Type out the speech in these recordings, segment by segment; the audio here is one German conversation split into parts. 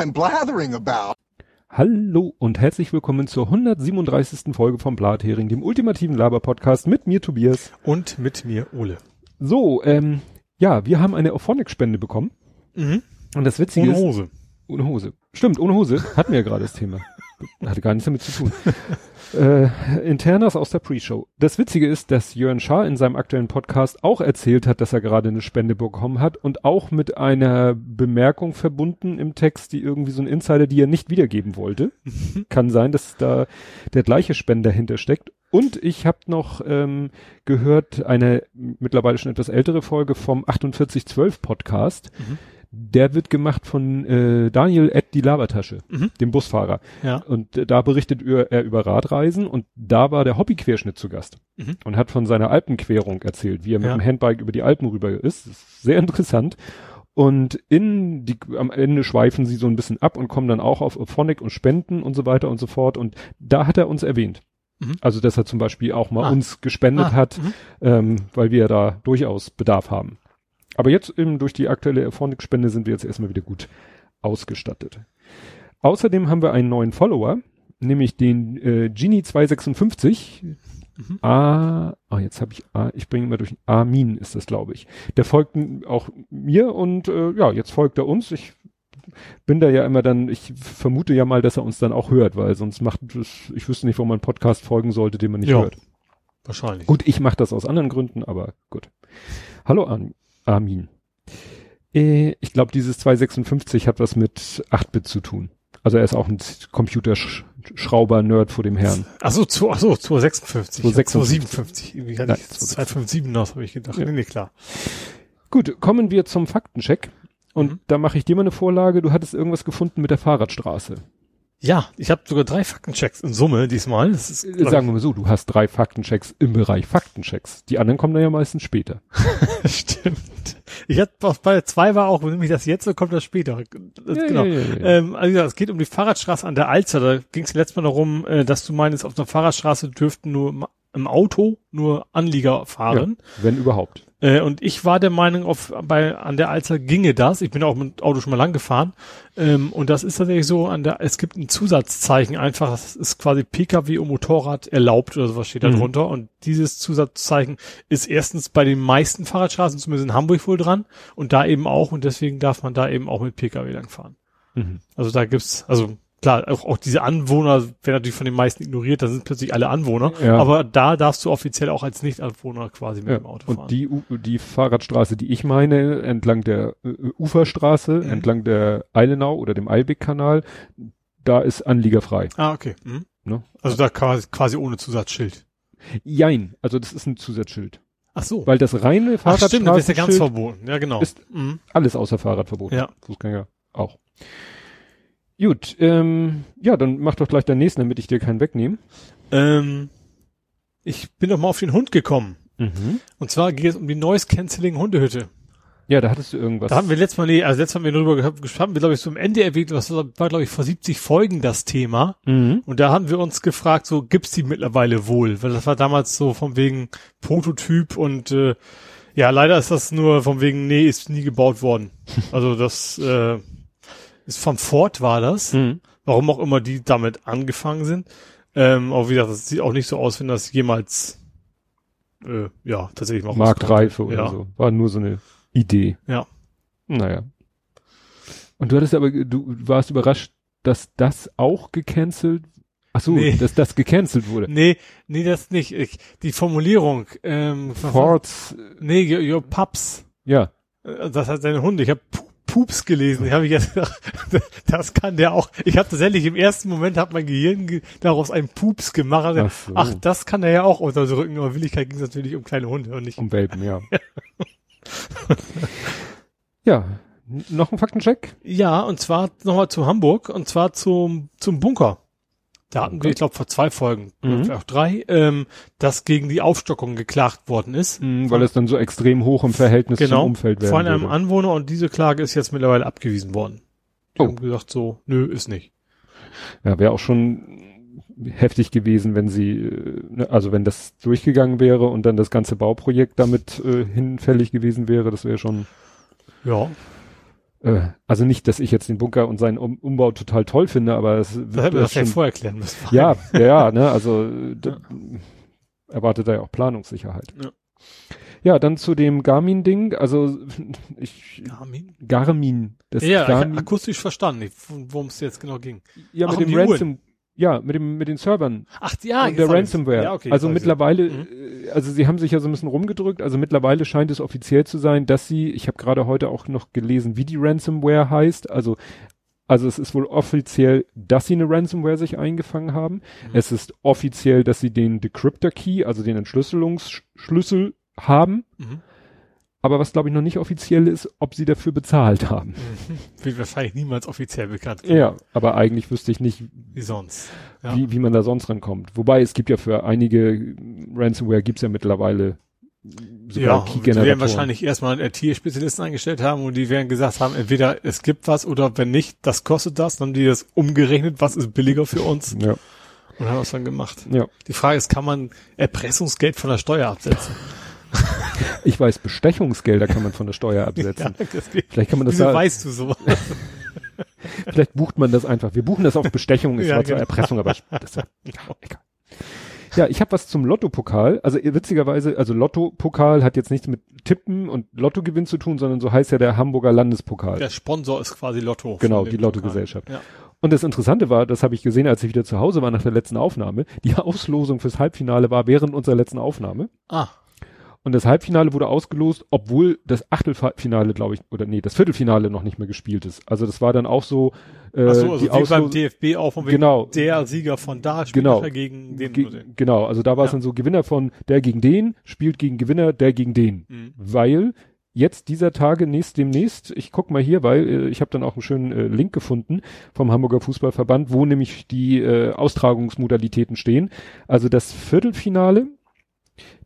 I'm blathering about. Hallo und herzlich willkommen zur 137. Folge vom Blathering, dem ultimativen Laber-Podcast mit mir Tobias. Und mit mir Ole. So, ähm, ja, wir haben eine Auphonic-Spende bekommen. Mhm. Und das Witzige Ohne ist... Hose. Ohne Hose. Stimmt, ohne Hose. Hatten wir ja gerade das Thema. Hatte gar nichts damit zu tun. Äh, Internas aus der Pre-Show. Das Witzige ist, dass Jörn Schaar in seinem aktuellen Podcast auch erzählt hat, dass er gerade eine Spende bekommen hat und auch mit einer Bemerkung verbunden im Text, die irgendwie so ein Insider, die er nicht wiedergeben wollte. Kann sein, dass da der gleiche Spender hintersteckt. Und ich habe noch ähm, gehört, eine mittlerweile schon etwas ältere Folge vom 4812 Podcast. Mhm. Der wird gemacht von äh, Daniel Ed die Labertasche, Mhm. dem Busfahrer. Ja. Und äh, da berichtet er, er über Radreisen und da war der Hobbyquerschnitt zu Gast Mhm. und hat von seiner Alpenquerung erzählt, wie er mit Ja. dem Handbike über die Alpen rüber ist. Das ist sehr interessant. Und in die, am Ende schweifen sie so ein bisschen ab und kommen dann auch auf Phonic und Spenden und so weiter und so fort. Und da hat er uns erwähnt. Mhm. Also, dass er zum Beispiel auch mal Ah. uns gespendet Ah, hat, mhm. ähm, weil wir da durchaus Bedarf haben. Aber jetzt eben durch die aktuelle Phonic-Spende sind wir jetzt erstmal wieder gut ausgestattet. Außerdem haben wir einen neuen Follower, nämlich den äh, Genie256. Mhm. Ah, ah, jetzt habe ich A, ich bringe immer durch Armin ist das, glaube ich. Der folgt auch mir und äh, ja, jetzt folgt er uns. Ich bin da ja immer dann, ich vermute ja mal, dass er uns dann auch hört, weil sonst macht es, ich wüsste nicht, wo man einen Podcast folgen sollte, den man nicht Ja. hört. Wahrscheinlich. Gut, ich mache das aus anderen Gründen, aber gut. Hallo Ar Armin. Äh, ich glaube, dieses 256 hat was mit 8-Bit zu tun. Also er ist auch ein Computerschrauber-Nerd vor dem Herrn. Ach so, zu, ach so, 256. 256. 257. Irgendwie hatte Nein, ich 257 noch, habe ich gedacht. Ja. Nee, nee, klar. Gut, kommen wir zum Faktencheck. Und Mhm. da mache ich dir mal eine Vorlage. Du hattest irgendwas gefunden mit der Fahrradstraße. Ja, ich habe sogar drei Faktenchecks in Summe diesmal. Das ist, Äh, Sagen wir mal so, du hast drei Faktenchecks im Bereich Faktenchecks. Die anderen kommen dann ja meistens später. Stimmt. Ich hatte bei zwei war auch, nämlich das jetzt, so kommt das später. Das, Ja, genau. ja, ja. Ähm, also es geht um die Fahrradstraße an der Alster. Da ging es letztes Mal darum, äh, dass du meinst, auf der Fahrradstraße dürften nur im- im Auto nur Anlieger fahren. Wenn überhaupt. Äh, und ich war der Meinung, auf, bei, an der Alster ginge das. Ich bin auch mit dem Auto schon mal lang gefahren. Ähm, und das ist tatsächlich so, an der, es gibt ein Zusatzzeichen einfach, das ist quasi Pkw und Motorrad erlaubt oder sowas steht da Mhm. drunter. Und dieses Zusatzzeichen ist erstens bei den meisten Fahrradstraßen, zumindest in Hamburg wohl dran, und da eben auch, und deswegen darf man da eben auch mit Pkw lang fahren. Mhm. Also da gibt's, also klar, auch, auch diese Anwohner werden natürlich von den meisten ignoriert, da sind plötzlich alle Anwohner, Ja. aber da darfst du offiziell auch als Nicht-Anwohner quasi mit Ja. dem Auto fahren. Und die, die Fahrradstraße, die ich meine, entlang der äh, Uferstraße, Mhm. entlang der Eilenau oder dem Eilbeck-Kanal, da ist anliegerfrei. Ah, okay. Mhm. Ne? Also da quasi, quasi ohne Zusatzschild. Jein, also das ist ein Zusatzschild. Ach so. Weil das reine Ach stimmt, dann ist ja ganz Fahrradstraßenschild verboten. Ja, genau. ist mhm. alles außer Fahrrad verboten. Ja. Fußgänger auch. Gut, ähm, ja, dann mach doch gleich den nächsten, damit ich dir keinen wegnehme. ähm, ich bin doch mal auf den Hund gekommen. Mhm. Und zwar geht es um die Noise Cancelling Hundehütte. Ja, da hattest du irgendwas. Da haben wir letztes Mal, nee, also letztes Mal haben wir darüber gehabt, haben wir, glaube ich, so am Ende erwähnt, das war, glaube ich, vor 70 Folgen das Thema. mhm. Und da haben wir uns gefragt, so gibt's die mittlerweile wohl? Weil das war damals so von wegen Prototyp und äh, ja, leider ist das nur von wegen, nee, ist nie gebaut worden. Also das äh, ist von Ford war das. Mhm. Warum auch immer die damit angefangen sind. Ähm, aber wie gesagt, das sieht auch nicht so aus, wenn das jemals äh, ja tatsächlich mal Marktreife oder ja. so. War nur so eine Idee. Ja. Naja. Und du hattest aber, du warst überrascht, dass das auch gecancelt, ach so, Nee. dass das gecancelt wurde. Nee, nee, das nicht. Ich, die Formulierung, ähm, Fords, nee, your, your pups. ja. Äh, Das hat seine Hunde. Ich habe Pups gelesen. Ich habe jetzt gedacht, das kann der auch. Ich habe tatsächlich im ersten Moment hat mein Gehirn ge daraus einen Pups gemacht. Ach so. Ach, das kann er ja auch unterdrücken. Aber in Willigkeit ging es natürlich um kleine Hunde und nicht. Um Welpen, ja. ja. Noch ein Faktencheck? Ja, und zwar nochmal zu Hamburg und zwar zum zum Bunker. Da hatten wir, ich glaube, vor zwei Folgen, Mhm. auch drei, ähm, dass gegen die Aufstockung geklagt worden ist. Mhm, weil es dann so extrem hoch im Verhältnis Genau. zum Umfeld werden Von einem würde. Anwohner und diese Klage ist jetzt mittlerweile abgewiesen worden. Die Oh. haben gesagt so, nö, ist nicht. Ja, wäre auch schon heftig gewesen, wenn sie, äh, ne, also wenn das durchgegangen wäre und dann das ganze Bauprojekt damit äh, hinfällig gewesen wäre, das wäre schon, Ja. Äh, also nicht, dass ich jetzt den Bunker und seinen um Umbau total toll finde, aber es wir das ja schon, vorher klären müssen. ja, ja, ja, ne, also d- erwartet da ja auch Planungssicherheit. Ja. Ja, dann zu dem Garmin-Ding, also ich Garmin? Garmin, das Ja, Garmin, akustisch verstanden, worum es jetzt genau ging. ja, Ach, mit um dem die Uhren. Ja, mit dem mit den Servern Ach, ja, und der. Ransomware. Ja, okay, also mittlerweile, Mhm. äh, also sie haben sich ja so ein bisschen rumgedrückt. Also mittlerweile scheint es offiziell zu sein, dass sie, ich habe gerade heute auch noch gelesen, wie die Ransomware heißt. Also also es ist wohl offiziell, dass sie eine Ransomware sich eingefangen haben. Mhm. Es ist offiziell, dass sie den Decryptor Key, also den Entschlüsselungsschlüssel haben. Mhm. Aber was glaube ich noch nicht offiziell ist, ob sie dafür bezahlt haben. Wird wahrscheinlich niemals offiziell bekannt. Ja, aber eigentlich wüsste ich nicht, Wie sonst. Ja. wie, wie man da sonst rankommt. Wobei es gibt ja für einige Ransomware gibt's ja mittlerweile ja, sogar die werden wahrscheinlich erstmal einen IT-Spezialisten eingestellt haben und die werden gesagt haben, entweder es gibt was oder wenn nicht, das kostet das, dann haben die das umgerechnet, was ist billiger für uns Ja, und haben das dann gemacht. ja. Die Frage ist, kann man Erpressungsgeld von der Steuer absetzen? Ich weiß, Bestechungsgelder kann man von der Steuer absetzen. geht. Vielleicht kann man das Wieso da, weißt du so? vielleicht bucht man das einfach. Wir buchen das auf Bestechung, ist Ja, zwar zur genau. Erpressung, aber das ist ja, egal. Ja, ich habe was zum Lotto-Pokal. Also witzigerweise, also Lotto-Pokal hat jetzt nichts mit Tippen und Lottogewinn zu tun, sondern so heißt ja der Hamburger Landespokal. Der Sponsor ist quasi Lotto. Genau, die Lottogesellschaft. Ja. Und das Interessante war, das habe ich gesehen, als ich wieder zu Hause war nach der letzten Aufnahme, die Auslosung fürs Halbfinale war während unserer letzten Aufnahme. Ah, Und das Halbfinale wurde ausgelost, obwohl das Achtelfinale, glaube ich, oder nee, das Viertelfinale noch nicht mehr gespielt ist. Also das war dann auch so, äh, Ach so, also die wie beim. DFB auch von wegen Genau. der Sieger von da spielt Genau. gegen den. Ge den. genau, also da war es Ja. dann so Gewinner von der gegen den, spielt gegen Gewinner, der gegen den. Mhm. Weil jetzt dieser Tage nächst demnächst, ich guck mal hier, weil äh, ich habe dann auch einen schönen äh, Link gefunden vom Hamburger Fußballverband, wo nämlich die äh, Austragungsmodalitäten stehen. Also das Viertelfinale,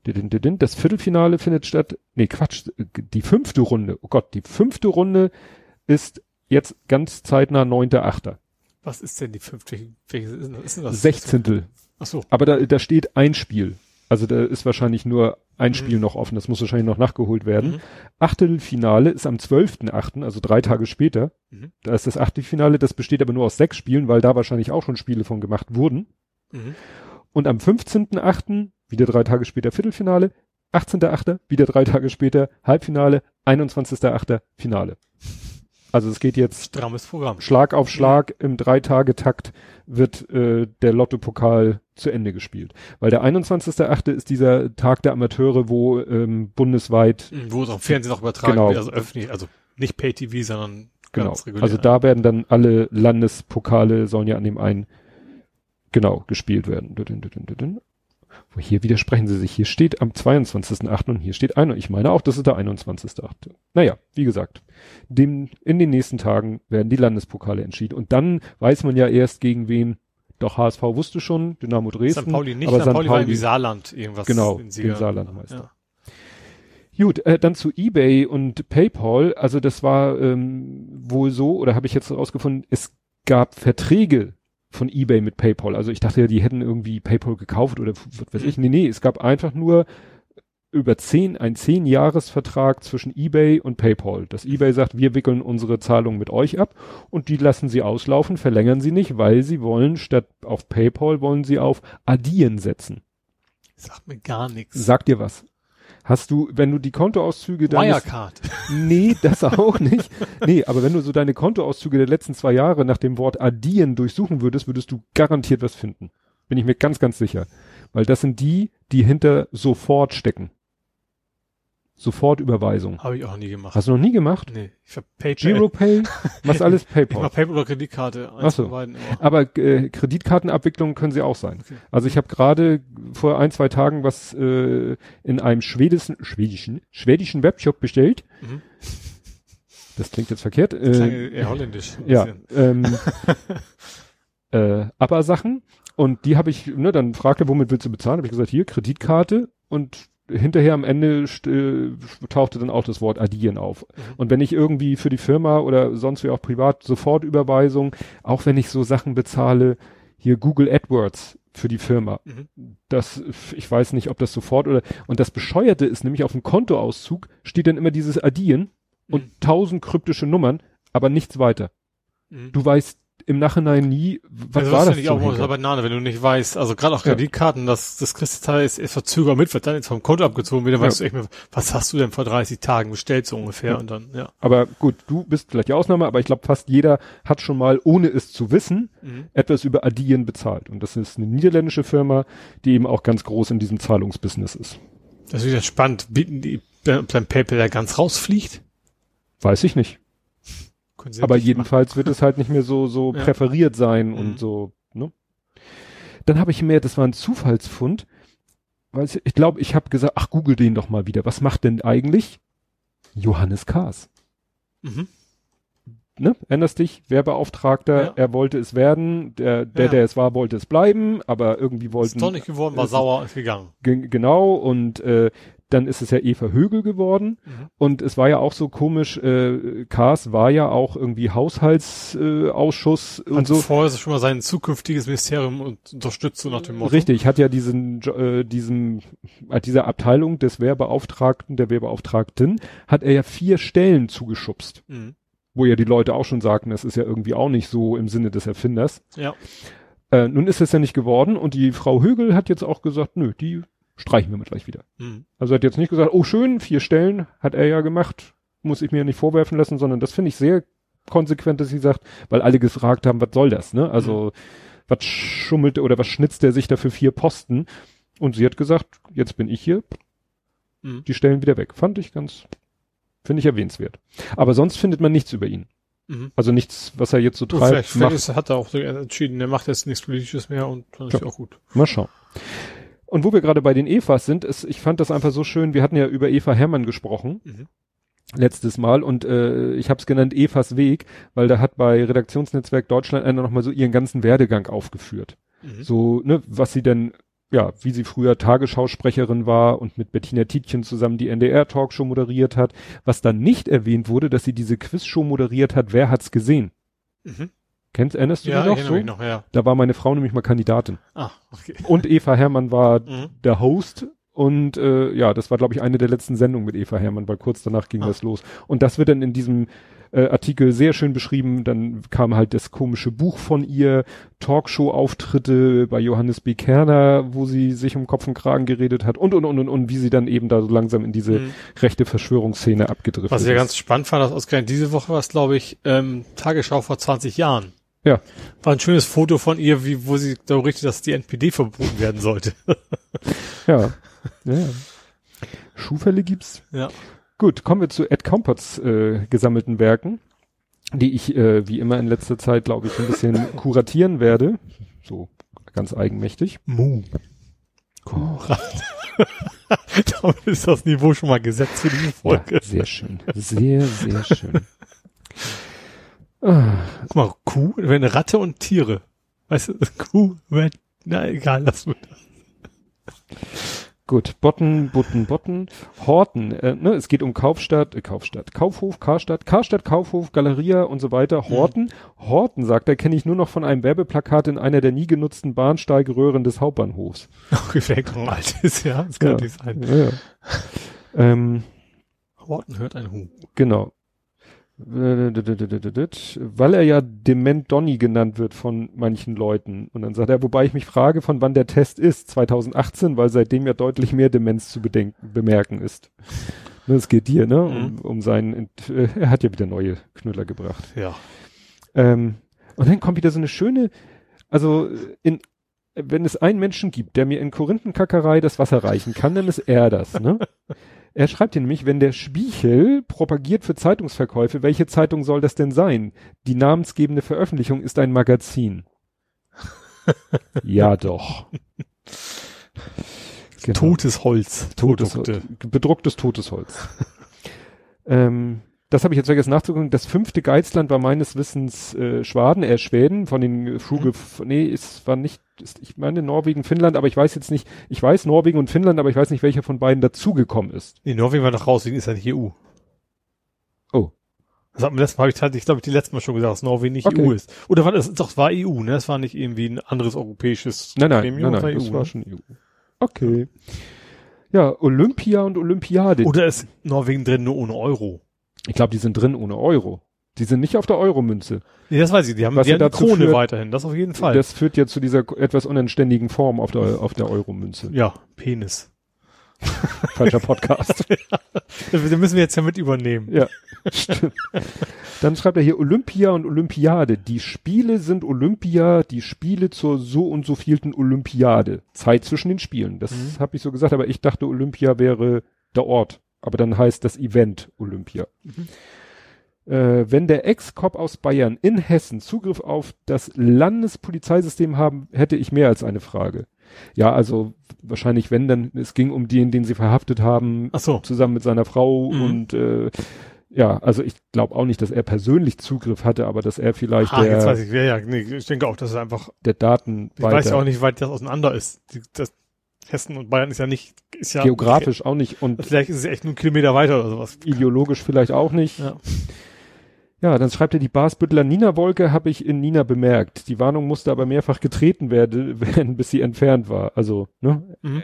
das Viertelfinale findet statt, nee Quatsch, die fünfte Runde, oh Gott, die fünfte Runde ist jetzt ganz zeitnah 9.8. Was ist denn die fünfte? Welches ist denn- das? Sechzehntel. Ach so. Aber da, da steht ein Spiel. Also da ist wahrscheinlich nur ein Mhm. Spiel noch offen. Das muss wahrscheinlich noch nachgeholt werden. Mhm. Achtelfinale ist am 12.8., also drei Tage später. Mhm. Da ist das Achtelfinale. Das besteht aber nur aus sechs Spielen, weil da wahrscheinlich auch schon Spiele von gemacht wurden. Und am 15.8., wieder drei Tage später Viertelfinale. 18.8., wieder drei Tage später Halbfinale. 21.8., Finale. Also es geht jetzt Strammes Programm. Schlag auf Schlag im Drei-Tage-Takt wird äh, der Lotto-Pokal zu Ende gespielt. Weil der 21.8. ist dieser Tag der Amateure, wo ähm, bundesweit, Mhm, Wo es am Fernsehen auch übertragen Genau. wird, also öffentlich, also nicht Pay-TV, sondern genau, ganz regulär. also da werden dann alle Landespokale sollen ja an dem einen, genau, gespielt werden. Wo hier widersprechen sie sich. Hier steht am 22.8. und hier steht ein. Ich meine auch, das ist der 21.8. Naja, wie gesagt, dem, in den nächsten Tagen werden die Landespokale entschieden. Und dann weiß man ja erst gegen wen. Doch HSV wusste schon, Dynamo Dresden. St. Pauli nicht, aber St. Pauli war irgendwie Saarland irgendwas. Genau, den Saarlandmeister. Ja. Gut, äh, dann zu eBay und PayPal. Also das war ähm, wohl so, oder habe ich jetzt herausgefunden, es gab Verträge von eBay mit PayPal. Also ich dachte ja, die hätten irgendwie PayPal gekauft oder was weiß ich. Nee, nee, es gab einfach nur über zehn, ein zehn Jahresvertrag zwischen eBay und PayPal. Das eBay sagt, wir wickeln unsere Zahlungen mit euch ab und die lassen sie auslaufen, verlängern sie nicht, weil sie wollen statt auf PayPal wollen sie auf Addieren setzen. Sagt mir gar nichts. Sag dir was. Hast du, wenn du die Kontoauszüge deines, Wirecard. Nee, das auch nicht. Nee, aber wenn du so deine Kontoauszüge der letzten zwei Jahre nach dem Wort addieren durchsuchen würdest, würdest du garantiert was finden. Bin ich mir ganz, ganz sicher. Weil das sind die, die hinter sofort stecken. Sofortüberweisung. Habe ich auch nie gemacht. Hast du noch nie gemacht? Nee, ich hab PayPal. Giropay? Machst alles Ich PayPal. mach PayPal oder Kreditkarte. Eins Ach so. beiden. Aber äh, Kreditkartenabwicklungen können sie auch sein. Okay. Also ich habe gerade vor ein, zwei Tagen was äh, in einem schwedischen, schwedischen, schwedischen Webshop bestellt. Mhm. Das klingt jetzt verkehrt. Äh, Klang eher holländisch. Ja, ähm, äh, aber Sachen und die habe ich, ne, dann fragte, womit willst du bezahlen? Habe ich gesagt, hier Kreditkarte und hinterher am Ende äh, tauchte dann auch das Wort addieren auf. Mhm. Und wenn ich irgendwie für die Firma oder sonst wie auch privat Sofortüberweisung, auch wenn ich so Sachen bezahle, hier Google AdWords für die Firma, Mhm. das, ich weiß nicht, ob das sofort oder, und das Bescheuerte ist nämlich auf dem Kontoauszug steht dann immer dieses Addieren und Mhm. tausend kryptische Nummern. aber nichts weiter. Mhm. Du weißt im Nachhinein nie, was also war das das finde ich auch so Banane, wenn du nicht weißt, also gerade auch Ja. Kreditkarten, das, das kriegst du teilweise erst verzögert mit, wird dann jetzt vom Konto abgezogen dann Ja. weißt du echt mehr, was hast du denn vor 30 Tagen bestellt, so ungefähr, Ja. und dann, ja. Aber gut, du bist vielleicht die Ausnahme, aber ich glaube, fast jeder hat schon mal, ohne es zu wissen, Mhm. etwas über Adyen bezahlt. Und das ist eine niederländische Firma, die eben auch ganz groß in diesem Zahlungsbusiness ist. Das ist wieder spannend, bieten die, dein PayPal da ganz rausfliegt? Weiß ich nicht. Aber jedenfalls wird es halt nicht mehr so, so Ja. präferiert sein Mhm. und so, ne? Dann habe ich mir, das war ein Zufallsfund, weil ich, ich glaube, ich habe gesagt, ach, google den doch mal wieder. Was macht denn eigentlich Johannes machen. Mhm. Ne? Erinnerst dich? Werbeauftragter, Ja. er wollte es werden, der, der, Ja. der es war, wollte es bleiben, aber irgendwie Ist wollten doch nicht geworden, war ist- sauer, ist gegangen. Ge genau, und äh, dann ist es ja Eva Högel geworden. Mhm. Und es war ja auch so komisch, äh, Kars war ja auch irgendwie Haushaltsausschuss äh, und Hat so. vorher schon mal sein zukünftiges Ministerium und unterstützt, so nach dem Motto. Richtig, hat ja diesen, äh, diesem, äh, dieser Abteilung des Wehrbeauftragten, der Wehrbeauftragten, hat er ja vier Stellen zugeschubst, Mhm. wo ja die Leute auch schon sagten, das ist ja irgendwie auch nicht so im Sinne des Erfinders. Ja. Äh, nun ist es ja nicht geworden und die Frau Högel hat jetzt auch gesagt, nö, die streichen wir mit gleich wieder. Mhm. Also hat jetzt nicht gesagt, oh schön, vier Stellen hat er ja gemacht, muss ich mir ja nicht vorwerfen lassen, sondern das finde ich sehr konsequent, dass sie sagt, weil alle gefragt haben, was soll das, ne? Also was schummelt oder was schnitzt er sich da für vier Posten? Und sie hat gesagt, jetzt bin ich hier, Mhm. die Stellen wieder weg. Fand ich ganz, finde ich erwähnenswert. Aber sonst findet man nichts über ihn. Mhm. Also nichts, was er jetzt so treibt, vielleicht, vielleicht macht. ist, hat er auch so entschieden, der macht jetzt nichts Politisches mehr und dann ist ja auch gut. Mal schauen. Und wo wir gerade bei den Evas sind, ist, ich fand das einfach so schön, wir hatten ja über Eva Hermann gesprochen. Mhm. letztes Mal und äh, ich habe es genannt Evas Weg, weil da hat bei Redaktionsnetzwerk Deutschland einer nochmal so ihren ganzen Werdegang aufgeführt. Mhm. So, ne, was sie denn, ja, wie sie früher Tagesschausprecherin war und mit Bettina Tietjen zusammen die NDR-Talkshow moderiert hat. Was dann nicht erwähnt wurde, dass sie diese Quizshow moderiert hat, wer hat's gesehen? Mhm. Kennst, erinnerst du Ja, dich noch ich so? mich noch, ja. Da war meine Frau nämlich mal Kandidatin. Ah, okay. Und Eva Hermann war Mhm. der Host und äh, ja, das war glaube ich eine der letzten Sendungen mit Eva Hermann, weil kurz danach ging Ah. das los. Und das wird dann in diesem äh, Artikel sehr schön beschrieben. Dann kam halt das komische Buch von ihr, Talkshow-Auftritte bei Johannes B. Kerner, wo sie sich um Kopf und Kragen geredet hat und und und und, und wie sie dann eben da so langsam in diese Mhm. rechte Verschwörungsszene abgedriftet Was ich ja ist. ganz spannend fand, dass ausgerechnet diese Woche war es, glaube ich, ähm, Tagesschau vor 20 Jahren. Ja. War ein schönes Foto von ihr, wie, wo sie darüber berichtet, dass die NPD verboten werden sollte. Ja. ja. Schuhfälle gibt's. ja. Gut, kommen wir zu Ed Compots äh, gesammelten Werken, die ich äh, wie immer in letzter Zeit, glaube ich, ein bisschen kuratieren werde. So ganz eigenmächtig. Mu. Damit ist das Niveau schon mal gesetzt für diese Folge. Ja, sehr schön. Sehr, sehr schön. Guck mal, Kuh, wenn Ratte und Tiere. Weißt du, Kuh, wenn, na egal, lass mir gut, Botten, Butten, Botten, Horten. Äh, ne, es geht um Kaufstadt, äh, Kaufstadt, Kaufhof, Karstadt, Karstadt, Kaufhof, Galeria und so weiter. Horten. Horten, sagt er, kenne ich nur noch von einem Werbeplakat in einer der nie genutzten Bahnsteigeröhren des Hauptbahnhofs. Gefällt ein altes, ja, das kann Ja. nicht sein. Ja, ja. ähm, Horten hört ein Hu. Genau. Weil er ja Dement Donny genannt wird von manchen Leuten. Und dann sagt er, wobei ich mich frage, von wann der Test ist. 2018, weil seitdem ja deutlich mehr Demenz zu bedenken, bemerken ist. Ne, Es geht dir, ne? Um, Mhm. um seinen, äh, er hat ja wieder neue Knüller gebracht. Ja. Ähm, und dann kommt wieder so eine schöne, also in, wenn es einen Menschen gibt, der mir in Korinthenkackerei das Wasser reichen kann, dann ist er das, ne? Er schreibt hier nämlich, wenn der Spiegel propagiert für Zeitungsverkäufe, welche Zeitung soll das denn sein? Die namensgebende Veröffentlichung ist ein Magazin. ja, doch. Genau. Totes Holz. Totes, bedrucktes totes Holz. ähm, das habe ich jetzt vergessen nachzugucken. Das fünfte Geizland war meines Wissens äh, Schwaden, äh, Schweden, von den Fruge, Mhm. nee, es war nicht, ist, ich meine Norwegen, Finnland, aber ich weiß jetzt nicht, ich weiß Norwegen und Finnland, aber ich weiß nicht, welcher von beiden dazugekommen ist. Nee, Norwegen war noch raus, ist ja nicht EU. Oh. Das hat mir letztes Mal, hab ich, hatte ich glaube ich, die letzte Mal schon gesagt, dass Norwegen nicht Okay. EU ist. Oder war das, doch, es war EU, ne? Es war nicht irgendwie ein anderes europäisches Nein, nein, Gremium, nein, nein, war das EU, war ne? schon EU. Okay. Ja, Olympia und Olympiade. Oder ist Norwegen drin nur ohne Euro? Ich glaube, die sind drin ohne Euro. Die sind nicht auf der Euromünze. Nee, das weiß ich. Die haben, Was die ja haben die Krone führt- weiterhin. Das auf jeden Fall. Das führt ja zu dieser etwas unanständigen Form auf der, auf der Euromünze. ja, Penis. Falscher Podcast. Den müssen wir jetzt ja mit übernehmen. ja, stimmt. Dann schreibt er hier Olympia und Olympiade. Die Spiele sind Olympia, die Spiele zur so und so vielten Olympiade. Zeit zwischen den Spielen. Das Mhm. habe ich so gesagt, aber ich dachte Olympia wäre der Ort. Aber dann heißt das Event Olympia. Äh, wenn der Ex-Cop aus Bayern in Hessen Zugriff auf das Landespolizeisystem haben, hätte ich mehr als eine Frage. Ja, also wahrscheinlich, wenn dann, es ging um den, den sie verhaftet haben, Ach so. zusammen mit seiner Frau Mhm. und äh, ja, also ich glaube auch nicht, dass er persönlich Zugriff hatte, aber dass er vielleicht Ah, jetzt weiß ich, wer ja, nee, ich denke auch, dass es einfach, der Daten ich weiß ja auch nicht, wie weit das auseinander ist. Die, das, Hessen und Bayern ist ja nicht, ist ja. geografisch auch nicht und Vielleicht ist es echt nur einen Kilometer weiter oder sowas. ideologisch vielleicht auch nicht. Ja. Ja, dann schreibt er, die Basbüttler Nina-Wolke habe ich in Nina bemerkt. Die Warnung musste aber mehrfach getreten werde, werden, bis sie entfernt war. Also, ne, Mhm.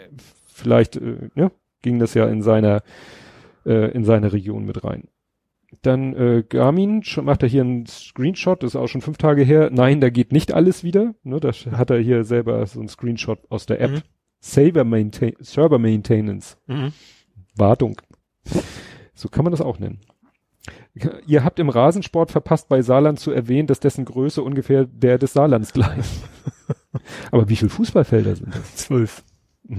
vielleicht äh, ne, ging das ja in seiner äh, in seine Region mit rein. Dann äh, Garmin schon, macht er hier einen Screenshot, das ist auch schon fünf Tage her. Nein, da geht nicht alles wieder. Ne, das hat er hier selber so einen Screenshot aus der App. Mhm. Saver Maintain Server Maintenance. Mhm. Wartung. So kann man das auch nennen. Ihr habt im Rasensport verpasst, bei Saarland zu erwähnen, dass dessen Größe ungefähr der des Saarlands gleicht. Aber wie viele Fußballfelder sind das? Zwölf.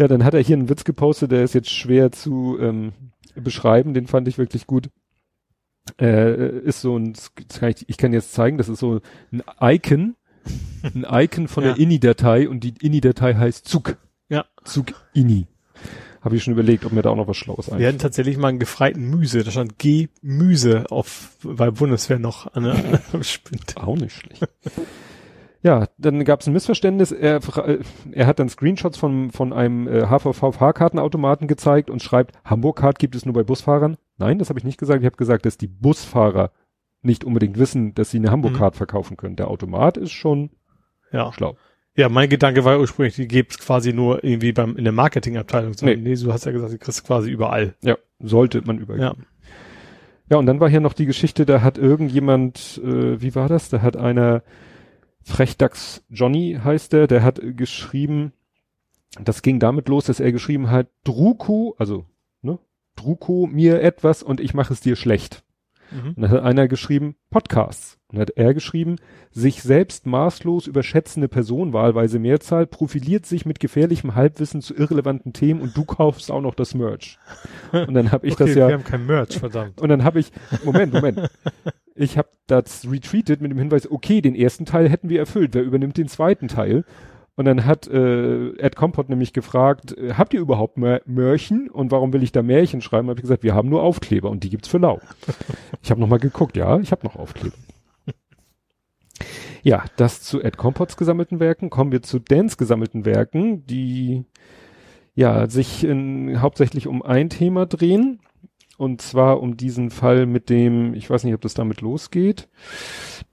Ja, dann hat er hier einen Witz gepostet, der ist jetzt schwer zu ähm, beschreiben, den fand ich wirklich gut. Äh, ist so ein, kann ich, ich kann jetzt zeigen, das ist so ein Icon, ein Icon von Ja. der INI-Datei und die INI-Datei heißt Zug. Ja. Zug INI. Habe ich schon überlegt, ob mir da auch noch was Schlaues Wir einfällt. hatten tatsächlich mal einen gefreiten Müse. Da stand G-Müse auf, bei Bundeswehr noch an der Spind. Auch nicht schlecht. Ja, dann gab es ein Missverständnis. Er, äh, er hat dann Screenshots von, von einem äh, HVV-Fahrkartenautomaten gezeigt und schreibt, Hamburg-Card gibt es nur bei Busfahrern. Nein, das habe ich nicht gesagt. Ich habe gesagt, dass die Busfahrer nicht unbedingt wissen, dass sie eine Hamburg-Card verkaufen können. Der Automat ist schon Ja. schlau. Ja, mein Gedanke war ursprünglich, die gibt's quasi nur irgendwie beim, in der Marketingabteilung. Nee. Nee, du hast ja gesagt, die kriegst du quasi überall. Ja, sollte man übergeben. Ja. Ja, und dann war hier noch die Geschichte, da hat irgendjemand, äh, wie war das? Da hat einer, Frechdachs Johnny heißt der, der hat geschrieben, das ging damit los, dass er geschrieben hat, Druko, also, ne, Druko mir etwas und ich mache es dir schlecht. Mhm. Und dann hat einer geschrieben, Podcasts. Und dann hat er geschrieben, sich selbst maßlos überschätzende Person, wahlweise Mehrzahl, profiliert sich mit gefährlichem Halbwissen zu irrelevanten Themen und du kaufst auch noch das Merch. Und dann habe ich okay, das ja wir haben kein Merch, verdammt. und dann habe ich, Moment, Moment. Ich habe das retweetet mit dem Hinweis, okay, den ersten Teil hätten wir erfüllt, wer übernimmt den zweiten Teil? Und dann hat äh, Ed Compot nämlich gefragt, äh, habt ihr überhaupt Mör Mörchen und warum will ich da Märchen schreiben? Habe ich gesagt, wir haben nur Aufkleber und die gibt's für lau. ich habe nochmal geguckt, ja, ich habe noch Aufkleber. Ja, das zu Ed Compots gesammelten Werken. Kommen wir zu Dans gesammelten Werken, die ja sich in, hauptsächlich um ein Thema drehen. Und zwar um diesen Fall mit dem, ich weiß nicht, ob das damit losgeht.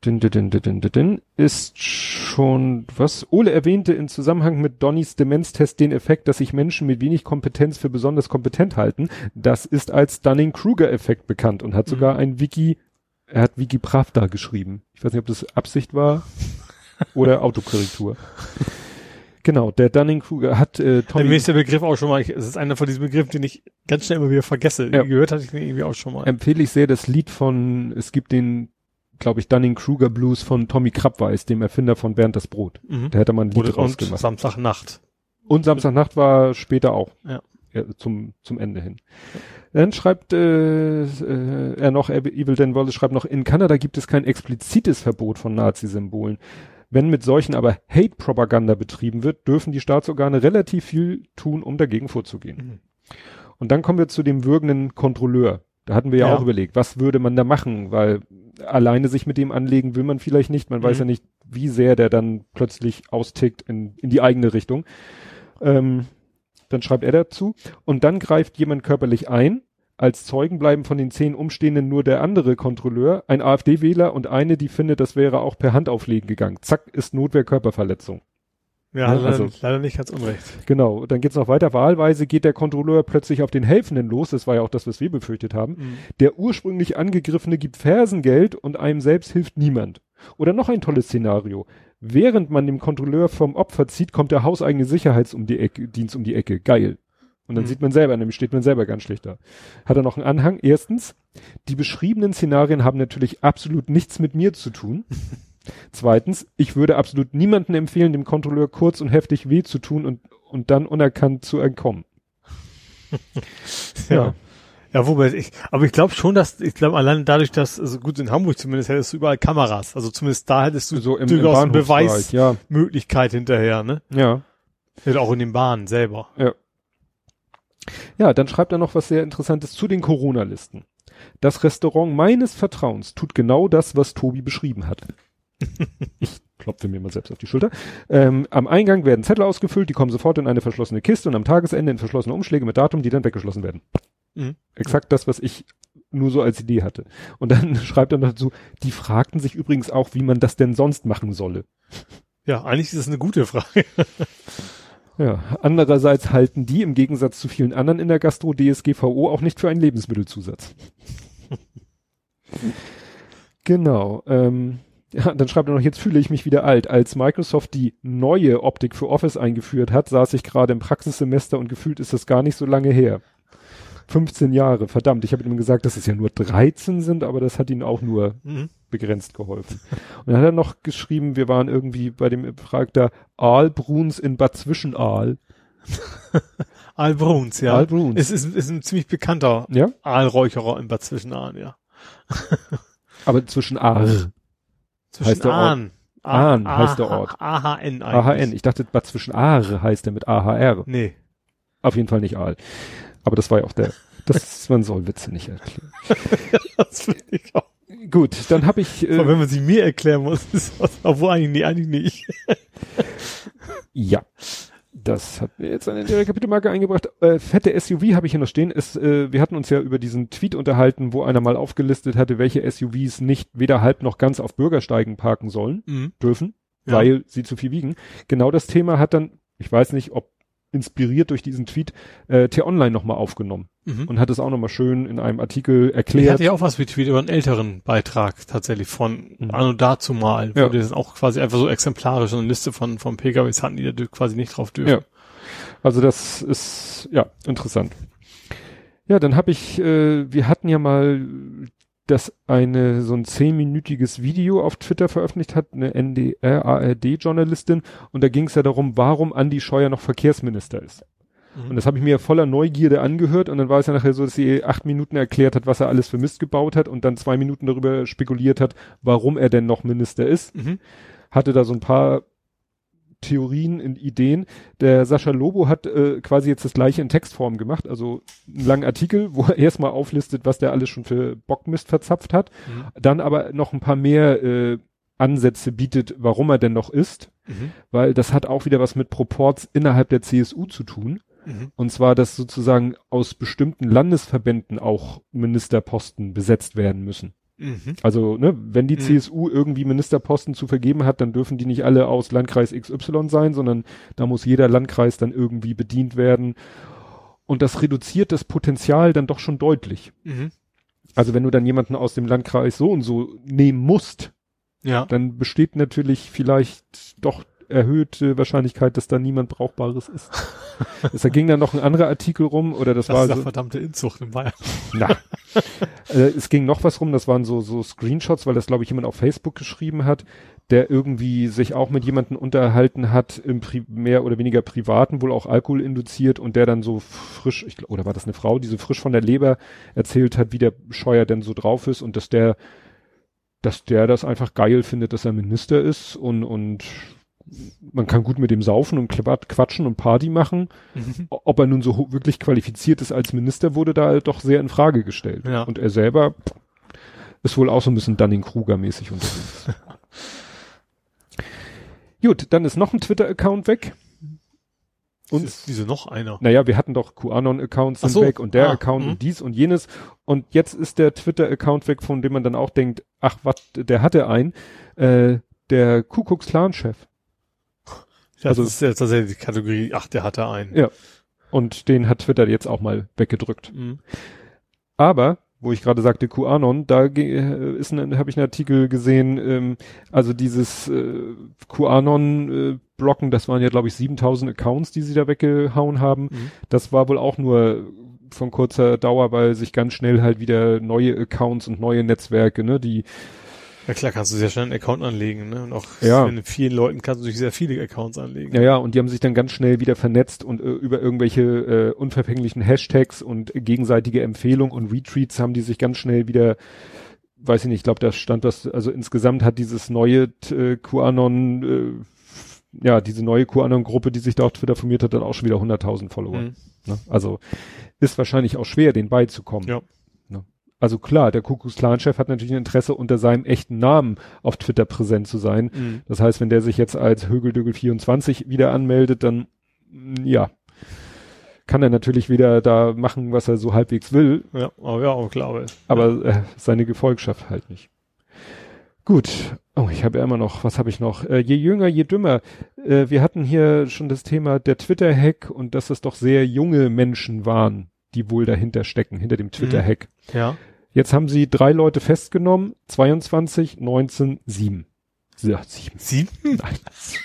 Din, din, din, din, din, din, ist schon, was Ole erwähnte in Zusammenhang mit Donnys Demenztest den Effekt, dass sich Menschen mit wenig Kompetenz für besonders kompetent halten. Das ist als Dunning-Kruger-Effekt bekannt und hat sogar ein Wiki, er hat Wiki Pravda geschrieben. Ich weiß nicht, ob das Absicht war oder Autokorrektur. Genau, der Dunning-Kruger hat äh, Tommy mir ist der Begriff auch schon mal, es ist einer von diesen Begriffen, den ich ganz schnell immer wieder vergesse. Ja. Gehört hatte ich den irgendwie auch schon mal. empfehle ich sehr das Lied von, es gibt den, glaube ich, Dunning-Kruger Blues von Tommy Krabweis, dem Erfinder von Bernd das Brot. Mhm. Der hätte man ein Lied Oder, und rausgemacht. Samstagnacht. Und Samstagnacht war später auch. Ja. zum, zum Ende hin. Dann schreibt äh, äh, er noch, Evil Dan Wallace schreibt noch, in Kanada gibt es kein explizites Verbot von Nazi-Symbolen. Wenn mit solchen aber Hate-Propaganda betrieben wird, dürfen die Staatsorgane relativ viel tun, um dagegen vorzugehen. Mhm. Und dann kommen wir zu dem würgenden Kontrolleur. Da hatten wir ja, Ja. auch überlegt, was würde man da machen, weil alleine sich mit dem anlegen will man vielleicht nicht. Man weiß Mhm. ja nicht, wie sehr der dann plötzlich austickt in, in die eigene Richtung. Ähm, dann schreibt er dazu. Und dann greift jemand körperlich ein. Als Zeugen bleiben von den zehn Umstehenden nur der andere Kontrolleur, ein AfD-Wähler und eine, die findet, das wäre auch per Handauflegen gegangen. Zack, ist Notwehr Körperverletzung. Ja, Ne, leider, also- leider nicht ganz unrecht. Genau, dann geht's noch weiter. Wahlweise geht der Kontrolleur plötzlich auf den Helfenden los. Das war ja auch das, was wir befürchtet haben. Mhm. Der ursprünglich Angegriffene gibt Fersengeld und einem selbst hilft niemand. Oder noch ein tolles Szenario. Während man dem Kontrolleur vom Opfer zieht, kommt der hauseigene Sicherheits um die Ecke, Dienst um die Ecke. Geil. Und dann Mhm. sieht man selber, nämlich steht man selber ganz schlecht da. Hat er noch einen Anhang? Erstens, die beschriebenen Szenarien haben natürlich absolut nichts mit mir zu tun. Zweitens, ich würde absolut niemanden empfehlen, dem Kontrolleur kurz und heftig weh zu tun und, und dann unerkannt zu entkommen. Ja. Ja, wobei ich, aber ich glaube schon, dass, ich glaube allein dadurch, dass, also gut, in Hamburg zumindest hättest du überall Kameras. Also zumindest da hättest du So im, im durchaus eine Bahnhofsbereich, ja, Beweismöglichkeit hinterher, ne? ja. Ja, auch in den Bahnen selber. Ja, dann schreibt er noch was sehr Interessantes zu den Corona-Listen. Das Restaurant meines Vertrauens tut genau das, was Tobi beschrieben hat. ich klopfe mir mal selbst auf die Schulter. Ähm, am Eingang werden Zettel ausgefüllt, die kommen sofort in eine verschlossene Kiste und am Tagesende in verschlossene Umschläge mit Datum, die dann weggeschlossen werden. Mhm. Exakt das, was ich nur so als Idee hatte. Und dann schreibt er noch dazu, die fragten sich übrigens auch, wie man das denn sonst machen solle. Ja, eigentlich ist das eine gute Frage. Ja, andererseits halten die im Gegensatz zu vielen anderen in der Gastro DSGVO auch nicht für einen Lebensmittelzusatz. genau. Ähm, ja, dann schreibt er noch, jetzt fühle ich mich wieder alt. Als Microsoft die neue Optik für Office eingeführt hat, saß ich gerade im Praxissemester und gefühlt ist das gar nicht so lange her. 15 Jahre, verdammt. Ich habe ihm gesagt, dass es ja nur 13 sind, aber das hat ihnen auch nur Mhm. begrenzt geholfen. Und dann hat er noch geschrieben, wir waren irgendwie bei dem Befragter Aalbruns in Bad Zwischenaal. Aalbruns, ja. Aalbruns. Es ist, ist ein ziemlich bekannter Ja, Aalräucherer in Bad Zwischenahn, ja. aber zwischen Aar. Zwischen Heißt. Ahn. Ahn heißt der Ort. AHN eigentlich. AHN. Ich dachte, Bad zwischen Aar heißt er mit AHR. Nee. Auf jeden Fall nicht Aal. Aber das war ja auch der, das, man soll Witze nicht erklären. Das finde ich auch. Gut, dann habe ich, Aber äh, wenn man sie mir erklären muss, ist das, obwohl eigentlich, nee, eigentlich nicht. ja. Das hat mir jetzt eine leere Kapitelmarke eingebracht. Äh, fette SUV habe ich hier noch stehen. Es, äh, wir hatten uns ja über diesen Tweet unterhalten, wo einer mal aufgelistet hatte, welche SUVs nicht weder halb noch ganz auf Bürgersteigen parken sollen. Mhm. dürfen, Ja. weil sie zu viel wiegen. Genau das Thema hat dann, ich weiß nicht, ob inspiriert durch diesen Tweet, äh, T-Online nochmal aufgenommen Mhm. und hat es auch nochmal schön in einem Artikel Ich erklärt. hatte ja auch was retweet über einen älteren Beitrag tatsächlich von Mhm. Anno dazu mal, wo Ja. die das auch quasi einfach so exemplarisch eine Liste von, von PKWs hatten, die da quasi nicht drauf dürfen. Ja. Also das ist, ja, interessant. Ja, dann habe ich, äh, wir hatten ja mal das eine, so ein zehnminütiges Video auf Twitter veröffentlicht hat, eine NDR, ARD-Journalistin, und da ging es ja darum, warum Andi Scheuer noch Verkehrsminister ist. Mhm. Und das habe ich mir voller Neugierde angehört und dann war es ja nachher so, dass sie acht Minuten erklärt hat, was er alles für Mist gebaut hat und dann zwei Minuten darüber spekuliert hat, warum er denn noch Minister ist. Mhm. Hatte da so ein paar Theorien und Ideen. Der Sascha Lobo hat äh, quasi jetzt das gleiche in Textform gemacht, also einen langen Artikel, wo er erstmal auflistet, was der alles schon für Bockmist verzapft hat, Mhm. dann aber noch ein paar mehr äh, Ansätze bietet, warum er denn noch ist, Mhm. weil das hat auch wieder was mit Proports innerhalb der CSU zu tun. Mhm. Und zwar, dass sozusagen aus bestimmten Landesverbänden auch Ministerposten besetzt werden müssen. Mhm. Also, ne, wenn die Mhm. CSU irgendwie Ministerposten zu vergeben hat, dann dürfen die nicht alle aus Landkreis XY sein, sondern da muss jeder Landkreis dann irgendwie bedient werden. Und das reduziert das Potenzial dann doch schon deutlich. Mhm. Also wenn du dann jemanden aus dem Landkreis so und so nehmen musst, Ja. dann besteht natürlich vielleicht doch erhöhte Wahrscheinlichkeit, dass da niemand Brauchbares ist. da ging dann noch ein anderer Artikel rum, oder das, Das war ist ja so, verdammte Inzucht in Bayern. na. äh, es ging noch was rum, das waren so, so Screenshots, weil das, glaube ich, jemand auf Facebook geschrieben hat, der irgendwie sich auch mit jemandem unterhalten hat, im Pri mehr oder weniger privaten, wohl auch Alkohol induziert und der dann so frisch, ich, oder war das eine Frau, die so frisch von der Leber erzählt hat, wie der Scheuer denn so drauf ist und dass der, dass der das einfach geil findet, dass er Minister ist und, und man kann gut mit dem saufen und Quat- quatschen und Party machen. Mhm. Ob er nun so wirklich qualifiziert ist als Minister, wurde da doch sehr in Frage gestellt. Ja. Und er selber ist wohl auch so ein bisschen Dunning-Kruger-mäßig unterwegs. Gut, dann ist noch ein Twitter-Account weg. Und ist wieso noch einer? naja, wir hatten doch QAnon-Accounts sind so, weg und der ah, Account mhm. und dies und jenes. Und jetzt ist der Twitter-Account weg, von dem man dann auch denkt, ach, was, der hatte einen, äh, der Kuckucks-Clan-Chef. Das Also- ist ja tatsächlich die Kategorie, ach, der hatte einen. Ja. Und den hat Twitter jetzt auch mal weggedrückt. Mhm. Aber, wo ich gerade sagte QAnon, da äh, ist ein, habe ich einen Artikel gesehen, ähm, also dieses äh, QAnon-Blocken, das waren ja glaube ich 7000 Accounts, die sie da weggehauen haben. Mhm. Das war wohl auch nur von kurzer Dauer, weil sich ganz schnell halt wieder neue Accounts und neue Netzwerke, ne, die Ja klar, kannst du sehr schnell einen Account anlegen, ne? Und auch Ja. mit vielen Leuten kannst du sich sehr viele Accounts anlegen. Ja, ja, und die haben sich dann ganz schnell wieder vernetzt und äh, über irgendwelche äh, unverfänglichen Hashtags und gegenseitige Empfehlungen und Retweets haben die sich ganz schnell wieder, weiß ich nicht, ich glaube, da stand was, also insgesamt hat dieses neue äh, QAnon, äh, ja, diese neue QAnon-Gruppe, die sich da auf Twitter formiert hat, dann auch schon wieder 100.000 Follower. Mhm. Ne? Also ist wahrscheinlich auch schwer, den beizukommen. Ja. Also klar, der Kuckucksklan-Chef hat natürlich ein Interesse, unter seinem echten Namen auf Twitter präsent zu sein. Mhm. Das heißt, wenn der sich jetzt als Högeldügel24 wieder anmeldet, dann mh, ja, kann er natürlich wieder da machen, was er so halbwegs will, Ja, aber ja, auch klar. Aber, aber äh, seine Gefolgschaft halt nicht. Gut. Oh, ich habe ja immer noch, was habe ich noch? Äh, je jünger, je dümmer. Äh, wir hatten hier schon das Thema der Twitter-Hack und dass es doch sehr junge Menschen waren, die wohl dahinter stecken, hinter dem Twitter-Hack. ja. Jetzt haben sie drei Leute festgenommen, 22, 19, 7. Ja, 7. Sieben? Nein.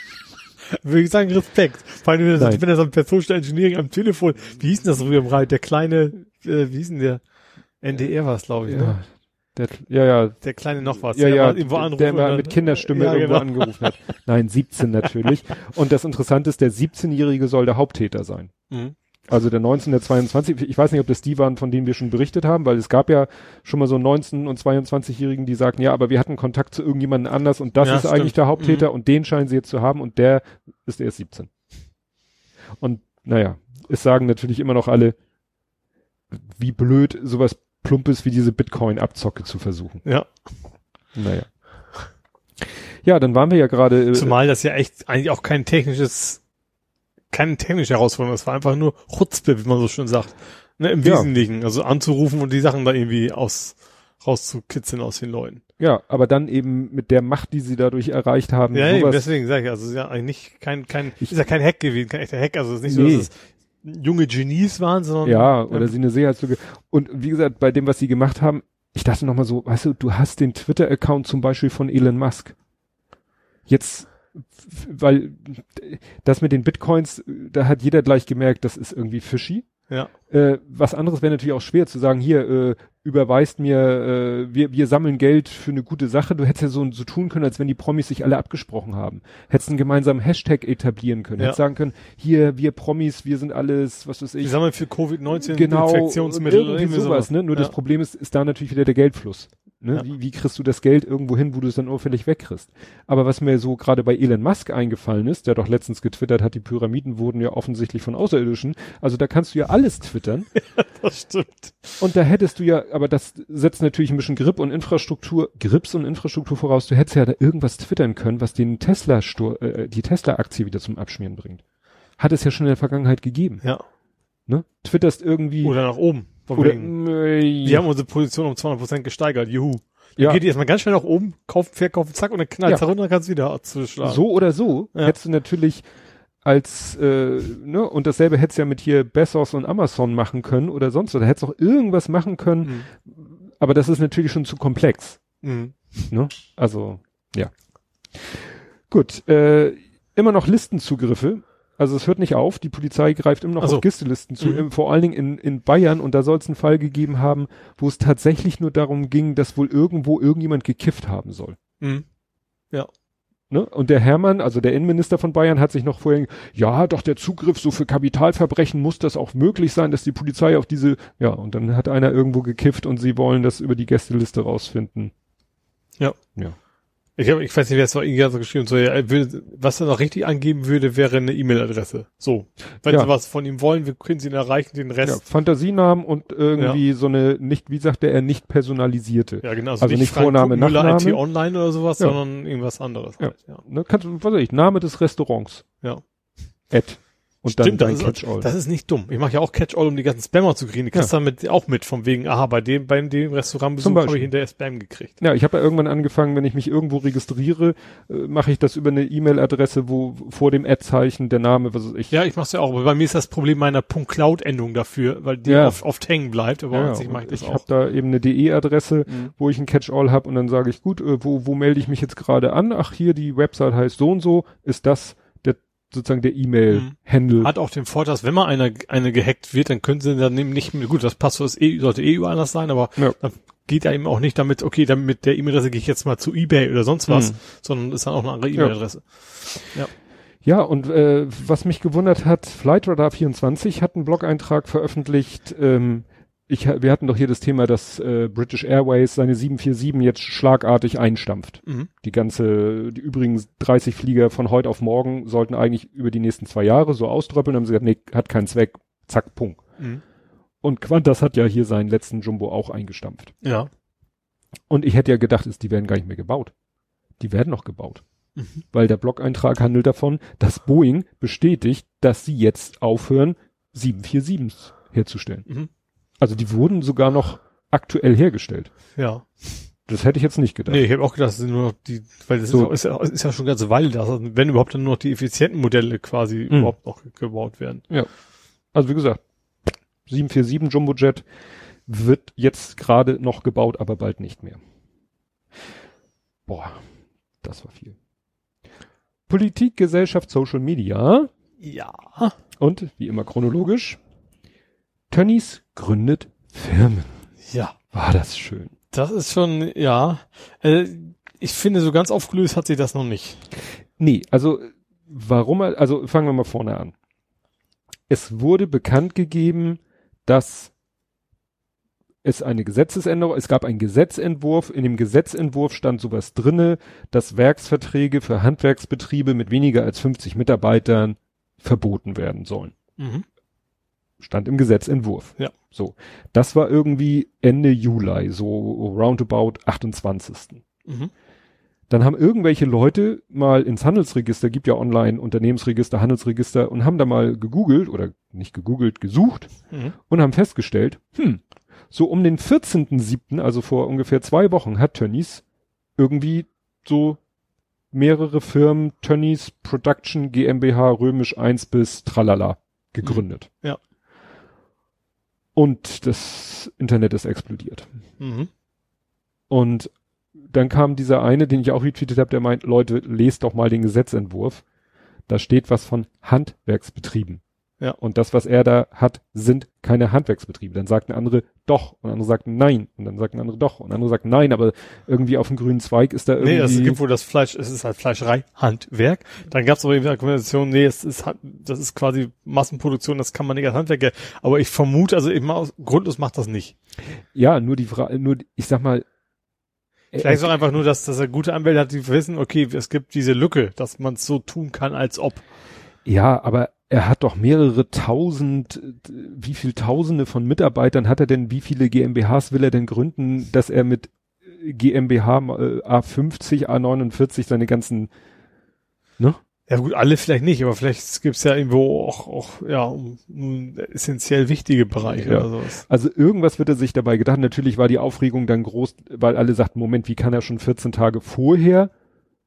Würde ich sagen, Respekt. Vor allem, wenn das, wenn das am per Social Engineering am Telefon, wie hieß denn das früher im Radio? Der kleine, äh, wie hieß denn der? NDR war es, glaube ich, ne? Ja, der, ja, ja, Der kleine noch was. ja, der ja, irgendwo anrufen der mal mit Kinderstimme Ja, irgendwo genau. angerufen hat. Nein, 17 natürlich. Und das Interessante ist, der 17-Jährige soll der Haupttäter sein. Mhm. Also der 19, der 22, ich weiß nicht, ob das die waren, von denen wir schon berichtet haben, weil es gab ja schon mal so 19- und 22-Jährigen, die sagten, ja, aber wir hatten Kontakt zu irgendjemandem anders und das Ja, ist stimmt. eigentlich der Haupttäter und den scheinen sie jetzt zu haben und der ist erst 17. Und naja, es sagen natürlich immer noch alle, wie blöd sowas Plumpes wie diese Bitcoin-Abzocke zu versuchen. Ja. Naja. Ja, dann waren wir ja gerade. äh, Zumal das ja echt eigentlich auch kein technisches, keine technische Herausforderung, das war einfach nur Chutzpe, wie man so schön sagt. Ne, Im Ja. Wesentlichen. Also anzurufen und die Sachen da irgendwie aus, rauszukitzeln aus den Leuten. Ja, aber dann eben mit der Macht, die sie dadurch erreicht haben. Ja, eben, deswegen sage ich, also es ist ja eigentlich kein, kein, Ich- ist ja kein Hack gewesen, kein echter Hack, also es ist nicht so, Nee. dass es junge Genies waren, sondern ja, oder ähm, sie eine Sicherheitslücke. Und wie gesagt, bei dem, was sie gemacht haben, ich dachte nochmal so, weißt du, du hast den Twitter-Account zum Beispiel von Elon Musk. Jetzt, weil das mit den Bitcoins, da hat jeder gleich gemerkt, das ist irgendwie fishy. ja, Äh, was anderes wäre natürlich auch schwer zu sagen, hier, äh, überweist mir, äh, wir, wir sammeln Geld für eine gute Sache. Du hättest ja so, so tun können, als wenn die Promis sich alle abgesprochen haben. Hättest einen gemeinsamen Hashtag etablieren können. Ja. Hättest sagen können, hier, wir Promis, wir sind alles, was weiß ich. sammeln für Covid-19 Genau, Infektionsmittel irgendwie irgendwie sowas, ne? Nur das Ja. Problem ist, ist da natürlich wieder der Geldfluss. Ne? Ja. Wie, wie kriegst du das Geld irgendwo hin, wo du es dann unfällig wegkriegst? Aber was mir so gerade bei Elon Musk eingefallen ist, der doch letztens getwittert hat, die Pyramiden wurden ja offensichtlich von Außerirdischen. Also da kannst du ja alles twittern. Das stimmt. Und da hättest du ja, aber das setzt natürlich ein bisschen Grip und Infrastruktur, Grips und Infrastruktur voraus. Du hättest ja da irgendwas twittern können, was den Tesla, äh, die Tesla-Aktie wieder zum Abschmieren bringt. Hat es ja schon in der Vergangenheit gegeben. Ja. Ne? Twitterst irgendwie Oder nach oben. Oder äh, wir haben unsere Position um 200% gesteigert, juhu. Dann ja, geht die erstmal ganz schnell nach oben, kauft, verkauft, zack, und dann knallt Ja. herunter, dann kannst wieder zuschlagen. so oder so Ja. hättest du natürlich als, äh, ne, und dasselbe hättest du ja mit hier Bezos und Amazon machen können oder sonst was. Da hättest du auch irgendwas machen können, Mhm. aber das ist natürlich schon zu komplex. Mhm. Ne? Also, ja. Gut, äh, immer noch Listenzugriffe. Also es hört nicht auf, die Polizei greift immer noch Ach so. auf Gistelisten zu, Mhm. im- vor allen Dingen in, in Bayern und da soll es einen Fall gegeben haben, wo es tatsächlich nur darum ging, dass wohl irgendwo irgendjemand gekifft haben soll. Mhm. Ne? Und der Hermann, also der Innenminister von Bayern, hat sich noch vorhin, ja, doch der Zugriff so für Kapitalverbrechen muss das auch möglich sein, dass die Polizei auf diese, ja, und dann hat einer irgendwo gekifft und sie wollen das über die Gästeliste rausfinden. Ich, hab, ich weiß nicht, wer es war, irgendwie hat so geschrieben, ja, will, was er noch richtig angeben würde, wäre eine E-Mail-Adresse. So. Wenn Ja. sie was von ihm wollen, wir können sie ihn erreichen, den Ja, Rest. Fantasienamen und irgendwie so eine nicht, wie sagte er, nicht personalisierte. Ja, genau. Also nicht Frank Vorname, Müller Nachname. IT Online oder sowas, Ja. sondern irgendwas anderes. Ja. Halt, ja. Ne, kannst was weiß ich, Name des Restaurants. Ja. Ed. Und Stimmt, dann das dein ist, Catch-all. das ist nicht dumm. Ich mache ja auch Catch-all, um die ganzen Spammer zu kriegen. Die kriegst du dann mit, auch mit, vom wegen, aha, bei dem, bei dem Restaurantbesuch habe ich hinterher Spam gekriegt. Ja, ich habe ja irgendwann angefangen, wenn ich mich irgendwo registriere, äh, mache ich das über eine E-Mail-Adresse, wo vor dem Ad-Zeichen der Name, was weiß ich. Ja, ich mache es ja auch, aber bei mir ist das Problem meiner .cloud-Endung dafür, weil die Ja. oft, oft hängen bleibt, aber Ja, an sich mache ich das ich auch. habe da eben eine DE-Adresse, Mhm. wo ich ein Catch-all habe und dann sage ich, gut, äh, wo, wo melde ich mich jetzt gerade an? Ach, hier die Website heißt so und so, ist das sozusagen der E-Mail-Handle. Hat auch den Vorteil, dass wenn mal eine, eine gehackt wird, dann können sie dann eben nicht mehr, gut, das Passwort eh, sollte eh überall anders sein, aber Ja. dann geht ja eben auch nicht damit, okay, dann mit der E-Mail-Adresse gehe ich jetzt mal zu Ebay oder sonst was, Mhm. sondern ist dann auch eine andere E-Mail-Adresse. Ja, und äh, was mich gewundert hat, Flightradar24 hat einen Blog-Eintrag veröffentlicht. Ähm, ich, wir hatten doch hier das Thema, dass äh, British Airways seine 747 jetzt schlagartig einstampft. Mhm. Die ganze, die übrigen 30 Flieger von heute auf morgen sollten eigentlich über die nächsten zwei Jahre so ausdröppeln. Haben sie gesagt, nee, hat keinen Zweck. Zack, Punkt. Mhm. Und Qantas hat ja hier seinen letzten Jumbo auch eingestampft. Ja. Und ich hätte ja gedacht, ist, die werden gar nicht mehr gebaut. Die werden noch gebaut. Mhm. Weil der Blog-Eintrag handelt davon, dass Boeing bestätigt, dass sie jetzt aufhören, 747s herzustellen. Also die wurden sogar noch aktuell hergestellt. Ja. Das hätte ich jetzt nicht gedacht. Nee, ich habe auch gedacht, das sind nur noch die, weil das So. ist, ja, ist, ja, ist ja schon eine ganze Weile da, wenn überhaupt dann nur noch die effizienten Modelle quasi Mhm. überhaupt noch gebaut werden. Also wie gesagt, 747 Jumbojet wird jetzt gerade noch gebaut, aber bald nicht mehr. Boah, das war viel. Politik, Gesellschaft, Social Media Ja. und wie immer chronologisch. Tönnies gründet Firmen. Ja. War das schön. Das ist schon, ja. Äh, ich finde, so ganz aufgelöst hat sie das noch nicht. Nee, also warum, also fangen wir mal vorne an. Es wurde bekannt gegeben, dass es eine Gesetzesänderung, es gab einen Gesetzentwurf, in dem Gesetzentwurf stand sowas drinne, dass Werksverträge für Handwerksbetriebe mit weniger als 50 Mitarbeitern verboten werden sollen. Mhm. Stand im Gesetzentwurf. Ja. So. Das war irgendwie Ende Juli, so roundabout 28. Mhm. Dann haben irgendwelche Leute mal ins Handelsregister, gibt ja online Unternehmensregister, Handelsregister und haben da mal gegoogelt oder nicht gegoogelt, gesucht Mhm. und haben festgestellt, hm, so um den 14.07., also vor ungefähr zwei Wochen, hat Tönnies irgendwie so mehrere Firmen, Tönnies Production GmbH römisch 1 bis tralala gegründet. Ja. Und das Internet ist explodiert. Mhm. Und dann kam dieser eine, den ich auch retweetet habe, der meint, Leute, lest doch mal den Gesetzentwurf. Da steht was von Handwerksbetrieben. Ja. Und das, was er da hat, sind keine Handwerksbetriebe. Dann sagten andere doch und andere sagten nein und dann sagten andere doch und andere sagten nein, aber irgendwie auf dem grünen Zweig ist da irgendwie. Nee, es gibt wohl das Fleisch, es ist halt Fleischerei, Handwerk. Dann gab es aber eben die Argumentation, nee, es ist, das ist quasi Massenproduktion, das kann man nicht als Handwerk. Aber ich vermute, also eben aus, grundlos macht das nicht. ja, nur die Frage, nur, ich sag mal, äh, Vielleicht ist auch einfach nur, dass, dass er gute Anwälte hat, die wissen, okay, es gibt diese Lücke, dass man es so tun kann, als ob. Ja, aber er hat doch mehrere tausend, wie viel Tausende von Mitarbeitern hat er denn, wie viele GmbHs will er denn gründen, dass er mit GmbH äh, A50, A49 seine ganzen, ne? Ja gut, alle vielleicht nicht, aber vielleicht gibt's ja irgendwo auch, auch ja, um, um essentiell wichtige Bereiche Ja. oder sowas. Also irgendwas wird er sich dabei gedacht. Natürlich war die Aufregung dann groß, weil alle sagten, Moment, wie kann er schon 14 Tage vorher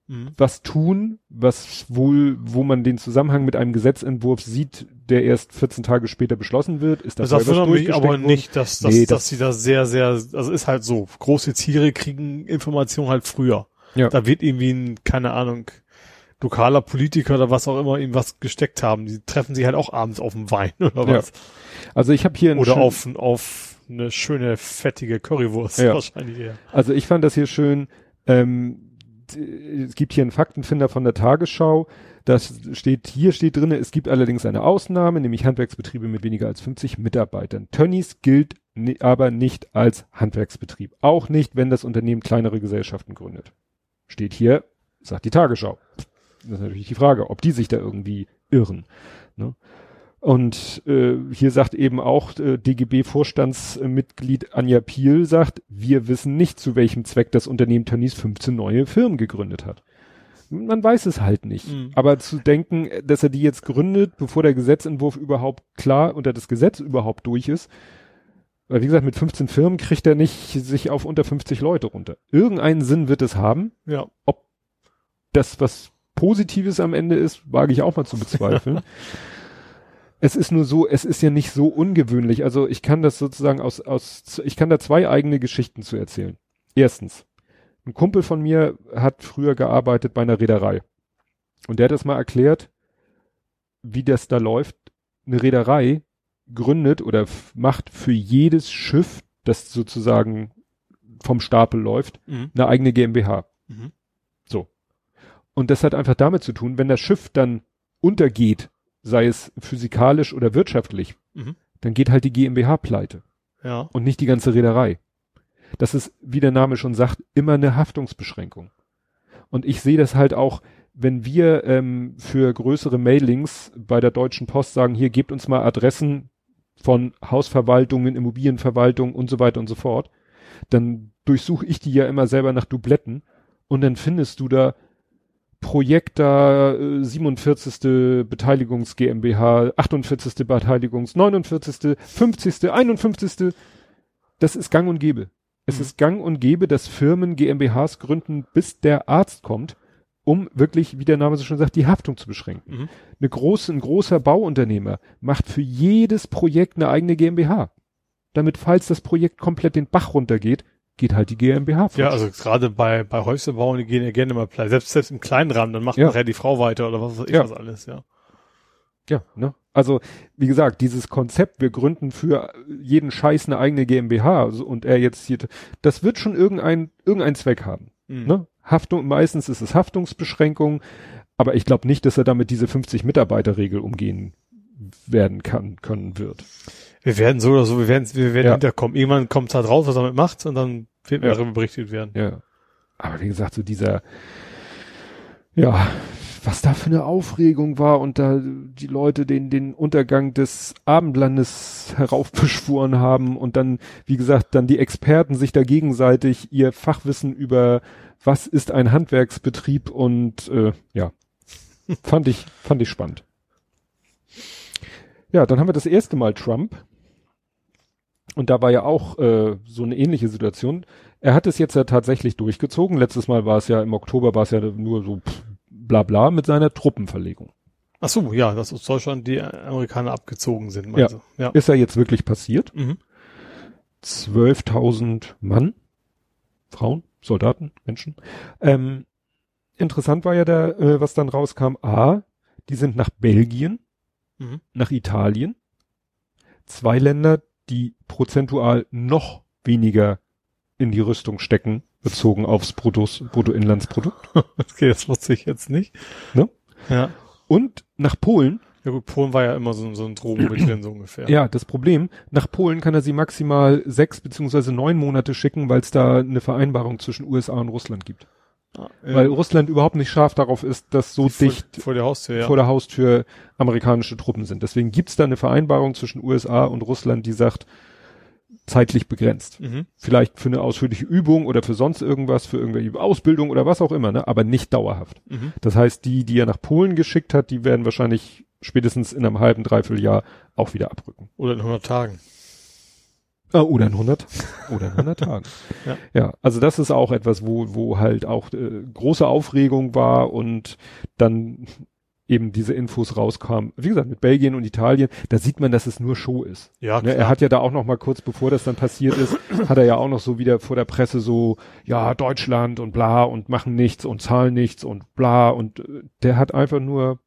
Mhm. was tun, was wohl, wo man den Zusammenhang mit einem Gesetzentwurf sieht, der erst 14 Tage später beschlossen wird, ist das, Das selber mich aber worden? nicht, dass, dass, Nee, dass das- sie da sehr, sehr, also ist halt so. Große Tiere kriegen Informationen halt früher. Ja. Da wird irgendwie ein, keine Ahnung, lokaler Politiker oder was auch immer ihm was gesteckt haben. Die treffen sich halt auch abends auf dem Wein oder Ja. was. Also ich habe hier einen Oder auf, auf eine schöne, fettige Currywurst Ja. wahrscheinlich eher. Also ich fand das hier schön. Ähm, es gibt hier einen Faktenfinder von der Tagesschau. Das steht, hier steht drinne, es gibt allerdings eine Ausnahme, nämlich Handwerksbetriebe mit weniger als 50 Mitarbeitern. Tönnies gilt aber nicht als Handwerksbetrieb. Auch nicht, wenn das Unternehmen kleinere Gesellschaften gründet. Steht hier, sagt die Tagesschau. Das ist natürlich die Frage, ob die sich da irgendwie irren. Ne? Und äh, hier sagt eben auch äh, DGB-Vorstandsmitglied Anja Piel sagt, wir wissen nicht, zu welchem Zweck das Unternehmen Tönnies 15 neue Firmen gegründet hat. Man weiß es halt nicht. Mhm. Aber zu denken, dass er die jetzt gründet, bevor der Gesetzentwurf überhaupt klar unter das Gesetz überhaupt durch ist, weil wie gesagt, mit 15 Firmen kriegt er nicht sich auf unter 50 Leute runter. Irgendeinen Sinn wird es haben. Ja. Das, was Positives am Ende ist, wage ich auch mal zu bezweifeln. es ist nur so, es ist ja nicht so ungewöhnlich. Also ich kann das sozusagen aus, aus, ich kann da zwei eigene Geschichten zu erzählen. Erstens, ein Kumpel von mir hat früher gearbeitet bei einer Reederei. Und der hat das mal erklärt, wie das da läuft. Eine Reederei gründet oder macht für jedes Schiff, das sozusagen vom Stapel läuft, Mhm. eine eigene GmbH. Mhm. So. Und das hat einfach damit zu tun, wenn das Schiff dann untergeht, sei es physikalisch oder wirtschaftlich, Mhm. dann geht halt die GmbH pleite Ja. und nicht die ganze Reederei. Das ist, wie der Name schon sagt, immer eine Haftungsbeschränkung. Und ich sehe das halt auch, wenn wir ähm, für größere Mailings bei der Deutschen Post sagen, hier gebt uns mal Adressen von Hausverwaltungen, Immobilienverwaltungen und so weiter und so fort, dann durchsuche ich die ja immer selber nach Dubletten und dann findest du da Projekta äh, 47. Beteiligungs GmbH, 48. Beteiligungs, 49., 50., 51. Das ist gang und gäbe. Es Mhm. ist gang und gäbe, dass Firmen GmbHs gründen, bis der Arzt kommt, um wirklich, wie der Name so schon sagt, die Haftung zu beschränken. Mhm. Eine große, ein großer Bauunternehmer macht für jedes Projekt eine eigene GmbH. Damit, falls das Projekt komplett den Bach runtergeht, geht halt die GmbH Ja, futsch. also gerade bei, bei Häuserbauern, die gehen ja gerne mal pleite. Selbst, selbst im kleinen Rahmen, dann macht Ja. nachher die Frau weiter oder was weiß ich Ja. was alles, ja. Ja, ne? Also, wie gesagt, dieses Konzept, wir gründen für jeden Scheiß eine eigene GmbH und er jetzt hier, das wird schon irgendein, irgendeinen Zweck haben. Mhm. Ne? Haftung, meistens ist es Haftungsbeschränkung, aber ich glaube nicht, dass er damit diese 50 Mitarbeiterregel umgehen werden kann, können wird. Wir werden so oder so, wir werden, wir werden Ja. hinterkommen. Irgendwann kommt halt raus, was er damit macht und dann wird Ja. darüber berichtet werden. Ja. Aber wie gesagt, so dieser, ja, was da für eine Aufregung war und da die Leute den, den Untergang des Abendlandes heraufbeschworen haben und dann, wie gesagt, dann die Experten sich da gegenseitig ihr Fachwissen über was ist ein Handwerksbetrieb und äh, ja, fand ich, fand ich spannend. Ja, dann haben wir das erste Mal Trump. Und da war ja auch äh, so eine ähnliche Situation. Er hat es jetzt ja tatsächlich durchgezogen. Letztes Mal war es ja im Oktober war es ja nur so bla bla mit seiner Truppenverlegung. Ach so, ja, dass aus Deutschland die Amerikaner abgezogen sind. Ja. ja. Ist ja jetzt wirklich passiert. Mhm. 12.000 Mann, Frauen, Soldaten, Menschen. Ähm, interessant war ja da, äh, was dann rauskam. A, die sind nach Belgien, Mhm. nach Italien. Zwei Länder, die prozentual noch weniger in die Rüstung stecken, bezogen aufs Bruttos, Bruttoinlandsprodukt. Okay, das wusste ich jetzt nicht. Ne? Ja. Und nach Polen, Ja gut, Polen war ja immer so, so ein Drogen mit drin, so ungefähr. ja, das Problem, nach Polen kann er sie maximal sechs beziehungsweise neun Monate schicken, weil es da eine Vereinbarung zwischen USA und Russland gibt. Weil Russland überhaupt nicht scharf darauf ist, dass so vor, dicht vor der Haustür, ja. vor der Haustür amerikanische Truppen sind. Deswegen gibt's da eine Vereinbarung zwischen USA und Russland, die sagt, zeitlich begrenzt. mhm. Vielleicht für eine ausführliche Übung oder für sonst irgendwas, für irgendwelche Ausbildung oder was auch immer, ne? aber nicht dauerhaft. Mhm. Das heißt, die, die er nach Polen geschickt hat, die werden wahrscheinlich spätestens in einem halben, dreiviertel Jahr auch wieder abrücken. Oder in 100 Tagen. Ah, oder in 100, oder in 100 Tagen. Ja. ja, also das ist auch etwas, wo, wo halt auch äh, große Aufregung war und dann eben diese Infos rauskamen. Wie gesagt, mit Belgien und Italien, da sieht man, dass es nur Show ist. Ja, Ne, klar. er hat ja da auch noch mal kurz bevor das dann passiert ist, hat er ja auch noch so wieder vor der Presse so, ja, Deutschland und bla und machen nichts und zahlen nichts und bla und äh, der hat einfach nur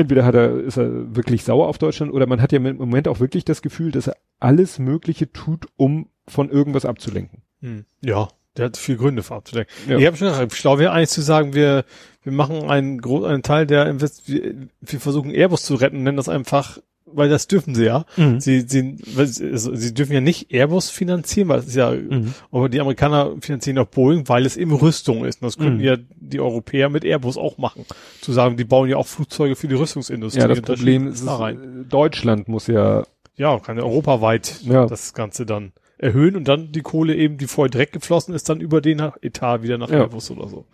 entweder hat er, ist er wirklich sauer auf Deutschland oder man hat ja im Moment auch wirklich das Gefühl, dass er alles Mögliche tut, um von irgendwas abzulenken. Hm. Ja, der hat viel Gründe für abzudecken. Ja. Ich habe schon gesagt, schlau wäre eigentlich zu sagen, wir, wir machen einen, einen Teil der Invest wir, wir versuchen Airbus zu retten, nennen das einfach, weil das dürfen sie ja. Mhm. Sie, sie, sie, dürfen ja nicht Airbus finanzieren, weil es ist ja, Mhm. aber die Amerikaner finanzieren auch Boeing, weil es eben Rüstung ist. Und das könnten Mhm. ja die Europäer mit Airbus auch machen. Zu sagen, die bauen ja auch Flugzeuge für die Rüstungsindustrie. Ja, das Problem ist, da Deutschland muss ja, Ja, kann ja europaweit Ja. das Ganze dann erhöhen und dann die Kohle eben, die vorher direkt geflossen ist, dann über den Etat wieder nach Ja. Airbus oder so.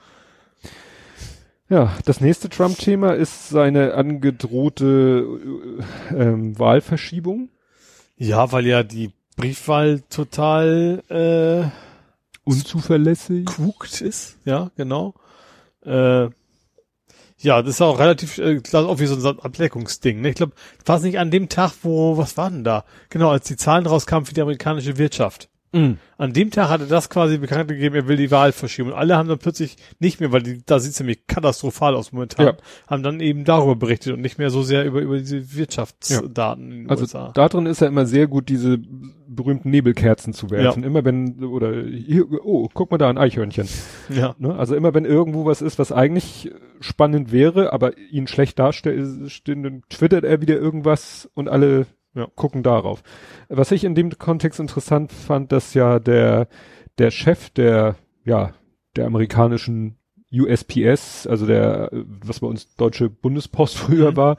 Ja, das nächste Trump-Thema ist seine angedrohte äh, ähm, Wahlverschiebung. Ja, weil ja die Briefwahl total äh, Unzuverlässig. guckt ist, ja, genau. Äh, ja, das ist auch relativ, äh, klar, auch wie so ein Ableckungsding. Ne? Ich glaube, war es nicht an dem Tag, wo, was war denn da? Genau, als die Zahlen rauskamen für die amerikanische Wirtschaft. Mhm. An dem Tag hatte das quasi bekannt gegeben, er will die Wahl verschieben. Und alle haben dann plötzlich nicht mehr, weil die, da sieht es nämlich katastrophal aus momentan, Ja. haben dann eben darüber berichtet und nicht mehr so sehr über, über diese Wirtschaftsdaten in den Also USA. da drin ist er immer sehr gut, diese berühmten Nebelkerzen zu werfen. Immer wenn, oder hier, oh, guck mal da ein Eichhörnchen. Ja. Ne? Also immer wenn irgendwo was ist, was eigentlich spannend wäre, aber ihn schlecht darstellt, dann twittert er wieder irgendwas und alle Ja. gucken darauf. Was ich in dem Kontext interessant fand, dass ja der, der Chef der, ja, der amerikanischen USPS, also der, was bei uns Deutsche Bundespost früher Mhm. war,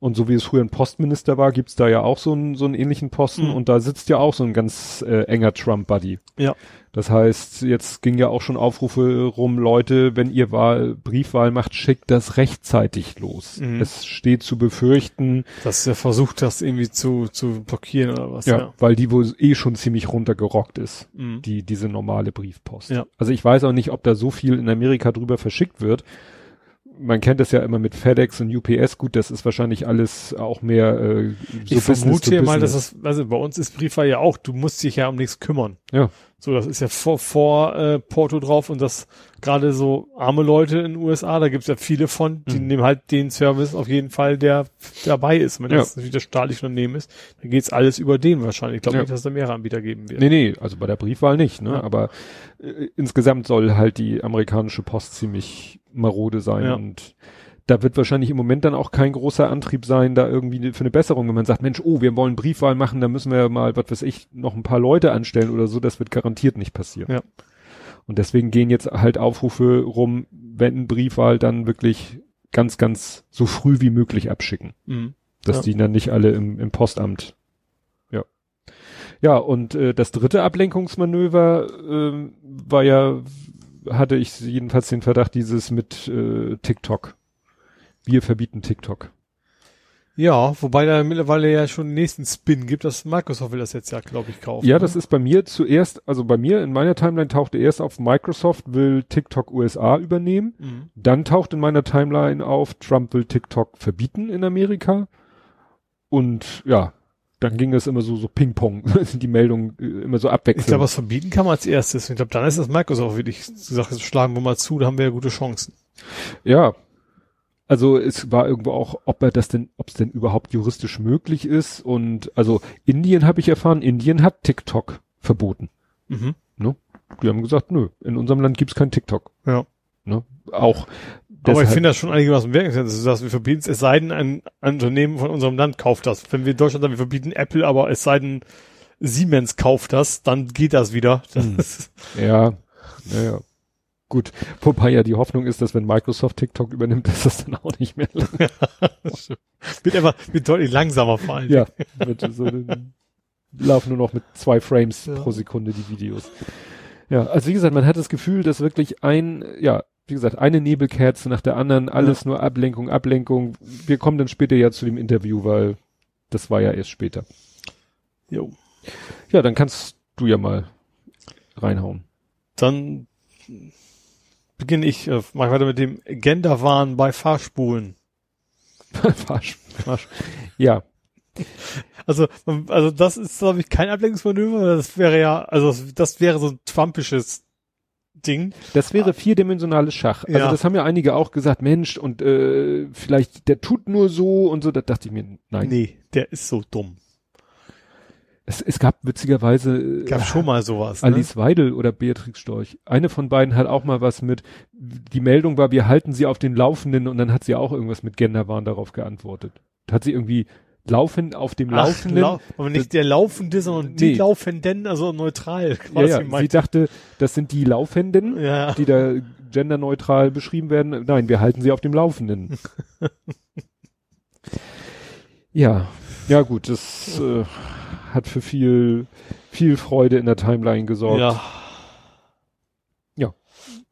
und so wie es früher ein Postminister war, gibt's da ja auch so einen, so einen ähnlichen Posten Mhm. und da sitzt ja auch so ein ganz äh, enger Trump-Buddy. Ja. Das heißt, jetzt ging ja auch schon Aufrufe rum, Leute, wenn ihr Wahl, Briefwahl macht, schickt das rechtzeitig los. Mhm. Es steht zu befürchten, Dass er versucht, das irgendwie zu, zu blockieren oder was. ja, weil die wohl eh schon ziemlich runtergerockt ist, Mhm. die, diese normale Briefpost. Ja. Also ich weiß auch nicht, ob da so viel in Amerika drüber verschickt wird. Man kennt das ja immer mit FedEx und UPS. Gut, das ist wahrscheinlich alles auch mehr äh, so ich vermute ja mal, dass das, also bei uns ist Briefwahl ja auch, du musst dich ja um nichts kümmern. Ja. So, das ist ja vor, vor äh, Porto drauf und das gerade so arme Leute in den USA, da gibt's ja viele von, die Mhm. nehmen halt den Service auf jeden Fall, der dabei ist. Wenn Ja. das wieder staatlich Unternehmen ist, dann geht's alles über den wahrscheinlich. Ich glaube Ja. nicht, dass es da mehrere Anbieter geben wird. Nee, nee, also bei der Briefwahl nicht, ne? Ja. Aber äh, insgesamt soll halt die amerikanische Post ziemlich marode sein und da wird wahrscheinlich im Moment dann auch kein großer Antrieb sein, da irgendwie für eine Besserung, wenn man sagt, Mensch, oh, wir wollen Briefwahl machen, dann müssen wir mal, was weiß ich, noch ein paar Leute anstellen oder so, das wird garantiert nicht passieren. Ja. Und deswegen gehen jetzt halt Aufrufe rum, wenn Briefwahl dann wirklich ganz, ganz so früh wie möglich abschicken Mhm. dass Ja. die dann nicht alle im, im Postamt. Ja. Ja, und äh, das dritte Ablenkungsmanöver ähm, war ja, hatte ich jedenfalls den Verdacht, dieses mit äh, TikTok. Wir verbieten TikTok. Ja, wobei da mittlerweile ja schon den nächsten Spin gibt, dass Microsoft will das jetzt ja, glaube ich, kaufen. Ja, ne? das ist bei mir zuerst, also bei mir in meiner Timeline tauchte erst auf Microsoft will TikTok USA übernehmen. Mhm. Dann taucht in meiner Timeline auf, Trump will TikTok verbieten in Amerika. Und ja, dann ging es immer so, so Ping-Pong, die Meldungen äh, immer so abwechselnd. Ich glaube, was verbieten kann man als erstes. Ich glaube, dann ist das Microsoft wirklich gesagt, schlagen wir mal zu, da haben wir ja gute Chancen. Ja. Also es war irgendwo auch, ob er das denn, ob es denn überhaupt juristisch möglich ist. Und also Indien habe ich erfahren, Indien hat TikTok verboten. Mhm. Die haben gesagt, nö, in unserem Land gibt's kein TikTok. Ja. Ne? Auch. Aber ich deshalb- finde das schon einigermaßen wirkungsvoll, dass du sagst, wir verbieten es, es sei denn, ein, ein Unternehmen von unserem Land kauft das. Wenn wir in Deutschland sagen, wir verbieten Apple, aber es sei denn, Siemens kauft das, dann geht das wieder. Das Hm. Ja, ja, ja. Gut. Wobei ja die Hoffnung ist, dass wenn Microsoft TikTok übernimmt, dass das dann auch nicht mehr lange. wird einfach, wird deutlich langsamer vor allem. ja, wird so, laufen nur noch mit zwei Frames Ja. pro Sekunde die Videos. Ja, also wie gesagt, man hat das Gefühl, dass wirklich ein, ja, wie gesagt, eine Nebelkerze nach der anderen, alles nur Ablenkung, Ablenkung. Wir kommen dann später ja zu dem Interview, weil das war ja erst später. Jo. Ja, dann kannst du ja mal reinhauen. Dann beginne ich, äh, mach ich weiter mit dem Agenda-Wahn bei Fahrspulen. Farsch. Ja, Also, also das ist, glaube ich, kein Ablenkungsmanöver. Das wäre ja, also das, das wäre so ein Trumpisches Ding. Das wäre vierdimensionales Schach. Also Ja. das haben ja einige auch gesagt, Mensch, und äh, vielleicht der tut nur so und so. Da dachte ich mir, nein. Nee, der ist so dumm. Es, es gab witzigerweise äh, Gab schon mal sowas. Ne? Alice Weidel oder Beatrix Storch. Eine von beiden hat auch mal was mit, die Meldung war, wir halten sie auf den Laufenden und dann hat sie auch irgendwas mit Genderwahn darauf geantwortet. Da hat sie irgendwie laufen auf dem Ach, Laufenden. lau aber nicht der Laufende, sondern die Nee. Laufenden, also neutral ja, quasi. ja, sie meint. dachte, das sind die Laufenden. ja. die da genderneutral beschrieben werden. Nein, wir halten sie auf dem Laufenden. ja, ja gut, das äh, hat für viel viel Freude in der Timeline gesorgt. Ja. Ja.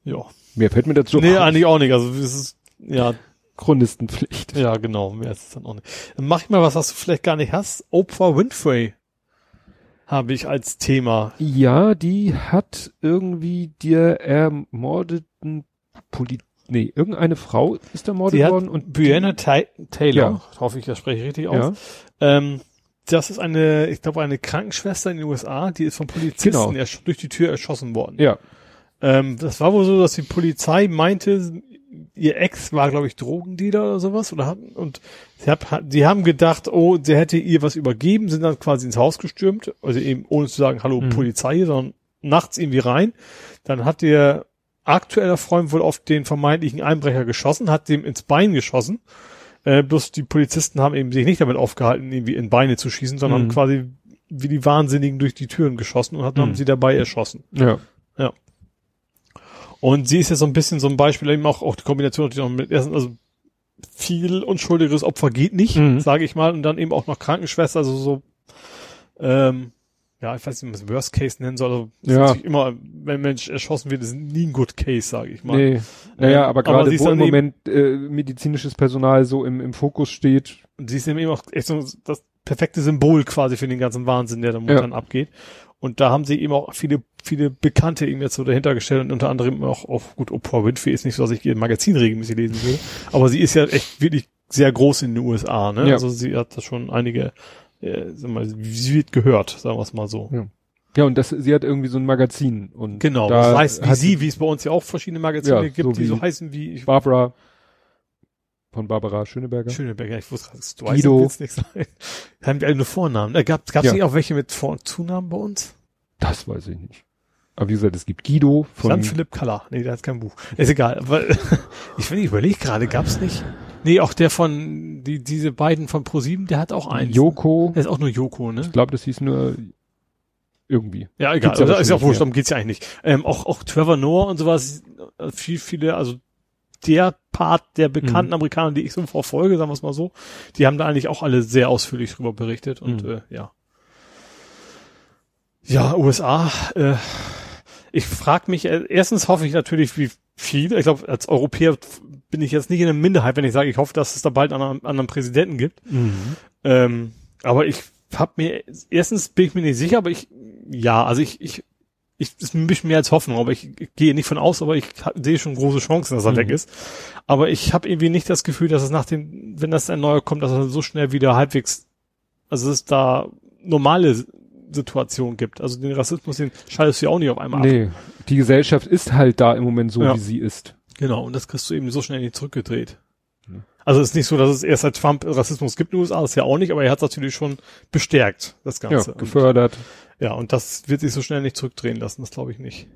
Ja. Mehr fällt mir dazu nee, auch eigentlich auch nicht. Also es ist, ja, Chronistenpflicht. ja, genau. Mehr ist es dann auch nicht. Dann mach ich mal was, was du vielleicht gar nicht hast. Oprah Winfrey habe ich als Thema. Ja, die hat irgendwie der ermordeten Poli nee, irgendeine Frau ist ermordet worden und Brianna Ta Taylor, Ja. hoffe ich, das spreche ich richtig ja, aus. Ähm, das ist eine, ich glaube, eine Krankenschwester in den USA, die ist vom Polizisten Genau. durch die Tür erschossen worden. ja, Ähm, das war wohl so, dass die Polizei meinte, ihr Ex war, glaube ich, Drogendealer oder sowas, oder hat, und sie, hab, die haben gedacht, oh, sie hätte ihr was übergeben, sind dann quasi ins Haus gestürmt, also eben ohne zu sagen, hallo Mhm. Polizei, sondern nachts irgendwie rein. Dann hat ihr aktueller Freund wohl auf den vermeintlichen Einbrecher geschossen, hat dem ins Bein geschossen. Äh, bloß die Polizisten haben eben sich nicht damit aufgehalten, irgendwie in Beine zu schießen, sondern Mhm. haben quasi wie die Wahnsinnigen durch die Türen geschossen und hat- haben Mhm. sie dabei erschossen. ja, Und sie ist ja so ein bisschen so ein Beispiel, eben auch, auch die Kombination natürlich noch mit also viel unschuldigeres Opfer geht nicht, Mhm. sage ich mal, und dann eben auch noch Krankenschwester, also so, ähm, ja, ich weiß nicht, es Worst Case nennen soll, also Ja. immer, wenn Mensch erschossen wird, ist nie ein Good Case, sage ich mal. nee, naja, Ähm, aber gerade wo im Moment äh, medizinisches Personal so im, im Fokus steht, Und sie ist eben auch echt so das perfekte Symbol quasi für den ganzen Wahnsinn, der da momentan abgeht. Und da haben sie eben auch viele, viele Bekannte eben jetzt so dahinter gestellt und unter anderem auch, auch gut, Oprah Winfrey ist nicht so, dass ich ihr Magazin regelmäßig lesen würde, aber sie ist ja echt wirklich sehr groß in den USA, ne? Ja. Also sie hat da schon einige, äh, sag mal, sie wird gehört, sagen wir es mal so. ja, und das, sie hat irgendwie so ein Magazin und Genau, da das heißt wie sie, wie es bei uns ja auch verschiedene Magazine Ja, gibt, so die so heißen wie ich, Barbara von Barbara Schöneberger. Schöneberger, ich wusste gerade, du Guido. weißt nicht sein. Haben die alle nur Vornamen? Da gab es Ja. nicht auch welche mit Vor- und Zunamen bei uns? Das weiß ich nicht. Aber wie gesagt, es gibt Guido von Jan Philipp Kaller. Nee, der hat kein Buch. Ist egal. Aber ich finde, ich überlege gerade, gab's nicht? Nee, auch der von, die, diese beiden von ProSieben, der hat auch eins. Joko. Der ist auch nur Joko, ne? Ich glaube, das hieß nur irgendwie. Ja, egal. Ja Also, ist ja wahrscheinlich wurscht, darum geht's ja eigentlich nicht. Ähm, auch, auch Trevor Noah und sowas, viel, viele, also der Part der bekannten Mhm. Amerikaner, die ich so verfolge, sagen wir es mal so, die haben da eigentlich auch alle sehr ausführlich drüber berichtet und Mhm. äh, ja. Ja, USA, äh, ich frage mich, äh, erstens hoffe ich natürlich, wie viele, ich glaube, als Europäer bin ich jetzt nicht in der Minderheit, wenn ich sage, ich hoffe, dass es da bald einen anderen, anderen Präsidenten gibt. Ähm, aber ich hab mir, erstens bin ich mir nicht sicher, aber ich, ja, also ich, ich, ich, ist ein bisschen mehr als Hoffnung, aber ich, ich gehe nicht von aus, aber ich sehe schon große Chancen, dass er Mhm. weg ist. Aber ich habe irgendwie nicht das Gefühl, dass es nach dem, wenn das ein neuer kommt, dass er so schnell wieder halbwegs, also es da normale Situation gibt. Also den Rassismus, den schaltest du ja auch nicht auf einmal ab. Nee, die Gesellschaft ist halt da im Moment so, Ja. wie sie ist. Genau, und das kriegst du eben so schnell nicht zurückgedreht. Ja. Also es ist nicht so, dass es erst seit Trump Rassismus gibt in den USA, das ist ja auch nicht, aber er hat es natürlich schon bestärkt, das Ja, Ganze. Und- gefördert. Ja, und das wird sich so schnell nicht zurückdrehen lassen, das glaube ich nicht.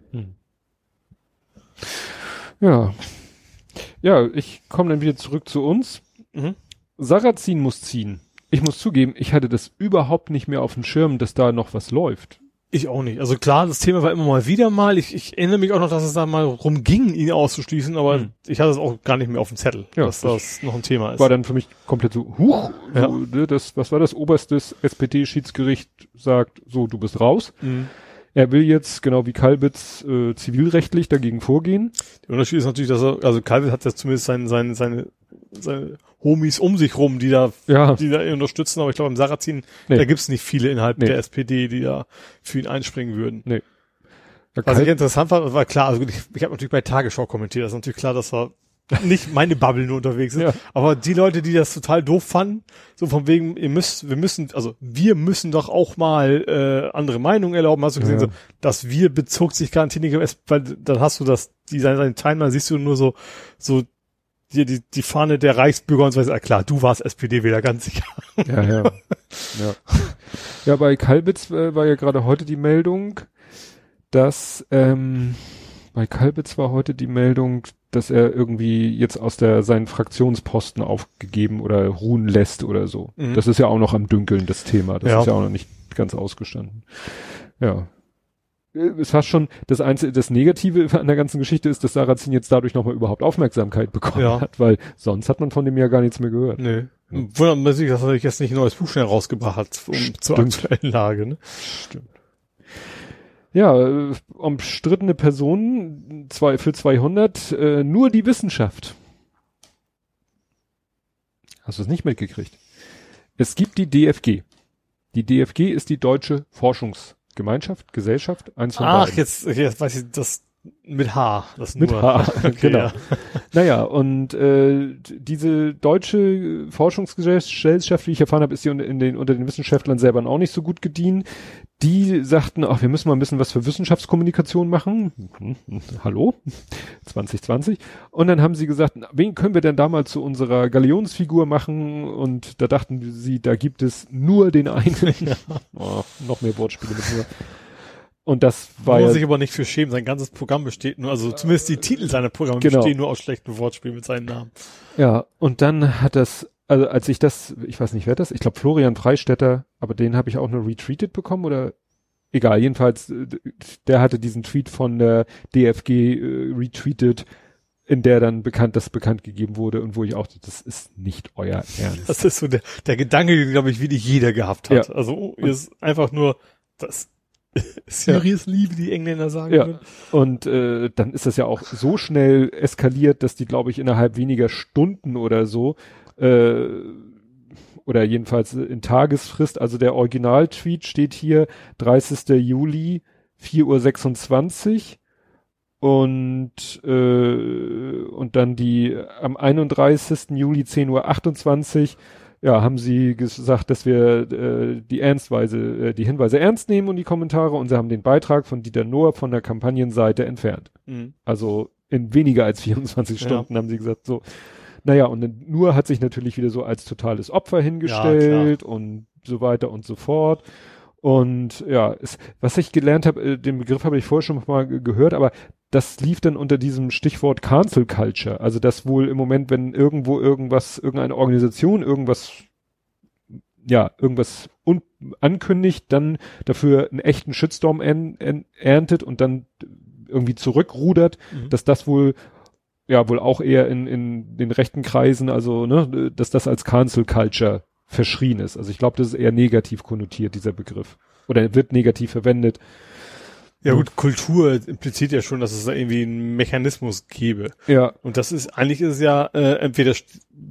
Ja. Ja, ich komme dann wieder zurück zu uns. Mhm. Sarrazin muss ziehen. Ich muss zugeben, ich hatte das überhaupt nicht mehr auf dem Schirm, dass da noch was läuft. Ich auch nicht. Also klar, das Thema war immer mal wieder mal. Ich, ich erinnere mich auch noch, dass es da mal rumging, ihn auszuschließen, aber Mhm. ich hatte es auch gar nicht mehr auf dem Zettel, Ja, dass das das noch ein Thema ist. War dann für mich komplett so, huch, Ja. so, ne, das, was war das? Oberstes SPD-Schiedsgericht sagt, so, du bist raus. Mhm. Er will jetzt, genau wie Kalbitz, äh, zivilrechtlich dagegen vorgehen. Der Unterschied ist natürlich, dass er, also Calvin hat ja zumindest seine, seine, seine, seine Homies um sich rum, die da, Ja, die da ihn unterstützen, aber ich glaube, im Sarrazin, Nee. da gibt's nicht viele innerhalb Nee. der SPD, die da für ihn einspringen würden. ja, Was ich interessant fand, war klar, also ich, ich habe natürlich bei Tagesschau kommentiert, das ist natürlich klar, dass er nicht meine Bubble nur unterwegs ist, Ja. aber die Leute, die das total doof fanden, so von wegen, ihr müsst, wir müssen, also wir müssen doch auch mal äh, andere Meinungen erlauben, hast du gesehen, Ja. so, dass wir bezog sich garantiert nicht, weil dann hast du das, die seine, seine Timeline siehst du nur so, so hier die, die Fahne der Reichsbürger und so weiter. Ah, klar, du warst SPD-Wähler, ganz sicher. Ja, ja. ja. ja, bei Kalbitz äh, war ja gerade heute die Meldung, dass ähm, bei Kalbitz war heute die Meldung, dass er irgendwie jetzt aus der seinen Fraktionsposten aufgegeben oder ruhen lässt oder so. Mhm. Das ist ja auch noch am Dünkeln, das Thema. Das Ja. ist ja auch noch nicht ganz ausgestanden. Ja. Äh, Es war schon das einzige, das Negative an der ganzen Geschichte ist, dass Sarrazin jetzt dadurch nochmal überhaupt Aufmerksamkeit bekommen Ja. hat, weil sonst hat man von dem ja gar nichts mehr gehört. Nö. Wundert man sich, dass er jetzt nicht ein neues Buch schnell rausgebracht hat, um zur aktuellen Lage, ne? Stimmt. Ja, äh, umstrittene Personen zwei, für 200, äh, nur die Wissenschaft. Hast du es nicht mitgekriegt? Es gibt die DFG. Die DFG ist die Deutsche Forschungsgemeinschaft, Gesellschaft, eins von Ach, beiden. jetzt, jetzt weiß ich, das mit H. Das Mit nur. H, Okay, genau. ja. Naja, und äh, diese deutsche Forschungsgesellschaft, wie ich erfahren habe, ist die unter, in den, unter den Wissenschaftlern selber auch nicht so gut gedient. Die sagten, ach, wir müssen mal ein bisschen was für Wissenschaftskommunikation machen. Hallo? 2020. Und dann haben sie gesagt, wen können wir denn da mal zu unserer Galionsfigur machen? Und da dachten sie, da gibt es nur den einen. oh, noch mehr Wortspiele mit nur. Und das war Muss ja man sich aber nicht für schämen. Sein ganzes Programm besteht nur, also zumindest die Titel seiner Programme Genau. bestehen nur aus schlechten Wortspielen mit seinen Namen. Ja, und dann hat das, also als ich das, ich weiß nicht, wer das, ich glaube Florian Freistetter, aber den habe ich auch nur retweetet bekommen oder egal, jedenfalls, äh, der hatte diesen Tweet von der DFG äh, retweetet, in der dann bekannt, das bekannt gegeben wurde und wo ich auch, das ist nicht euer Ernst. Das ist so der, der Gedanke, glaube ich, wie nicht jeder gehabt hat. Ja. Also oh, ist einfach nur das Serious Liebe, die Engländer sagen Ja. Und äh, dann ist das ja auch so schnell eskaliert, dass die, glaube ich, innerhalb weniger Stunden oder so, äh, oder jedenfalls in Tagesfrist, also der Original-Tweet steht hier 30. Juli, 4.26 Uhr und, äh, und dann die am 31. Juli 10.28 Uhr ja, haben sie gesagt, dass wir äh, die Ernstweise, äh, die Hinweise ernst nehmen und die Kommentare und sie haben den Beitrag von Dieter Nohr von der Kampagnenseite entfernt. Mhm. Also in weniger als 24 Ja. Stunden haben sie gesagt, so. Naja, und dann Nur hat sich natürlich wieder so als totales Opfer hingestellt und so weiter und so fort. Und ja, es, was ich gelernt habe, äh, den Begriff habe ich vorher schon mal ge- gehört, aber das lief dann unter diesem Stichwort Cancel Culture. Also das wohl im Moment, wenn irgendwo irgendwas, irgendeine Organisation irgendwas, ja, irgendwas ankündigt, dann dafür einen echten Shitstorm erntet und dann irgendwie zurückrudert, Mhm. dass das wohl ja wohl auch eher in, in den rechten Kreisen, also ne, dass das als Cancel Culture verschrien ist. Also ich glaube, das ist eher negativ konnotiert, dieser Begriff. Oder wird negativ verwendet. Ja gut, Kultur impliziert ja schon, dass es da irgendwie einen Mechanismus gäbe. Ja, Und das ist, eigentlich ist es ja, äh, entweder,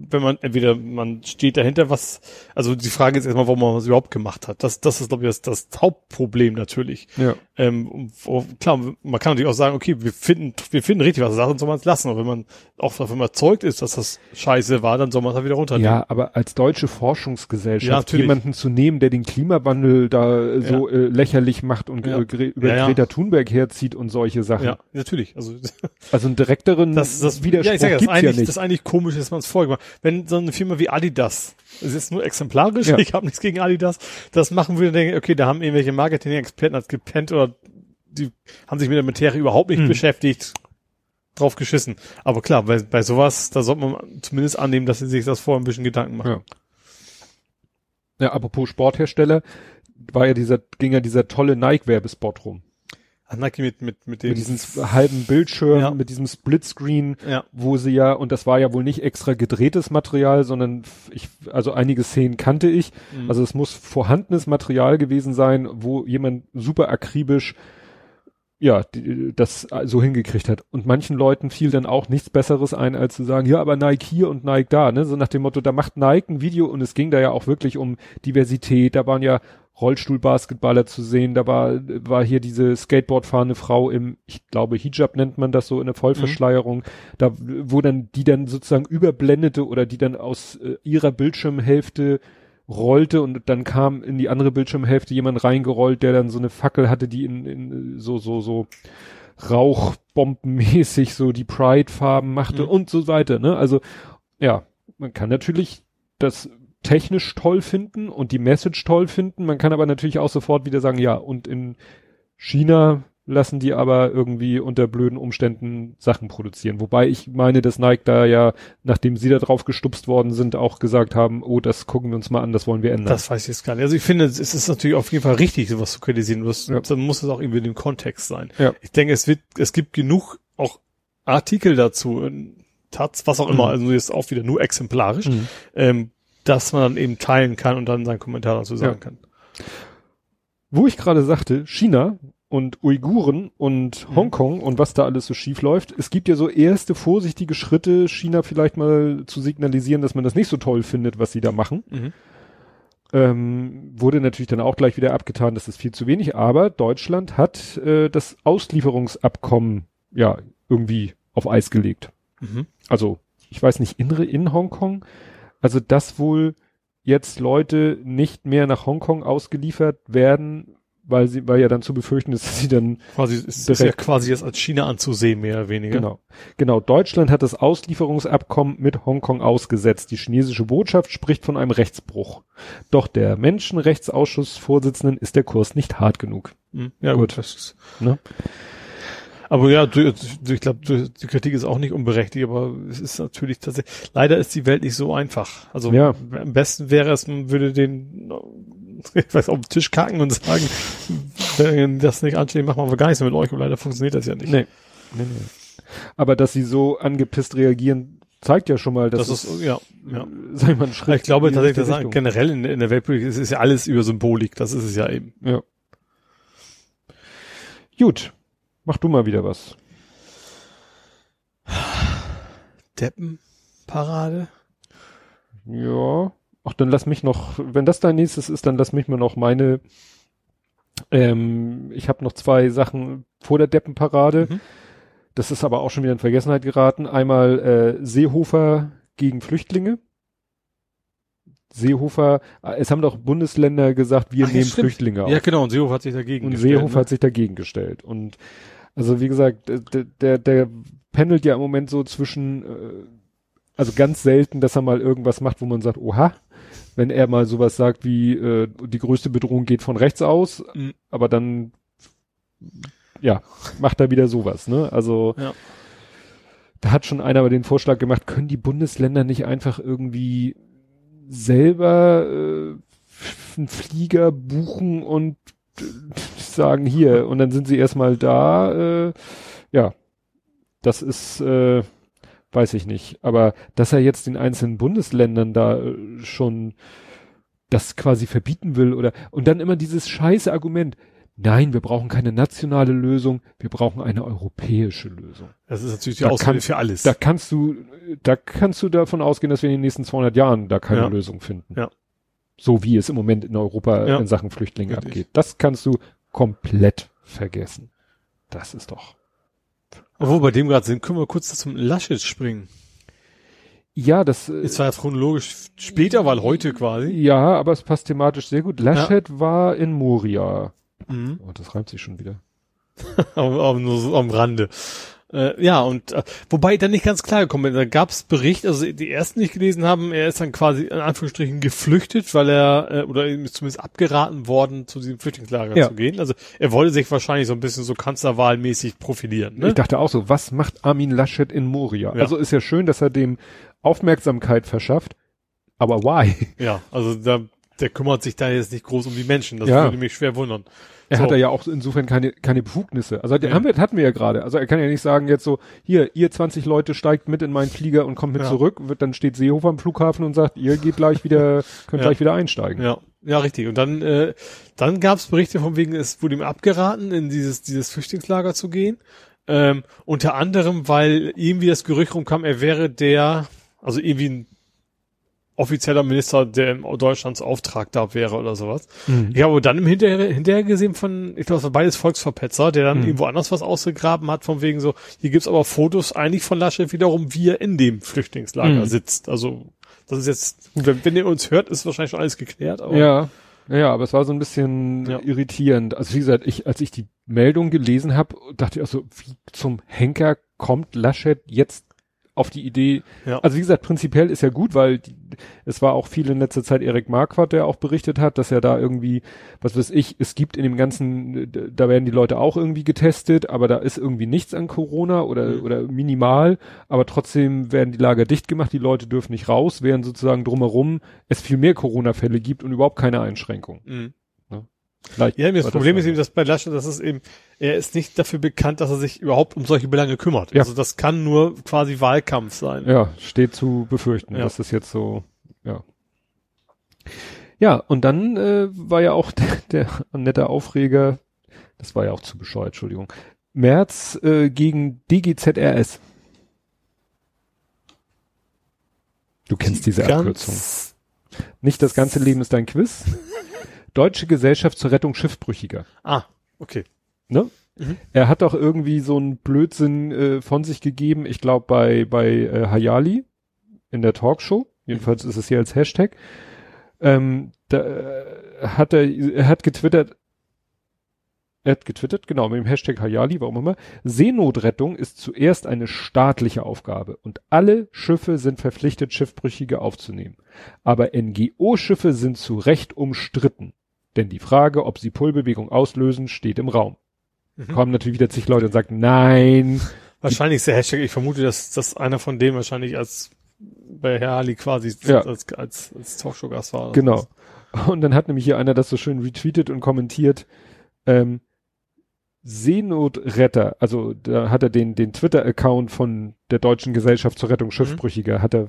wenn man, entweder man steht dahinter, was, also die Frage ist erstmal, warum man was überhaupt gemacht hat. Das, das ist, glaube ich, das, das Hauptproblem natürlich. ja. Ähm, und klar, man kann natürlich auch sagen, okay, wir finden, wir finden richtig was, dann soll man es lassen. Aber wenn man auch davon überzeugt ist, dass das scheiße war, dann soll man es halt wieder runternehmen. Ja, aber als deutsche Ja, Forschungsgesellschaft natürlich. jemanden zu nehmen, der den Klimawandel da so äh, lächerlich macht und Ja. über Ja, ja. Greta Thunberg herzieht und solche Sachen. ja, natürlich. Also Also einen direkteren das, das Widerspruch ja, ich sag ja, das ist gibt's ja eigentlich, nicht. das ist eigentlich komisch, dass man es vorgemacht. Wenn so eine Firma wie Adidas, das ist jetzt nur exemplarisch, Ja. ich habe nichts gegen Adidas, das machen würde, denke ich, okay, da haben irgendwelche Marketing-Experten als gepennt oder die haben sich mit der Materie überhaupt nicht Hm. beschäftigt, drauf geschissen. Aber klar, bei, bei sowas, da sollte man zumindest annehmen, dass sie sich das vorher ein bisschen Gedanken machen. Ja. Ja, apropos Sporthersteller, war ja dieser, ging ja dieser tolle Nike-Werbespot rum. Nike mit, mit, mit dem, Mit diesem halben Bildschirm, Ja. mit diesem Splitscreen, ja, wo sie ja, und das war ja wohl nicht extra gedrehtes Material, sondern ich, also einige Szenen kannte ich. Mhm. Also es muss vorhandenes Material gewesen sein, wo jemand super akribisch ja, die, das so hingekriegt hat. Und manchen Leuten fiel dann auch nichts Besseres ein, als zu sagen, ja, aber Nike hier und Nike da, ne? So nach dem Motto, da macht Nike ein Video und es ging da ja auch wirklich um Diversität. Da waren ja Rollstuhlbasketballer zu sehen, da war, war hier diese Skateboardfahrende Frau im, ich glaube, Hijab nennt man das so in der Vollverschleierung, da, wo dann, die dann sozusagen überblendete oder die dann aus äh, ihrer Bildschirmhälfte rollte und dann kam in die andere Bildschirmhälfte jemand reingerollt, der dann so eine Fackel hatte, die in, in so, so, so Rauchbombenmäßig so die Pride-Farben machte Mhm. und so weiter, ne? Also, ja, man kann natürlich das technisch toll finden und die Message toll finden. Man kann aber natürlich auch sofort wieder sagen, ja, und in China lassen die aber irgendwie unter blöden Umständen Sachen produzieren. Wobei ich meine, dass Nike da ja, nachdem sie da drauf gestupst worden sind, auch gesagt haben, oh, das gucken wir uns mal an, das wollen wir ändern. Das weiß ich jetzt gar nicht. Also ich finde, es ist natürlich auf jeden Fall richtig, sowas zu kritisieren. Das, Ja. Dann muss es auch irgendwie in dem Kontext sein. Ja. Ich denke, es wird, es gibt genug auch Artikel dazu, Taz, was auch immer, Mhm. also jetzt auch wieder nur exemplarisch, Mhm. ähm, dass man dann eben teilen kann und dann seinen Kommentar dazu sagen Ja. kann. Wo ich gerade sagte, China und Uiguren und Mhm. Hongkong und was da alles so schief läuft. Es gibt ja so erste vorsichtige Schritte, China vielleicht mal zu signalisieren, dass man das nicht so toll findet, was sie da machen. Mhm. Ähm, wurde natürlich dann auch gleich wieder abgetan, das ist viel zu wenig, aber Deutschland hat äh, das Auslieferungsabkommen ja irgendwie auf Eis gelegt. Mhm. Also, ich weiß nicht, in, in Hongkong, also dass wohl jetzt Leute nicht mehr nach Hongkong ausgeliefert werden, weil sie, weil ja dann zu befürchten ist, dass sie dann Quasi, ist, ist ja quasi jetzt als China anzusehen, mehr oder weniger. Genau. Genau. Deutschland hat das Auslieferungsabkommen mit Hongkong ausgesetzt. Die chinesische Botschaft spricht von einem Rechtsbruch. Doch der Menschenrechtsausschussvorsitzenden ist der Kurs nicht hart genug. Mhm. Ja, Gut. gut. Das ist, Ne? Aber ja, du, du, ich glaube, die Kritik ist auch nicht unberechtigt, aber es ist natürlich tatsächlich, leider ist die Welt nicht so einfach. Also Ja. am besten wäre es, man würde den, ich weiß, auf den Tisch kacken und sagen, wenn das nicht ansteht, machen wir gar nichts mehr mit euch, und leider funktioniert das ja nicht. Nee. nee, nee. Aber dass sie so angepisst reagieren, zeigt ja schon mal, dass Das ist, ja, ja. sag ich mal, ein Schritt. Ich glaube tatsächlich, dass generell in, in der Weltpolitik ist, ist ja alles über Symbolik, das ist es ja eben. Ja. Gut. Mach du mal wieder was. Deppenparade? Ja. Ach, dann lass mich noch, wenn das dein nächstes ist, dann lass mich mal noch meine, ähm, ich habe noch zwei Sachen vor der Deppenparade. Mhm. Das ist aber auch schon wieder in Vergessenheit geraten. Einmal äh, Seehofer gegen Flüchtlinge. Seehofer, äh, es haben doch Bundesländer gesagt, wir Ach, nehmen stimmt. Flüchtlinge auf. Ja, genau, und Seehofer hat sich dagegen Und gestellt, Seehofer ne? hat sich dagegen gestellt. Und also wie gesagt, der, der, der pendelt ja im Moment so zwischen, äh, also ganz selten, dass er mal irgendwas macht, wo man sagt, oha, wenn er mal sowas sagt wie, äh, die größte Bedrohung geht von rechts aus, Mhm. aber dann, ja, macht er wieder sowas, ne? Also, Ja. da hat schon einer aber den Vorschlag gemacht, können die Bundesländer nicht einfach irgendwie selber äh, einen Flieger buchen und sagen hier und dann sind sie erstmal da. Äh, ja, das ist, äh, weiß ich nicht. Aber dass er jetzt den einzelnen Bundesländern da äh, schon das quasi verbieten will oder und dann immer dieses scheiße Argument. Nein, wir brauchen keine nationale Lösung, wir brauchen eine europäische Lösung. Das ist natürlich die Da Ausrede kann- für alles. Da kannst du, da kannst du davon ausgehen, dass wir in den nächsten 200 Jahren da keine Ja. Lösung finden. Ja. So wie es im Moment in Europa Ja. in Sachen Flüchtlinge Richtig. abgeht. Das kannst du komplett vergessen. Das ist doch. Obwohl, bei dem gerade sind, können wir kurz zum Laschet springen. Ja, das, äh, Ist zwar chronologisch später, weil heute quasi. ja, aber es passt thematisch sehr gut. Laschet war in Moria. Mhm. Oh, das reimt sich schon wieder. nur so am Rande. Äh, ja, und äh, wobei dann nicht ganz klar gekommen ist. Da gab es Bericht, also die ersten, die ich gelesen haben, er ist dann quasi in Anführungsstrichen geflüchtet, weil er, äh, oder ihm ist zumindest abgeraten worden, zu diesem Flüchtlingslager Ja. zu gehen. Also er wollte sich wahrscheinlich so ein bisschen so kanzlerwahlmäßig profilieren. Ne? Ich dachte auch so, was macht Armin Laschet in Moria? Ja. Also ist ja schön, dass er dem Aufmerksamkeit verschafft, aber why? Ja, also da, der kümmert sich da jetzt nicht groß um die Menschen. Das Ja. würde mich schwer wundern. Er So. hat da ja auch insofern keine, keine Befugnisse. Also Ja. haben wir, hatten wir ja gerade. Also er kann ja nicht sagen jetzt so, hier, ihr 20 Leute steigt mit in meinen Flieger und kommt mit Ja. zurück. Wird, dann steht Seehofer am Flughafen und sagt, ihr geht gleich wieder, könnt Ja. gleich wieder einsteigen. Ja, ja, richtig. Und dann, äh, dann gab es Berichte von wegen, es wurde ihm abgeraten, in dieses, dieses Flüchtlingslager zu gehen. Ähm, unter anderem, weil irgendwie das Gerücht rumkam, er wäre der, also irgendwie ein offizieller Minister, der in Deutschlands Auftrag da wäre oder sowas. Mhm. Ich habe dann im Hinterher, hinterher gesehen von, ich glaube, es war beides Volksverpetzer, der dann Mhm. irgendwo anders was ausgegraben hat, von wegen so, hier gibt's aber Fotos eigentlich von Laschet wiederum, wie er in dem Flüchtlingslager Mhm. sitzt. Also, das ist jetzt, wenn, wenn ihr uns hört, ist wahrscheinlich schon alles geklärt, aber. Ja, ja, ja, aber es war so ein bisschen Ja. irritierend. Also wie gesagt, ich, als ich die Meldung gelesen habe, dachte ich auch so, wie zum Henker kommt Laschet jetzt auf die Idee? Ja. Also wie gesagt, prinzipiell ist ja gut, weil die, es war auch viel in letzter Zeit Erik Marquardt, der auch berichtet hat, dass er da irgendwie, was weiß ich, es gibt in dem ganzen, da werden die Leute auch irgendwie getestet, aber da ist irgendwie nichts an Corona oder, Mhm. oder minimal, aber trotzdem werden die Lager dicht gemacht, die Leute dürfen nicht raus, während sozusagen drumherum es viel mehr Corona-Fälle gibt und überhaupt keine Einschränkung. Mhm. Vielleicht Ja, das Problem das ist eben, dass bei Laschet, das ist eben, er ist nicht dafür bekannt, dass er sich überhaupt um solche Belange kümmert. Ja. Also das kann nur quasi Wahlkampf sein. Ja, steht zu befürchten. Ja. Das ist jetzt so, ja. Ja, und dann äh, war ja auch der, der nette Aufreger, das war ja auch zu bescheuert, Entschuldigung, März äh, gegen DGZRS. Du kennst diese Abkürzung. Nicht das ganze Leben ist ein Quiz. Deutsche Gesellschaft zur Rettung Schiffbrüchiger. Ah, okay. Ne? Mhm. Er hat doch irgendwie so einen Blödsinn äh, von sich gegeben, ich glaube bei, bei äh, Hayali in der Talkshow. Jedenfalls ist es hier als Hashtag. Ähm, da äh, hat er, er hat getwittert, er hat getwittert, genau, mit dem Hashtag Hayali, warum immer. Seenotrettung ist zuerst eine staatliche Aufgabe und alle Schiffe sind verpflichtet, Schiffbrüchige aufzunehmen. Aber NGO-Schiffe sind zu Recht umstritten. Denn die Frage, ob sie Pullbewegung auslösen, steht im Raum. Mhm. Kommen natürlich wieder zig Leute und sagen, nein. Wahrscheinlich ist der Hashtag, ich vermute, dass, dass einer von denen wahrscheinlich als bei Herr Ali quasi Ja. als, als, als Talkshow-Gast war. Genau. Und dann hat nämlich hier einer das so schön retweetet und kommentiert, ähm, Seenotretter, also da hat er den, den Twitter-Account von der Deutschen Gesellschaft zur Rettung Schiffbrüchiger, hat er,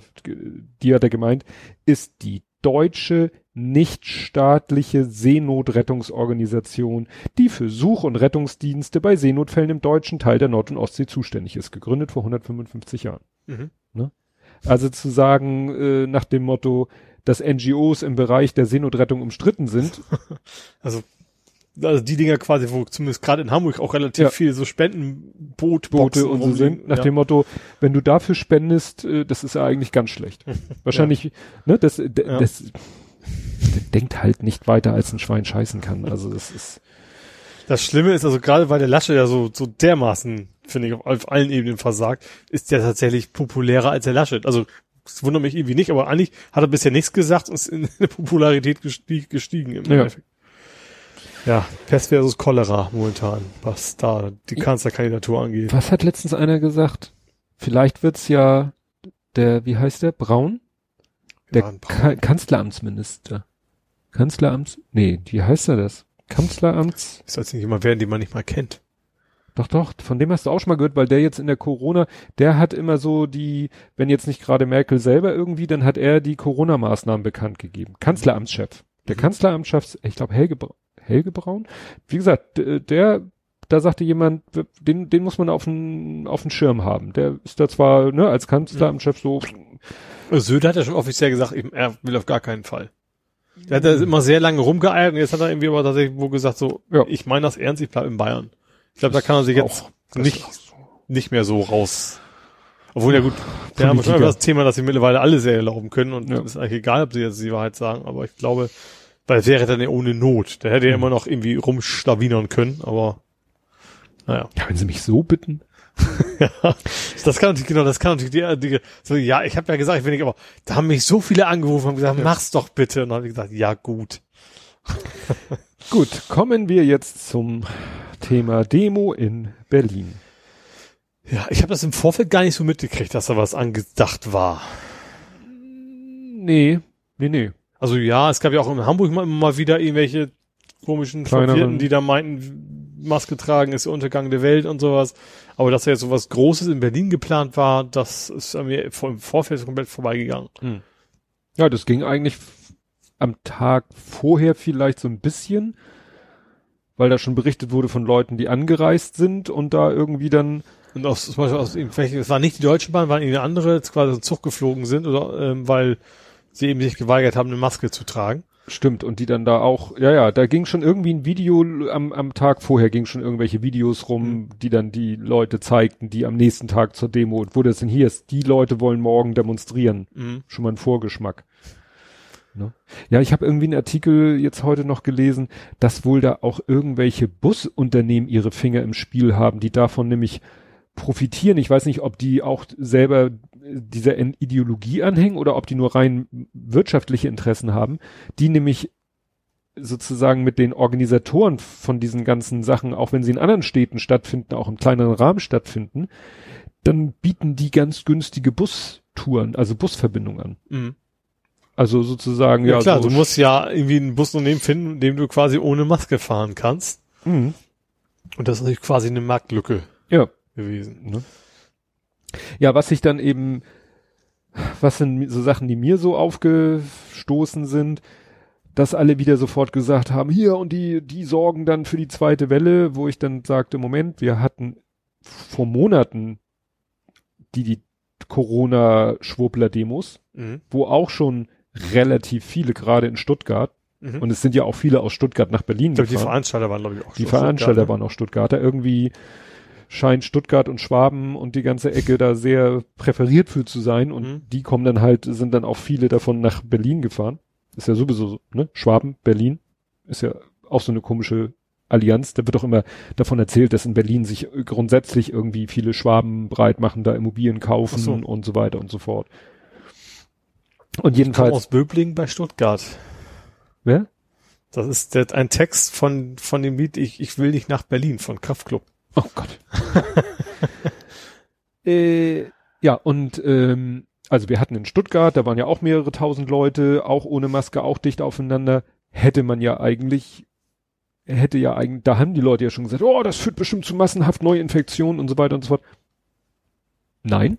die hat er gemeint, ist die deutsche nichtstaatliche Seenotrettungsorganisation, die für Such- und Rettungsdienste bei Seenotfällen im deutschen Teil der Nord- und Ostsee zuständig ist, gegründet vor 155 Jahren. Mhm. Also zu sagen, äh, nach dem Motto, dass NGOs im Bereich der Seenotrettung umstritten sind, Also, also die Dinger quasi, wo zumindest gerade in Hamburg auch relativ Ja. viel so Spendenboot Boote und so sind, nach dem Motto, wenn du dafür spendest, äh, das ist ja eigentlich ganz schlecht. Wahrscheinlich, ne, das, Ja. das, der denkt halt nicht weiter, als ein Schwein scheißen kann. Also das ist, Das Schlimme ist also gerade, weil der Lasche ja so, so dermaßen, finde ich, auf, allen Ebenen versagt, ist der tatsächlich populärer als der Laschet. Also, das wundert mich irgendwie nicht, aber eigentlich hat er bisher nichts gesagt und ist in der Popularität gestiegen, gestiegen im Ja. Endeffekt. Ja, Pest versus Cholera momentan, was da die Kanzlerkandidatur angeht. was hat letztens einer gesagt? Vielleicht wird's ja der, wie heißt der, Braun? Der Ja, Kanzleramtsminister. Kanzleramts, nee, wie heißt er das? Kanzleramts, Ist jetzt nicht jemand werden, den man nicht mal kennt. Doch, doch, von dem hast du auch schon mal gehört, weil der jetzt in der Corona, der hat immer so die, wenn jetzt nicht gerade Merkel selber irgendwie, dann hat er die Corona-Maßnahmen bekannt gegeben. Kanzleramtschef. Der Mhm. Kanzleramtschef, ich glaube Helge, Helge Braun. Wie gesagt, d- der, da sagte jemand, den, den muss man auf den, auf den Schirm haben. Der ist da zwar, ne, als Kanzleramtschef so, Söder hat ja schon offiziell gesagt, er will auf gar keinen Fall. Der hat da immer sehr lange rumgeeiert und jetzt hat er irgendwie aber tatsächlich wo gesagt so, Ja. ich meine das ernst, ich bleib in Bayern. Ich glaube, da kann er sich jetzt das nicht, so. nicht mehr so raus. Obwohl, ja gut, wir haben schon das Thema, dass sie mittlerweile alle sehr erlauben können und Ja. ist eigentlich egal, ob sie jetzt die Wahrheit sagen, aber ich glaube, weil wäre dann ja ohne Not. Der hätte ja Mhm. immer noch irgendwie rumschlawinern können, aber naja. Ja, wenn sie mich so bitten. Das kann natürlich, genau, das kann natürlich die, die so, ja, ich habe ja gesagt, ich will nicht, aber da haben mich so viele angerufen und gesagt, mach's doch bitte. Und dann habe ich gesagt, ja gut. Gut, kommen wir jetzt zum Thema Demo in Berlin. Ja, ich habe das im Vorfeld gar nicht so mitgekriegt, dass da was angedacht war. Nee, nee, nee. Also ja, es gab ja auch in Hamburg mal, mal wieder irgendwelche komischen. Verwirrten, die da meinten, Maske tragen ist der Untergang der Welt und sowas. Aber dass da jetzt sowas Großes in Berlin geplant war, das ist an mir vor- im Vorfeld komplett vorbeigegangen. Ja, das ging eigentlich am Tag vorher vielleicht so ein bisschen, weil da schon berichtet wurde von Leuten, die angereist sind und da irgendwie dann, Und aus, zum Beispiel aus irgendwelchen, es war nicht die Deutsche Bahn, waren irgendeine andere, jetzt quasi so Zug geflogen sind oder ähm, weil sie eben sich geweigert haben, eine Maske zu tragen. Stimmt, und die dann da auch, ja, ja, da ging schon irgendwie ein Video am, am Tag vorher, ging schon irgendwelche Videos rum, die dann die Leute zeigten, die am nächsten Tag zur Demo, wo das denn hier ist, die Leute wollen morgen demonstrieren. Mhm. schon mal ein Vorgeschmack. Ne? Ja, ich habe irgendwie einen Artikel jetzt heute noch gelesen, dass wohl da auch irgendwelche Busunternehmen ihre Finger im Spiel haben, die davon nämlich profitieren. Ich weiß nicht, ob die auch selber dieser Ideologie anhängen oder ob die nur rein wirtschaftliche Interessen haben, die nämlich sozusagen mit den Organisatoren von diesen ganzen Sachen, auch wenn sie in anderen Städten stattfinden, auch im kleineren Rahmen stattfinden, dann bieten die ganz günstige Bustouren, also Busverbindungen an. Mhm. Also sozusagen, Ja, ja, klar, so du musst ja irgendwie ein Busunternehmen finden, in dem du quasi ohne Maske fahren kannst. Mhm. Und das ist quasi eine Marktlücke Ja. gewesen. Ne? Ja, was sich dann eben, was sind so Sachen, die mir so aufgestoßen sind, dass alle wieder sofort gesagt haben, hier und die, die sorgen dann für die zweite Welle, wo ich dann sagte, Moment, wir hatten vor Monaten die, die Corona-Schwurbler-Demos, Mhm. wo auch schon relativ viele, gerade in Stuttgart, Mhm. und es sind ja auch viele aus Stuttgart nach Berlin ich glaube, die gefahren. Veranstalter waren, glaube ich, auch Die Veranstalter Stuttgart, ne? waren auch Stuttgarter. Irgendwie scheint Stuttgart und Schwaben und die ganze Ecke da sehr präferiert für zu sein und Mhm. die kommen dann halt, sind dann auch viele davon nach Berlin gefahren. Ist ja sowieso so, ne? Schwaben, Berlin. Ist ja auch so eine komische Allianz. Da wird auch immer davon erzählt, dass in Berlin sich grundsätzlich irgendwie viele Schwaben breit machen, da Immobilien kaufen so. und so weiter und so fort. Und jedenfalls, aus Böblingen bei Stuttgart. wer? Das ist der, ein Text von, von dem Lied Ich, ich will nicht nach Berlin von Kraftklub. Oh Gott. äh, ja, und ähm, also wir hatten in Stuttgart, da waren ja auch mehrere tausend Leute, auch ohne Maske, auch dicht aufeinander. Hätte man ja eigentlich, hätte ja eigentlich, da haben die Leute ja schon gesagt, oh, das führt bestimmt zu massenhaft Neuinfektionen und so weiter und so fort. Nein.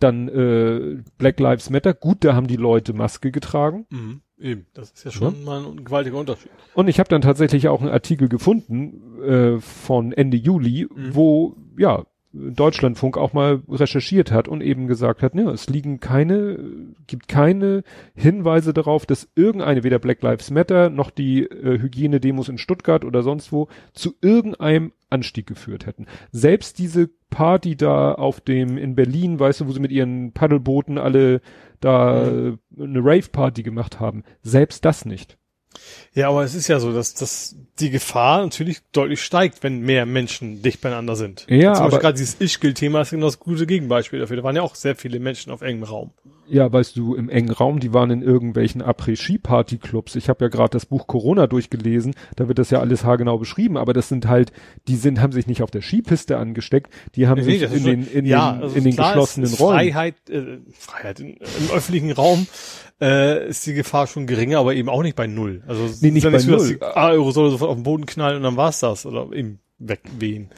Dann äh, Black Lives Matter, gut, da haben die Leute Maske getragen. Mhm. Eben, das ist ja schon mal ein gewaltiger Unterschied. Und ich habe dann tatsächlich auch einen Artikel gefunden äh, von Ende Juli, Mhm. wo ja Deutschlandfunk auch mal recherchiert hat und eben gesagt hat, ne, es liegen keine, gibt keine Hinweise darauf, dass irgendeine, weder Black Lives Matter noch die äh, Hygienedemos in Stuttgart oder sonst wo, zu irgendeinem Anstieg geführt hätten. Selbst diese Party da auf dem, in Berlin, weißt du, wo sie mit ihren Paddelbooten alle da äh, eine Rave-Party gemacht haben, selbst das nicht. Ja, aber es ist ja so, dass, dass die Gefahr natürlich deutlich steigt, wenn mehr Menschen dicht beieinander sind. Ja, Zum aber- Beispiel gerade dieses Ich-Kill-Thema ist genau das gute Gegenbeispiel dafür. Da waren ja auch sehr viele Menschen auf engem Raum. Ja, weißt du, im engen Raum, die waren in irgendwelchen Après-Ski-Party-Clubs. Ich habe ja gerade das Buch Corona durchgelesen, da wird das ja alles haargenau beschrieben, aber das sind halt, die sind, haben sich nicht auf der Skipiste angesteckt, die haben sich das in ist den, in ja, den, also in den klar, geschlossenen es ist Räumen. Freiheit, äh, Freiheit in, im öffentlichen Raum äh, ist die Gefahr schon geringer, aber eben auch nicht bei null. Also es Nee, ist nicht ja bei so, dass null. die Aerosole sofort auf den Boden knallen und dann war's das oder eben wegwehen.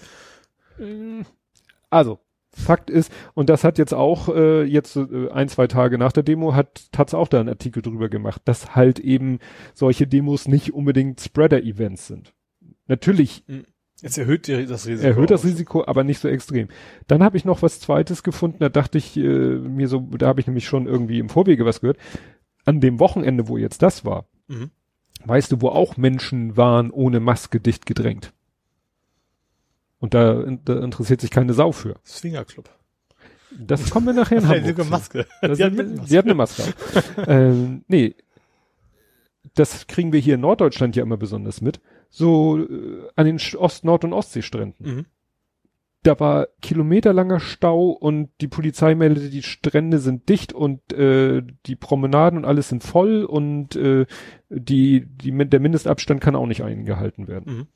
Also, Fakt ist, und das hat jetzt auch äh, jetzt äh, ein, zwei Tage nach der Demo hat Taz auch da einen Artikel drüber gemacht, dass halt eben solche Demos nicht unbedingt Spreader-Events sind. Natürlich Jetzt erhöht das Risiko. erhöht das. Risiko, aber nicht so extrem. Dann habe ich noch was Zweites gefunden, da dachte ich äh, mir so, da habe ich nämlich schon irgendwie im Vorwege was gehört. An dem Wochenende, wo jetzt das war, Mhm. weißt du, wo auch Menschen waren ohne Maske dicht gedrängt. Und da, da interessiert sich keine Sau für. Swingerclub. Das kommen wir nachher in Hamburg. Maske. Das Die hat mit Maske. Sie hat eine Maske. ähm, nee, das kriegen wir hier in Norddeutschland ja immer besonders mit. So äh, an den Ost-, Nord- und Ostseestränden. Mhm. Da war kilometerlanger Stau und die Polizei meldete, die Strände sind dicht und äh, die Promenaden und alles sind voll und äh, die, die, der Mindestabstand kann auch nicht eingehalten werden. Mhm.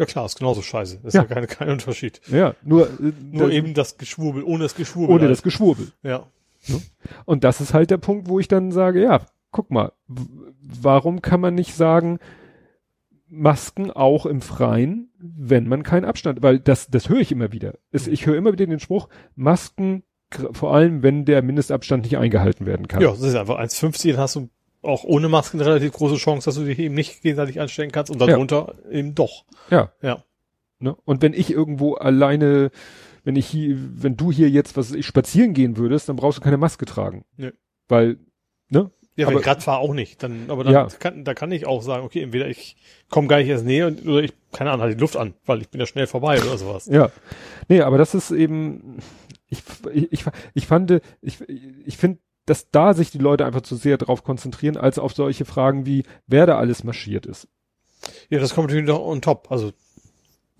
Ja klar, ist genauso scheiße. Ist Ja. ja, kein, kein Unterschied. Ja, nur, äh, Nur das- eben das Geschwurbel, ohne das Geschwurbel. ohne halt. das Geschwurbel. Ja. Und das ist halt der Punkt, wo ich dann sage, ja, guck mal, warum kann man nicht sagen, Masken auch im Freien, wenn man keinen Abstand, weil das, das höre ich immer wieder. Es, ich höre immer wieder den Spruch, Masken, vor allem wenn der Mindestabstand nicht eingehalten werden kann. Ja, das ist einfach 1,50, dann hast du auch ohne Masken eine relativ große Chance, dass du dich eben nicht gegenseitig anstecken kannst und darunter eben doch. Ja. Ja. Ne? Und wenn ich irgendwo alleine, wenn ich hier, wenn du hier jetzt, was ich, spazieren gehen würdest, dann brauchst du keine Maske tragen. Nö. Weil, ne? Ja, wenn Aber- ich Rad fahre auch nicht. Dann, aber dann Ja. kann, da kann ich auch sagen, okay, entweder ich komme gar nicht erst näher und, oder ich, keine Ahnung, halt die Luft an, weil ich bin ja schnell vorbei oder sowas. Ja. Nee, aber das ist eben, ich, ich, ich, ich fand, ich, ich finde, dass da sich die Leute einfach zu sehr darauf konzentrieren, als auf solche Fragen wie, wer da alles marschiert ist. Ja, das kommt natürlich noch on top. Also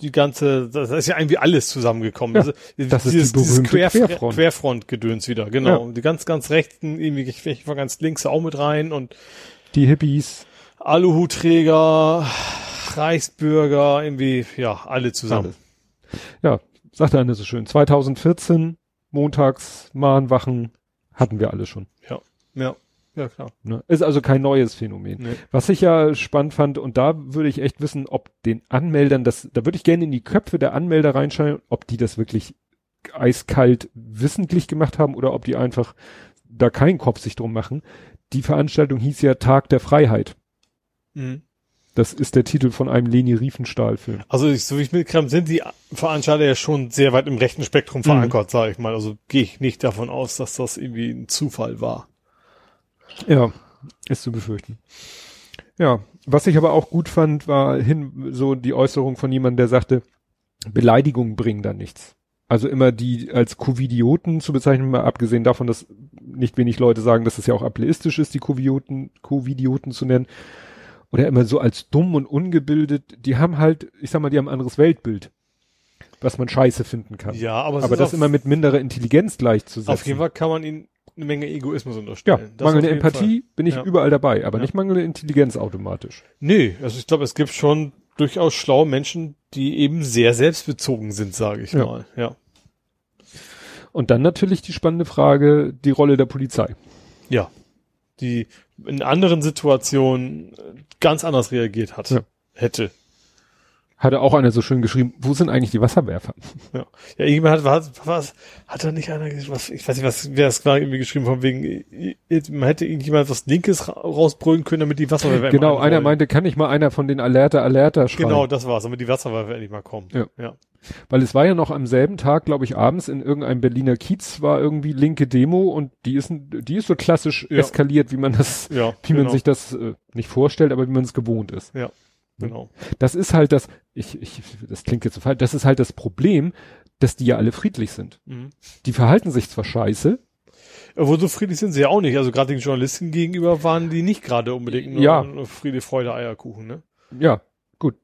die ganze, das ist ja irgendwie alles zusammengekommen. Ja, also, das ist dieses, die dieses berühmte Querfront. Querfront. Querfront-Gedöns wieder, genau. Die ganz, ganz rechten, irgendwie ich war ganz links auch mit rein und Die Hippies, Aluhutträger, Reichsbürger, irgendwie, ja, alle zusammen. ja, sagte einer so schön, 2014, montags, Mahnwachen, hatten wir alle schon. Ja, ja, klar. Ne? Ist also kein neues Phänomen. Nee. Was ich ja spannend fand, und da würde ich echt wissen, ob den Anmeldern das, da würde ich gerne in die Köpfe der Anmelder reinschauen, ob die das wirklich eiskalt wissentlich gemacht haben oder ob die einfach da keinen Kopf sich drum machen. die Veranstaltung hieß ja Tag der Freiheit. Mhm. Das ist der Titel von einem Leni Riefenstahl-Film. Also ich, so wie ich mitkriege, sind die Veranstalter ja schon sehr weit im rechten Spektrum verankert, mhm. sage ich mal. Also gehe ich nicht davon aus, dass das irgendwie ein Zufall war. Ja, ist zu befürchten. Ja, was ich aber auch gut fand, war hin so die Äußerung von jemandem, der sagte, Beleidigungen bringen da nichts. Also immer die als Covidioten zu bezeichnen, mal abgesehen davon, dass nicht wenig Leute sagen, dass es ja auch ableistisch ist, die Covidioten, Covidioten zu nennen oder immer so als dumm und ungebildet, die haben halt, ich sag mal, die haben ein anderes Weltbild, was man scheiße finden kann. Ja, aber, aber das immer mit minderer Intelligenz gleichzusetzen. Auf jeden Fall kann man ihnen eine Menge Egoismus unterstellen. Ja, mangelnde Empathie Fall. bin ich ja. überall dabei, aber ja. nicht mangelnde Intelligenz automatisch. Nee, also ich glaube, es gibt schon durchaus schlaue Menschen, die eben sehr selbstbezogen sind, sage ich ja. mal. Ja. Und dann natürlich die spannende Frage, die Rolle der Polizei. Ja. Die in anderen Situationen ganz anders reagiert hat, ja. hätte. Hatte auch einer so schön geschrieben, wo sind eigentlich die Wasserwerfer? Ja, ja irgendjemand hat, was, was, hat da nicht einer, was, ich weiß nicht, was, wer es war irgendwie geschrieben, von wegen, man hätte irgendjemand was Linkes rausbrüllen können, damit die Wasserwerfer Genau, einer meinte, kann nicht mal einer von den Alerta, Alerta schreiben. Genau, das war's, damit die Wasserwerfer endlich mal kommen. Ja. ja. Weil es war ja noch am selben Tag, glaube ich, abends in irgendeinem Berliner Kiez war irgendwie linke Demo und die ist, die ist so klassisch ja. eskaliert, wie man das, ja, wie genau. man sich das äh, nicht vorstellt, aber wie man es gewohnt ist. Ja. Genau. Das ist halt das, ich, ich, das klingt jetzt so falsch, das ist halt das Problem, dass die ja alle friedlich sind. Mhm. Die verhalten sich zwar scheiße. Wo so friedlich sind sie ja auch nicht. Also gerade den Journalisten gegenüber waren die nicht gerade unbedingt nur ja. Friede, Freude, Eierkuchen, ne? Ja, gut.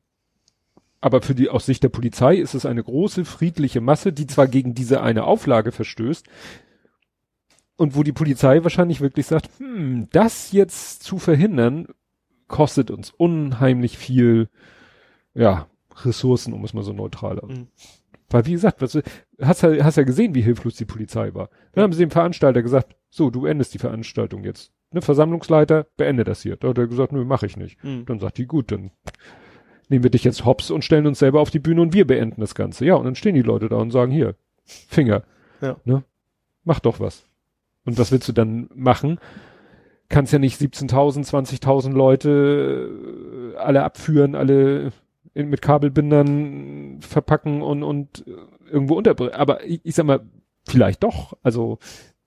Aber für die, aus Sicht der Polizei ist es eine große friedliche Masse, die zwar gegen diese eine Auflage verstößt, und wo die Polizei wahrscheinlich wirklich sagt, hm, das jetzt zu verhindern, kostet uns unheimlich viel, ja, Ressourcen, um es mal so neutral aus. Mhm. Weil wie gesagt, was, hast, hast ja gesehen, wie hilflos die Polizei war. Dann haben sie dem Veranstalter gesagt, so, du endest die Veranstaltung jetzt. Ne, Versammlungsleiter, beende das hier. Da hat er gesagt, nö, mach ich nicht. Mhm. Dann sagt die, gut, dann nehmen wir dich jetzt hops und stellen uns selber auf die Bühne und wir beenden das Ganze. Ja, und dann stehen die Leute da und sagen, hier, Finger. Ja. Ne? Mach doch was. Und was willst du dann machen? Kannst ja nicht 17.000, 20.000 Leute äh, alle abführen, alle in, mit Kabelbindern verpacken und, und irgendwo unterbringen. Aber ich, ich sag mal, vielleicht doch. Also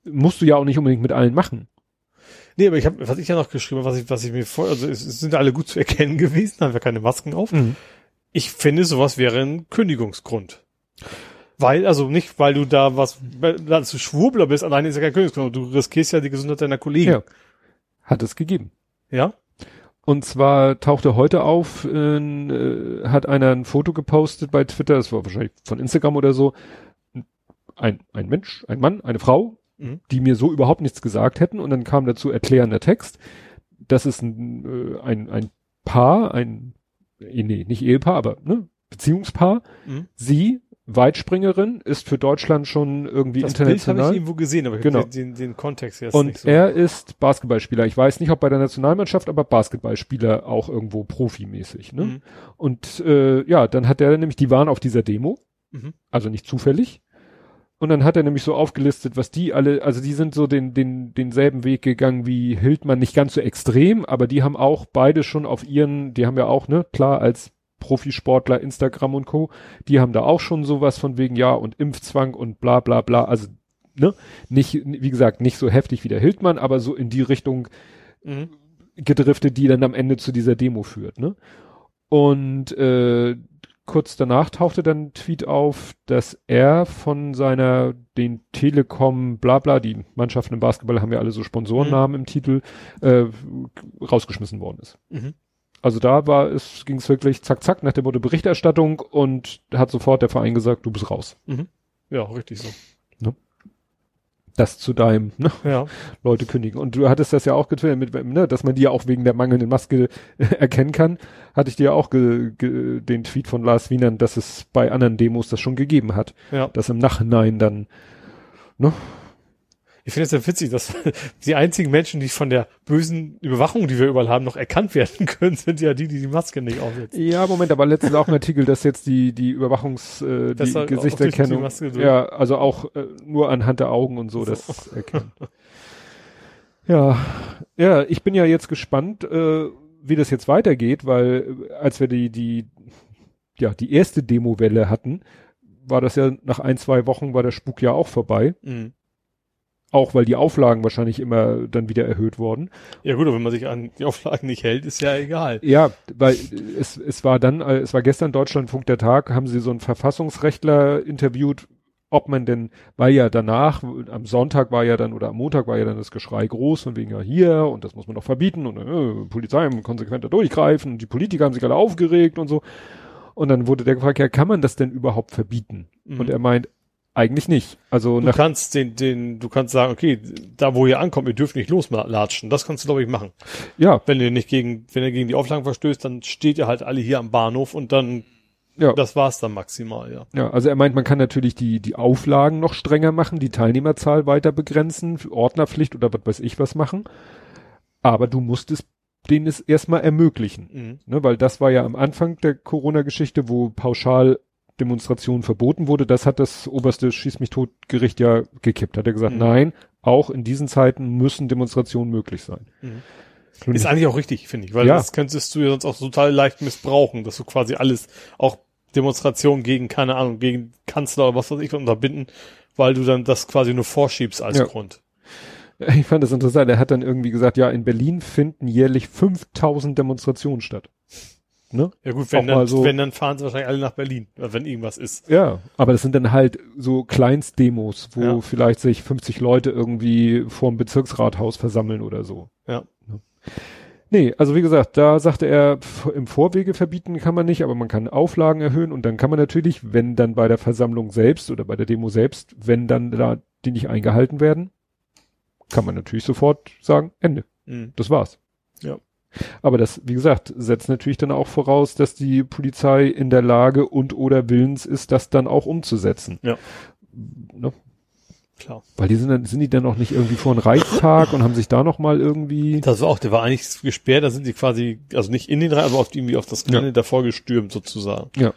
musst du ja auch nicht unbedingt mit allen machen. Nee, aber ich habe, was ich ja noch geschrieben habe, was ich, was ich mir vor, also es, es sind alle gut zu erkennen gewesen, haben wir keine Masken auf. Mhm. Ich finde, sowas wäre ein Kündigungsgrund. Weil, also nicht, weil du da was, dass du Schwurbler bist, alleine ist ja kein Kündigungsgrund, du riskierst ja die Gesundheit deiner Kollegen. Ja. Hat es gegeben. Ja. Und zwar tauchte heute auf, äh, hat einer ein Foto gepostet bei Twitter, das war wahrscheinlich von Instagram oder so, ein, ein Mensch, ein Mann, eine Frau, mhm. die mir so überhaupt nichts gesagt hätten und dann kam dazu erklärender Text. Das ist ein, äh, ein, ein Paar, ein, nee, nicht Ehepaar, aber ne, Beziehungspaar. Mhm. Sie Weitspringerin, ist für Deutschland schon irgendwie das international. Das habe ich irgendwo gesehen, aber ich genau. den, den, den Kontext jetzt Und nicht so. er ist Basketballspieler. Ich weiß nicht, ob bei der Nationalmannschaft, aber Basketballspieler auch irgendwo profimäßig. Ne? Mhm. Und äh, ja, dann hat er nämlich, die waren auf dieser Demo, mhm. also nicht zufällig. Und dann hat er nämlich so aufgelistet, was die alle, also die sind so den, den, denselben Weg gegangen wie Hildmann, nicht ganz so extrem, aber die haben auch beide schon auf ihren, die haben ja auch, ne, klar, als Profisportler, Instagram und Co., die haben da auch schon sowas von wegen, ja, und Impfzwang und bla bla bla. Also, ne, nicht, wie gesagt, nicht so heftig wie der Hildmann, aber so in die Richtung mhm. gedriftet, die dann am Ende zu dieser Demo führt, ne? Und äh, kurz danach tauchte dann ein Tweet auf, dass er von seiner, den Telekom, bla bla, die Mannschaften im Basketball haben ja alle so Sponsorennamen mhm. im Titel, äh, rausgeschmissen worden ist. Mhm. Also da war es, ging es wirklich zack, zack nach dem Motto Berichterstattung und hat sofort der Verein gesagt, du bist raus. Mhm. Ja, richtig so. Ne? Das zu deinem, ne? Ja. Leute kündigen. Und du hattest das ja auch getwittert, mit, ne, dass man die ja auch wegen der mangelnden Maske erkennen kann. Hatte ich dir ja auch den Tweet von Lars Wienern, dass es bei anderen Demos das schon gegeben hat. Ja. Dass im Nachhinein dann, ne, ich finde es ja witzig, dass die einzigen Menschen, die von der bösen Überwachung, die wir überall haben, noch erkannt werden können, sind ja die, die die Maske nicht aufsetzen. Ja, Moment, aber letztens auch ein Artikel, dass jetzt die, die Überwachungs, äh, die Gesichterkennung, ja, also auch äh, nur anhand der Augen und so, so. das erkennen. Ja, ja, ich bin ja jetzt gespannt, äh, wie das jetzt weitergeht, weil äh, als wir die, die, ja, die erste Demo-Welle hatten, war das ja nach ein, zwei Wochen war der Spuk ja auch vorbei. Mhm. Auch weil die Auflagen wahrscheinlich immer dann wieder erhöht wurden. Ja gut, aber wenn man sich an die Auflagen nicht hält, ist ja egal. Ja, weil es, es war dann, äh, es war gestern Deutschlandfunk der Tag, haben sie so einen Verfassungsrechtler interviewt, ob man denn, weil ja danach, am Sonntag war ja dann, oder am Montag war ja dann das Geschrei groß, von wegen ja hier, und das muss man doch verbieten, und äh, Polizei muss konsequenter durchgreifen, und die Politiker haben sich alle aufgeregt und so. Und dann wurde der gefragt, ja, kann man das denn überhaupt verbieten? Mhm. Und er meint, eigentlich nicht. Also Du kannst den, den, du kannst sagen, okay, da wo ihr ankommt, ihr dürft nicht loslatschen. Das kannst du, glaube ich, machen. ja, Wenn ihr nicht gegen, wenn ihr gegen die Auflagen verstößt, dann steht ihr halt alle hier am Bahnhof und dann, ja. das war's dann maximal, ja. Ja, also er meint, man kann natürlich die, die Auflagen noch strenger machen, die Teilnehmerzahl weiter begrenzen, Ordnerpflicht oder was weiß ich was machen. Aber du musst es denen es erstmal ermöglichen. Mhm. Ne, weil das war ja am Anfang der Corona-Geschichte, wo pauschal Demonstrationen verboten wurde. Das hat das oberste Schieß mich tot Gericht ja gekippt. Hat er gesagt, Mhm. nein, auch in diesen Zeiten müssen Demonstrationen möglich sein. Mhm. Nun, Ist eigentlich auch richtig, finde ich, weil Ja. das könntest du ja sonst auch total leicht missbrauchen, dass du quasi alles, auch Demonstrationen gegen, keine Ahnung, gegen Kanzler oder was weiß ich, unterbinden, weil du dann das quasi nur vorschiebst als Ja. Grund. ich fand das interessant. Er hat dann irgendwie gesagt, ja, in Berlin finden jährlich 5000 Demonstrationen statt. Ne? Ja gut, wenn dann, so- wenn dann fahren sie wahrscheinlich alle nach Berlin, wenn irgendwas ist. Ja, aber das sind dann halt so Kleinstdemos, wo Ja. vielleicht sich 50 Leute irgendwie vorm Bezirksrathaus versammeln oder so. Ja. Nee, also wie gesagt, da sagte er, im Vorwege verbieten kann man nicht, aber man kann Auflagen erhöhen und dann kann man natürlich, wenn dann bei der Versammlung selbst oder bei der Demo selbst, wenn dann da die nicht eingehalten werden, kann man natürlich sofort sagen, Ende. Mhm. Das war's. Ja. Aber das, wie gesagt, setzt natürlich dann auch voraus, dass die Polizei in der Lage und oder willens ist, das dann auch umzusetzen. Ja. Ne? Klar. Weil die sind dann, sind die dann noch nicht irgendwie vor einem Reichstag und haben sich da noch mal irgendwie, Das war auch, der war eigentlich gesperrt, da sind die quasi, also nicht in den rein, aber auf, irgendwie auf das Gelände Ja. davor gestürmt sozusagen. Ja.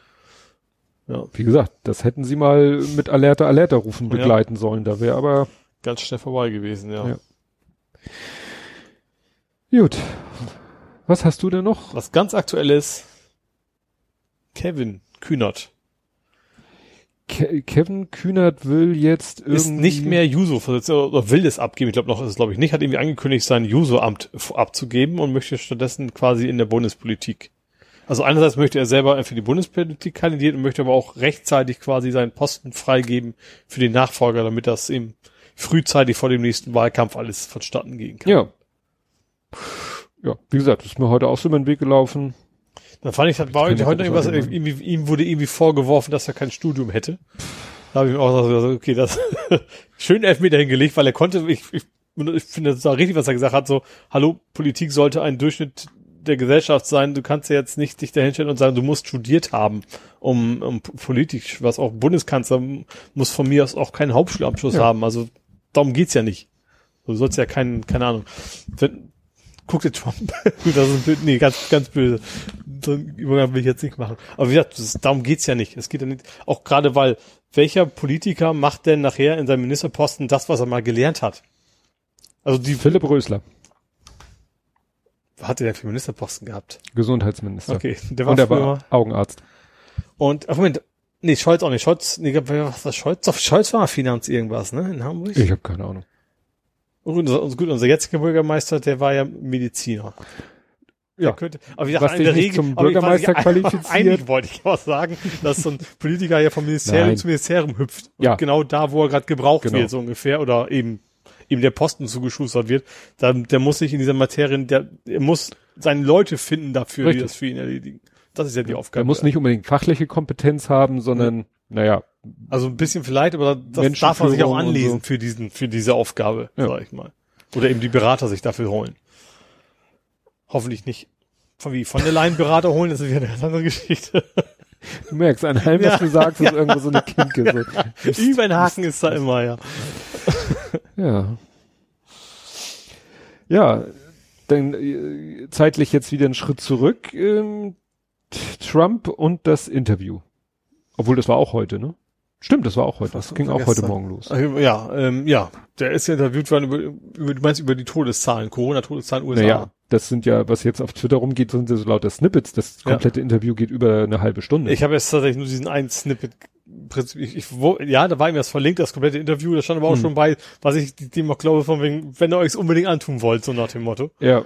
Ja, wie gesagt, das hätten sie mal mit Alerta Alerta rufen Ja. begleiten sollen. Da wäre aber, ganz schnell vorbei gewesen, ja. Ja. gut. Was hast du denn noch? Was ganz aktuelles, Kevin Kühnert Ke Kevin Kühnert will jetzt irgendwie. ist nicht mehr Juso-Vorsitzender oder will es abgeben. Ich glaube noch ist es glaube ich nicht, hat irgendwie angekündigt, sein Juso-Amt abzugeben und möchte stattdessen quasi in der Bundespolitik. Also einerseits möchte er selber für die Bundespolitik kandidieren und möchte aber auch rechtzeitig quasi seinen Posten freigeben für den Nachfolger, damit das eben frühzeitig vor dem nächsten Wahlkampf alles vonstatten gehen kann. Ja. Ja, wie gesagt, das ist mir heute auch so über den Weg gelaufen. Dann fand ich, das war heute irgendwas, irgendwie, ihm wurde irgendwie vorgeworfen, dass er kein Studium hätte. Da habe ich mir auch gesagt, okay, das schön Elfmeter hingelegt, weil er konnte, ich, ich, ich finde das war richtig, was er gesagt hat, so, hallo, Politik sollte ein Durchschnitt der Gesellschaft sein, du kannst ja jetzt nicht dich dahinstellen und sagen, du musst studiert haben, um, um politisch, was auch Bundeskanzler muss von mir aus auch keinen Hauptschulabschluss Ja. haben, also darum geht's ja nicht. Du sollst ja keinen, keine Ahnung. Wenn, guck dir Trump. Gut, das ist ein Bild, nee, ganz, ganz böse. So einen Übergang will ich jetzt nicht machen. Aber wie gesagt, das, darum geht's ja nicht. Es geht ja nicht, auch gerade weil, welcher Politiker macht denn nachher in seinem Ministerposten das, was er mal gelernt hat? Also die, Philipp Rösler, was hat er denn für Ministerposten gehabt? Gesundheitsminister. Okay, der war Und er früher war Augenarzt. Und, ach Moment, nee, Scholz auch nicht. Scholz, nee, was war Scholz? Doch, Scholz war Finanz irgendwas, ne, in Hamburg? Ich habe keine Ahnung. Und unser, unser, gut, unser jetziger Bürgermeister, der war ja Mediziner. Der Ja. Könnte, aber wie Was gesagt, in der Regel, zum ich Bürgermeister nicht, qualifiziert. Eigentlich wollte ich auch sagen, dass so ein Politiker ja vom Ministerium Nein. zum Ministerium hüpft. Und Ja. genau da, wo er gerade gebraucht Genau. wird, so ungefähr, oder eben, ihm der Posten zugeschustert wird, dann, der muss sich in dieser Materie, der, er muss seine Leute finden dafür, Richtig. die das für ihn erledigen. Das ist ja die Aufgabe. Er muss nicht unbedingt fachliche Kompetenz haben, sondern, naja, Also ein bisschen vielleicht, aber das darf man sich auch anlesen so. für diesen, für diese Aufgabe, Ja. sag ich mal. Oder eben die Berater sich dafür holen. Hoffentlich nicht von wie von der Leyen-Berater holen, das ist wieder eine ganz andere Geschichte. du merkst, an allem, Ja. was du sagst, ist irgendwo so eine Kinke. So. Über ein Haken ist da immer, ja. Ja. Ja, dann äh, zeitlich jetzt wieder einen Schritt zurück. Ähm, Trump und das Interview. Obwohl, das war auch heute, ne? Stimmt, das war auch heute. Das ging auch heute? Morgen los. Ach, Ja, ähm, ja. Der ist ja interviewt worden über, über, du meinst über die Todeszahlen, Corona-Todeszahlen USA. Naja, das sind ja, was jetzt auf Twitter rumgeht, sind so lauter Snippets. Das Ja. komplette Interview geht über eine halbe Stunde. Ich habe jetzt tatsächlich nur diesen einen Snippet. Ich, ich, wo, ja, da war ihm das verlinkt, das komplette Interview. Da stand aber auch Hm. schon bei, was ich dem auch glaube, von wegen, wenn ihr euch unbedingt antun wollt, so nach dem Motto. Ja.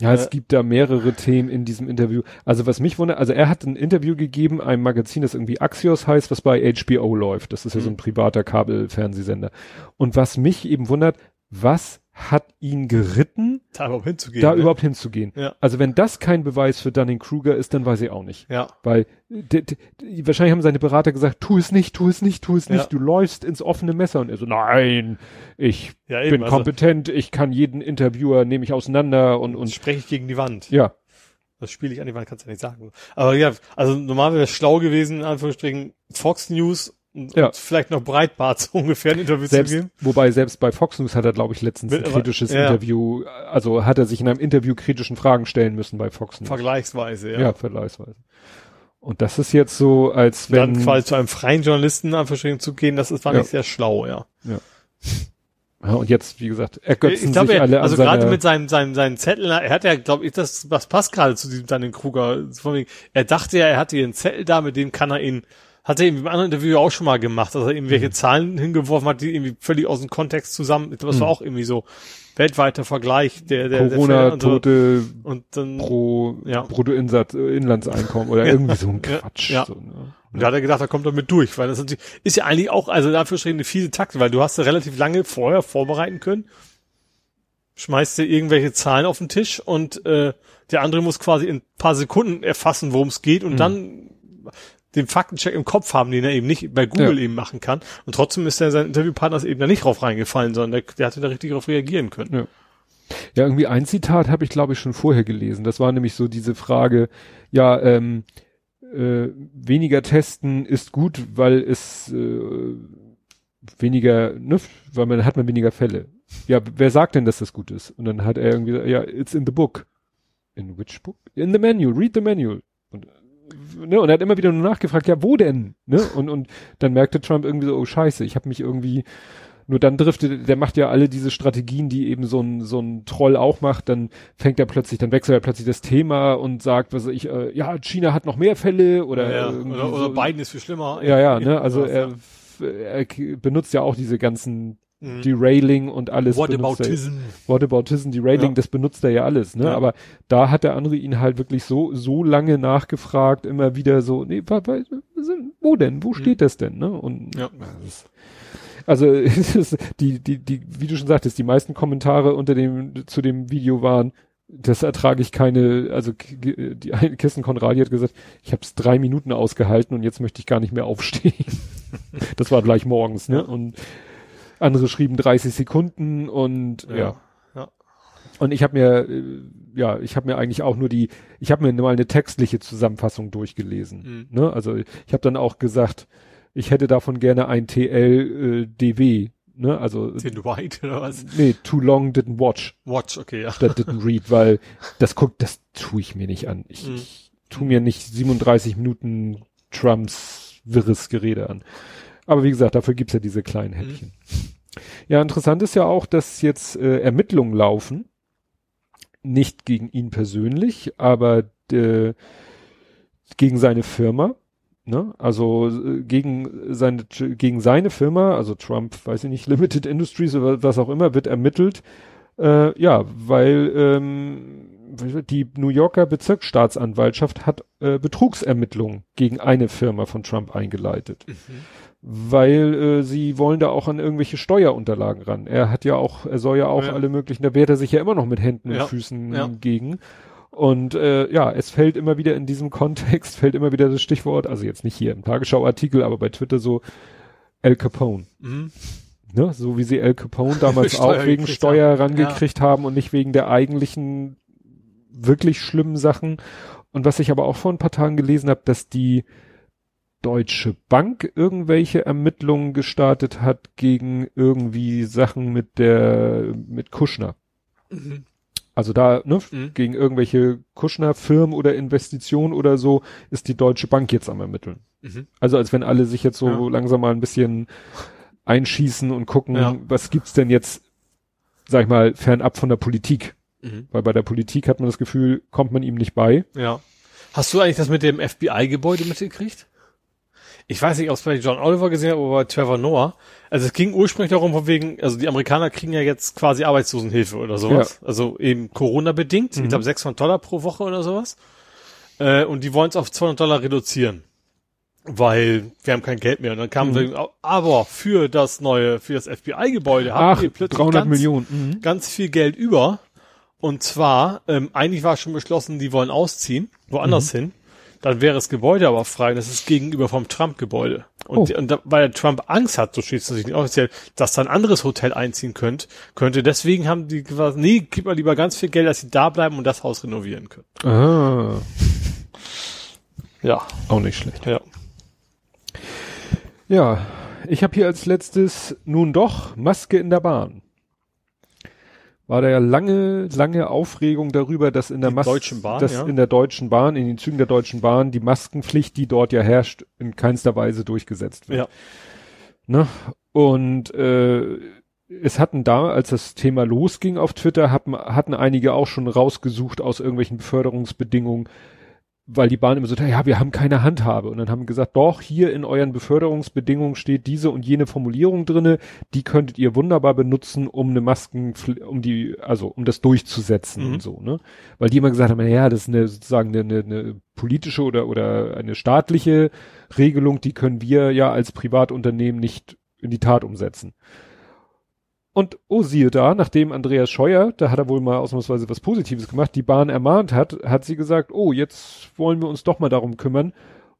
Ja, es Äh, gibt da mehrere Themen in diesem Interview. Also was mich wundert, also er hat ein Interview gegeben, einem Magazin, das irgendwie Axios heißt, was bei HBO läuft. Das ist ja so ein Mhm. privater Kabelfernsehsender. Und was mich eben wundert, was hat ihn geritten, Da überhaupt hinzugehen. da ne? überhaupt hinzugehen? Ja. Also wenn das kein Beweis für Dunning-Kruger ist, dann weiß ich auch nicht. Ja. Weil wahrscheinlich haben seine Berater gesagt, tu es nicht, tu es nicht, tu es nicht, Ja. du läufst ins offene Messer. Und er so, nein, ich Ja, bin eben. Also, kompetent, ich kann jeden Interviewer, nehme ich auseinander und, und und spreche ich gegen die Wand. ja, Das spiele ich an die Wand, kannst du ja nicht sagen. Aber ja, also normal wäre es schlau gewesen, in Anführungsstrichen, Fox News und, Ja. und vielleicht noch Breitbart so ungefähr ein Interview selbst, zu geben. wobei selbst bei Fox News hat er, glaube ich, letztens Mit- ein kritisches ja. Interview, also hat er sich in einem Interview kritischen Fragen stellen müssen bei Fox News. Vergleichsweise, ja. ja, vergleichsweise. Und das ist jetzt so, als wenn, Dann quasi zu einem freien Journalisten in Anführungsstrichen zu gehen, das ist, war Ja. nicht sehr schlau, ja. ja, und jetzt, wie gesagt, ergötzen ich glaube, sich er, alle also an gerade mit seinem, seinem, seinen Zettel, er hat ja, glaube ich, das, das passt gerade zu diesem Daniel Kruger. Er dachte ja, er hatte hier einen Zettel da, mit dem kann er ihn, hat er eben im anderen Interview auch schon mal gemacht, dass er Mhm. irgendwelche Zahlen hingeworfen hat, die irgendwie völlig aus dem Kontext zusammen, das war Mhm. auch irgendwie so weltweiter Vergleich der, der, der Fälle und so. Corona-Tote Und dann, pro Ja. Bruttoinsatz, äh, Inlandseinkommen oder irgendwie so ein Quatsch. ja. So, ne? und da hat er gedacht, er kommt damit durch, weil das ist ja eigentlich auch, also dafür eine fiese Taktik, weil du hast ja relativ lange vorher vorbereiten können, schmeißt dir irgendwelche Zahlen auf den Tisch und äh, der andere muss quasi in ein paar Sekunden erfassen, worum es geht und Mhm. dann den Faktencheck im Kopf haben, den er eben nicht bei Google Ja. eben machen kann. Und trotzdem ist er sein Interviewpartner eben da nicht drauf reingefallen, sondern der, der hatte da richtig drauf reagieren können. Ja. Ja, irgendwie ein Zitat habe ich, glaube ich, schon vorher gelesen. Das war nämlich so diese Frage, ja, ähm, äh, weniger testen ist gut, weil es äh, weniger, ne, weil man hat man weniger Fälle. Ja, wer sagt denn, dass das gut ist? Und dann hat er irgendwie, gesagt, ja, it's in the book. In which book? In the manual, read the manual. Und, ne, und er hat immer wieder nur nachgefragt, ja, wo denn? Ne? Und, und dann merkte Trump irgendwie so, oh scheiße, ich habe mich irgendwie nur dann driftet, der macht ja alle diese Strategien, die eben so ein, so ein Troll auch macht, dann fängt er plötzlich, dann wechselt er plötzlich das Thema und sagt, was ich, äh, ja, China hat noch mehr Fälle oder, ja, oder, oder so. Biden ist viel schlimmer. Ja, ja, ne, also er, er benutzt ja auch diese ganzen Mhm. Derailing und alles. benutzt er- Whataboutism. Whataboutism, Derailing, Ja. das benutzt er ja alles, ne? Ja. Aber da hat der andere ihn halt wirklich so, so lange nachgefragt, immer wieder so, nee, wo denn? Wo steht das denn, ne? Und Ja. also ist, die, die, die, wie du schon sagtest, die meisten Kommentare unter dem zu dem Video waren, das ertrage ich keine, also die Kirsten Konradi hat gesagt, ich habe es drei Minuten ausgehalten und jetzt möchte ich gar nicht mehr aufstehen. das war gleich morgens, ne? Und andere schrieben 30 Sekunden und ja. Ja. Ja. Und ich habe mir, äh, ja, ich habe mir eigentlich auch nur die, ich habe mir mal eine textliche Zusammenfassung durchgelesen. Mhm. Ne? Also ich habe dann auch gesagt, ich hätte davon gerne ein TL äh, DW. Ne? Also Den White oder was? nee, too long didn't watch Watch, okay, ja. statt didn't read, weil das guckt, das tue ich mir nicht an. Ich, Mhm. ich tu mir nicht 37 Minuten Trumps wirres Gerede an. Aber wie gesagt, dafür gibt's ja diese kleinen Mhm. Häppchen. Ja, interessant ist ja auch, dass jetzt äh, Ermittlungen laufen. Nicht gegen ihn persönlich, aber äh, gegen seine Firma. Ne? Also äh, gegen seine gegen seine Firma, also Trump, weiß ich nicht, Limited Industries oder was auch immer, wird ermittelt. Äh, ja, weil ähm, die New Yorker Bezirksstaatsanwaltschaft hat äh, Betrugsermittlungen gegen eine Firma von Trump eingeleitet weil äh, sie wollen da auch an irgendwelche Steuerunterlagen ran. Er hat ja auch, er soll ja auch Ja. alle möglichen, da wehrt er sich ja immer noch mit Händen Ja. und Füßen Ja. gegen. Und äh, ja, es fällt immer wieder in diesem Kontext, fällt immer wieder das Stichwort, also jetzt nicht hier im Tagesschau-Artikel, aber bei Twitter so El Capone. Mhm. Ne? So wie sie El Capone damals auch wegen Steuer haben. rangekriegt haben und nicht wegen der eigentlichen wirklich schlimmen Sachen. Und was ich aber auch vor ein paar Tagen gelesen habe, dass die Deutsche Bank irgendwelche Ermittlungen gestartet hat gegen irgendwie Sachen mit der mit Kuschner. Mhm. Also da, ne, Mhm. gegen irgendwelche Kuschner-Firmen oder Investitionen oder so, ist die Deutsche Bank jetzt am Ermitteln. Mhm. Also als wenn alle sich jetzt so Ja. langsam mal ein bisschen einschießen und gucken, Ja. was gibt's denn jetzt, sag ich mal, fernab von der Politik. Mhm. Weil bei der Politik hat man das Gefühl, kommt man ihm nicht bei. Ja. Hast du eigentlich das mit dem FBI-Gebäude mitgekriegt? Ich weiß nicht, ob es bei John Oliver gesehen hat oder bei Trevor Noah. Also es ging ursprünglich darum, von wegen, also die Amerikaner kriegen ja jetzt quasi Arbeitslosenhilfe oder sowas. Also eben Corona-bedingt. Mhm. Ich glaube 600 Dollar pro Woche oder sowas. Äh, und die wollen es auf 200 Dollar reduzieren. Weil wir haben kein Geld mehr. Und dann kamen Mhm. wir, aber für das neue, für das FBI-Gebäude haben wir plötzlich 300 ganz, Millionen. Mhm. ganz viel Geld über. Und zwar, ähm, eigentlich war schon beschlossen, die wollen ausziehen, woanders Mhm. hin. Dann wäre das Gebäude aber frei. Das ist gegenüber vom Trump-Gebäude. Und, Oh. die, und da, weil Trump Angst hat, so steht es natürlich nicht offiziell, dass da ein anderes Hotel einziehen könnt, könnte. Deswegen haben die gesagt, nee, gib mal lieber ganz viel Geld, dass sie da bleiben und das Haus renovieren können. Ah, Ja, auch nicht schlecht. ja. Ja, ich habe hier als letztes nun doch Maske in der Bahn. War da ja lange, lange Aufregung darüber, dass in der Mas Deutschen Bahn, dass ja. in der Deutschen Bahn, in den Zügen der Deutschen Bahn, die Maskenpflicht, die dort ja herrscht, in keinster Weise durchgesetzt wird. Ja. Ne? Und äh, es hatten da, als das Thema losging auf Twitter, hatten, hatten einige auch schon rausgesucht aus irgendwelchen Beförderungsbedingungen, weil die Bahn immer so, ja, wir haben keine Handhabe. Und dann haben gesagt, doch, hier in euren Beförderungsbedingungen steht diese und jene Formulierung drinne, die könntet ihr wunderbar benutzen, um eine Masken, um die, also um das durchzusetzen Mhm. und so, ne? Weil die immer gesagt haben, ja, das ist eine sozusagen eine, eine, eine politische oder, oder eine staatliche Regelung, die können wir ja als Privatunternehmen nicht in die Tat umsetzen. Und oh siehe da, nachdem Andreas Scheuer, da hat er wohl mal ausnahmsweise was Positives gemacht, die Bahn ermahnt hat, hat sie gesagt, oh, jetzt wollen wir uns doch mal darum kümmern.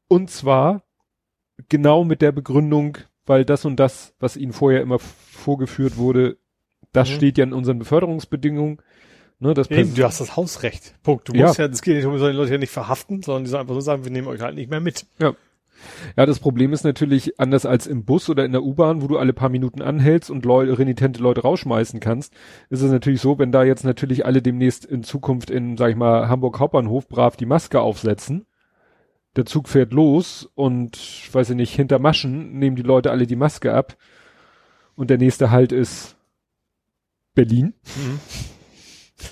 Und zwar genau mit der Begründung, weil das und das, was ihnen vorher immer vorgeführt wurde, das Mhm. steht ja in unseren Beförderungsbedingungen. Ne, das Eben, du hast das Hausrecht. Punkt. Du Ja. musst ja, es geht nicht um, wir sollen die Leute ja nicht verhaften, sondern die sollen einfach so sagen, wir nehmen euch halt nicht mehr mit. Ja, das Problem ist natürlich anders als im Bus oder in der U-Bahn, wo du alle paar Minuten anhältst und Leute, renitente Leute rausschmeißen kannst, ist es natürlich so, wenn da jetzt natürlich alle demnächst in Zukunft in, sag ich mal, Hamburg Hauptbahnhof brav die Maske aufsetzen, der Zug fährt los und, weiß ich nicht, hinter Maschen nehmen die Leute alle die Maske ab und der nächste Halt ist Berlin,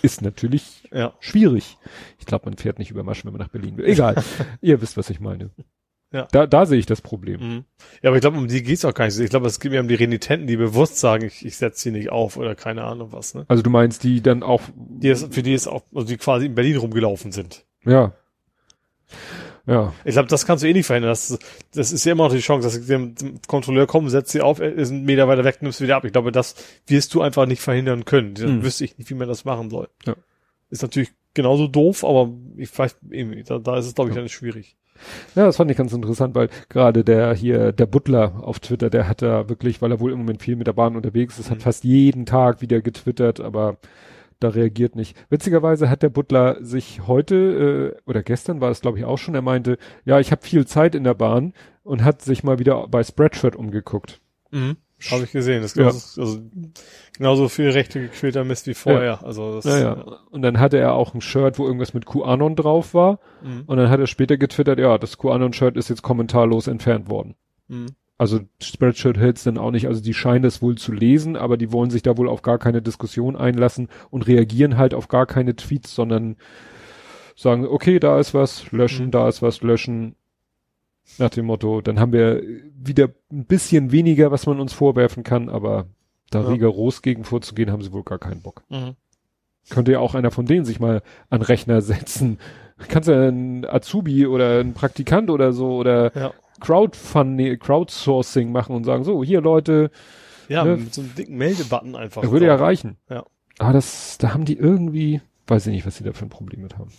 ist natürlich Ja. schwierig. Ich glaube, man fährt nicht über Maschen, wenn man nach Berlin will. Egal. Ihr wisst, was ich meine. Ja. Da, da sehe ich das Problem. Mhm. Ja, aber ich glaube, um die geht's auch gar nicht. Ich glaube, es geht mir um die Renitenten, die bewusst sagen, ich, ich setze sie nicht auf oder keine Ahnung was. Ne? Also du meinst, die dann auch, Die ist, für die ist auch, also die quasi in Berlin rumgelaufen sind. ja. Ja, Ich glaube, das kannst du eh nicht verhindern. Das, das ist ja immer noch die Chance, dass der Kontrolleur kommt, setzt sie auf, ist einen Meter weiter weg, nimmst sie wieder ab. Ich glaube, das wirst du einfach nicht verhindern können. Dann Hm. wüsste ich nicht, wie man das machen soll. Ja. Ist natürlich genauso doof, aber ich weiß irgendwie, da, da ist es, glaube ich, dann schwierig. Ja, das fand ich ganz interessant, weil gerade der hier, der Butler auf Twitter, der hat da wirklich, weil er wohl im Moment viel mit der Bahn unterwegs ist, hat Mhm. fast jeden Tag wieder getwittert, aber da reagiert nicht. Witzigerweise hat der Butler sich heute äh, oder gestern war es glaube ich auch schon, er meinte, ja, ich habe viel Zeit in der Bahn und hat sich mal wieder bei Spreadshirt umgeguckt. Mhm. Habe ich gesehen. Das ist Ja. genauso, also, genauso viel Rechte gequälter Mist wie vorher. Also das, Naja. Und dann hatte er auch ein Shirt, wo irgendwas mit QAnon drauf war. Mhm. Und dann hat er später getwittert, ja, das QAnon-Shirt ist jetzt kommentarlos entfernt worden. Mhm. Also Spreadshirt hält's dann auch nicht, also die scheinen es wohl zu lesen, aber die wollen sich da wohl auf gar keine Diskussion einlassen und reagieren halt auf gar keine Tweets, sondern sagen, okay, da ist was, löschen, Mhm. da ist was, löschen. Nach dem Motto, dann haben wir wieder ein bisschen weniger, was man uns vorwerfen kann, aber da Ja. rigoros gegen vorzugehen, haben sie wohl gar keinen Bock. Mhm. Könnte ja auch einer von denen sich mal an Rechner setzen. Kannst ja ein Azubi oder ein Praktikant oder so oder Ja. Crowdfunding, Crowdsourcing machen und sagen, so, hier Leute, Ja, Ne? mit so einem dicken Meldebutton einfach. das würde ja reichen. Ja. Aber das, da haben die irgendwie, weiß ich nicht, was die da für ein Problem mit haben.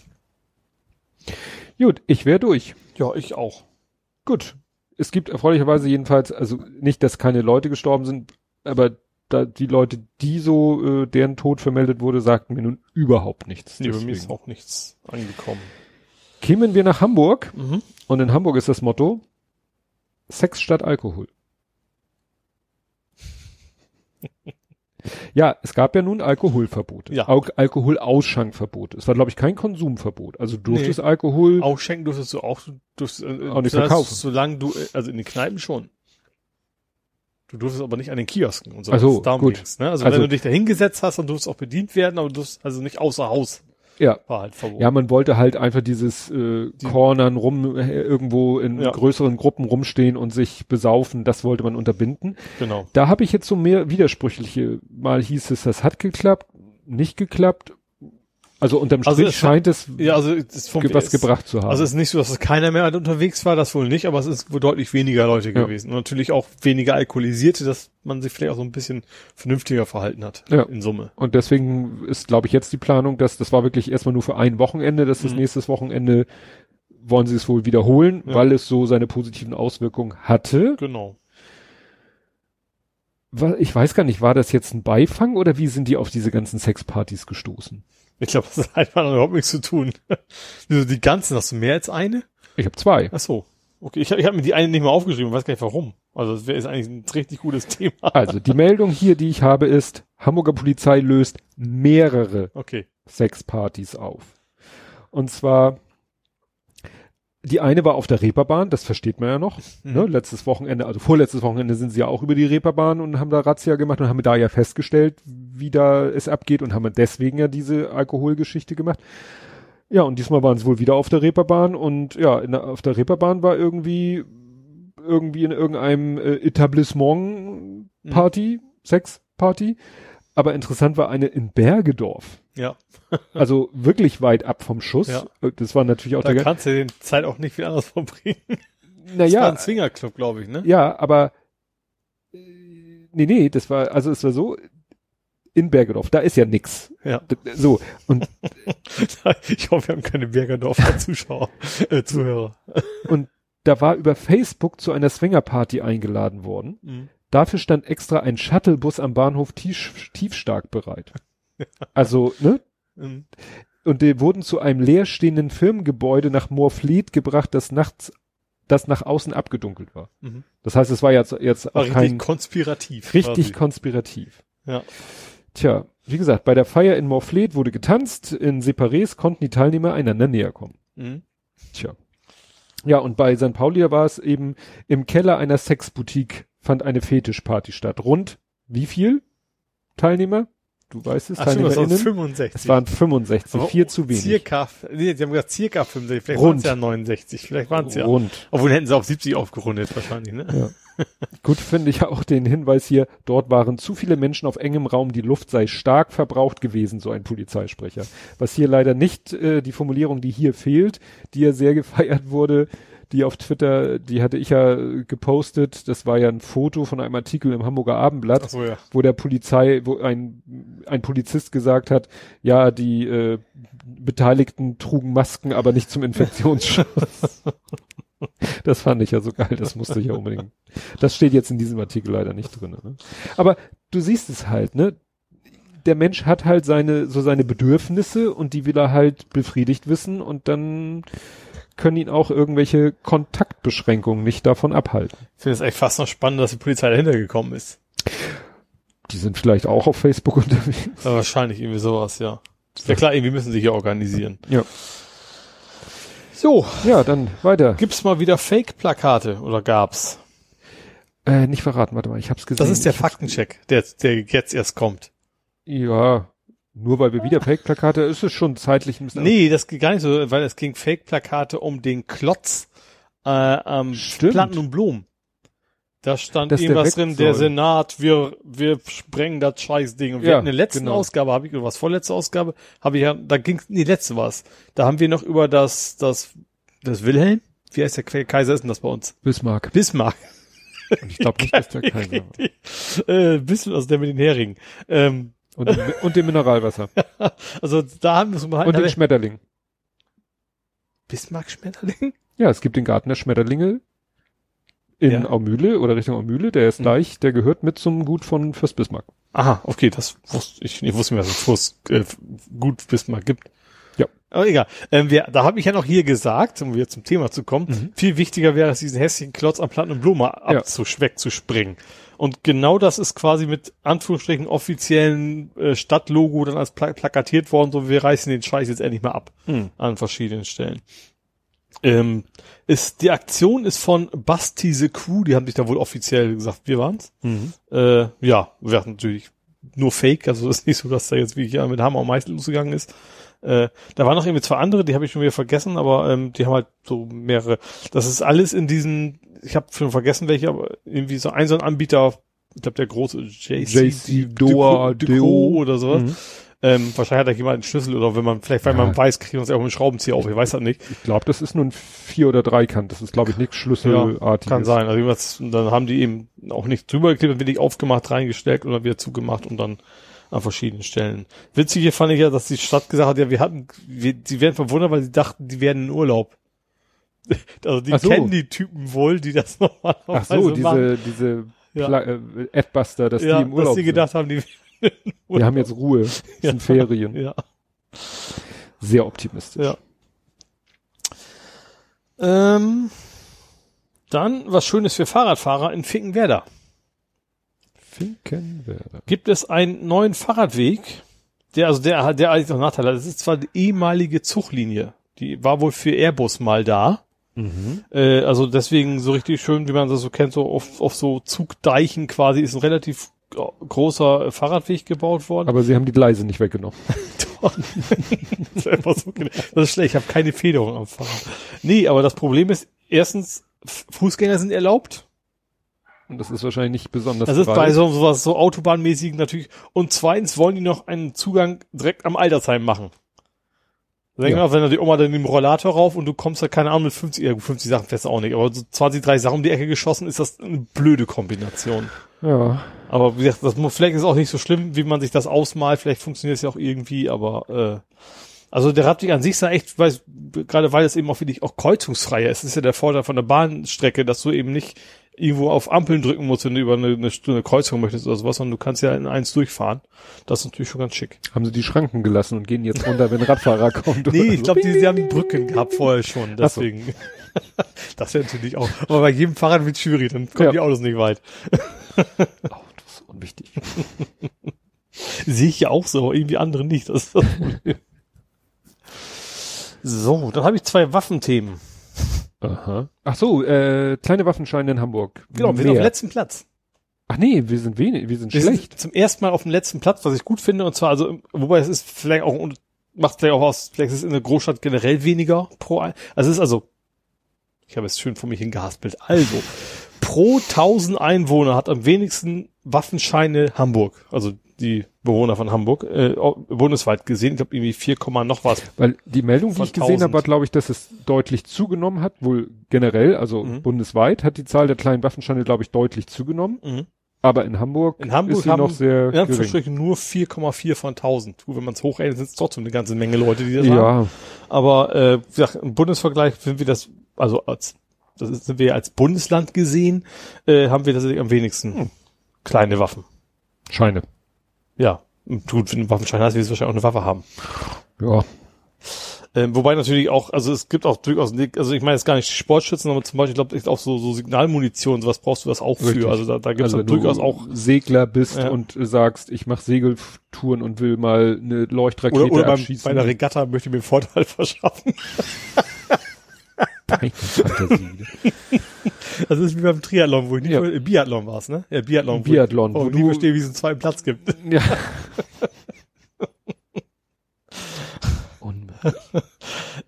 Gut, ich wäre durch. Ja, ich auch. Gut. Es gibt erfreulicherweise jedenfalls, also nicht, dass keine Leute gestorben sind, aber da die Leute, die so, äh, deren Tod vermeldet wurde, sagten mir nun überhaupt nichts. Nee, bei mir ist auch nichts angekommen. Kämen wir nach Hamburg Mhm. und in Hamburg ist das Motto Sex statt Alkohol. Ja, es gab ja nun Alkoholverbote. Ja. Al Alkoholausschankverbote. Es war, glaube ich, kein Konsumverbot. Also du durftest Alkohol. Auch schenken durftest du auch, du durftest, äh, Auch nicht verkaufen. Solange du, äh, also in den Kneipen schon. Du durftest aber nicht an den Kiosken und so. Ach so, Darum gut. ging's, ne? Also, Also- wenn du dich da hingesetzt hast, dann durftest du auch bedient werden, aber du durftest also nicht außer Haus. Ja. War halt verboten. Ja, man wollte halt einfach dieses äh, Cornern rum äh, irgendwo in Ja. größeren Gruppen rumstehen und sich besaufen, das wollte man unterbinden. Genau. Da habe ich jetzt so mehr widersprüchliche. Mal hieß es, das hat geklappt, nicht geklappt. Also unterm Also Strich es scheint es Ja, also, es was gebracht zu haben. Also es ist nicht so, dass es keiner mehr unterwegs war, das wohl nicht, aber es ist wohl deutlich weniger Leute Ja. gewesen. Und natürlich auch weniger Alkoholisierte, dass man sich vielleicht auch so ein bisschen vernünftiger verhalten hat. Ja. In Summe. Und deswegen ist, glaube ich, jetzt die Planung, dass das war wirklich erstmal nur für ein Wochenende, dass das Mhm. nächstes Wochenende wollen sie es wohl wiederholen, Ja. weil es so seine positiven Auswirkungen hatte. Genau. Ich weiß gar nicht, war das jetzt ein Beifang oder wie sind die auf diese ganzen Sexpartys gestoßen? Ich glaube, das hat einfach überhaupt nichts zu tun. Die ganzen, hast du mehr als eine? Ich habe zwei. Ach so. Okay, ich, hab- ich habe mir die eine nicht mal aufgeschrieben, weiß gar nicht warum. Also das wäre ist eigentlich ein richtig gutes Thema. Also die Meldung hier, die ich habe, ist, Hamburger Polizei löst mehrere Okay. Sexpartys auf. Und zwar, die eine war auf der Reeperbahn, das versteht man ja noch. Mhm. Ne? Letztes Wochenende, also vorletztes Wochenende sind sie ja auch über die Reeperbahn und haben da Razzia gemacht und haben da ja festgestellt, wie da es abgeht und haben deswegen ja diese Alkoholgeschichte gemacht. Ja, und diesmal waren sie wohl wieder auf der Reeperbahn und ja, der, auf der Reeperbahn war irgendwie irgendwie in irgendeinem äh, Etablissement Party, Sexparty. Aber interessant war eine in Bergedorf. Ja. Also wirklich weit ab vom Schuss. Ja. Äh, Das war natürlich auch Da der. kannst du den Zeit auch nicht viel anders verbringen. Das war Naja, ein Zwingerclub, glaube ich, ne? ja, aber äh, nee, nee, das war, also es war so, in Bergedorf, da ist ja nix. Ja. So, und, Ich hoffe, wir haben keine Bergerdorfer Zuschauer, äh, Zuhörer. und da war über Facebook zu einer Swingerparty eingeladen worden. Mhm. Dafür stand extra ein Shuttlebus am Bahnhof Tief, Tiefstark bereit. Also, ne? Mhm. Und die wurden zu einem leerstehenden Firmengebäude nach Moorfleet gebracht, das nachts, das nach außen abgedunkelt war. Mhm. Das heißt, es war jetzt, jetzt War auch richtig kein, konspirativ. richtig quasi. konspirativ. Ja. Tja, wie gesagt, bei der Feier in Morfleet wurde getanzt, in Separés konnten die Teilnehmer einander näher kommen. Mhm. Tja. Ja, und bei St. Pauli war es eben im Keller einer Sexboutique fand eine Fetischparty statt. Rund wie viel Teilnehmer? Du weißt es, Ach TeilnehmerInnen? 65. Es waren 65, Aber viel zu wenig. Circa, nee, die haben gesagt circa 65, vielleicht waren es ja 69, vielleicht waren es ja. Rund. Obwohl hätten sie auf 70 aufgerundet wahrscheinlich, ne? Gut finde ich auch den Hinweis hier, dort waren zu viele Menschen auf engem Raum, die Luft sei stark verbraucht gewesen, so ein Polizeisprecher. Was hier leider nicht äh, die Formulierung, die hier fehlt, die ja sehr gefeiert wurde, die auf Twitter, die hatte ich ja äh, gepostet, das war ja ein Foto von einem Artikel im Hamburger Abendblatt, so, ja. wo der Polizei, wo ein, ein Polizist gesagt hat, ja, die äh, Beteiligten trugen Masken, aber nicht zum Infektionsschutz. das fand ich ja so geil, das musste ich ja unbedingt. Das steht jetzt in diesem Artikel leider nicht drin. Ne? Aber du siehst es halt, ne? Der Mensch hat halt seine, so seine Bedürfnisse und die will er halt befriedigt wissen und dann können ihn auch irgendwelche Kontaktbeschränkungen nicht davon abhalten. Ich finde es echt fast noch spannend, dass die Polizei dahinter gekommen ist. Die sind vielleicht auch auf Facebook unterwegs. Ja, wahrscheinlich irgendwie sowas, ja. Ja klar, irgendwie müssen sie hier organisieren. Ja. So, Ja, dann weiter. gibt's mal wieder Fake-Plakate oder gab's? Äh, nicht verraten, warte mal, ich hab's gesehen. Das ist der Faktencheck, der, der jetzt erst kommt. Ja, nur weil wir wieder Fake-Plakate, ist es schon zeitlich ein bisschen. Nee, das geht gar nicht so, weil es ging Fake-Plakate um den Klotz äh, am Stimmt. Planten und Blumen. Da stand Dass der irgendwas weg drin, der soll. Senat, wir, wir sprengen das Scheißding. Und wir Ja, hatten in der letzten genau. Ausgabe, habe ich, oder was, vorletzte Ausgabe, habe ich ja, da ging's, nee, letzte war's. Da haben wir noch über das, das, das Wilhelm? Wie heißt der Kaiser ist denn das bei uns? Bismarck. Bismarck. Und ich glaube nicht, dass der Kaiser war. äh, Bismarck, also der mit den Heringen. Ähm, Und, dem- und dem Mineralwasser. also da haben wir es mal Und den Schmetterling. Bismarck-Schmetterling? Ja, es gibt den Garten der Schmetterlinge in Ja. Aumühle oder Richtung Aumühle, der ist Mhm. gleich, der gehört mit zum Gut von Fürst Bismarck. Aha, okay, das wusste ich, ich wusste mir, dass es Fürst, äh, gut Bismarck gibt. Ja. Aber egal. Ähm, wir, da habe ich ja noch hier gesagt, um wieder zum Thema zu kommen, Mhm. viel wichtiger wäre es, diesen hässlichen Klotz am Platten und Blume Ja. abzusch wegzuspringen. Und genau das ist quasi mit Anführungsstrichen offiziellen äh, Stadtlogo dann als pla plakatiert worden, so wir reißen den Scheiß jetzt endlich mal ab Hm. an verschiedenen Stellen. Ähm, ist, die Aktion ist von Basti the Crew, die haben sich da wohl offiziell gesagt, wir waren's. Mhm. Äh, ja, wir hatten natürlich nur Fake, also ist nicht so, dass da jetzt wie hier mit Hammer und Meißel losgegangen ist. Äh, da waren noch irgendwie zwei andere, die habe ich schon wieder vergessen, aber ähm, die haben halt so mehrere. Das ist alles in diesen, ich habe schon vergessen welche, aber irgendwie so ein so ein Anbieter, ich glaube der große JC, JC Doa, Deco oder sowas. Mhm. Ähm, wahrscheinlich hat da jemand einen Schlüssel oder wenn man, vielleicht weil man Ja. weiß, kriegt man es ja auch mit dem Schraubenzieher auf, ich weiß das nicht. Ich glaube, das ist nur ein Vier- oder Dreikant. Das ist, glaube ich, nichts Schlüsselartiges. Kann sein. Also dann haben die eben auch nicht drüber geklebt, wenig aufgemacht, reingesteckt oder wieder zugemacht und dann an verschiedenen Stellen. Witzig hier fand ich ja, dass die Stadt gesagt hat, ja, wir hatten, wir, die werden verwundert, weil sie dachten, die werden in Urlaub. Also die so. kennen die Typen wohl, die das normalerweise Ach so, diese, machen. diese Ja. Äh, Adbuster, dass ja, die im Urlaub dass sie sind. gedacht haben, die Wir haben jetzt Ruhe. Es Ja. sind Ferien. ja. Sehr optimistisch. Ja. Ähm, dann was Schönes für Fahrradfahrer in Finkenwerder. Finkenwerder. gibt es einen neuen Fahrradweg, der, also der, der eigentlich noch Nachteile hat. Das ist zwar die ehemalige Zuglinie. Die war wohl für Airbus mal da. Mhm. Äh, also deswegen so richtig schön, wie man das so kennt, so auf, auf so Zugdeichen quasi ist ein relativ gro- großer Fahrradweg gebaut worden. Aber sie haben die Gleise nicht weggenommen. das, ist so, das ist schlecht, ich habe keine Federung am Fahrrad. Nee, aber das Problem ist, erstens, Fußgänger sind erlaubt. Und das ist wahrscheinlich nicht besonders Das ist bei so sowas so autobahnmäßigen natürlich. Und zweitens wollen die noch einen Zugang direkt am Altersheim machen. Denk Ja. mal, wenn da die Oma dann im Rollator rauf und du kommst da keine Ahnung mit 50, ja, gut, 50 Sachen fährst du auch nicht, aber so 20, 30 Sachen um die Ecke geschossen, ist das eine blöde Kombination. Ja. Aber wie gesagt, das vielleicht ist auch nicht so schlimm, wie man sich das ausmalt, vielleicht funktioniert es ja auch irgendwie, aber äh, also der Radweg an sich sah echt, weiß, gerade weil es eben auch wirklich auch kreuzungsfreier ist, ist ja der Vorteil von der Bahnstrecke, dass du eben nicht irgendwo auf Ampeln drücken musst, wenn du über eine, eine, eine Kreuzung möchtest oder sowas, sondern du kannst ja in eins durchfahren. Das ist natürlich schon ganz schick. Haben sie die Schranken gelassen und gehen jetzt runter, wenn ein Radfahrer kommt? Nee, ich so. glaube, die, die haben die Brücken gehabt vorher schon, Ach so. deswegen. das wäre natürlich auch. Aber bei jedem Fahrrad wird schwierig, dann kommen Ja. die Autos nicht weit. Oh, das ist unwichtig. Sehe ich ja auch so, aber irgendwie andere nicht. Das ist das Problem. So, dann habe ich zwei Waffenthemen. Aha. Ach so, äh, kleine Waffenscheine in Hamburg. Genau, wir sind Mehr. auf dem letzten Platz. Ach nee, wir sind wenig, wir sind Wir schlecht. sind zum ersten Mal auf dem letzten Platz, was ich gut finde, und zwar, also, wobei es ist vielleicht auch, und macht vielleicht auch aus, vielleicht ist es in der Großstadt generell weniger pro, also es ist also, ich habe es schön vor mich hingehaspelt, also, pro 1000 Einwohner hat am wenigsten Waffenscheine Hamburg, also die Bewohner von Hamburg, äh, bundesweit gesehen, ich glaube irgendwie 4, Komma noch was. Weil die Meldung, die ich gesehen 1000. habe, war, glaube ich, dass es deutlich zugenommen hat, wohl generell, also Mhm. bundesweit hat die Zahl der kleinen Waffenscheine, glaube ich, deutlich zugenommen. Mhm. Aber in Hamburg, In Hamburg ist sie haben noch sehr in gering. Anführungsstrichen nur 4,4 von 1000. Gut, wenn man es hochrechnet, sind es trotzdem eine ganze Menge Leute, die das haben. Ja, Aber äh, wie gesagt, im Bundesvergleich sind wir das, also als das ist, sind wir als Bundesland gesehen, äh, haben wir tatsächlich am wenigsten Hm. kleine Waffen. Scheine. Ja, gut, wenn du Waffenschein hast, wirst du wahrscheinlich auch eine Waffe haben. Ja. Ähm, wobei natürlich auch, also es gibt auch durchaus, also ich meine jetzt gar nicht Sportschützen, aber zum Beispiel, ich glaube, auch so, so Signalmunition, sowas brauchst du das auch Richtig. für. Also da, da gibt es Also wenn du durchaus auch Segler bist Ja. und sagst, ich mache Segeltouren und will mal eine Leuchtrakete oder, oder beim, abschießen. bei einer Regatta möchte ich mir einen Vorteil verschaffen. Fantasie. Das ist wie beim Triathlon, wo ich nicht, Ja. äh, Biathlon war's, ne? Ja, Biathlon. wo Biathlon, ich, wo wo nie du- verstehe, wie es einen zweiten Platz gibt. ja.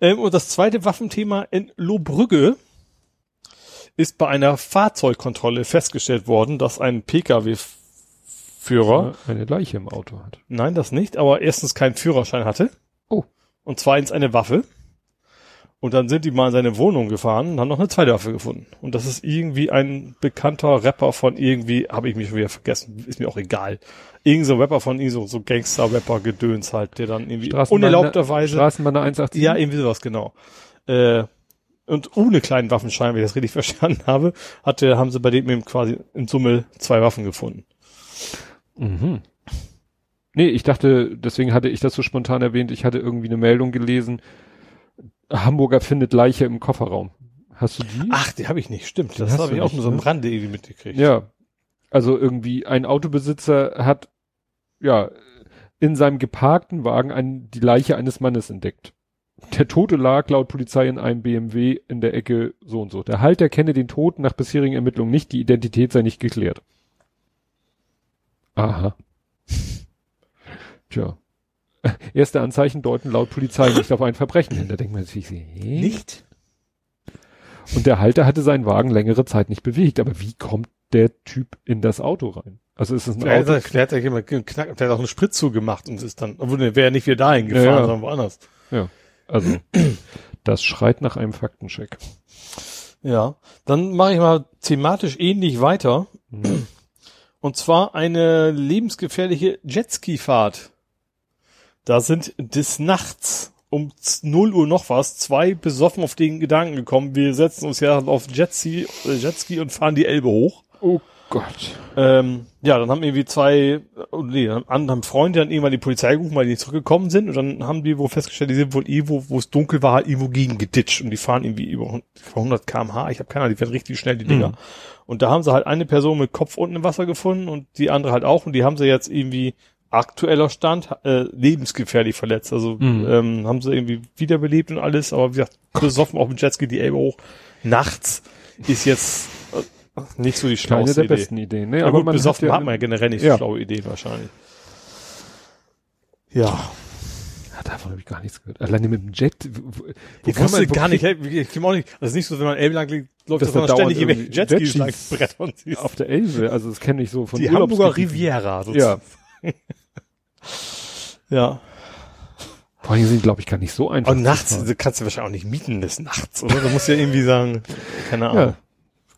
Ähm, und das zweite Waffenthema in Lohbrügge ist bei einer Fahrzeugkontrolle festgestellt worden, dass ein Pkw-Führer, eine Leiche im Auto hat. nein, das nicht, aber erstens keinen Führerschein hatte. Oh. Und zweitens eine Waffe. Und dann sind die mal in seine Wohnung gefahren und haben noch eine zweite Waffe gefunden. Und das ist irgendwie ein bekannter Rapper von irgendwie, habe ich mich schon wieder vergessen, ist mir auch egal. Irgend so ein Rapper von irgend so, so Gangster-Rapper-Gedöns halt, der dann irgendwie unerlaubterweise. Straßenbahner 187. Ja, irgendwie sowas, genau. Äh, und ohne kleinen Waffenschein, wenn ich das richtig verstanden habe, hatte, haben sie bei dem eben quasi in Summe zwei Waffen gefunden. Mhm. Nee, ich dachte, deswegen hatte ich das so spontan erwähnt, ich hatte irgendwie eine Meldung gelesen, Hamburger findet Leiche im Kofferraum. Hast du die? Ach, die habe ich nicht, stimmt. Die Das habe ich auch nur so am ne? Rande irgendwie mitgekriegt. Ja. Also irgendwie ein Autobesitzer hat, ja, in seinem geparkten Wagen ein, die Leiche eines Mannes entdeckt. Der Tote lag laut Polizei in einem BMW in der Ecke so und so. Der Halter kenne den Toten nach bisherigen Ermittlungen nicht, die Identität sei nicht geklärt. Aha. Tja. Erste Anzeichen deuten laut Polizei nicht auf ein Verbrechen hin. Da denkt man sich, hä? Nicht? Und der Halter hatte seinen Wagen längere Zeit nicht bewegt. Aber wie kommt der Typ in das Auto rein? Also ist es ein Der Auto? hat, der hat ja jemand geknackt, der hat auch einen Spritzug gemacht und ist dann, obwohl der wäre ja nicht wieder dahin gefahren, Ja, ja. sondern woanders. Also, das schreit nach einem Faktencheck. Ja. Dann mache ich mal thematisch ähnlich weiter. Hm. Und zwar eine lebensgefährliche Jetski-Fahrt. Da sind des Nachts um 0 Uhr noch was, zwei besoffen auf den Gedanken gekommen, wir setzen uns ja auf Jetski, äh, Jetski und fahren die Elbe hoch. Oh Gott. Ähm, ja, dann haben irgendwie zwei, oh nee, dann haben Freunde dann irgendwann die Polizei gerufen, weil die nicht zurückgekommen sind und dann haben die wohl festgestellt, die sind wohl irgendwo, wo es dunkel war, irgendwo gegen geditscht und die fahren irgendwie über 100 kmh, ich habe keine Ahnung, die werden richtig schnell, die Dinger. Mhm. Und da haben sie halt eine Person mit Kopf unten im Wasser gefunden und die andere halt auch und die haben sie jetzt irgendwie aktueller Stand äh, lebensgefährlich verletzt. Also Mhm. ähm, haben sie irgendwie wiederbelebt und alles, aber wie gesagt, besoffen auf dem Jetski die Elbe hoch. Nachts ist jetzt äh, nicht so die Keine schlauste der Idee. besten Ideen. Ne? Ja, gut, besoffen ja, hat man ja generell nicht Ja. so schlaue Ideen wahrscheinlich. Ja, Ja, davon habe ich gar nichts gehört. Alleine mit dem Jet. Wo, wo ich kann wusste man- gar nicht, hey, ich komme auch nicht, das ist nicht so, wenn man Elbe lang liegt, läuft Dass das, da sondern ständig irgendwelche Jetskis lang brettern siehst. Auf der Elbe, also das kenne ich so von Die Hamburger Urlaubsgebieten. Riviera. Sozusagen. Ja. Vor allem sind, glaube ich, gar nicht so einfach. Und zu nachts, kannst du wahrscheinlich auch nicht mieten des Nachts, oder? Du musst ja irgendwie sagen, keine Ahnung. Ja.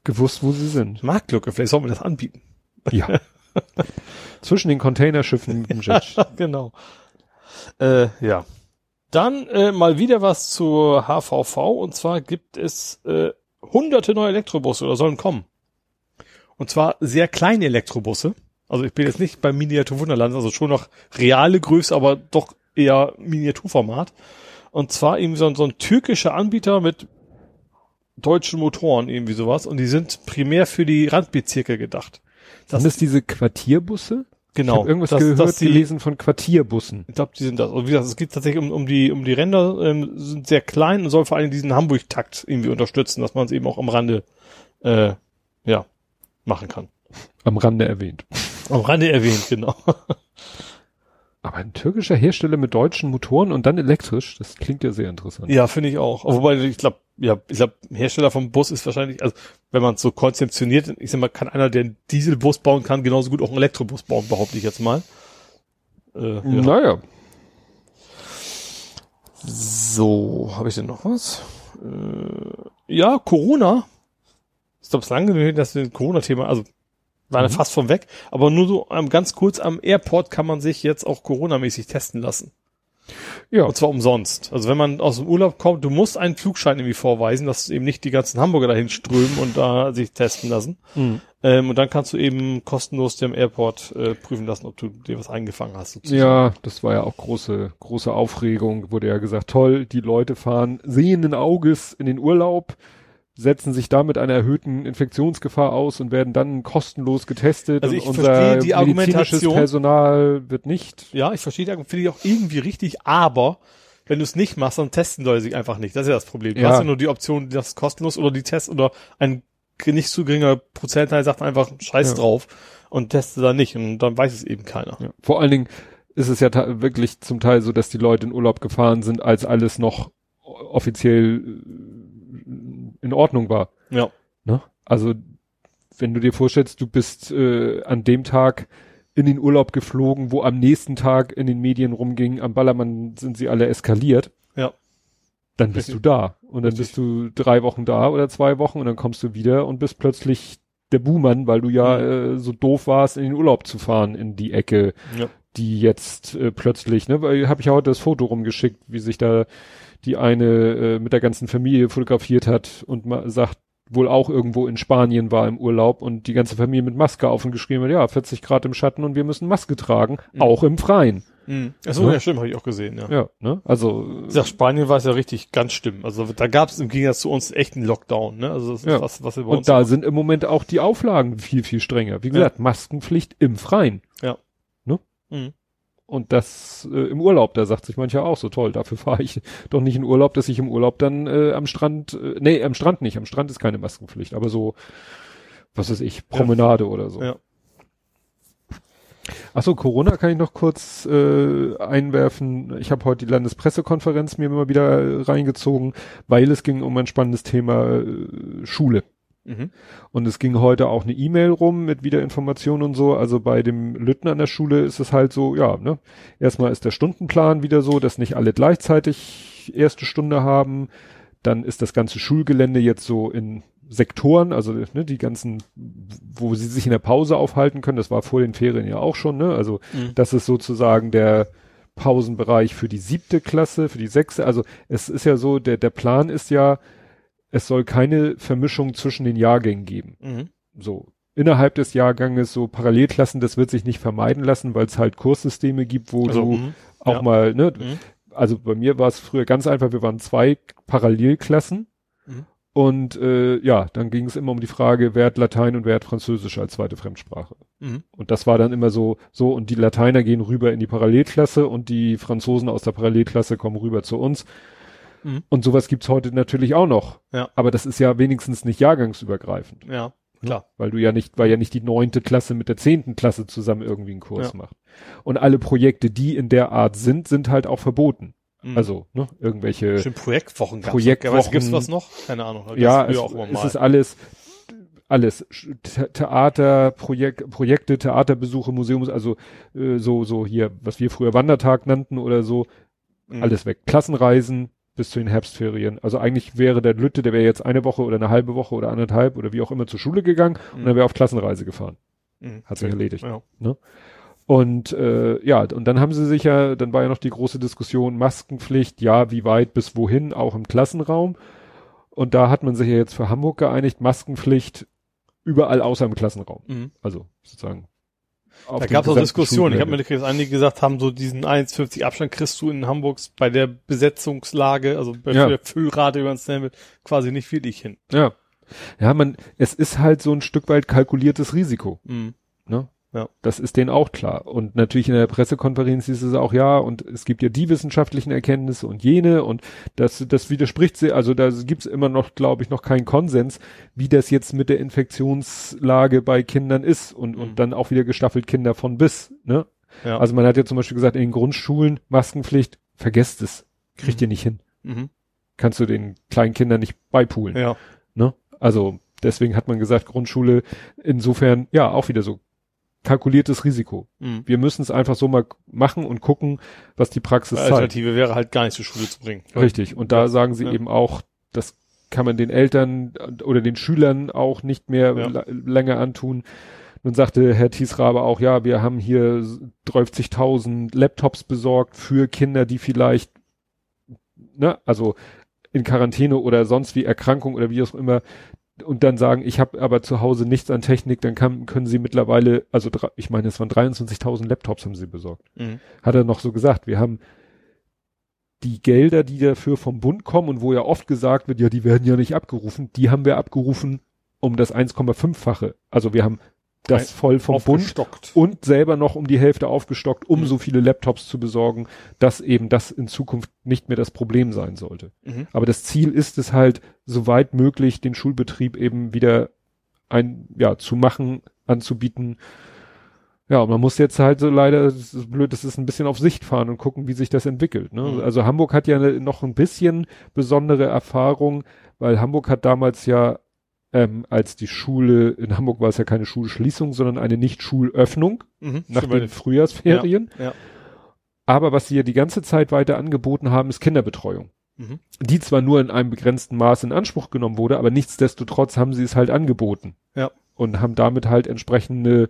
Gewusst, wo sie sind. Marktlücke, vielleicht sollen wir das anbieten. Ja. Zwischen den Containerschiffen mit dem Jet. genau. Äh, ja. Dann äh, mal wieder was zur HVV und zwar gibt es äh, hunderte neue Elektrobusse oder sollen kommen. Und zwar sehr kleine Elektrobusse. Also ich bin jetzt nicht beim Miniatur Wunderland, also schon noch reale Größe, aber doch eher Miniaturformat. Und zwar eben so, ein- so ein türkischer Anbieter mit deutschen Motoren, irgendwie sowas. Und die sind primär für die Randbezirke gedacht. Sind das diese Quartierbusse? Ich genau. habe irgendwas dass- gehört, dass die- gelesen von Quartierbussen. Ich glaube, die sind das. Und wie gesagt, es geht tatsächlich um, um die um die Ränder, ähm, sind sehr klein und soll vor allem diesen Hamburg-Takt irgendwie unterstützen, dass man es eben auch am Rande äh, ja machen kann. Am Rande erwähnt. Am Rande erwähnt, genau. Aber ein türkischer Hersteller mit deutschen Motoren und dann elektrisch, das klingt ja sehr interessant. ja, finde ich auch. Wobei ich glaube, ja, ich glaube, Hersteller vom Bus ist wahrscheinlich, also wenn man es so konzeptioniert, ich sag mal, kann einer, der einen Dieselbus bauen kann, genauso gut auch einen Elektrobus bauen, behaupte ich jetzt mal. Äh, ja. Naja. So, habe ich denn noch was? Äh, ja, Corona. Ich glaube, es ist lange gewesen, dass wir ein Corona-Thema, also war Mhm. fast von weg, aber nur so ähm, ganz kurz am Airport kann man sich jetzt auch Corona-mäßig testen lassen. Ja. Und zwar umsonst. Also wenn man aus dem Urlaub kommt, du musst einen Flugschein irgendwie vorweisen, dass eben nicht die ganzen Hamburger dahin strömen und da sich testen lassen. Mhm. Ähm, und dann kannst du eben kostenlos am Airport äh, prüfen lassen, ob du dir was eingefangen hast. sozusagen. Ja, das war ja auch große, große Aufregung. Wurde ja gesagt, toll, die Leute fahren sehenden Auges in den Urlaub, setzen sich damit einer erhöhten Infektionsgefahr aus und werden dann kostenlos getestet. Also und ich unser verstehe die medizinisches. Personal wird nicht. Ja, ich verstehe, die finde ich auch irgendwie richtig, aber wenn du es nicht machst, dann testen Leute sich einfach nicht. Das ist ja das Problem. Du Ja. hast ja nur die Option, das ist kostenlos oder die Tests oder ein nicht zu geringer Prozentteil sagt einfach Scheiß Ja. drauf und testet da nicht und dann weiß es eben keiner. Ja. Vor allen Dingen ist es ja wirklich zum Teil so, dass die Leute in Urlaub gefahren sind, als alles noch offiziell äh, in Ordnung war. Ja. Ne? Also wenn du dir vorstellst, du bist äh, an dem Tag in den Urlaub geflogen, wo am nächsten Tag in den Medien rumging, am Ballermann sind sie alle eskaliert. Ja. Dann bist Richtig. du da. Und dann Richtig. bist du drei Wochen da oder zwei Wochen und dann kommst du wieder und bist plötzlich der Buhmann, weil du ja Mhm. äh, so doof warst, in den Urlaub zu fahren, in die Ecke, Ja. die jetzt äh, plötzlich, ne, weil habe ich ja heute das Foto rumgeschickt, wie sich da die eine äh, mit der ganzen Familie fotografiert hat und mal sagt, wohl auch irgendwo in Spanien war im Urlaub und die ganze Familie mit Maske auf und geschrieben hat, ja, 40 Grad im Schatten und wir müssen Maske tragen, Mhm. auch im Freien. Mhm. Achso, Ja. ja, stimmt, habe ich auch gesehen, ja. Ja, ne? Also, gesagt, Spanien war es ja richtig ganz schlimm. Also da gab es im Gegensatz zu uns echt einen Lockdown, ne? Also das ist Ja. was, was wir bei und uns da sind im Moment auch die Auflagen viel, viel strenger. Wie gesagt, Maskenpflicht im Freien. Ja. Ne? Mhm. Und das äh, im Urlaub, da sagt sich mancher auch so toll, dafür fahre ich doch nicht in Urlaub, dass ich im Urlaub dann äh, am Strand, äh, nee, am Strand nicht, am Strand ist keine Maskenpflicht, aber so, was weiß ich, Promenade oder so. Ja. Achso, Corona kann ich noch kurz äh, einwerfen. Ich habe heute die Landespressekonferenz mir immer wieder reingezogen, weil es ging um ein spannendes Thema äh, Schule. Mhm. Und es ging heute auch eine E-Mail rum mit wieder Informationen und so. Also bei dem Lütten an der Schule ist es halt so, ja, ne? Erstmal ist der Stundenplan wieder so, dass nicht alle gleichzeitig erste Stunde haben. Dann ist das ganze Schulgelände jetzt so in Sektoren, also ne, die ganzen, wo sie sich in der Pause aufhalten können. Das war vor den Ferien ja auch schon, ne? Also Mhm. das ist sozusagen der Pausenbereich für die siebte Klasse, für die sechste. Also es ist ja so, der, der Plan ist ja, es soll keine Vermischung zwischen den Jahrgängen geben. Mhm. So. Innerhalb des Jahrganges so Parallelklassen, das wird sich nicht vermeiden lassen, weil es halt Kurssysteme gibt, wo Also, du mhm. auch ja. mal, ne, Mhm. also bei mir war es früher ganz einfach, wir waren zwei Parallelklassen Mhm. und äh, ja, dann ging es immer um die Frage, wer hat Latein und wer hat Französisch als zweite Fremdsprache. Mhm. Und das war dann immer so, so, und die Lateiner gehen rüber in die Parallelklasse und die Franzosen aus der Parallelklasse kommen rüber zu uns. Mhm. Und sowas gibt's heute natürlich auch noch. Ja. Aber das ist ja wenigstens nicht jahrgangsübergreifend. Ja, klar. Weil du ja nicht, weil ja nicht die neunte Klasse mit der zehnten Klasse zusammen irgendwie einen Kurs Ja. macht. Und alle Projekte, die in der Art sind, sind halt auch verboten. Mhm. Also, ne, irgendwelche, Schön Projektwochen gab's. Projektwochen. Gibt's was noch? Keine Ahnung. Ja, es, es ist alles, alles, The Theater, Projek Projekte, Theaterbesuche, Museums, also äh, so, so hier, was wir früher Wandertag nannten oder so, Mhm. alles weg. Klassenreisen bis zu den Herbstferien. Also eigentlich wäre der Lütte, der wäre jetzt eine Woche oder eine halbe Woche oder anderthalb oder wie auch immer zur Schule gegangen und dann wäre auf Klassenreise gefahren. Mhm. Hat sich erledigt. Ja. Und äh, ja, und dann haben sie sich ja, dann war ja noch die große Diskussion, Maskenpflicht, ja, wie weit bis wohin, auch im Klassenraum. Und da hat man sich ja jetzt für Hamburg geeinigt, Maskenpflicht überall außer im Klassenraum. Mhm. Also sozusagen. Da gab es auch Diskussionen. Ich habe mir Schulgelände. gekriegt, dass einige gesagt haben, so diesen 1,50 Abstand kriegst du in Hamburgs bei der Besetzungslage, also bei Ja. der Füllrate, wie man es nennen will, quasi nicht wirklich hin. Ja. Ja, man, es ist halt so ein Stück weit kalkuliertes Risiko. Mhm. Ne? Ja. Das ist denen auch klar. Und natürlich in der Pressekonferenz hieß es auch, ja, und es gibt ja die wissenschaftlichen Erkenntnisse und jene und das, das widerspricht sie, also da gibt's immer noch, glaube ich, noch keinen Konsens, wie das jetzt mit der Infektionslage bei Kindern ist und, Mhm. und dann auch wieder gestaffelt Kinder von bis, ne? Ja. Also man hat ja zum Beispiel gesagt, in den Grundschulen Maskenpflicht, vergesst es, kriegt Mhm. ihr nicht hin. mhm. Kannst du den kleinen Kindern nicht beipulen. ja. Ne? Also deswegen hat man gesagt, Grundschule insofern ja auch wieder so kalkuliertes Risiko. Mhm. Wir müssen es einfach so mal machen und gucken, was die Praxis Weil zeigt. Alternative wäre halt gar nicht zur Schule zu bringen. Richtig. Und da Ja. sagen sie Ja. eben auch, das kann man den Eltern oder den Schülern auch nicht mehr Ja. länger antun. Nun sagte Herr Thiesrabe auch, ja, wir haben hier 30.000 Laptops besorgt für Kinder, die vielleicht, ne, also in Quarantäne oder sonst wie Erkrankung oder wie auch immer und dann sagen, ich habe aber zu Hause nichts an Technik, dann kann, können sie mittlerweile, also ich meine, es waren 23.000 Laptops haben sie besorgt Mhm. hat er noch so gesagt, wir haben die Gelder, die dafür vom Bund kommen und wo ja oft gesagt wird, ja, die werden ja nicht abgerufen, die haben wir abgerufen um das 1,5-fache. Also wir haben das voll vom Bund und selber noch um die Hälfte aufgestockt, um Mhm. so viele Laptops zu besorgen, dass eben das in Zukunft nicht mehr das Problem sein sollte. Mhm. Aber das Ziel ist es halt, so weit möglich den Schulbetrieb eben wieder ein, ja, zu machen, anzubieten. Ja, und man muss jetzt halt so leider, das ist blöd, das ist ein bisschen auf Sicht fahren und gucken, wie sich das entwickelt. Ne? Mhm. Also Hamburg hat ja noch ein bisschen besondere Erfahrung, weil Hamburg hat damals ja, ähm, als die Schule, in Hamburg war es ja keine Schulschließung, sondern eine Nicht-Schulöffnung Mhm. nach den Frühjahrsferien. ja. Aber was sie ja die ganze Zeit weiter angeboten haben, ist Kinderbetreuung Mhm. die zwar nur in einem begrenzten Maß in Anspruch genommen wurde, aber nichtsdestotrotz haben sie es halt angeboten. Ja. Und haben damit halt entsprechende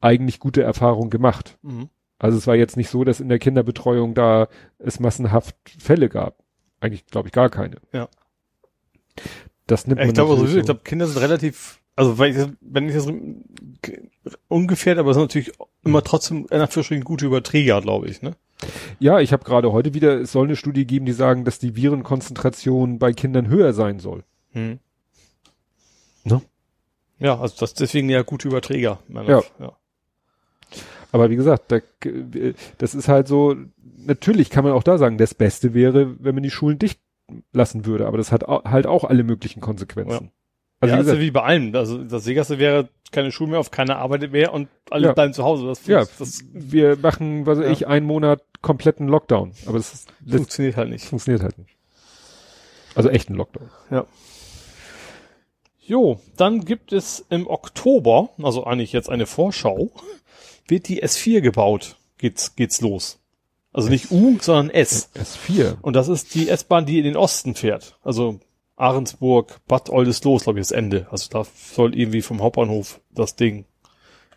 eigentlich gute Erfahrung gemacht. Mhm. Also es war jetzt nicht so, dass in der Kinderbetreuung da es massenhaft Fälle gab. Eigentlich glaube ich gar keine. Ja. Das nimmt Ja, ich man glaube sowieso, ich glaube, Kinder sind relativ, also wenn ich das ungefähr, aber es sind natürlich immer trotzdem in Anführungsstrichen gute Überträger, glaube ich, ne? Ja, ich habe gerade heute wieder, es soll eine Studie geben, die sagen, dass die Virenkonzentration bei Kindern höher sein soll. Hm. Ne? Ja, also das deswegen ja gute Überträger. meine Ja. ich. ja. Aber wie gesagt, da, das ist halt so, natürlich kann man auch da sagen, das Beste wäre, wenn man die Schulen dicht lassen würde, aber das hat halt auch alle möglichen Konsequenzen. Also ja, wie ja gesagt, wie bei allem. Also das Sicherste wäre keine Schule mehr, auf keiner Arbeit mehr und alle Ja. bleiben zu Hause. Das, ja, das wir machen, was weiß Ja. ich, einen Monat kompletten Lockdown, aber das, ist, das funktioniert halt nicht. funktioniert halt nicht. Also echten Lockdown. Jo, dann gibt es im Oktober, also eigentlich jetzt eine Vorschau, wird die S4 gebaut. Geht's, geht's los. Also nicht U, sondern S. S4. Und das ist die S-Bahn, die in den Osten fährt. Also Ahrensburg, Bad Oldesloe, glaube ich, das Ende. Also da soll irgendwie vom Hauptbahnhof das Ding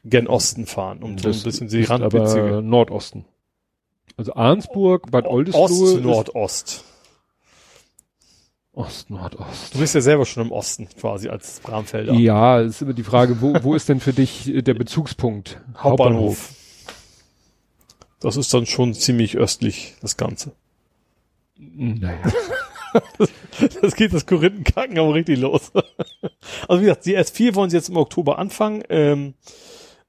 gen Osten fahren, um so ein bisschen die ist Randbezirke. Nordosten. Also Arnsburg, Bad Oldesloe. Ost, ist- Nordost. Ost, Nordost. Du bist ja selber schon im Osten quasi als Bramfelder. Ja, ist immer die Frage, wo, wo ist denn für dich der Bezugspunkt? Hauptbahnhof. Das ist dann schon ziemlich östlich, das Ganze. Naja. Das geht das Korinthenkacken aber richtig los. Also wie gesagt, die S4 wollen sie jetzt im Oktober anfangen. Ähm,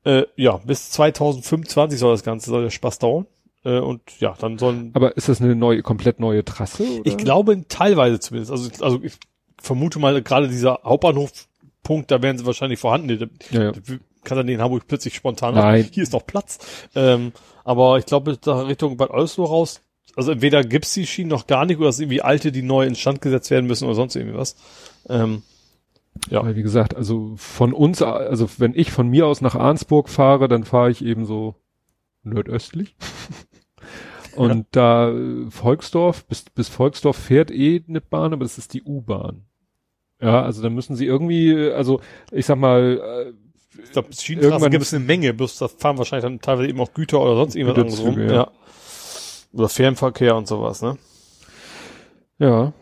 äh, ja, bis 2025 soll das Ganze, soll der Spaß dauern. Äh, und ja, dann sollen, Aber ist das eine neue, komplett neue Trasse? Oder? ich glaube teilweise zumindest, also, also ich vermute mal gerade dieser Hauptbahnhofpunkt, da werden sie wahrscheinlich vorhanden. Da- Ja, ja. Kann dann in Hamburg plötzlich spontan, Nein. hier ist noch Platz. Ähm, aber ich glaube, da Richtung Bad Oldesloe raus, also entweder gibt's die Schienen noch gar nicht oder es sind irgendwie alte, die neu instand gesetzt werden müssen oder sonst irgendwie was. Ähm, Ja. Weil wie gesagt, also von uns, also wenn ich von mir aus nach Arnsburg fahre, dann fahre ich eben so nordöstlich. Und da äh, Volksdorf, bis, bis Volksdorf fährt eh eine Bahn, aber das ist die U-Bahn. Ja, also da müssen sie irgendwie, äh, also ich sag mal, äh, Ich glaube, Schienenstraßen gibt es eine Menge, bloß da fahren wahrscheinlich dann teilweise eben auch Güter oder sonst irgendwas anderes rum. Ja. ja. Oder Fernverkehr und sowas, ne? ja,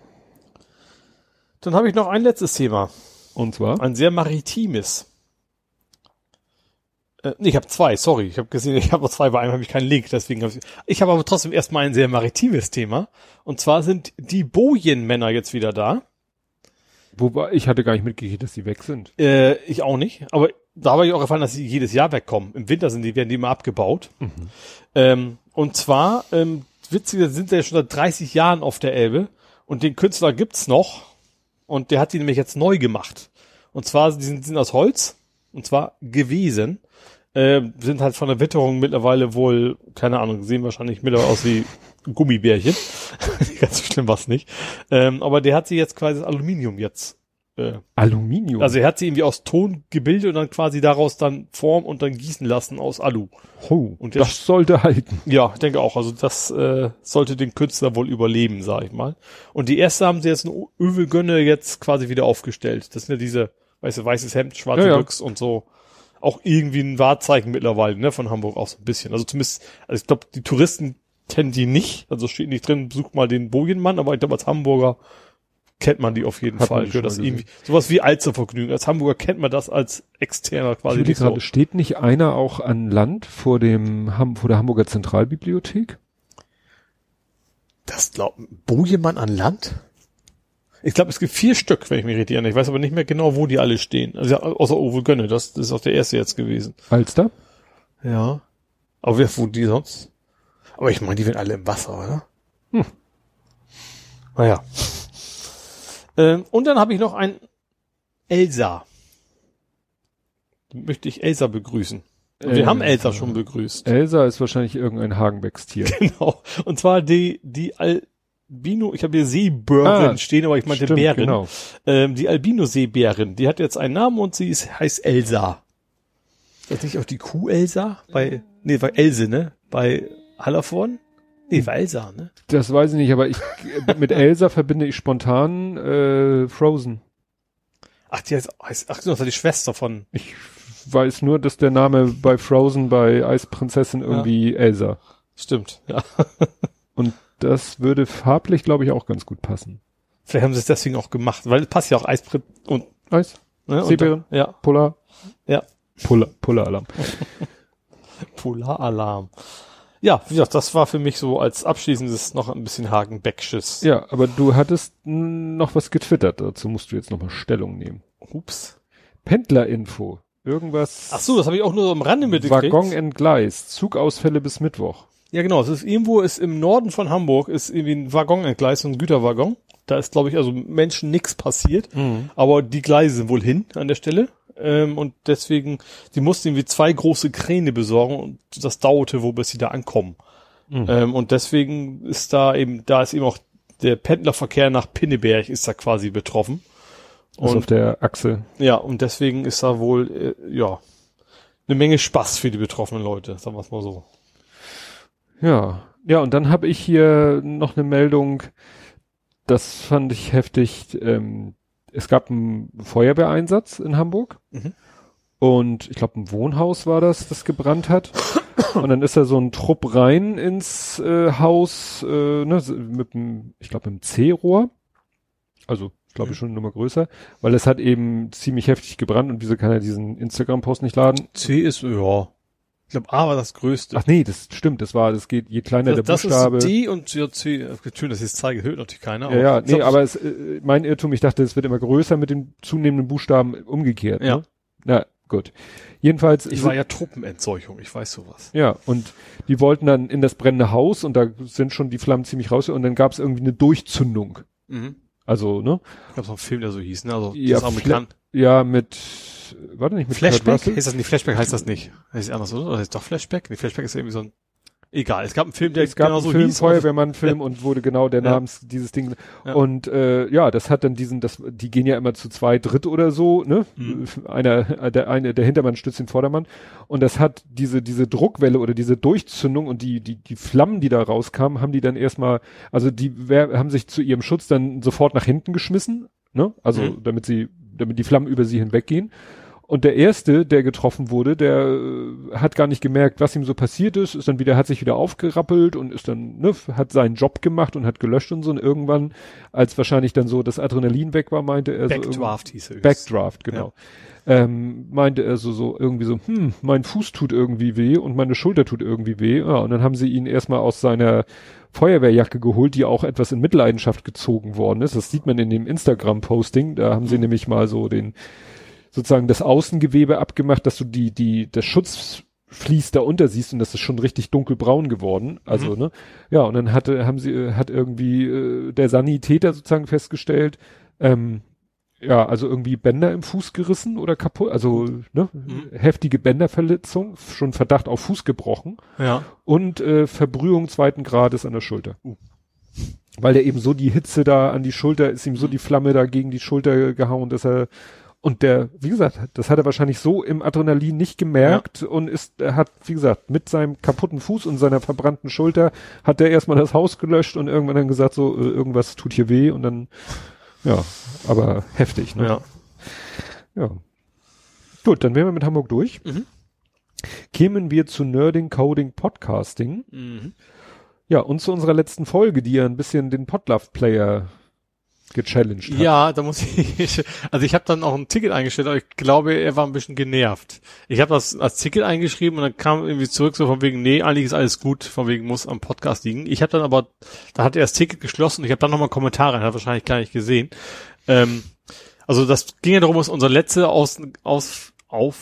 Dann habe ich noch ein letztes Thema. und zwar, Ein sehr maritimes. Äh, nee, ich habe zwei, sorry. Ich habe gesehen, ich habe zwei, bei einem habe ich keinen Link, deswegen habe ich. Ich habe aber trotzdem erstmal ein sehr maritimes Thema. Und zwar sind die Bojenmänner jetzt wieder da. wobei ich hatte gar nicht mitgekriegt, dass die weg sind. Äh, ich auch nicht. Aber da habe ich auch erfahren, dass sie jedes Jahr wegkommen. Im Winter sind die, werden die immer abgebaut. Ähm, und zwar, ähm, witzige sind sie ja schon seit 30 Jahren auf der Elbe. Und den Künstler gibt's noch. Und der hat die nämlich jetzt neu gemacht. Und zwar, die sind, sind aus Holz. Und zwar gewesen. Ähm, sind halt von der Witterung mittlerweile wohl, keine Ahnung, sehen wahrscheinlich mittlerweile aus wie Gummibärchen. Ganz so schlimm war's nicht. Ähm, aber der hat sie jetzt quasi das Aluminium jetzt äh, Aluminium. also er hat sie irgendwie aus Ton gebildet und dann quasi daraus dann Form und dann gießen lassen aus Alu. oh, und der das sollte halten. Ja, ich denke auch. Also das äh, sollte den Künstler wohl überleben, sag ich mal. Und die erste haben sie jetzt eine Övelgönne jetzt quasi wieder aufgestellt. Das sind ja diese, weißt du, weißes Hemd, schwarze Ja, ja. Büchs und so. Auch irgendwie ein Wahrzeichen mittlerweile, ne, von Hamburg auch so ein bisschen. Also zumindest, also ich glaube, die Touristen kennen die nicht. Also steht nicht drin, besucht mal den Bojenmann, aber ich glaube, als Hamburger kennt man die auf jeden Hat Fall. Für das irgendwie, sowas wie Alstervergnügen. Als Hamburger kennt man das als externer quasi Ich gerade, steht nicht einer auch an Land vor dem Ham vor der Hamburger Zentralbibliothek? Das glaubt Bojemann an Land? Ich glaube, es gibt vier Stück, wenn ich mich richtig erinnere. Ich weiß aber nicht mehr genau, wo die alle stehen. Also außer Uwe Gönne, das, das ist auch der erste jetzt gewesen. Alster? Ja. Aber wer, wo die sonst? Aber ich meine, die werden alle im Wasser, oder? Hm. Naja. Ähm, und dann habe ich noch ein Elsa. Möchte ich Elsa begrüßen. Und wir Elsa. haben Elsa schon begrüßt. Elsa ist wahrscheinlich irgendein Hagenbeckstier. Genau. Und zwar die, die Albino, ich habe hier Seebären Ah, stehen, aber ich meinte Stimmt, Bären. Genau. Ähm, die Albino-Seebärin, die hat jetzt einen Namen und sie ist, heißt Elsa. Ist das nicht auch die Kuh Elsa? Bei, nee, war Else, ne? Bei Hallervorn? Nee, war Elsa, ne? Das weiß ich nicht, aber ich mit Elsa verbinde ich spontan äh, Frozen. Ach, die heißt, heißt ach, das war die Schwester von, Ich weiß nur, dass der Name bei Frozen bei Eisprinzessin irgendwie Elsa. stimmt, ja. Und das würde farblich, glaube ich, auch ganz gut passen. Vielleicht haben sie es deswegen auch gemacht, weil es passt ja auch Eisbrett und, Eis, ne, Seebären, ja, Polar, ja, Puller, Puller-Alarm. Polaralarm. Ja, wie gesagt, das war für mich so als abschließendes noch ein bisschen Hagenbecksches. Ja, aber du hattest noch was getwittert, dazu musst du jetzt nochmal Stellung nehmen. Ups. Pendlerinfo, irgendwas. Ach so, das habe ich auch nur so am Rande mitgekriegt. Waggon entgleist, Zugausfälle bis Mittwoch. Ja, genau. Es ist irgendwo ist im Norden von Hamburg ist irgendwie ein Waggon entgleist, ein Güterwaggon. Da ist, glaube ich, also Menschen nix passiert. Aber die Gleise sind wohl hin an der Stelle. Ähm, und deswegen, die mussten irgendwie zwei große Kräne besorgen und das dauerte wohl, bis sie da ankommen. Ähm, und deswegen ist da eben, da ist eben auch der Pendlerverkehr nach Pinneberg ist da quasi betroffen. Also Und- auf der Achse. Ja, und deswegen ist da wohl, äh, ja, eine Menge Spaß für die betroffenen Leute, sagen wir es mal so. Ja, ja, und dann habe ich hier noch eine Meldung, das fand ich heftig. Ähm, es gab einen Feuerwehreinsatz in Hamburg Mhm. und ich glaube ein Wohnhaus war das, das gebrannt hat. und dann ist da so ein Trupp rein ins äh, Haus äh, ne, mit dem, ich glaube mit dem C-Rohr. Also ich glaube Mhm. schon eine Nummer größer, weil es hat eben ziemlich heftig gebrannt und wieso kann er diesen Instagram-Post nicht laden? C ist, ja. Ich glaube, A war das größte. Ach nee, das stimmt, das war, das geht, je kleiner das, das der Buchstabe. ist D und ja, C. äh, Schön, dass ich es zeige, hört natürlich keiner. Ja, ja, nee, glaub, aber es, äh, mein Irrtum, ich dachte, es wird immer größer mit den zunehmenden Buchstaben umgekehrt. Ja. Ne? Na, gut. Jedenfalls. Ich war ja Truppenentseuchung, ich weiß sowas. ja, und die wollten dann in das brennende Haus und da sind schon die Flammen ziemlich raus und dann gab es irgendwie eine Durchzündung. Mhm. Also, ne? Ich glaube, so ein Film, der so hieß, ne? Also, Ja, das ist auch bekannt. Ja, mit, warte nicht, mit Flashback? Heißt das nicht Flashback? Heißt das nicht? Das anders, oder? Oder heißt doch Flashback? Nee, Flashback ist ja irgendwie so ein, egal. Es gab einen Film, der es gab genau einen so Film, hieß. Feuerwehrmann-Film und wurde genau der Ja. Namens dieses Ding. Ja. Und äh, ja, das hat dann diesen, das, die gehen ja immer zu zwei, dritt oder so, ne? Mhm. Einer, der eine, der Hintermann stützt den Vordermann. Und das hat diese, diese Druckwelle oder diese Durchzündung und die, die, die Flammen, die da rauskamen, haben die dann erstmal, also die wer, haben sich zu ihrem Schutz dann sofort nach hinten geschmissen, ne? Also Mhm. damit sie, damit die Flammen über sie hinweggehen. Und der erste, der getroffen wurde, der äh, hat gar nicht gemerkt, was ihm so passiert ist, ist dann wieder, hat sich wieder aufgerappelt und ist dann, ne, hat seinen Job gemacht und hat gelöscht und so. Und irgendwann, als wahrscheinlich dann so das Adrenalin weg war, meinte er so. Backdraft hieß irgend- Backdraft, genau. Ähm, meinte er so, so irgendwie so, hm, mein Fuß tut irgendwie weh und meine Schulter tut irgendwie weh. Ja, und dann haben sie ihn erstmal aus seiner Feuerwehrjacke geholt, die auch etwas in Mitleidenschaft gezogen worden ist. Das sieht man in dem Instagram-Posting. Da haben sie nämlich mal so den, sozusagen das Außengewebe abgemacht, dass du die, die, das Schutzvlies da unter siehst und das ist schon richtig dunkelbraun geworden. Also, Mhm. ne? Ja, und dann hatte, haben sie, äh, hat irgendwie äh, der Sanitäter sozusagen festgestellt, ähm, ja, also irgendwie Bänder im Fuß gerissen oder kaputt, also ne, Mhm. heftige Bänderverletzung, schon Verdacht auf Fuß gebrochen Ja. und äh, Verbrühung zweiten Grades an der Schulter. Uh. Weil der eben so die Hitze da an die Schulter, ist ihm so die Flamme da gegen die Schulter gehauen, dass er und der, wie gesagt, das hat er wahrscheinlich so im Adrenalin nicht gemerkt und ist, er hat, wie gesagt, mit seinem kaputten Fuß und seiner verbrannten Schulter hat er erstmal das Haus gelöscht und irgendwann dann gesagt, so, äh, irgendwas tut hier weh und dann, ja, aber heftig, ne? Ja. Ja. Gut, dann wären wir mit Hamburg durch. Mhm. Kämen wir zu Nerding, Coding, Podcasting. Mhm. Ja, und zu unserer letzten Folge, die ja ein bisschen den Podlove-Player gechallenged hat. Ja, da muss ich, also ich habe dann auch ein Ticket eingestellt, aber ich glaube, er war ein bisschen genervt. Ich habe das als Ticket eingeschrieben und dann kam irgendwie zurück so von wegen, nee, eigentlich ist alles gut, von wegen muss am Podcast liegen. Ich habe dann aber, da hat er das Ticket geschlossen und ich habe dann nochmal Kommentare, hat er wahrscheinlich gar nicht gesehen. Ähm, also das ging ja darum, dass unsere letzte Aus, aus, auf,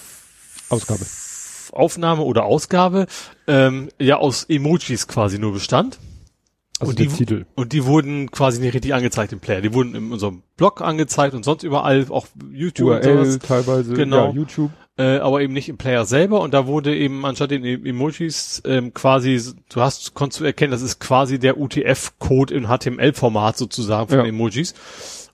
Ausgabe. Aufnahme oder Ausgabe ähm, ja aus Emojis quasi nur bestand. Also und die- Titel. Und die wurden quasi nicht richtig angezeigt im Player. Die wurden in unserem Blog angezeigt und sonst überall, auch YouTube und URL sowas, teilweise, Genau. ja, YouTube. äh, aber eben nicht im Player selber. Und da wurde eben anstatt den E- Emojis ähm, quasi, du hast, konntest du erkennen, das ist quasi der UTF-Code in HTML-Format sozusagen von Ja. Emojis.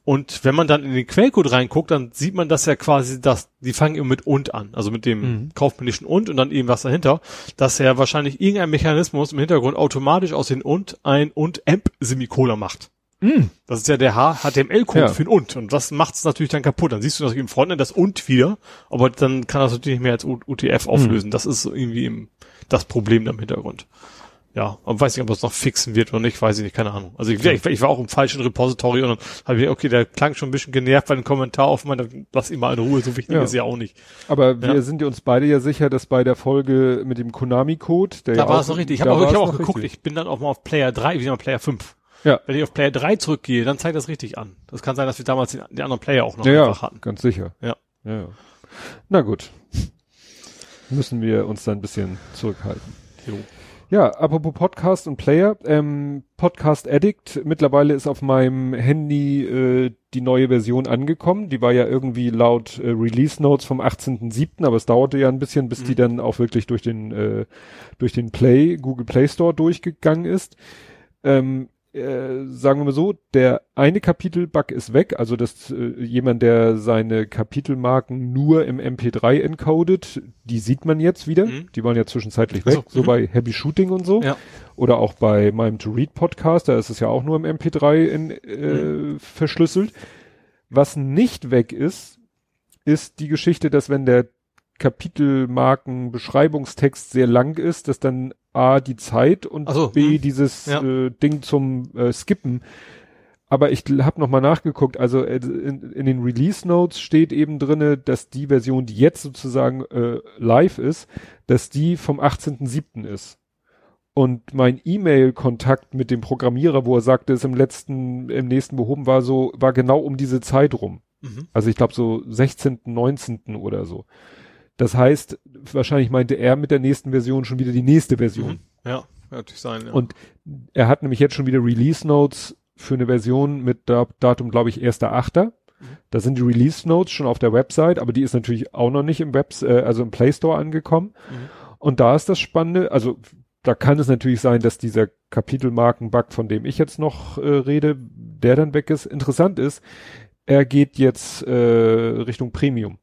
Und wenn man dann in den Quellcode reinguckt, dann sieht man das ja quasi, dass die fangen immer mit und an, also mit dem Mhm. kaufmännischen und und dann eben was dahinter, dass ja wahrscheinlich irgendein Mechanismus im Hintergrund automatisch aus den und ein und amp Semikolon macht. Mhm. Das ist ja der HTML-Code Ja. für ein und. Und das macht's natürlich dann kaputt. Dann siehst du natürlich im Frontend das und wieder, aber dann kann das natürlich nicht mehr als UTF Mhm. auflösen. Das ist so irgendwie im, das Problem da im Hintergrund. Ja, und weiß nicht, ob es noch fixen wird oder nicht, weiß ich nicht, keine Ahnung. Also ich, ich, ich war auch im falschen Repository und dann habe ich, okay, der klang schon ein bisschen genervt bei einem Kommentar auf, man, lass ihn mal in Ruhe, so wichtig Ja. ist ja auch nicht. Aber wir Ja. sind uns beide ja sicher, dass bei der Folge mit dem Konami-Code, der Da ja war es noch richtig. Ich habe auch, ich hab auch geguckt, richtig. ich bin dann auch mal auf Player 3, wie mal Player 5. Ja. Wenn ich auf Player 3 zurückgehe, dann zeigt das richtig an. Das kann sein, dass wir damals den, den anderen Player auch noch Ja, einfach ja, hatten. ganz sicher. Ja. ja. ja. Na gut. Müssen wir uns dann ein bisschen zurückhalten. Jo. Ja, apropos Podcast und Player, ähm, Podcast Addict, mittlerweile ist auf meinem Handy äh, die neue Version angekommen. Die war ja irgendwie laut äh, Release Notes vom 18.07., aber es dauerte ja ein bisschen, bis die dann auch wirklich durch den äh, durch den Play, Google Play Store durchgegangen ist. Ähm, äh, sagen wir mal so, der eine Kapitelbug ist weg, also dass äh, jemand, der seine Kapitelmarken nur im MP3 encodet, die sieht man jetzt wieder. Mhm. Die waren ja zwischenzeitlich weg, so, so mhm. bei Happy Shooting und so. Ja. Oder auch bei meinem To Read Podcast, da ist es ja auch nur im MP3 in, äh, verschlüsselt. Was nicht weg ist, ist die Geschichte, dass wenn der Kapitelmarken Beschreibungstext sehr lang ist, dass dann A die Zeit und so, B hm. dieses Ja. äh, Ding zum äh, Skippen. Aber ich habe noch mal nachgeguckt, also äh, in, in den Release Notes steht eben drinne, dass die Version, die jetzt sozusagen äh, live ist, dass die vom 18.07. ist. Und mein E-Mail-Kontakt mit dem Programmierer, wo er sagte, es im letzten, im nächsten behoben war, so, war genau um diese Zeit rum. Mhm. Also ich glaube so 16., 19. oder so. Das heißt, wahrscheinlich meinte er mit der nächsten Version schon wieder die nächste Version. Mhm. Ja, natürlich sein. Ja. Und er hat nämlich jetzt schon wieder Release Notes für eine Version mit Da- Datum, glaube ich, 1.8. Da sind die Release Notes schon auf der Website, aber die ist natürlich auch noch nicht im Webs, äh, also im Play Store angekommen. Mhm. Und da ist das Spannende, also da kann es natürlich sein, dass dieser Kapitelmarken-Bug, von dem ich jetzt noch äh, rede, der dann weg ist. Interessant ist, er geht jetzt äh, Richtung Premium.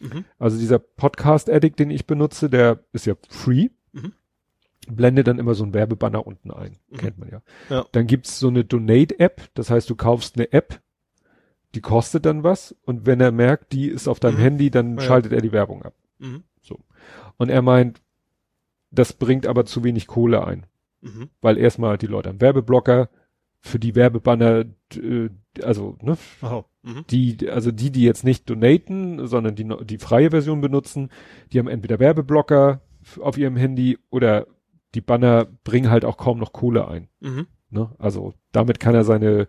Mhm. Also dieser Podcast Addict, den ich benutze, der ist ja free. Mhm. Blendet dann immer so ein Werbebanner unten ein. Mhm. Kennt man ja. Ja. Dann gibt's so eine Donate-App. Das heißt, du kaufst eine App, die kostet dann was. Und wenn er merkt, die ist auf deinem Mhm. Handy, dann Ja. schaltet er die Werbung ab. Mhm. Und er meint, das bringt aber zu wenig Kohle ein. Weil erstmal die Leute am Werbeblocker, für die Werbebanner, äh, also, ne, Oh. Mhm. die, also die, die jetzt nicht donaten, sondern die, die freie Version benutzen, die haben entweder Werbeblocker auf ihrem Handy oder die Banner bringen halt auch kaum noch Kohle ein. Mhm. Ne? Also damit kann er seine,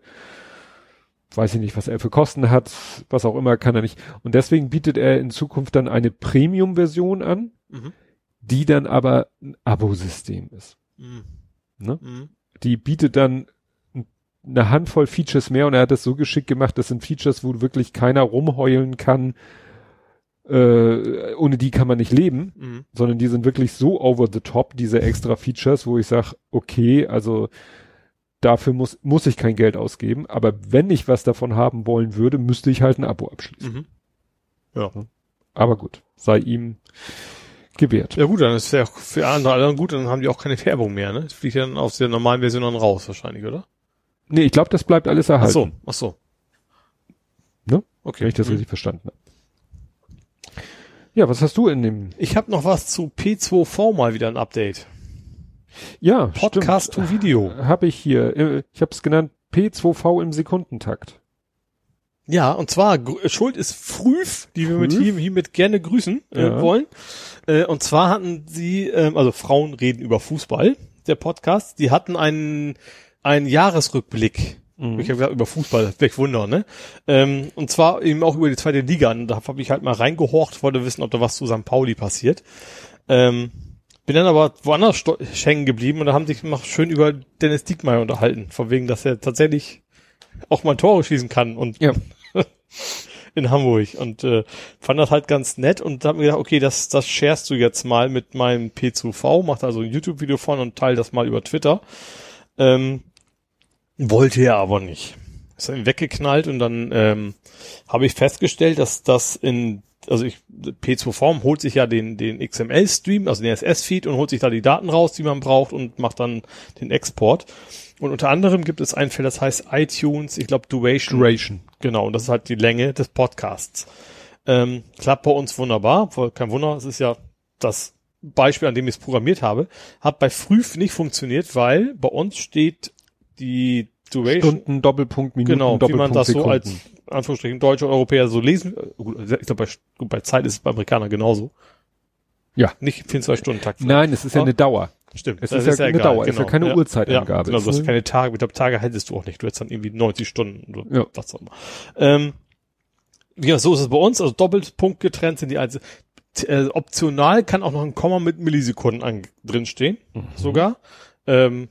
weiß ich nicht, was er für Kosten hat, was auch immer, kann er nicht. Und deswegen bietet er in Zukunft dann eine Premium-Version an, Mhm. die dann aber ein Abo-System ist. Mhm. Ne? Mhm. Die bietet dann eine Handvoll Features mehr und er hat das so geschickt gemacht, das sind Features, wo wirklich keiner rumheulen kann, äh, ohne die kann man nicht leben, Mhm. sondern die sind wirklich so over the top, diese extra Features, wo ich sage, okay, also dafür muss, muss ich kein Geld ausgeben, aber wenn ich was davon haben wollen würde, müsste ich halt ein Abo abschließen. Mhm. Ja. Aber gut, sei ihm gewährt. Ja gut, dann ist ja auch für andere alle gut, dann haben die auch keine Werbung mehr, ne? Das fliegt ja dann aus der normalen Version dann raus wahrscheinlich, oder? Nee, ich glaube, das bleibt alles Ach erhalten, so, ach so. Ne? Okay. wenn ich das Mhm. richtig verstanden habe. Ja, was hast du in dem Ich habe noch was zu P2V mal wieder ein Update. Ja, Podcast to Video. Habe ich hier. Äh, Ich habe es genannt P2V im Sekundentakt. Ja, und zwar gr- Schuld ist Früf, die wir mit Früf? hier, hiermit gerne grüßen äh, Ja. wollen. Äh, und zwar hatten sie, ähm, also Frauen reden über Fußball, der Podcast, die hatten einen, einen Jahresrückblick. Mhm. Ich habe gesagt, über Fußball, weg Wunder, ne? Ähm, und zwar eben auch über die zweite Liga. Und da habe ich halt mal reingehorcht, wollte wissen, ob da was zu St. Pauli passiert. Ähm, bin dann aber woanders hängen geblieben und da haben sich noch schön über Dennis Diekmeyer unterhalten. Von wegen, dass er tatsächlich auch mal Tore schießen kann und Ja. in Hamburg und äh, fand das halt ganz nett und hab mir gedacht, okay, das, das sharest du jetzt mal mit meinem P2V, macht also ein YouTube-Video von und teile das mal über Twitter. Ähm, wollte er aber nicht. Ist dann weggeknallt und dann ähm, habe ich festgestellt, dass das in, also ich, P2V holt sich ja den, den XML-Stream, also den SS-Feed und holt sich da die Daten raus, die man braucht und macht dann den Export. Und unter anderem gibt es ein Feld, das heißt iTunes, ich glaube Duration. Duration. Genau, und das ist halt die Länge des Podcasts. Ähm, klappt bei uns wunderbar, kein Wunder, es ist ja das Beispiel, an dem ich es programmiert habe, hat bei Früh nicht funktioniert, weil bei uns steht die Duration, Stunden, Doppelpunkt, Minuten, genau, wie Doppelpunkt, man das so Sekunden. als Anführungsstrichen deutsche Europäer so lesen. äh, Gut, ich glaube, bei, gut, bei Zeit ist es bei Amerikanern genauso. Ja. Nicht 24-Stunden-Takt. Nein, es ist ja eine Dauer. Stimmt. Es das ist ja eine egal, Dauer, es ist ja keine Uhrzeitangabe. Ja, genau, du hast ist- keine Tage, ich glaube, Tage hättest du auch nicht. Du hättest dann irgendwie 90 Stunden oder Ja. was auch immer. Ähm, ja, so ist es bei uns. Also Doppelpunkt getrennt sind die einzelnen. Äh, optional kann auch noch ein Komma mit Millisekunden an, drin stehen, Mhm. sogar. Ähm,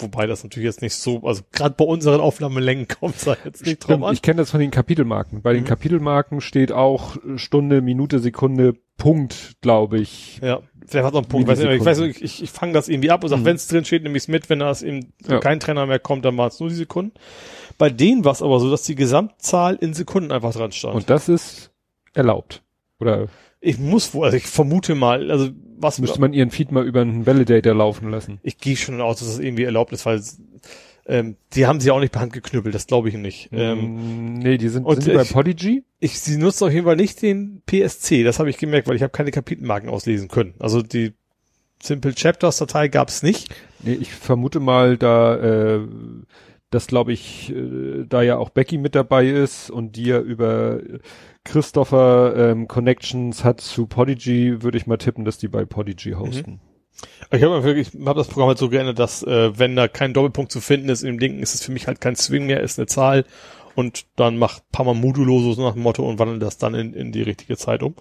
wobei das natürlich jetzt nicht so, also gerade bei unseren Aufnahmelängen kommt es da jetzt nicht drauf Stimmt, an. ich kenne das von den Kapitelmarken. Bei den Mhm. Kapitelmarken steht auch Stunde, Minute, Sekunde, Punkt, glaube ich. Ja, vielleicht hat noch einen Punkt. Weiß nicht, ich weiß, nicht, ich, ich fange das irgendwie ab und sag, Mhm. wenn es drin steht, nehme ich es mit. Wenn das eben Ja. kein Trainer mehr kommt, dann war es nur die Sekunden. Bei denen war es aber so, dass die Gesamtzahl in Sekunden einfach dran stand. Und das ist erlaubt. Oder ich muss wohl, also ich vermute mal, also was müsste man ihren Feed mal über einen Validator laufen lassen? ich gehe schon aus, dass das irgendwie erlaubt ist, weil ähm, die haben sie auch nicht per Hand geknüppelt, das glaube ich nicht. Ähm, Mm, nee, die sind, und sind die bei Podigy? ich, sie nutzen auf jeden Fall nicht den PSC, das habe ich gemerkt, weil ich habe keine Kapitelmarken auslesen können. Also die Simple Chapters Datei gab es nicht. Nee, ich vermute mal, da, äh, dass glaube ich, äh, da ja auch Becky mit dabei ist und die ja über Christopher ähm, Connections hat zu Podigy, würde ich mal tippen, dass die bei Podigy hosten. Ich habe wirklich, ich habe das Programm halt so geändert, dass äh, wenn da kein Doppelpunkt zu finden ist im Linken, ist es für mich halt kein Swing mehr, ist eine Zahl und dann macht ein paar Mal modulo so nach dem Motto und wandelt das dann in, in die richtige Zeit um.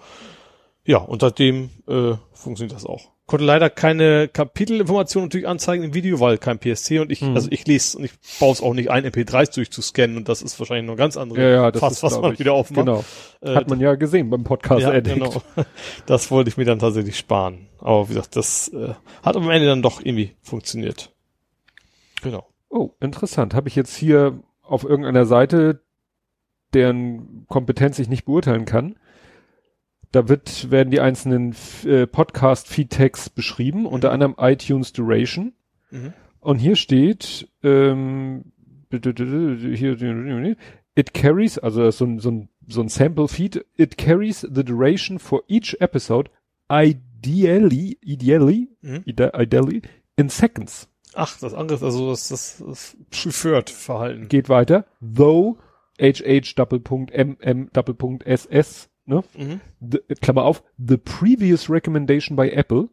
Ja, und seitdem äh, funktioniert das auch. Konnte leider keine Kapitelinformationen natürlich anzeigen im Video, weil kein PSC und ich, Mhm. also ich lese und ich baue es auch nicht ein, MP3s durchzuscannen und das ist wahrscheinlich noch ein ganz andere Ja, ja, das Fass, ist, was man ich, wieder aufmacht. Genau. Äh, Hat man ja gesehen beim Podcast ja, Addict. genau. Das wollte ich mir dann tatsächlich sparen. Aber wie gesagt, das äh, hat am Ende dann doch irgendwie funktioniert. Genau. Oh, interessant. Habe ich jetzt hier auf irgendeiner Seite, deren Kompetenz ich nicht beurteilen kann. Da wird, werden die einzelnen äh, Podcast-Feed-Tags beschrieben, unter anderem iTunes Duration. Mhm. Und hier steht, ähm, hier, it carries, also so ein, so ein, so ein Sample-Feed, it carries the duration for each episode ideally, ideally, Mhm. ide- ideally, in seconds. Ach, das andere ist also das, das, das Preferred-Verhalten. geht weiter. Though HH Doppelpunkt MM Doppelpunkt SS, ne? Mhm. The, Klammer auf, the previous recommendation by Apple,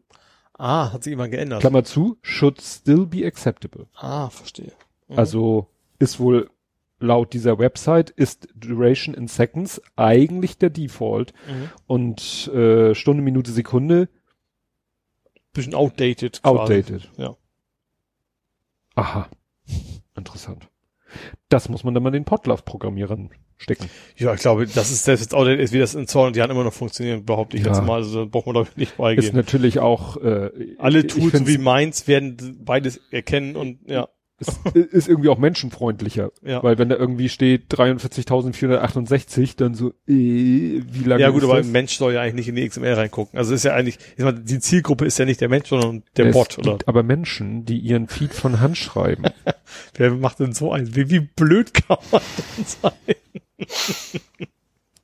Ah, hat sich immer geändert. Klammer zu, should still be acceptable. Ah, verstehe. Mhm. Also ist wohl laut dieser Website ist Duration in Seconds eigentlich der Default Mhm. und äh, Stunde, Minute, Sekunde Bisschen outdated. Quasi. outdated. Ja. Aha. Interessant. Das muss man dann mal den Podlove-Programmierern stecken. Ja, ich glaube, das ist selbst jetzt ist, wie das in Zorn und Jahren immer noch funktioniert, behaupte ich Ja. jetzt mal. Also da braucht man ich nicht Ist beigehen. natürlich auch äh, Alle Tools wie meins werden beides erkennen und ja. Ist, ist irgendwie auch menschenfreundlicher. Ja. Weil wenn da irgendwie steht 43.468, dann so, äh, wie lange Ja gut, ist aber das? ein Mensch soll ja eigentlich nicht in die XML reingucken. Also ist ja eigentlich, ich mal, die Zielgruppe ist ja nicht der Mensch, sondern der es Bot, oder? aber Menschen, die ihren Feed von Hand schreiben. Wer macht denn so eins? Wie, wie blöd kann man denn sein?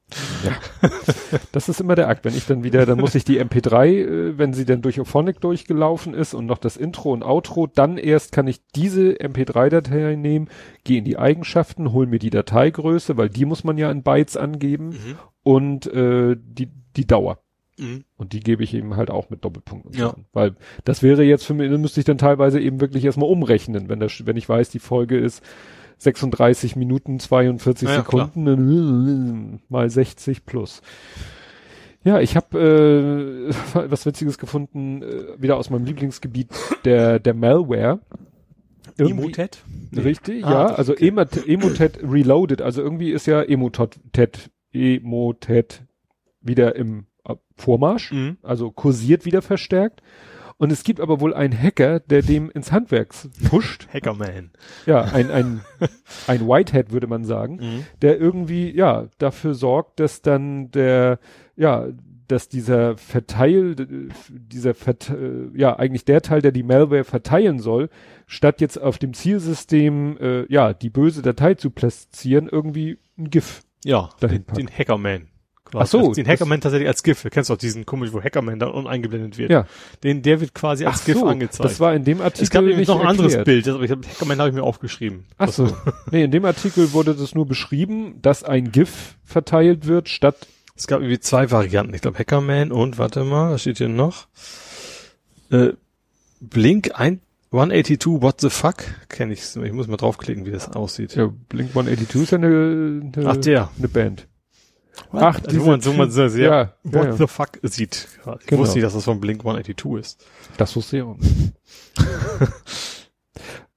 Das ist immer der Akt. Wenn ich dann wieder, dann muss ich die MP3, äh, wenn sie dann durch Ophonic durchgelaufen ist und noch das Intro und Outro, dann erst kann ich diese MP3-Datei nehmen, gehe in die Eigenschaften, hol mir die Dateigröße, weil die muss man ja in Bytes angeben und äh, die, die Dauer. Mhm. Und die gebe ich eben halt auch mit Doppelpunkt und so Ja. an. Weil das wäre jetzt für mich, dann müsste ich dann teilweise eben wirklich erstmal umrechnen, wenn das, wenn ich weiß, die Folge ist 36 Minuten 42 Ja, Sekunden mal 60 plus. Ja, ich habe äh, was Witziges gefunden, äh, wieder aus meinem Lieblingsgebiet, der, der Malware. Irgendwie- Emotet? Richtig, Ah, ja. Also okay. Emot- Emotet Reloaded. Also irgendwie ist ja Emotet, Emotet wieder im äh, Vormarsch. Mhm. Also kursiert wieder verstärkt. Und es gibt aber wohl einen Hacker, der dem ins Handwerk pusht. Hackerman. Ja, ein, ein, ein Whitehead würde man sagen, Mhm. der irgendwie, ja, dafür sorgt, dass dann der, ja, dass dieser Verteil, dieser Vert, äh, ja, eigentlich der Teil, der die Malware verteilen soll, statt jetzt auf dem Zielsystem, äh, ja, die böse Datei zu platzieren, irgendwie ein GIF Ja, Dahin den, den Hackerman. Quasi. Ach so, Also Den Hackerman tatsächlich als GIF. Du kennst doch diesen komisch, wo Hackerman dann uneingeblendet wird. Ja. Den, der wird quasi als GIF angezeigt. das war in dem Artikel es gab nämlich noch ein anderes erklärt. Bild, aber ich hab, Hackerman habe ich mir aufgeschrieben. Ach so. nee, in dem Artikel wurde das nur beschrieben, dass ein GIF verteilt wird, statt Es gab irgendwie zwei Varianten. Ich glaube Hackerman und, warte mal, was steht hier noch? Äh, Blink ein, 182, what the fuck? Kenn ich. Ich muss mal draufklicken, wie das aussieht. ja, Blink 182 ist ja eine, eine, Ach, der. eine Band. Ach, diese wo man, so man sehr, sehr Ja, ja, what ja. the fuck sieht. Ich Genau. wusste nicht, dass das von Blink 182 ist. Das wusste ich auch.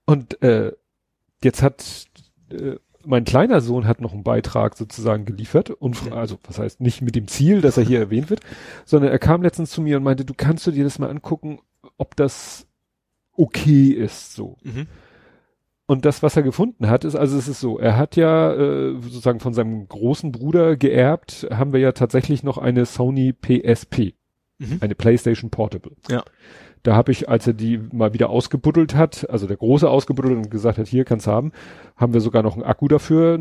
Und äh, jetzt hat äh, mein kleiner Sohn hat noch einen Beitrag sozusagen geliefert und Ja. also was heißt nicht mit dem Ziel, dass er hier erwähnt wird, sondern er kam letztens zu mir und meinte, du kannst du dir das mal angucken, ob das okay ist so. Mhm. Und das, was er gefunden hat, ist, also es ist so, er hat ja äh, sozusagen von seinem großen Bruder geerbt, haben wir ja tatsächlich noch eine Sony PSP, Mhm. eine PlayStation Portable. Ja. Da habe ich, als er die mal wieder ausgebuddelt hat, also der Große ausgebuddelt und gesagt hat, hier kannst haben, haben wir sogar noch einen Akku dafür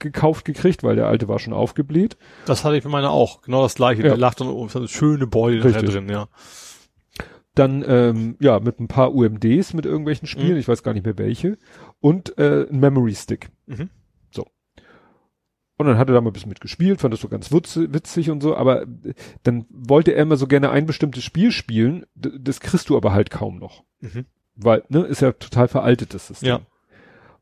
gekauft gekriegt, weil der alte war schon aufgebläht. Das hatte ich bei meiner auch. Genau das gleiche. Ja. Der lag dann oben, so eine schöne Beule drin, ja. Dann, ähm, ja, mit ein paar UMDs mit irgendwelchen Spielen, Mhm. ich weiß gar nicht mehr welche, und äh, ein Memory Stick. Mhm. Und dann hat er da mal ein bisschen mitgespielt, fand das so ganz witz, witzig und so, aber äh, dann wollte er immer so gerne ein bestimmtes Spiel spielen, das kriegst du aber halt kaum noch. Mhm. Weil, ne, ist ja total veraltet, das System. Ja.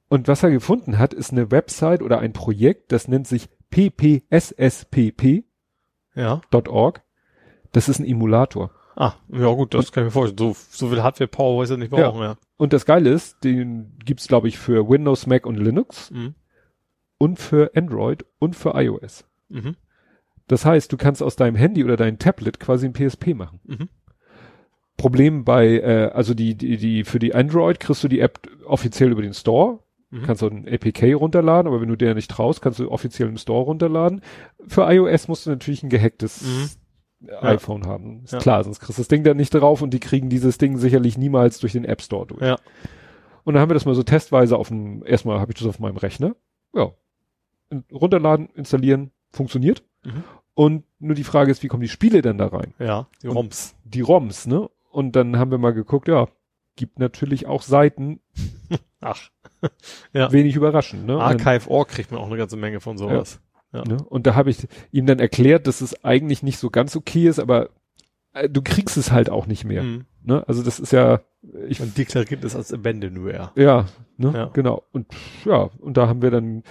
Und was er gefunden hat, ist eine Website oder ein Projekt, das nennt sich ppsspp.org. Ja. Das ist ein Emulator. Ah, ja gut, das kann ich mir vorstellen. So, so viel Hardware-Power weiß ich nicht brauchen, ja. Und das Geile ist, den gibt's glaube ich für Windows, Mac und Linux Mhm. und für Android und für iOS. Mhm. Das heißt, du kannst aus deinem Handy oder deinem Tablet quasi ein PSP machen. Mhm. Problem bei, äh, also die, die, die, für die Android kriegst du die App offiziell über den Store. Mhm. Kannst du ein APK runterladen, aber wenn du der nicht traust, kannst du offiziell im Store runterladen. Für iOS musst du natürlich ein gehacktes Mhm. iPhone haben. Ist Ja. klar, sonst kriegst du das Ding da nicht drauf und die kriegen dieses Ding sicherlich niemals durch den App Store durch. Ja. Und dann haben wir das mal so testweise auf dem, erstmal habe ich das auf meinem Rechner. Ja. In- Runterladen, installieren, funktioniert. Mhm. Und nur die Frage ist, wie kommen die Spiele denn da rein? Ja, die Und- ROMs. Die ROMs, ne? Und dann haben wir mal geguckt, ja, gibt natürlich auch Seiten, Ach. Ja. wenig überraschend, ne? Dann- Archive.org kriegt man auch eine ganze Menge von sowas. Ja. Ne? Und da habe ich ihm dann erklärt, dass es eigentlich nicht so ganz okay ist, aber äh, du kriegst es halt auch nicht mehr. Mhm. Ne? Also das ist ja, ich, Man deklariert es als Abandonware. ja, ne? Ja. genau. Und ja, und da haben wir dann,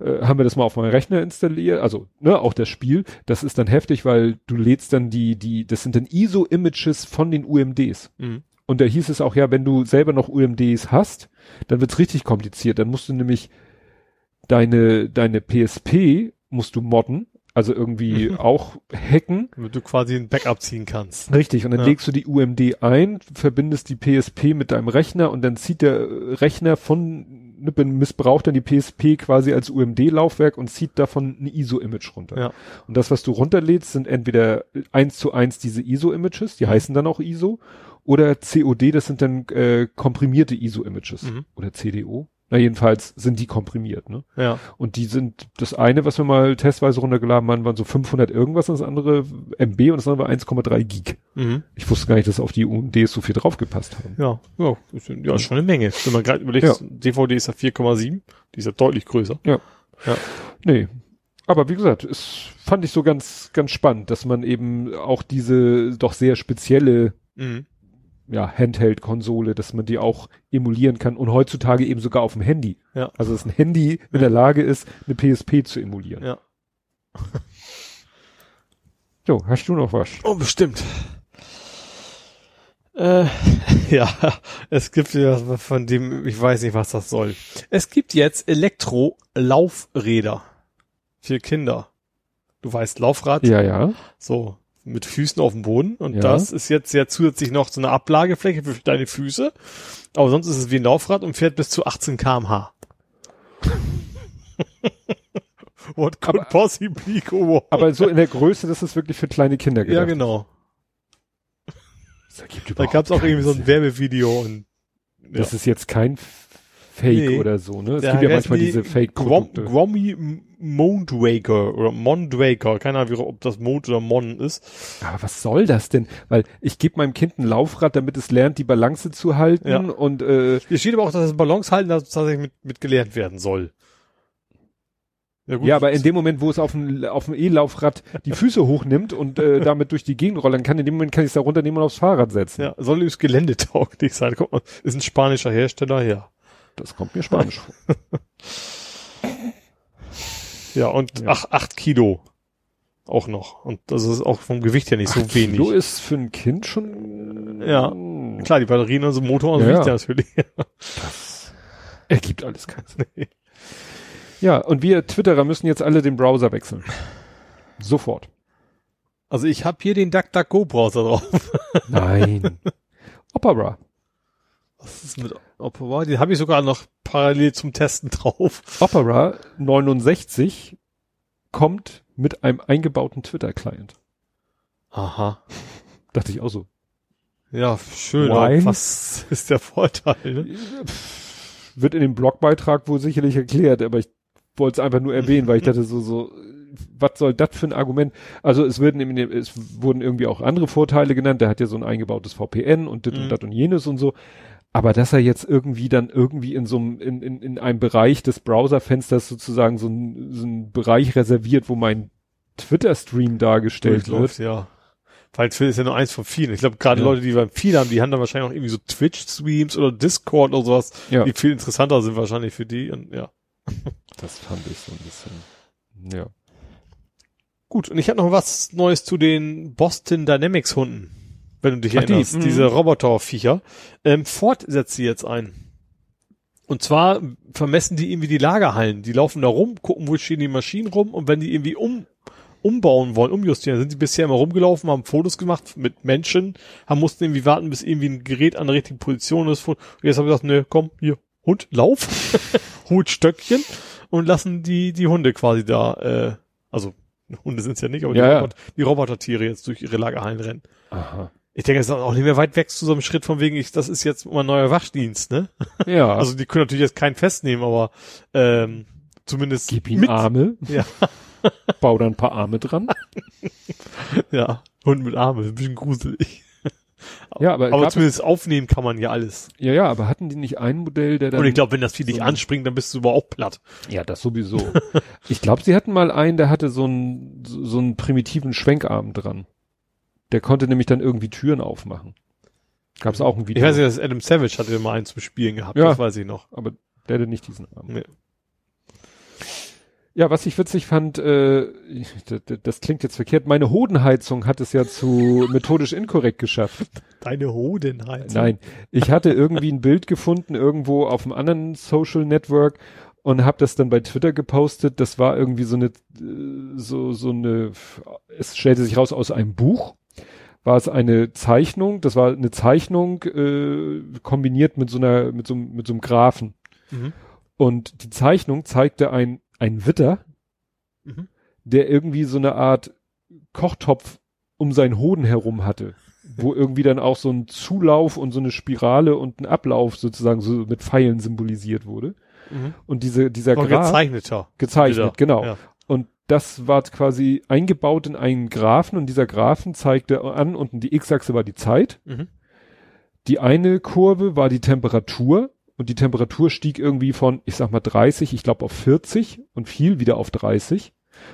äh, haben wir das mal auf meinen Rechner installiert, also ne, auch das Spiel. Das ist dann heftig, weil du lädst dann die, die, das sind dann ISO-Images von den UMDs. Mhm. Und da hieß es auch, ja, wenn du selber noch UMDs hast, dann wird's richtig kompliziert. Dann musst du nämlich deine, deine PSP musst du modden, also irgendwie Mhm. auch hacken. Damit du quasi ein Backup ziehen kannst. Richtig, und dann Ja. legst du die UMD ein, verbindest die PSP mit deinem Rechner und dann zieht der Rechner von, missbraucht dann die PSP quasi als UMD-Laufwerk und zieht davon ein ISO-Image runter. Ja. Und das, was du runterlädst, sind entweder eins zu eins diese ISO-Images, die Mhm. heißen dann auch ISO, oder COD, das sind dann äh, komprimierte ISO-Images. Mhm. Oder CDO. Na, jedenfalls sind die komprimiert, ne? Ja. Und die sind, das eine, was wir mal testweise runtergeladen haben, waren so 500 irgendwas, und das andere MB und das andere war 1,3 Gig. Mhm. Ich wusste gar nicht, dass auf die UMDs so viel draufgepasst haben. Ja, ja, ist, ja, ist schon eine Menge. Wenn man gerade überlegt, Ja. DVD ist ja 4,7, die ist ja deutlich größer. Nee. Aber wie gesagt, es fand ich so ganz, ganz spannend, dass man eben auch diese doch sehr spezielle Mhm. Ja, Handheld-Konsole, dass man die auch emulieren kann und heutzutage eben sogar auf dem Handy. Ja. Also dass ein Handy in der Lage ist, eine PSP zu emulieren. Ja. So, hast du noch was? Oh, bestimmt. Äh, ja, es gibt ja von dem, ich weiß nicht, was das soll. Es gibt jetzt Elektro-Laufräder für Kinder. Du weißt, Laufrad, Ja, ja. so mit Füßen auf dem Boden und Ja. das ist jetzt ja zusätzlich noch so eine Ablagefläche für deine Füße. Aber sonst ist es wie ein Laufrad und fährt bis zu 18 kmh. What could Aber- possibly go wrong? Aber so in der Größe, das ist wirklich für kleine Kinder Ja, gedacht. genau. Das ergibt Da überhaupt gab's auch irgendwie so ein. Werbevideo und Das ist jetzt kein Fake Nee. oder so, ne? Es Der gibt ja manchmal die diese Grom Fake-Produkte. Grommy M- Mondraker oder Mondraker. Keine Ahnung, ob das Mond oder Mon ist. Aber was soll das denn? Weil ich gebe meinem Kind ein Laufrad, damit es lernt, die Balance zu halten Ja. und äh, Hier steht aber auch, dass das Balance halten das tatsächlich mit, mit gelernt werden soll. gut. ja, aber in dem Moment, wo es auf dem auf dem E-Laufrad die Füße hochnimmt und äh, damit durch die Gegend rollen kann, in dem Moment kann ich es da runternehmen und aufs Fahrrad setzen. Ja, soll übrigens geländetauglich sein. Guck mal, ist ein spanischer Hersteller, ja. Das kommt mir spanisch vor. Ja, und Ja. Ach, acht Kilo auch noch. Und das ist auch vom Gewicht her nicht so wenig. Kilo ist für ein Kind schon Ja. Klar, die Batterien und so Motor und so Ja, wiegt ja. ja natürlich. Das ergibt alles keinen Sinn. Ja, und wir Twitterer müssen jetzt alle den Browser wechseln. Sofort. Also ich habe hier den DuckDuckGo-Browser drauf. Nein. Opera. Was ist mit Opera? Den habe ich sogar noch parallel zum Testen drauf. Opera 69 kommt mit einem eingebauten Twitter-Client. Aha. Dachte ich auch so. Ja, schön. Was ist der Vorteil? Ne? Wird in dem Blogbeitrag wohl sicherlich erklärt, aber ich wollte es einfach nur erwähnen, weil ich dachte so, so, was soll das für ein Argument? Also es werden, es wurden irgendwie auch andere Vorteile genannt. Der hat ja so ein eingebautes VPN und das Mhm. und das und jenes und so. Aber dass er jetzt irgendwie dann irgendwie in so einem, in, in, in einem Bereich des Browserfensters sozusagen so ein, so ein Bereich reserviert, wo mein Twitter-Stream dargestellt wird. Durchläuft, ja. Weil Twitter ist ja nur eins von vielen. Ich glaube, gerade Ja. Leute, die beim viel haben, die haben dann wahrscheinlich auch irgendwie so Twitch-Streams oder Discord oder sowas, Ja. die viel interessanter sind wahrscheinlich für die. Und ja. Das fand ich so ein bisschen. Ja. Gut, und ich habe noch was Neues zu den Boston Dynamics Hunden. Wenn du dich Ach, die, erinnerst, mhm. diese Roboterviecher. Ähm, Ford setzt sie jetzt ein. Und zwar vermessen die irgendwie die Lagerhallen. Die laufen da rum, gucken, wo stehen die Maschinen rum und wenn die irgendwie um, umbauen wollen, umjustieren, sind die bisher immer rumgelaufen, haben Fotos gemacht mit Menschen, haben mussten irgendwie warten, bis irgendwie ein Gerät an der richtigen Position ist. Und jetzt haben wir gesagt, ne, komm, hier, Hund, lauf, holt Stöckchen und lassen die, die Hunde quasi da, äh, also Hunde sind's ja nicht, aber Ja, die, ja. Robot, die Robotertiere jetzt durch ihre Lagerhallen rennen. Aha. Ich denke, es ist auch nicht mehr weit weg zu so einem Schritt von wegen, ich, das ist jetzt mein neuer Wachdienst, ne? Ja. Also die können natürlich jetzt keinen festnehmen, aber ähm, zumindest Gib ihm mit, Arme. Ja. Bau da ein paar Arme dran. ja, Hund mit Arme, ein bisschen gruselig. Ja, aber, Aber zumindest aufnehmen kann man ja alles. ja, ja, aber hatten die nicht ein Modell, der dann, Und ich glaube, wenn das Vieh dich so- anspringt, dann bist du aber auch platt. ja, das sowieso. ich glaube, sie hatten mal einen, der hatte so einen, so einen primitiven Schwenkarm dran. Der konnte nämlich dann irgendwie Türen aufmachen. Gab's auch ein Ich Video. weiß nicht, dass Adam Savage hatte mal einen zum Spielen gehabt, Ja. das weiß ich noch. aber der hatte nicht diesen Arm. Nee. Ja, was ich witzig fand, äh, das, das klingt jetzt verkehrt, meine Hodenheizung hat es ja zu methodisch inkorrekt geschafft. Deine Hodenheizung. Nein, ich hatte irgendwie ein Bild gefunden irgendwo auf einem anderen Social Network und habe das dann bei Twitter gepostet. Das war irgendwie so eine, äh, so so eine, es stellte sich raus aus einem Buch. War es eine Zeichnung? Das war eine Zeichnung äh, kombiniert mit so einer, mit so, einem- mit so einem Graphen. Mhm. Und die Zeichnung zeigte ein ein Witter, Mhm. der irgendwie so eine Art Kochtopf um seinen Hoden herum hatte, wo irgendwie dann auch so ein Zulauf und so eine Spirale und ein Ablauf sozusagen so mit Pfeilen symbolisiert wurde. Mhm. Und diese, dieser Graph gezeichneter. gezeichnet, Bilder. genau. Ja. Das war quasi eingebaut in einen Graphen und dieser Graphen zeigte an, unten die X-Achse war die Zeit, Mhm. die eine Kurve war die Temperatur und die Temperatur stieg irgendwie von, ich sag mal 30, ich glaube auf 40 und fiel wieder auf 30.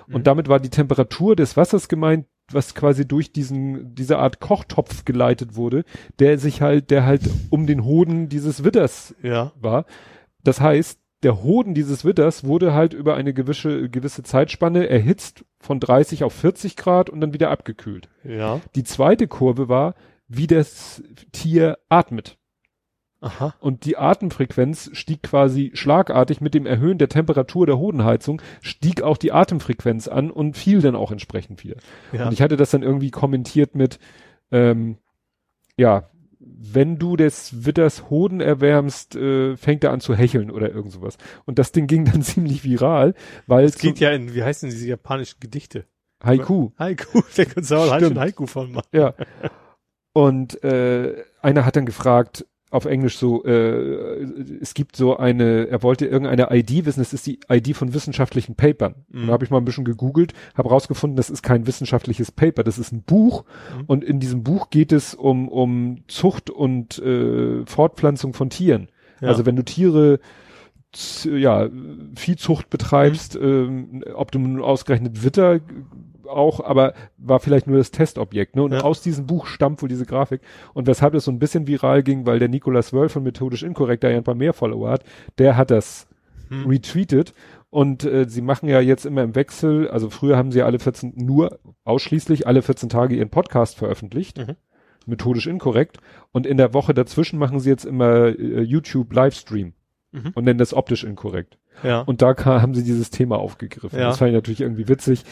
Mhm. Und damit war die Temperatur des Wassers gemeint, was quasi durch diesen, diese Art Kochtopf geleitet wurde, der sich halt, der halt um den Hoden dieses Witters Ja. war. Das heißt, der Hoden dieses Witters wurde halt über eine gewisse, gewisse Zeitspanne erhitzt von 30 auf 40 Grad und dann wieder abgekühlt. Ja. Die zweite Kurve war, wie das Tier atmet. Aha. Und die Atemfrequenz stieg quasi schlagartig mit dem Erhöhen der Temperatur der Hodenheizung, stieg auch die Atemfrequenz an und fiel dann auch entsprechend wieder. Ja. Und ich hatte das dann irgendwie kommentiert mit, ähm, ja, wenn du des Witters Hoden erwärmst, äh, fängt er an zu hecheln oder irgend sowas. Und das Ding ging dann ziemlich viral, weil Es geht ja in, wie heißen diese japanischen Gedichte? Haiku. Haiku. Der halt Stimmt. schon Haiku von machen. Ja. Und äh, einer hat dann gefragt, auf Englisch so, äh, es gibt so eine, er wollte irgendeine ID wissen, das ist die ID von wissenschaftlichen Papern. Mhm. Da habe ich mal ein bisschen gegoogelt, habe rausgefunden, das ist kein wissenschaftliches Paper, das ist ein Buch Mhm. und in diesem Buch geht es um, um Zucht und äh, Fortpflanzung von Tieren. Ja. Also wenn du Tiere ja, Viehzucht betreibst, Mhm. ähm, ob du nun ausgerechnet Witter auch, aber war vielleicht nur das Testobjekt. Ne? Und Ja. aus diesem Buch stammt wohl diese Grafik. Und weshalb das so ein bisschen viral ging, weil der Nicolas Wörl von Methodisch Inkorrekt, der ja ein paar mehr Follower hat, der hat das Hm. retweetet. Und äh, sie machen ja jetzt immer im Wechsel, also früher haben sie ja alle 14, nur ausschließlich alle 14 Tage ihren Podcast veröffentlicht. Mhm. Methodisch inkorrekt. Und in der Woche dazwischen machen sie jetzt immer äh, YouTube Livestream Mhm. und nennen das optisch inkorrekt. Ja. Und da kam, haben sie dieses Thema aufgegriffen. Ja. Das fand ich natürlich irgendwie witzig.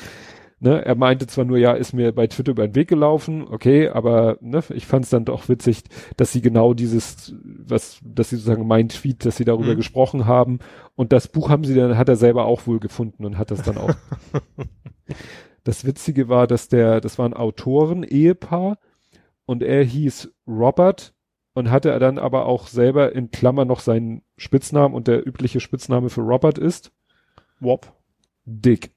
Ne, er meinte zwar nur, ja, ist mir bei Twitter über den Weg gelaufen, okay, aber ne, ich fand es dann doch witzig, dass sie genau dieses, was, dass sie sozusagen mein Tweet, dass sie darüber Mhm. gesprochen haben und das Buch haben sie dann, hat er selber auch wohl gefunden und hat das dann auch. das Witzige war, dass der, das war ein Autoren-Ehepaar und er hieß Robert und hatte er dann aber auch selber in Klammer noch seinen Spitznamen und der übliche Spitzname für Robert ist Wop. Dick.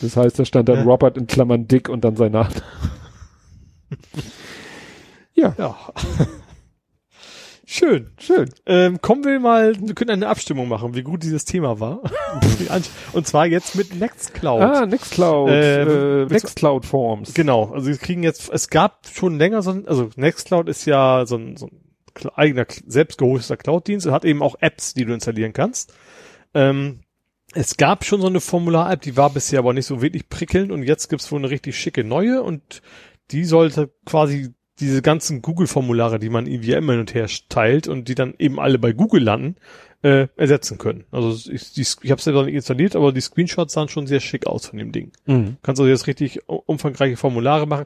Das heißt, da stand dann Ja. Robert in Klammern Dick und dann sein Name. ja, Ja. Schön. schön. Ähm, kommen wir mal, wir können eine Abstimmung machen, wie gut dieses Thema war. Und zwar jetzt mit Nextcloud. Ah, Nextcloud, Ähm, äh, Nextcloud Forms. Genau, also wir kriegen jetzt, es gab schon länger so ein, also Nextcloud ist ja so ein, so ein eigener, kl- selbst gehosteter Cloud-Dienst und hat eben auch Apps, die du installieren kannst. Ähm, es gab schon so eine Formular-App, die war bisher aber nicht so wirklich prickelnd und jetzt gibt's wohl eine richtig schicke neue und die sollte quasi diese ganzen Google-Formulare, die man irgendwie immer hin und her teilt und die dann eben alle bei Google landen, äh, ersetzen können. Also ich, die, ich habe es selber nicht installiert, aber die Screenshots sahen schon sehr schick aus von dem Ding. Mhm. Kannst also jetzt richtig umfangreiche Formulare machen.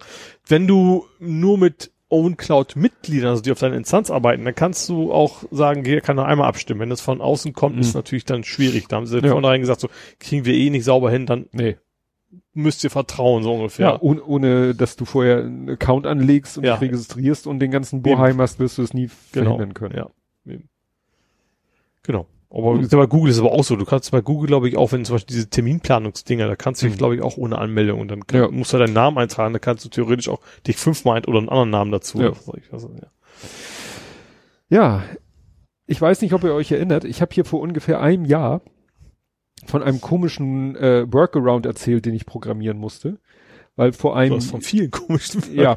Wenn du nur mit OwnCloud-Mitgliedern, also die auf deiner Instanz arbeiten, dann kannst du auch sagen, hier kann er einmal abstimmen. Wenn das von außen kommt, Mhm. ist natürlich dann schwierig. Da haben sie Ja. vornherein gesagt, so kriegen wir eh nicht sauber hin, dann Nee. Müsst ihr vertrauen, so ungefähr. Ja, ohne, ohne dass du vorher einen Account anlegst und Ja. dich registrierst und den ganzen Bohai machst, wirst du es nie genau. verhindern können. Ja. Eben. Genau. Aber bei Google ist es aber auch so. Du kannst bei Google, glaube ich, auch wenn zum Beispiel diese Terminplanungsdinger, da kannst du dich, Mhm. glaube ich, auch ohne Anmeldung und dann kann, Ja. musst du deinen Namen eintragen, da kannst du theoretisch auch dich fünfmal oder einen anderen Namen dazu. Ja. Also, ja. Ja, ich weiß nicht, ob ihr euch erinnert, ich habe hier vor ungefähr einem Jahr von einem komischen äh, Workaround erzählt, den ich programmieren musste. Weil vor Du einem, hast von vielen komischen Ja.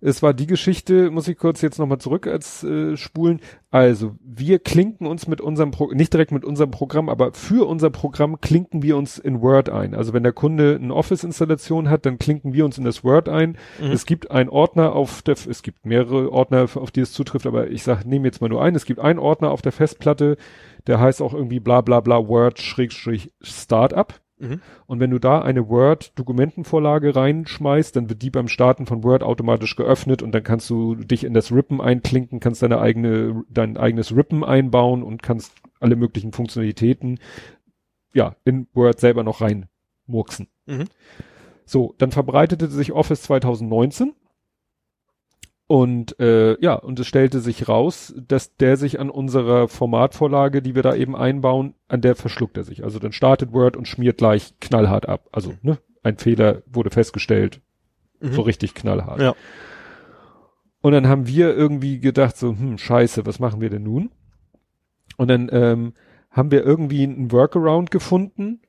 Es war die Geschichte, muss ich kurz jetzt nochmal zurück als äh, spulen. Also, wir klinken uns mit unserem, Pro nicht direkt mit unserem Programm, aber für unser Programm klinken wir uns in Word ein. Also wenn der Kunde eine Office-Installation hat, dann klinken wir uns in das Word ein. Mhm. Es gibt einen Ordner auf der, es gibt mehrere Ordner, auf die es zutrifft, aber ich sag, nehme jetzt mal nur einen. Es gibt einen Ordner auf der Festplatte, der heißt auch irgendwie bla bla bla Word-Startup. Mhm. Und wenn du da eine Word-Dokumentenvorlage reinschmeißt, dann wird die beim Starten von Word automatisch geöffnet und dann kannst du dich in das Rippen einklinken, kannst deine eigene, dein eigenes Rippen einbauen und kannst alle möglichen Funktionalitäten, ja, in Word selber noch reinmurksen. Mhm. So, dann verbreitete sich Office 2019 und äh, ja, und es stellte sich raus, dass der sich an unserer Formatvorlage, die wir da eben einbauen, an der verschluckt er sich. Also dann startet Word und schmiert gleich knallhart ab. Also, ne, ein Fehler wurde festgestellt, Mhm. so richtig knallhart. Ja. Und dann haben wir irgendwie gedacht, so, hm, scheiße, was machen wir denn nun? Und dann ähm, haben wir irgendwie einen Workaround gefunden.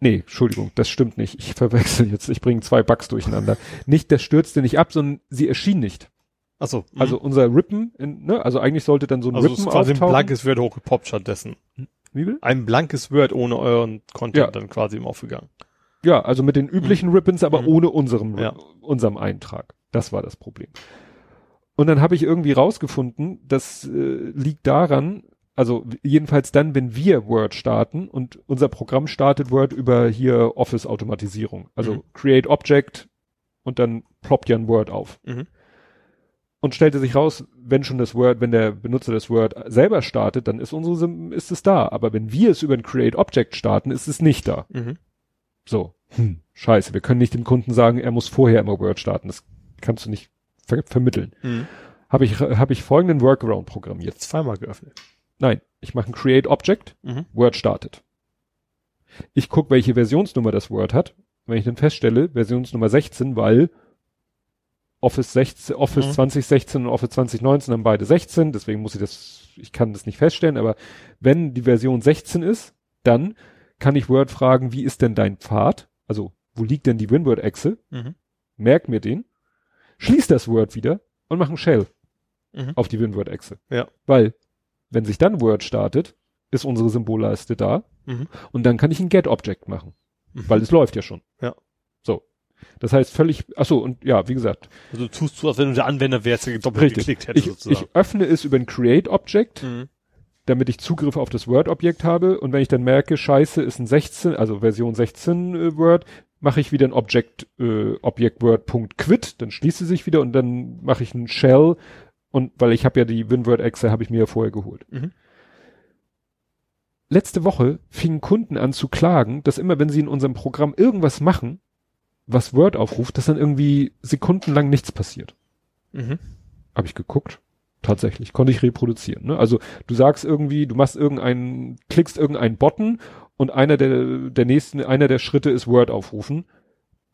Nee, Entschuldigung, das stimmt nicht. Ich verwechsel jetzt, ich bringe zwei Bugs durcheinander. nicht, der stürzte nicht ab, sondern sie erschien nicht. Achso. mhm. Also unser Rippen, in, ne, also eigentlich sollte dann so ein also es Rippen ist quasi ein auftauchen. blankes Word hochgepoppt stattdessen. Wie will? Ein blankes Word ohne euren Content Ja. dann quasi im aufgegangen. Ja, also mit den üblichen Rippens, aber Mhm. ohne unserem, Ja. unserem Eintrag. Das war das Problem. Und dann habe ich irgendwie rausgefunden, das äh, liegt daran, also jedenfalls dann, wenn wir Word starten und unser Programm startet Word über hier Office-Automatisierung. Also Mhm. Create Object und dann ploppt ja ein Word auf. Mhm. Und stellte sich raus, wenn schon das Word, wenn der Benutzer das Word selber startet, dann ist unsere, Sim- ist es da. Aber wenn wir es über ein Create Object starten, ist es nicht da. Mhm. So, hm, scheiße, wir können nicht dem Kunden sagen, er muss vorher immer Word starten. Das kannst du nicht ver vermitteln. Mhm. habe ich, habe ich folgenden Workaround programmiert. Zweimal geöffnet. Nein, ich mache ein Create Object, Mhm. Word startet. Ich gucke, welche Versionsnummer das Word hat. Wenn ich dann feststelle, Versionsnummer 16, weil Office 16, Office Mhm. 2016 und Office 2019 haben beide 16, deswegen muss ich das, ich kann das nicht feststellen, aber wenn die Version 16 ist, dann kann ich Word fragen, wie ist denn dein Pfad? Also, wo liegt denn die WinWord-Echse? Mhm. Merk mir den, schließ das Word wieder und mach ein Shell Mhm. auf die WinWord-Echse. Ja. Weil, wenn sich dann Word startet, ist unsere Symbolleiste da Mhm. und dann kann ich ein Get-Object machen, Mhm. weil es läuft ja schon. Ja. So. Das heißt völlig, ach so, und ja, wie gesagt, Also du tust so, als wenn du der Anwender wärst, der doppelt richtig. geklickt hätte Ich, ich öffne es über ein Create-Object, mhm. damit ich Zugriff auf das Word-Objekt habe und wenn ich dann merke, scheiße, ist ein 16, also Version 16 äh, Word, mache ich wieder ein Object, äh, Object Word.quit, dann schließt sie sich wieder und dann mache ich ein Shell und weil ich habe ja die WinWord-Exe, habe ich mir ja vorher geholt. Mhm. Letzte Woche fingen Kunden an zu klagen, dass immer wenn sie in unserem Programm irgendwas machen, was Word aufruft, dass dann irgendwie sekundenlang nichts passiert. Mhm. Habe ich geguckt. Tatsächlich. Konnte ich reproduzieren. Ne? Also du sagst irgendwie, du machst irgendeinen, klickst irgendeinen Button und einer der, der nächsten, einer der Schritte ist Word aufrufen.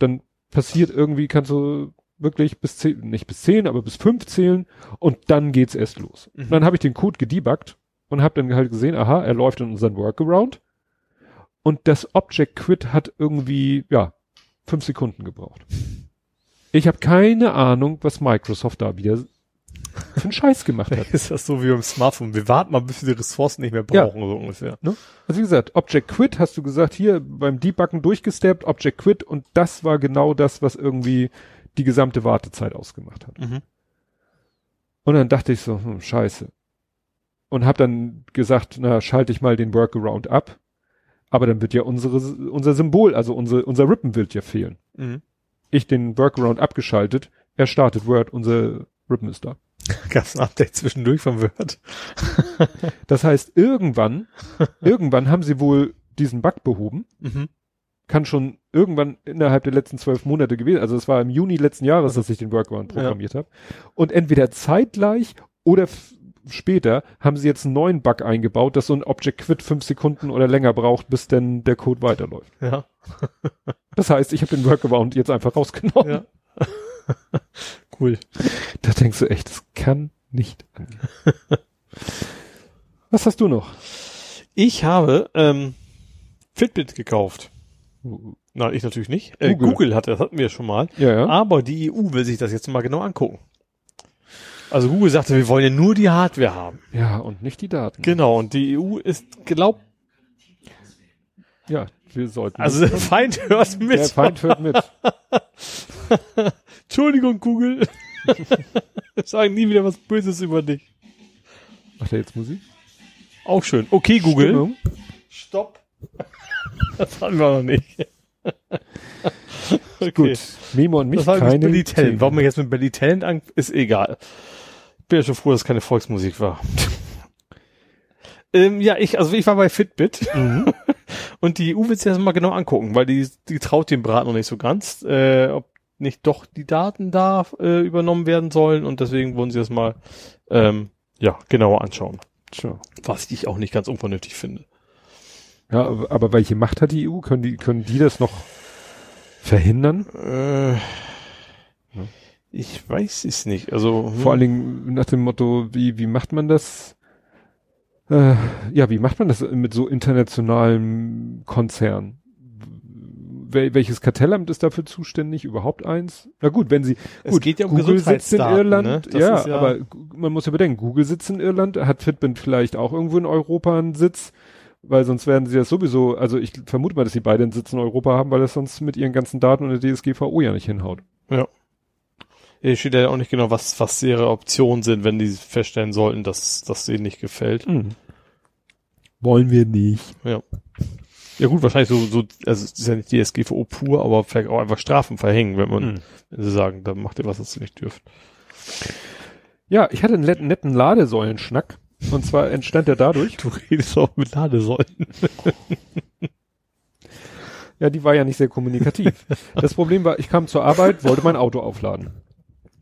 Dann passiert irgendwie, kannst du wirklich bis zehn, nicht bis zehn, aber bis fünf zählen und dann geht's erst los. Mhm. Und dann habe ich den Code gedebuggt und habe dann halt gesehen, aha, er läuft in unseren Workaround und das Object Quit hat irgendwie, ja, fünf Sekunden gebraucht. Ich habe keine Ahnung, was Microsoft da wieder für einen Scheiß gemacht hat. Ist das so wie beim Smartphone? Wir warten mal, bis wir die Ressourcen nicht mehr Ja. brauchen, so ungefähr. Also wie gesagt, Object Quit hast du gesagt, hier beim Debuggen durchgesteppt, Object Quit und das war genau das, was irgendwie die gesamte Wartezeit ausgemacht hat. Mhm. Und dann dachte ich so, hm, scheiße. Und habe dann gesagt, na, schalte ich mal den Workaround ab. Aber dann wird ja unsere, unser Symbol, also unsere, unser Rippen wird ja fehlen. Mhm. Ich den Workaround abgeschaltet, er startet Word, unser Rippen ist da. Gab's ein Update zwischendurch von Word? Das heißt, irgendwann, irgendwann haben sie wohl diesen Bug behoben. Mhm. Kann schon irgendwann innerhalb der letzten zwölf Monate gewesen. Also es war im Juni letzten Jahres, dass ich den Workaround Ja. programmiert habe. Und entweder zeitgleich oder später haben sie jetzt einen neuen Bug eingebaut, dass so ein Object Quit fünf Sekunden oder länger braucht, bis denn der Code weiterläuft. Ja. Das heißt, ich habe den Workaround jetzt einfach rausgenommen. ja. cool. Da denkst du echt, das kann nicht angehen. Was hast du noch? Ich habe ähm, Fitbit gekauft. Nein, ich natürlich nicht. Äh, Google. Google hat das hatten wir schon mal. Ja, ja. Aber die EU will sich das jetzt mal genau angucken. Also Google sagte, wir wollen ja nur die Hardware haben. Ja, und nicht die Daten. Genau, und die EU ist glaubt, Ja, wir sollten. also der Feind hört mit. der Feind hört mit. Entschuldigung, Google. Sagen nie wieder was Böses über dich. Macht er jetzt Musik? Auch schön. Okay, Google. Stimmung? Stopp. Das hatten wir noch nicht. okay. Gut. Memo und mich Das war keine Belly Talent. Warum wir jetzt mit Belly Talent an, ist egal. Ich bin ja schon froh, dass es keine Volksmusik war. ähm, ja, ich, also ich war bei Fitbit. Mhm. Und die EU will sich das mal genau angucken, weil die, die traut dem Brat noch nicht so ganz, äh, ob nicht doch die Daten da äh, übernommen werden sollen und deswegen wollen sie das mal ähm, ja genauer anschauen. Tja. Was ich auch nicht ganz unvernünftig finde. Ja, aber, aber welche Macht hat die EU? Können die, können die das noch verhindern? Äh, ich weiß es nicht. Also hm. Vor allen Dingen nach dem Motto, wie, wie macht man das? Äh, ja, wie macht man das mit so internationalen Konzernen? Wel welches Kartellamt ist dafür zuständig? Überhaupt eins? Na gut, wenn sie, Es gut, geht ja um Google sitzt in Gesundheitsdaten, Irland, ne? Ja, ja- aber man muss ja bedenken, Google sitzt in Irland, hat Fitbit vielleicht auch irgendwo in Europa einen Sitz, weil sonst werden sie das sowieso, also ich vermute mal, dass sie beide einen Sitz in Europa haben, weil das sonst mit ihren ganzen Daten und der DSGVO ja nicht hinhaut. Hier steht ja auch nicht genau, was, was ihre Optionen sind, wenn die feststellen sollten, dass das denen nicht gefällt. Wollen wir nicht. Ja. Ja gut, wahrscheinlich so, so, also es ist ja nicht DSGVO pur, aber vielleicht auch einfach Strafen verhängen, wenn man, Mhm. wenn sie sagen, dann macht ihr was, was ihr nicht dürft. Ja, ich hatte einen netten Ladesäulenschnack. Und zwar entstand er dadurch, Du redest auch mit Ladesäulen. ja, die war ja nicht sehr kommunikativ. Das Problem war, ich kam zur Arbeit, wollte mein Auto aufladen.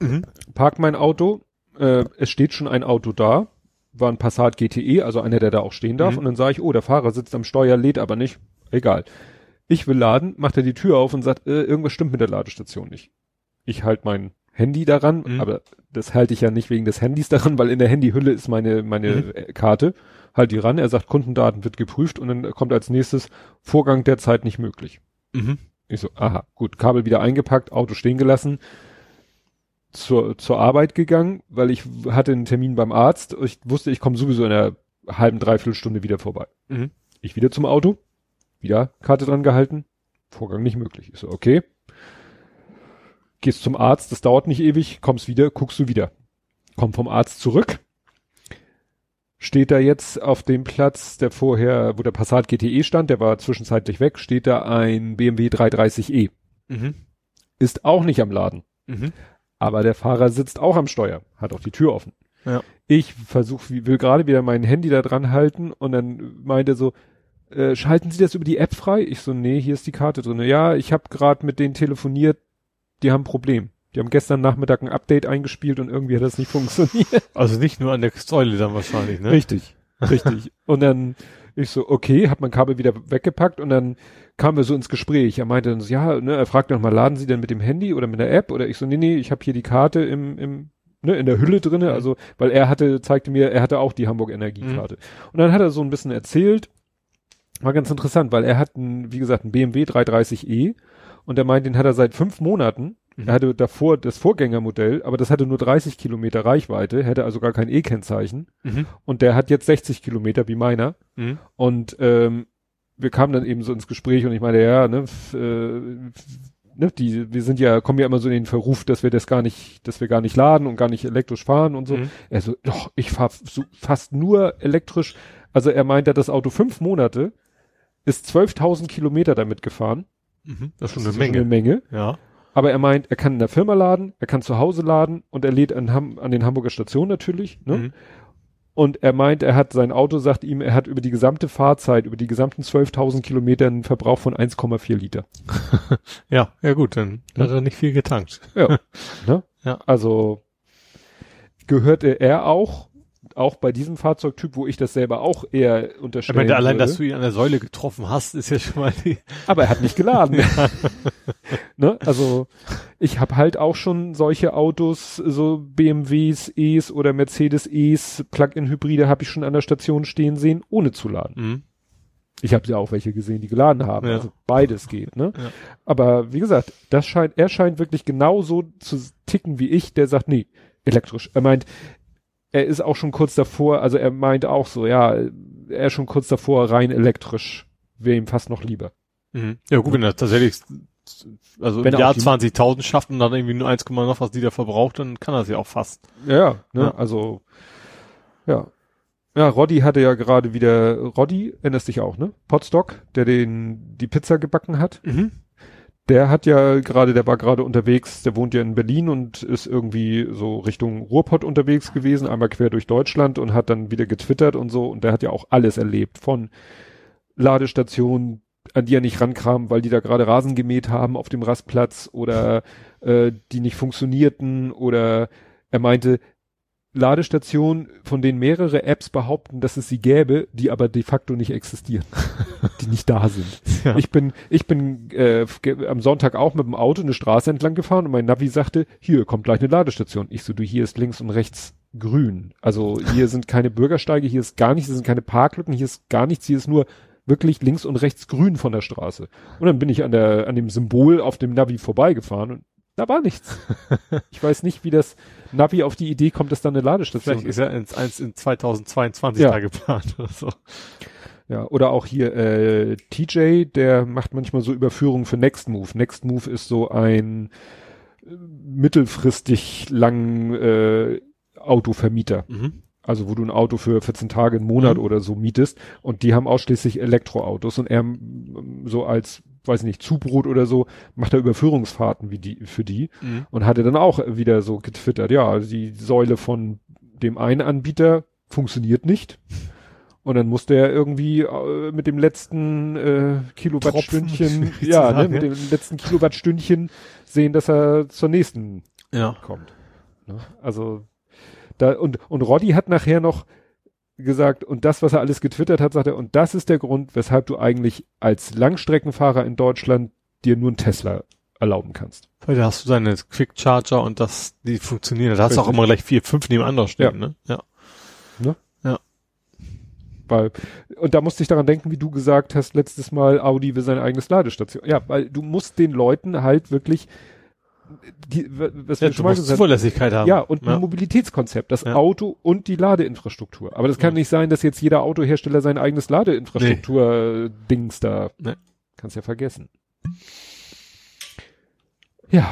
Mhm. Park mein Auto, äh, es steht schon ein Auto da, war ein Passat GTE, also einer, der da auch stehen darf. Mhm. Und dann sage ich, oh, der Fahrer sitzt am Steuer, lädt aber nicht. Egal. Ich will laden, macht er die Tür auf und sagt, äh, irgendwas stimmt mit der Ladestation nicht. Ich halte mein Handy daran, Mhm. aber das halte ich ja nicht wegen des Handys daran, weil in der Handyhülle ist meine, meine Mhm. äh, Karte. Halt die ran, er sagt, Kundendaten wird geprüft und dann kommt als nächstes Vorgang derzeit nicht möglich. Mhm. Ich so, aha, gut, Kabel wieder eingepackt, Auto stehen gelassen, zur, zur Arbeit gegangen, weil ich hatte einen Termin beim Arzt. Ich wusste, ich komme sowieso in einer halben, dreiviertel Stunde wieder vorbei. Mhm. Ich wieder zum Auto, wieder Karte dran gehalten, Vorgang nicht möglich. Ich so, okay. Gehst zum Arzt, das dauert nicht ewig, kommst wieder, guckst du wieder. Komm vom Arzt zurück. Steht da jetzt auf dem Platz, der vorher, wo der Passat GTE stand, der war zwischenzeitlich weg, steht da ein BMW 330e. Mhm. Ist auch nicht am Laden. Mhm. Aber der Fahrer sitzt auch am Steuer, hat auch die Tür offen. Ja. Ich versuche, will gerade wieder mein Handy da dran halten und dann meint er so, äh, schalten Sie das über die App frei? Ich so, nee, hier ist die Karte drin. Ja, ich habe gerade mit denen telefoniert, die haben ein Problem. Die haben gestern Nachmittag ein Update eingespielt und irgendwie hat das nicht funktioniert. Also nicht nur an der Säule dann wahrscheinlich, ne? Richtig, richtig. Und dann ich so, okay, hab mein Kabel wieder weggepackt und dann kamen wir so ins Gespräch. Er meinte dann so, ja, ne, er fragte nochmal, laden Sie denn mit dem Handy oder mit der App? Oder ich so, nee, nee, ich habe hier die Karte im, im ne, in der Hülle drinne, Mhm. also, weil er hatte, zeigte mir, er hatte auch die Hamburg Energiekarte. Und dann hat er so ein bisschen erzählt, war ganz interessant, weil er hat ein, wie gesagt, ein BMW 330e und er meint, den hat er seit fünf Monaten. Mhm. Er hatte davor das Vorgängermodell, aber das hatte nur 30 Kilometer Reichweite, hätte also gar kein E-Kennzeichen. Mhm. Und der hat jetzt 60 Kilometer wie meiner. Mhm. Und ähm, wir kamen dann eben so ins Gespräch und ich meine, ja, ne, f- äh, ne, die, wir sind ja, kommen ja immer so in den Verruf, dass wir das gar nicht, dass wir gar nicht laden und gar nicht elektrisch fahren und so. Mhm. Er so, doch, ich fahre so, fast nur elektrisch. Also er meint, er hat das Auto fünf Monate, ist 12.000 Kilometer damit gefahren. Mhm. Das ist schon eine ist Menge. Eine Menge. Ja. Aber er meint, er kann in der Firma laden, er kann zu Hause laden und er lädt an, Ham an den Hamburger Stationen natürlich. Ne? Mhm. Und er meint, er hat sein Auto, sagt ihm, er hat über die gesamte Fahrzeit, über die gesamten 12.000 Kilometer einen Verbrauch von 1,4 Liter. Ja, ja gut, dann Ja. hat er nicht viel getankt. Ja. ne? Ja. Also gehörte er auch, auch bei diesem Fahrzeugtyp, wo ich das selber auch eher Ich unterstellen meine, allein, würde. dass du ihn an der Säule getroffen hast, ist ja schon mal die. Aber er hat nicht geladen. ne? Also ich habe halt auch schon solche Autos, so BMWs, E's oder Mercedes E's, Plug-in-Hybride habe ich schon an der Station stehen sehen, ohne zu laden. Mhm. Ich habe ja auch welche gesehen, die geladen haben. Ja. Also beides geht, ne? Ja. Aber wie gesagt, das scheint, er scheint wirklich genauso zu ticken wie ich, der sagt, nee, elektrisch. Er meint, er ist auch schon kurz davor, also er meint auch so, ja, er ist schon kurz davor, rein elektrisch. Wäre ihm fast noch lieber. Mhm. Ja gut, wenn er tatsächlich also Wenn im Jahr auch die- 20.000 schafft und dann irgendwie nur 1, noch was Liter verbraucht, dann kann er sie auch fast. Ja, ja, ne? Ja. Also, ja. Ja, Roddy hatte ja gerade wieder, Roddy, erinnerst dich auch, ne? Potstock, der den, die Pizza gebacken hat. Mhm. Der hat ja gerade, der war gerade unterwegs, der wohnt ja in Berlin und ist irgendwie so Richtung Ruhrpott unterwegs gewesen, einmal quer durch Deutschland und hat dann wieder getwittert und so. Und der hat ja auch alles erlebt von Ladestationen, an die er nicht rankam, weil die da gerade Rasen gemäht haben auf dem Rastplatz oder äh, die nicht funktionierten oder er meinte, Ladestationen, von denen mehrere Apps behaupten, dass es sie gäbe, die aber de facto nicht existieren, die nicht da sind. Ja. Ich bin, ich bin äh, am Sonntag auch mit dem Auto eine Straße entlang gefahren und mein Navi sagte, hier kommt gleich eine Ladestation. Ich so, du, hier ist links und rechts grün. Also hier sind keine Bürgersteige, hier ist gar nichts, hier sind keine Parklücken, hier ist gar nichts, hier ist nur wirklich links und rechts grün von der Straße. Und dann bin ich an der, an dem Symbol auf dem Navi vorbeigefahren und da war nichts. ich weiß nicht, wie das Navi auf die Idee kommt, dass da eine Ladestation Vielleicht ist er ins, eins in 2022 Ja. da geplant oder so. Ja, oder auch hier äh, TJ, der macht manchmal so Überführungen für Next Move. Next Move ist so ein äh, mittelfristig langen äh, Autovermieter. Mhm. Also wo du ein Auto für 14 Tage, einen Monat Mhm. oder so mietest und die haben ausschließlich Elektroautos und er so als, weiß nicht, Zubrot oder so, macht er Überführungsfahrten wie die, für die Mhm. und hatte dann auch wieder so getwittert, ja, die Säule von dem einen Anbieter funktioniert nicht. Und dann musste er irgendwie äh, mit dem letzten äh, Kilowattstündchen, ja, ne, mit dem letzten Kilowattstündchen sehen, dass er zur nächsten Ja. kommt. Ne? Also Da, und, und Roddy hat nachher noch gesagt, und das, was er alles getwittert hat, sagt er, und das ist der Grund, weshalb du eigentlich als Langstreckenfahrer in Deutschland dir nur einen Tesla erlauben kannst. Weil da hast du deine Quick Charger und das, die funktionieren. Da hast du auch immer gleich vier, fünf nebeneinander stehen, ne? Ja. Weil, und da musste ich daran denken, wie du gesagt hast, letztes Mal, Audi will seine eigenes Ladestation. Ja, weil du musst den Leuten halt wirklich, die, was ja wir du musst Zuverlässigkeit haben. ja, und ja. ein Mobilitätskonzept, das Ja. Auto und die Ladeinfrastruktur. Aber das kann nicht sein, dass jetzt jeder Autohersteller sein eigenes Ladeinfrastruktur-Dings da, Nee. kannst ja vergessen. Ja,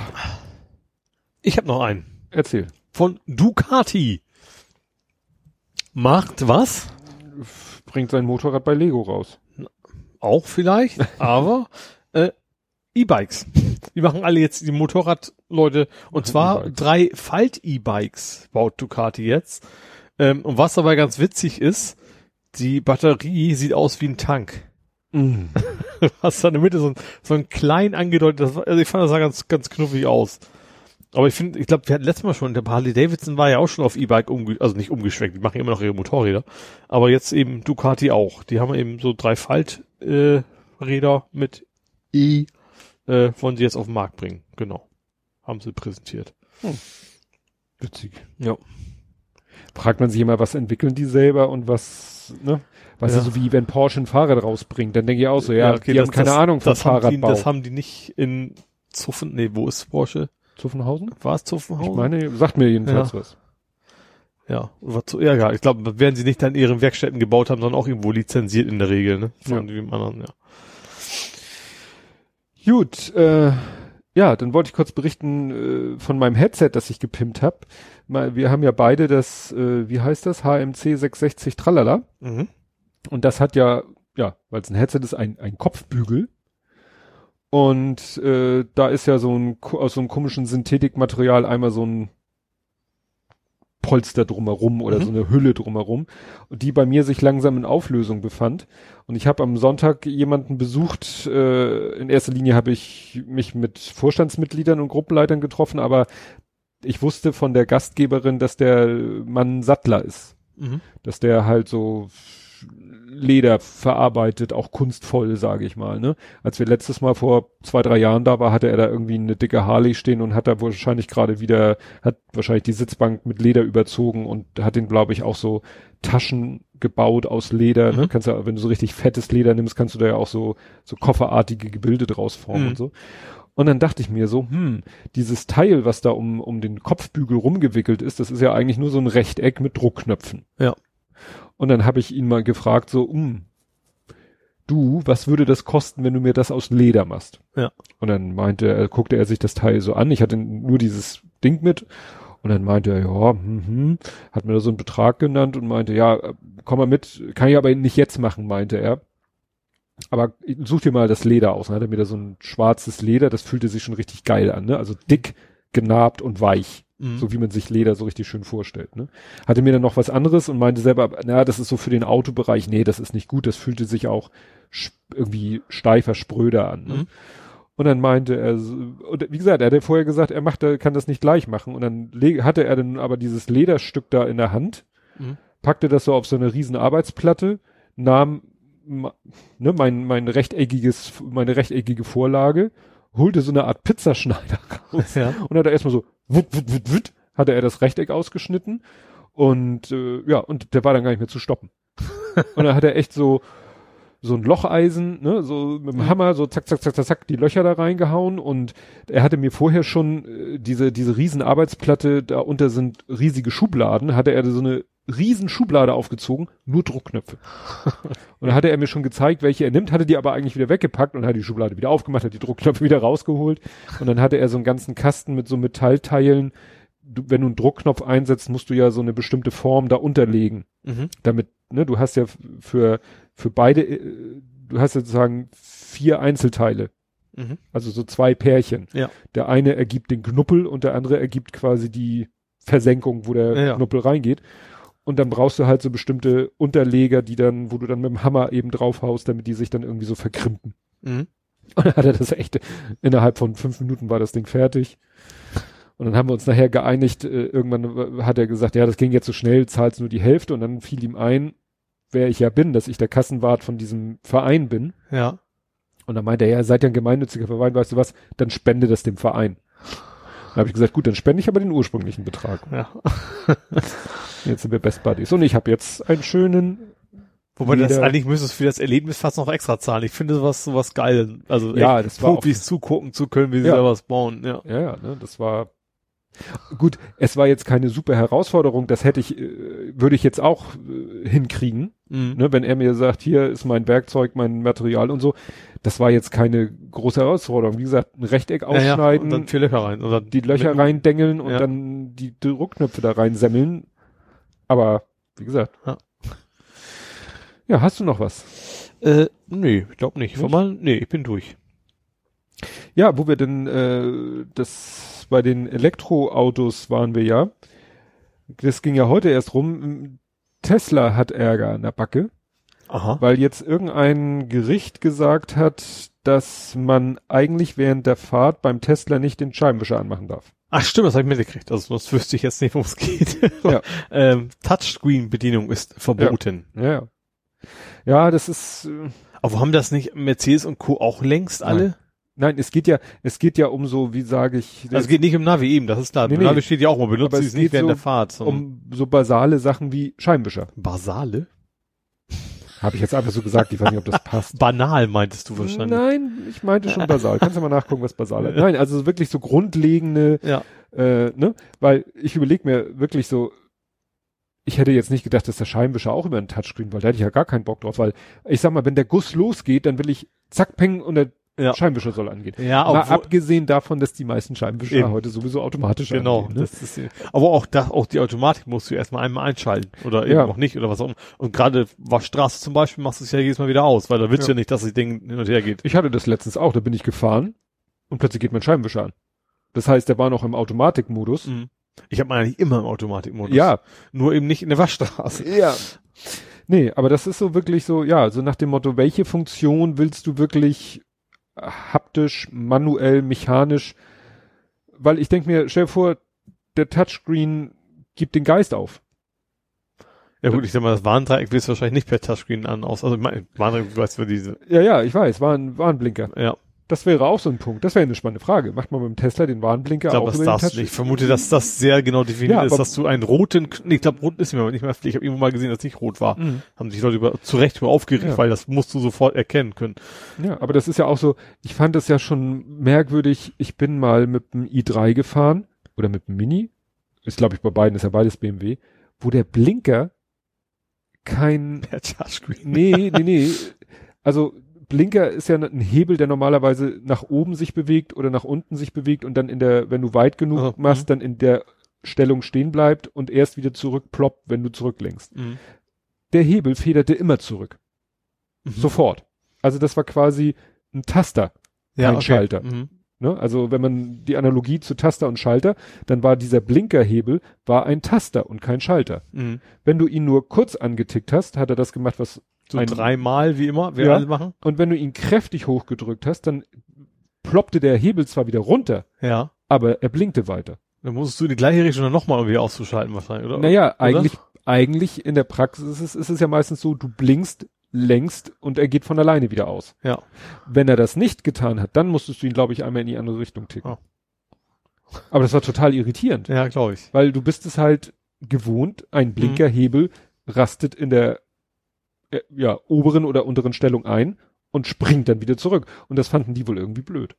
Ich habe noch einen. erzähl. Von Ducati. Macht was? Bringt sein Motorrad bei Lego raus. Auch vielleicht, aber E-Bikes. Die machen alle jetzt die Motorradleute und zwar E-Bikes. drei Falt-E-Bikes baut Ducati jetzt. Ähm, und was dabei ganz witzig ist, die Batterie sieht aus wie ein Tank. Du hast da in der Mitte so ein, so ein klein angedeutet, das war, also ich fand das sah ganz, ganz knuffig aus. Aber ich finde, ich glaube, wir hatten letztes Mal schon, der Harley Davidson war ja auch schon auf E-Bike umge also nicht umgeschwenkt, die machen immer noch ihre Motorräder. Aber jetzt eben Ducati auch. Die haben eben so drei Falt, äh, Räder mit E, äh, wollen sie jetzt auf den Markt bringen. Genau. Haben sie präsentiert. Witzig. Ja. Fragt man sich immer, was entwickeln die selber und was, ne? Weißt Ja. du, so wie wenn Porsche ein Fahrrad rausbringt, dann denke ich auch so, ja, okay, die das- haben keine das- Ahnung von das haben die, Fahrradbau. Das haben die nicht in Zuffen, nee, wo ist Porsche? Zuffenhausen? War es Zuffenhausen? Ich meine, sagt mir jedenfalls Ja. was. Ja, was zu, ja, ja, ich glaube, werden sie nicht dann in ihren Werkstätten gebaut haben, sondern auch irgendwo lizenziert in der Regel, ne? Von Ja. dem anderen, ja. Gut, äh, ja, dann wollte ich kurz berichten äh, von meinem Headset, das ich gepimpt habe. Wir haben ja beide das, äh, wie heißt das, HMC 660 Tralala. Mhm. Und das hat ja, ja, weil es ein Headset ist, ein, ein Kopfbügel. Und äh, da ist ja so ein aus so einem komischen Synthetikmaterial einmal so ein Polster drumherum oder Mhm. so eine Hülle drumherum, die bei mir sich langsam in Auflösung befand. Und ich habe am Sonntag jemanden besucht. Äh, in erster Linie habe ich mich mit Vorstandsmitgliedern und Gruppenleitern getroffen, aber ich wusste von der Gastgeberin, dass der Mann Sattler ist Mhm. dass der halt so Leder verarbeitet, auch kunstvoll, sage ich mal. Ne? Als wir letztes Mal vor zwei, drei Jahren da war, hatte er da irgendwie eine dicke Harley stehen und hat da wahrscheinlich gerade wieder, hat wahrscheinlich die Sitzbank mit Leder überzogen und hat den, glaube ich, auch so Taschen gebaut aus Leder. Ne? Mhm. Kannst ja, wenn du so richtig fettes Leder nimmst, kannst du da ja auch so, so kofferartige Gebilde draus formen Mhm. und so. Und dann dachte ich mir so, hm, dieses Teil, was da um, um den Kopfbügel rumgewickelt ist, das ist ja eigentlich nur so ein Rechteck mit Druckknöpfen. Ja. Und dann habe ich ihn mal gefragt, so, hm, du, was würde das kosten, wenn du mir das aus Leder machst? Ja. Und dann meinte er, guckte er sich das Teil so an. Ich hatte nur dieses Ding mit. Und dann meinte er, ja, hm, hm, hat mir da so einen Betrag genannt und meinte, ja, komm mal mit, kann ich aber nicht jetzt machen, meinte er. Aber such dir mal das Leder aus. Dann hat er mir da so ein schwarzes Leder, das fühlte sich schon richtig geil an, ne? Also dick, genarbt und weich. Mhm. So wie man sich Leder so richtig schön vorstellt, ne? Hatte mir dann noch was anderes und meinte selber, na, das ist so für den Autobereich, nee, das ist nicht gut, das fühlte sich auch irgendwie steifer, spröder an, ne? Mhm. Und dann meinte er, und wie gesagt, er hatte vorher gesagt, er macht, er kann das nicht gleich machen. Und dann hatte er dann aber dieses Lederstück da in der Hand, Mhm. packte das so auf so eine riesen Arbeitsplatte, nahm ne, mein, mein rechteckiges, meine rechteckige Vorlage, holte so eine Art Pizzaschneider raus Ja. und hat er erstmal so, wut, wut, wut, wut, hatte er das Rechteck ausgeschnitten und äh, ja, und der war dann gar nicht mehr zu stoppen. und dann hat er echt so so ein Locheisen, ne, so mit dem Hammer, so zack, zack, zack, zack, zack, die Löcher da reingehauen und er hatte mir vorher schon äh, diese, diese riesen Arbeitsplatte, darunter sind riesige Schubladen, hatte er so eine riesen Schublade aufgezogen, nur Druckknöpfe. und dann hatte er mir schon gezeigt, welche er nimmt, hatte die aber eigentlich wieder weggepackt und hat die Schublade wieder aufgemacht, hat die Druckknöpfe wieder rausgeholt und dann hatte er so einen ganzen Kasten mit so Metallteilen. Du, wenn du einen Druckknopf einsetzt, musst du ja so eine bestimmte Form da unterlegen Mhm. damit, ne, du hast ja für, für beide, äh, du hast ja sozusagen vier Einzelteile, Mhm. also so zwei Pärchen. Ja. Der eine ergibt den Knuppel und der andere ergibt quasi die Versenkung, wo der Ja, ja. Knuppel reingeht. Und dann brauchst du halt so bestimmte Unterleger, die dann, wo du dann mit dem Hammer eben draufhaust, damit die sich dann irgendwie so verkrimpen. Mhm. Und dann hat er das echt, innerhalb von fünf Minuten war das Ding fertig. Und dann haben wir uns nachher geeinigt, äh, irgendwann hat er gesagt, ja, das ging jetzt so schnell, zahlst nur die Hälfte und dann fiel ihm ein, wer ich ja bin, dass ich der Kassenwart von diesem Verein bin. Ja. Und dann meinte er, ja, seid ja ein gemeinnütziger Verein, weißt du was, dann spende das dem Verein. Dann habe ich gesagt, gut, dann spende ich aber den ursprünglichen Betrag. Ja. Jetzt sind wir Best Buddies. Und ich habe jetzt einen schönen Wobei das Jeder- eigentlich müsstest du für das Erlebnis fast noch extra zahlen. Ich finde sowas, sowas geil. Also Ja, echt das war Profis zugucken zu können, wie sie Ja. da was bauen. Ja. Ja, ja, ne, das war gut. Es war jetzt keine super Herausforderung. Das hätte ich, äh, würde ich jetzt auch äh, hinkriegen, Mhm. ne, wenn er mir sagt, hier ist mein Werkzeug, mein Material und so. Das war jetzt keine große Herausforderung. Wie gesagt, ein Rechteck Ja, ja. ausschneiden, Und dann vier Löcher rein. Dann die Löcher reindengeln und Ja. dann die Druckknöpfe da reinsemmeln. Aber wie gesagt. Ja. Ja, hast du noch was? Äh, nee, ich glaube nicht. Nicht? Mal, nee, ich bin durch. Ja, wo wir denn äh, das bei den Elektroautos waren wir ja. Das ging ja heute erst rum. Tesla hat Ärger an der Backe, Aha. weil jetzt irgendein Gericht gesagt hat, dass man eigentlich während der Fahrt beim Tesla nicht den Scheibenwischer anmachen darf. Ach stimmt, das habe ich mitgekriegt. Also sonst wüsste ich jetzt nicht, worum es geht. Ja. ähm, Touchscreen-Bedienung ist verboten. Ja, ja. Ja, das ist äh, Aber haben das nicht Mercedes und Co. auch längst alle? nein, es geht ja, es geht ja um so, wie sage ich, Also es geht nicht um Navi eben, das ist klar. Nee, nee. Navi steht ja auch mal, benutzt es nicht geht während so der Fahrt. um so basale Sachen wie Scheibenwischer. Basale? Habe ich jetzt einfach so gesagt, ich weiß nicht, ob das passt. Banal meintest du wahrscheinlich. Nein, ich meinte schon basal. Kannst du mal nachgucken, was basal ist. Nein, also wirklich so grundlegende, Ja. äh, ne? Weil ich überlege mir wirklich so, ich hätte jetzt nicht gedacht, dass der Scheibenwischer auch über einen Touchscreen, weil da hätte ich ja gar keinen Bock drauf, weil ich sag mal, wenn der Guss losgeht, dann will ich zack, peng und der Ja. Scheibenwischer soll angehen. Ja, Mal abgesehen davon, dass die meisten Scheibenwischer Eben. heute sowieso automatisch Genau, angehen. Ne? das ist, aber auch das, auch die Automatik musst du erstmal einmal einschalten oder eben Ja. auch nicht oder was auch immer. Und gerade Waschstraße zum Beispiel machst du es ja jedes Mal wieder aus, weil da willst du Ja. ja nicht, dass das Ding hin und her geht. Ich hatte das letztens auch, da bin ich gefahren und plötzlich geht mein Scheibenwischer an. Das heißt, der war noch im Automatikmodus. Mhm. Ich habe meinen eigentlich immer im Automatikmodus. Ja, Nur eben nicht in der Waschstraße. Ja. Nee, aber das ist so wirklich so, ja, so nach dem Motto, welche Funktion willst du wirklich haptisch, manuell, mechanisch? Weil ich denke mir, stell dir vor, der Touchscreen gibt den Geist auf. Ja gut, ich sag mal, das Warndreieck willst du wahrscheinlich nicht per Touchscreen an aus. Also Warndreieck, du weißt, wie diese. Ja, ja, ich weiß, war ein Warnblinker. Ja, Das wäre auch so ein Punkt. Das wäre eine spannende Frage. Macht man beim Tesla den Warnblinker ich glaube, auch das über den nicht. Ich vermute, dass das sehr genau definiert Ja, ist, aber- dass du einen roten, nee, ich glaube, rot ist nicht mehr, nicht mehr, ich habe irgendwo mal gesehen, dass nicht rot war. Mhm. Haben sich Leute über, zu Recht über aufgeregt, Ja. weil das musst du sofort erkennen können. Ja, aber das ist ja auch so, ich fand das ja schon merkwürdig. Ich bin mal mit dem i3 gefahren oder mit dem Mini. Ist, glaube ich, bei beiden, ist ja beides BMW, wo der Blinker kein, Per Touchscreen. nee, nee, nee. Also, Blinker ist ja ein Hebel, der normalerweise nach oben sich bewegt oder nach unten sich bewegt und dann in der, wenn du weit genug Also, machst, dann in der Stellung stehen bleibt und erst wieder zurückploppt, wenn du zurücklenkst. Mhm. Der Hebel federte immer zurück. Mhm. Sofort. Also das war quasi ein Taster. kein Schalter. Mhm. Ne? Also wenn man die Analogie zu Taster und Schalter, dann war dieser Blinkerhebel war ein Taster und kein Schalter. Mhm. Wenn du ihn nur kurz angetickt hast, hat er das gemacht, was So ein, dreimal, wie immer, wir Ja. alle machen. und wenn du ihn kräftig hochgedrückt hast, dann ploppte der Hebel zwar wieder runter, Ja. aber er blinkte weiter. Dann musstest du in die gleiche Richtung dann nochmal irgendwie auszuschalten wahrscheinlich, oder? Naja, Oder? eigentlich, eigentlich in der Praxis ist es, ist es ja meistens so, du blinkst, längst und er geht von alleine wieder aus. Ja. Wenn er das nicht getan hat, dann musstest du ihn, glaube ich, einmal in die andere Richtung ticken. Oh. Aber das war total irritierend. Ja, glaube ich. Weil du bist es halt gewohnt, ein Blinkerhebel rastet in der äh, ja, oberen oder unteren Stellung ein und springt dann wieder zurück. Und das fanden die wohl irgendwie blöd.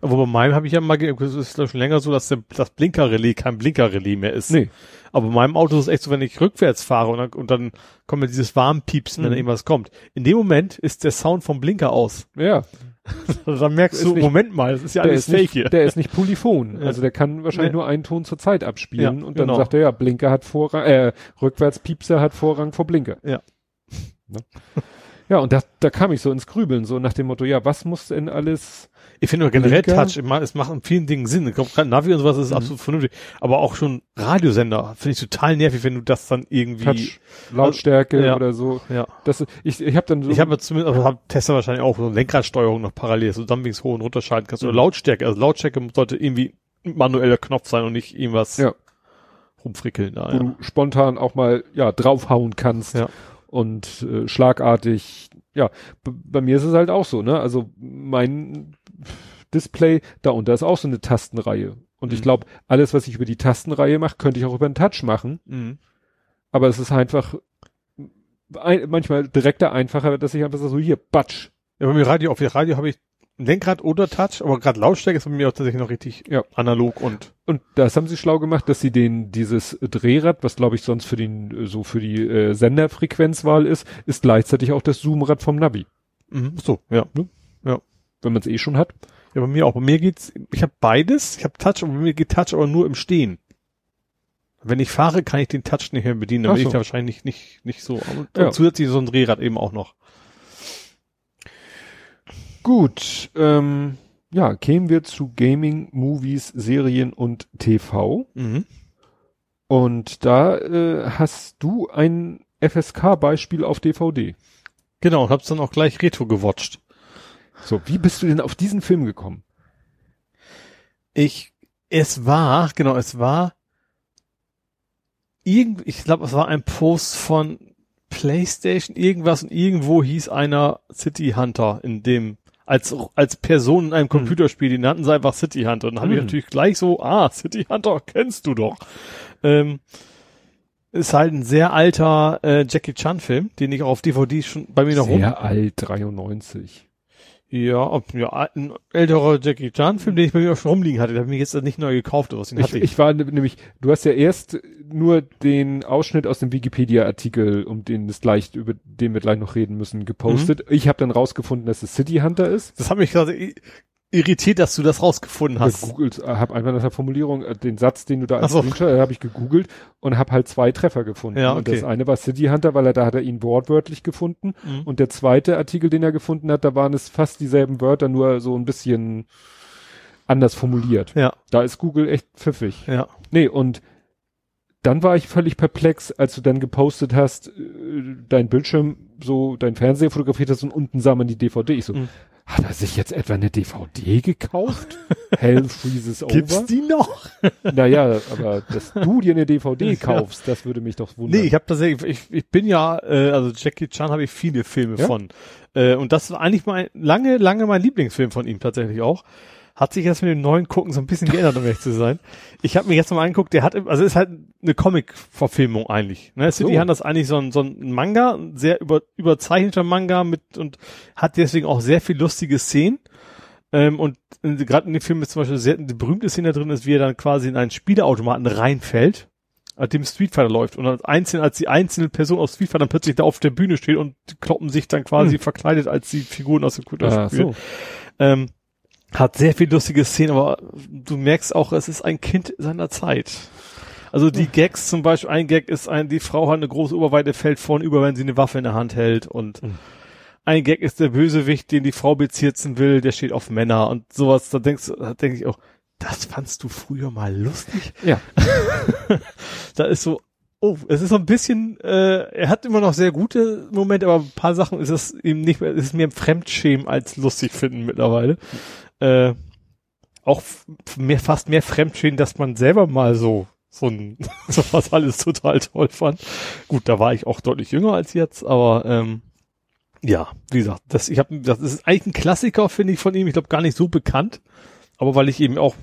Aber bei meinem habe ich ja mal, es ist schon länger so, dass der, das Blinkerrelais kein Blinkerrelais mehr ist. Nee. Aber bei meinem Auto ist es echt so, wenn ich rückwärts fahre und dann, und dann kommt mir dieses Warmpiepsen, wenn Mhm. irgendwas kommt. In dem Moment ist der Sound vom Blinker aus. Ja, Also dann merkst du, nicht- Moment mal, das ist ja alles ist, fake nicht, hier. der ist nicht polyphon. Also der kann wahrscheinlich Nee. nur einen Ton zur Zeit abspielen. Ja, und dann genau. sagt er, ja, Blinker hat Vorrang, äh, Rückwärtspiepser hat Vorrang vor Blinker. Ja. Ne? Ja, und da, da kam ich so ins Grübeln, so nach dem Motto, ja, was muss denn alles Ich finde nur generell Blinker. Touch, es macht in vielen Dingen Sinn. Gerade Navi und sowas ist Mhm. absolut vernünftig. Aber auch schon Radiosender finde ich total nervig, wenn du das dann irgendwie. Touch, Lautstärke Ja. oder so. Ja. Das, ich ich habe dann so, Ich habe zumindest, also hab Tesla wahrscheinlich auch so Lenkradsteuerung noch parallel, so Dumpings hoch und runter schalten kannst. Oder Mhm. Lautstärke. Also Lautstärke sollte irgendwie manueller Knopf sein und nicht irgendwas Ja. rumfrickeln da. wo Ja. du spontan auch mal ja draufhauen kannst Ja. Und äh, schlagartig ja bei mir ist es halt auch so ne also mein Display da unter ist auch so eine Tastenreihe und ich Mhm. glaube alles was ich über die Tastenreihe mache könnte ich auch über den Touch machen Mhm. aber es ist einfach ein, manchmal direkter einfacher dass ich einfach so hier batsch Ja, bei mir Radio, auf der Radio habe ich Lenkrad oder Touch, aber gerade Lautstärke ist bei mir auch tatsächlich noch richtig Ja. analog und und das haben sie schlau gemacht, dass sie den dieses Drehrad, was glaube ich sonst für den so für die äh, Senderfrequenzwahl ist, ist gleichzeitig auch das Zoomrad vom Navi, mhm. so, ja. wenn man es eh schon hat. Ja, bei mir auch. Bei mir geht's, ich habe beides, ich habe Touch, aber bei mir geht Touch aber nur im Stehen. Wenn ich fahre, kann ich den Touch nicht mehr bedienen, dann Ach bin so. ich da wahrscheinlich nicht, nicht so. Und, Ja. und zusätzlich so ein Drehrad eben auch noch. Gut, ähm, ja, kämen wir zu Gaming, Movies, Serien und TV. Mhm. Und da äh, hast du ein FSK-Beispiel auf DVD. Genau, und hab's dann auch gleich retro gewatcht. So, wie bist du denn auf diesen Film gekommen? Ich, es war, genau, es war irgend, ich glaube, es war ein Post von PlayStation, irgendwas und irgendwo hieß einer City Hunter in dem, als, als Person in einem Computerspiel, die nannten sie einfach City Hunter. Und dann habe ich Hm. natürlich gleich so, ah, City Hunter kennst du doch. Ähm, ist halt ein sehr alter äh, Jackie Chan Film, den ich auch auf DVD schon bei mir noch rum, Sehr alt, 93. ja, ob, ja, ein älterer Jackie Chan Film, den ich bei mir auch schon rumliegen hatte, den habe ich mir jetzt nicht neu gekauft, aber den Ich, hatte ich. ich war nämlich, du hast ja erst nur den Ausschnitt aus dem Wikipedia-Artikel, um den es gleich, über den wir gleich noch reden müssen, gepostet. Ich habe dann rausgefunden, dass es City Hunter ist. Das hat mich gerade irritiert, dass du das rausgefunden hast. Gegoogelt, habe einfach nach der Formulierung, äh, den Satz, den du da als so. Screenshot, äh, habe ich gegoogelt und habe halt zwei Treffer gefunden. Ja, Und okay. das eine war City Hunter, weil er da hat er ihn wortwörtlich gefunden. Mhm. Und der zweite Artikel, den er gefunden hat, da waren es fast dieselben Wörter, nur so ein bisschen anders formuliert. Ja, Da ist Google echt pfiffig. ja. Nee, und dann war ich völlig perplex, als du dann gepostet hast, äh, dein Bildschirm, so dein Fernseher fotografiert hast und unten sah man die DVD. Ich so, Mhm. Hat er sich jetzt etwa eine DVD gekauft? Hell freezes over? Gibt's die noch? Naja, aber dass du dir eine DVD kaufst, das würde mich doch wundern. Nee, ich habe tatsächlich, ich, ich bin ja, äh, also Jackie Chan habe ich viele Filme Ja? von. Äh, und das war eigentlich mein, lange, lange mein Lieblingsfilm von ihm tatsächlich auch. Hat sich jetzt mit dem neuen Gucken so ein bisschen geändert, um ehrlich zu sein. Ich habe mir jetzt mal angeguckt, der hat, also ist halt eine Comic-Verfilmung eigentlich. Ne? City So. Hunter ist eigentlich so ein, so ein Manga, ein sehr über, überzeichneter Manga mit und hat deswegen auch sehr viel lustige Szenen. Ähm, und gerade in dem Film ist zum Beispiel sehr, eine berühmte Szene drin ist, wie er dann quasi in einen Spieleautomaten reinfällt, als dem Street Fighter läuft und als einzeln, als die einzelne Person aus Street Fighter dann plötzlich da auf der Bühne steht und die kloppen sich dann quasi Hm. verkleidet als die Figuren aus dem ah, Computerspiel. so. Ähm, hat sehr viel lustige Szenen, aber du merkst auch, es ist ein Kind seiner Zeit. Also die Gags zum Beispiel, ein Gag ist ein, die Frau hat eine große Oberweite, fällt vorn über, wenn sie eine Waffe in der Hand hält und Mhm. ein Gag ist der Bösewicht, den die Frau bezirzen will, der steht auf Männer und sowas, da denkst du, da denke ich auch, das fandst du früher mal lustig? Ja. da ist so, oh, es ist so ein bisschen, äh, er hat immer noch sehr gute Momente, aber ein paar Sachen ist es ihm nicht mehr, ist es mehr Fremdschämen als lustig finden mittlerweile. Äh, auch mehr, fast mehr Fremdschämen, dass man selber mal so, so ein, so was alles total toll fand. Gut, da war ich auch deutlich jünger als jetzt, aber, ähm, ja, wie gesagt, das, ich habe, das ist eigentlich ein Klassiker, finde ich, von ihm. Ich glaube, gar nicht so bekannt. Aber weil ich eben auch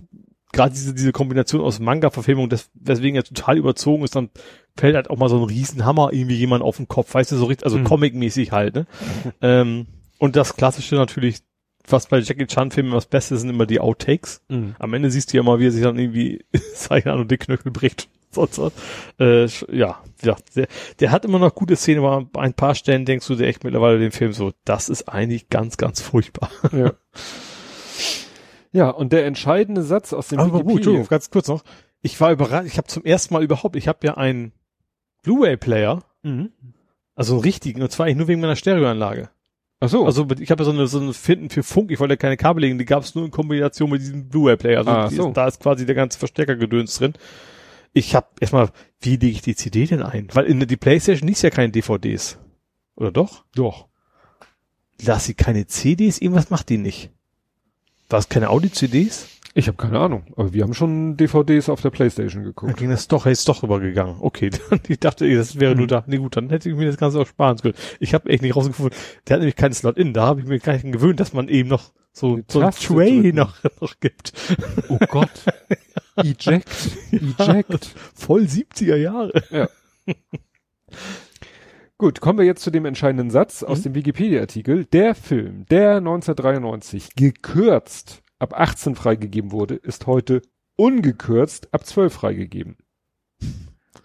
gerade diese, diese Kombination aus Manga-Verfilmung, das, weswegen er total überzogen ist, dann fällt halt auch mal so ein Riesenhammer irgendwie jemand auf den Kopf, weißt du, so richtig, also Mhm. Comic-mäßig halt, ne? ähm, und das Klassische natürlich, was bei Jackie Chan-Filmen das Beste sind immer die Outtakes. Mhm. Am Ende siehst du ja mal, wie er sich dann irgendwie, sag ich an, die Knöchel bricht. Sonst was. Äh, ja, ja, der, der hat immer noch gute Szenen, aber bei ein paar Stellen denkst du dir echt mittlerweile den Film so, das ist eigentlich ganz, ganz furchtbar. Ja. ja, und der entscheidende Satz aus dem Aber gut, Wikipedia. Entschuldigung, ganz kurz noch. Ich war überrascht, ich habe zum ersten Mal überhaupt, ich habe ja einen Blu-ray-Player, Mhm. also einen richtigen, und zwar eigentlich nur wegen meiner Stereoanlage. Ach so. Also ich habe ja so eine, so eine Finden für Funk, ich wollte ja keine Kabel legen, die gab es nur in Kombination mit diesem Blu-ray-Player. Also Ah, so. ist, da ist quasi der ganze Verstärkergedöns drin. Ich habe erstmal, wie lege ich die CD denn ein? Weil in der- die Playstation liest ja keine DVDs. Oder doch? doch. Lass sie keine CDs, irgendwas macht die nicht. War es keine Audi-CDs? Ich habe keine Ahnung, aber wir haben schon DVDs auf der Playstation Dann geguckt. ging das doch, ist doch rübergegangen. Okay, dann, ich dachte, das wäre nur Hm. da. Nee, gut, dann hätte ich mir das Ganze auch sparen können. Ich habe echt nicht rausgefunden. Der hat nämlich keinen Slot in. Da habe ich mir gar nicht gewöhnt, dass man eben noch so, so ein Tray noch, noch gibt. Oh Gott. Eject. Eject. Voll 70er Jahre. Gut, kommen wir jetzt zu dem entscheidenden Satz aus Mhm. dem Wikipedia-Artikel. Der Film, der 1993 gekürzt ab 18 freigegeben wurde, ist heute ungekürzt ab 12 freigegeben.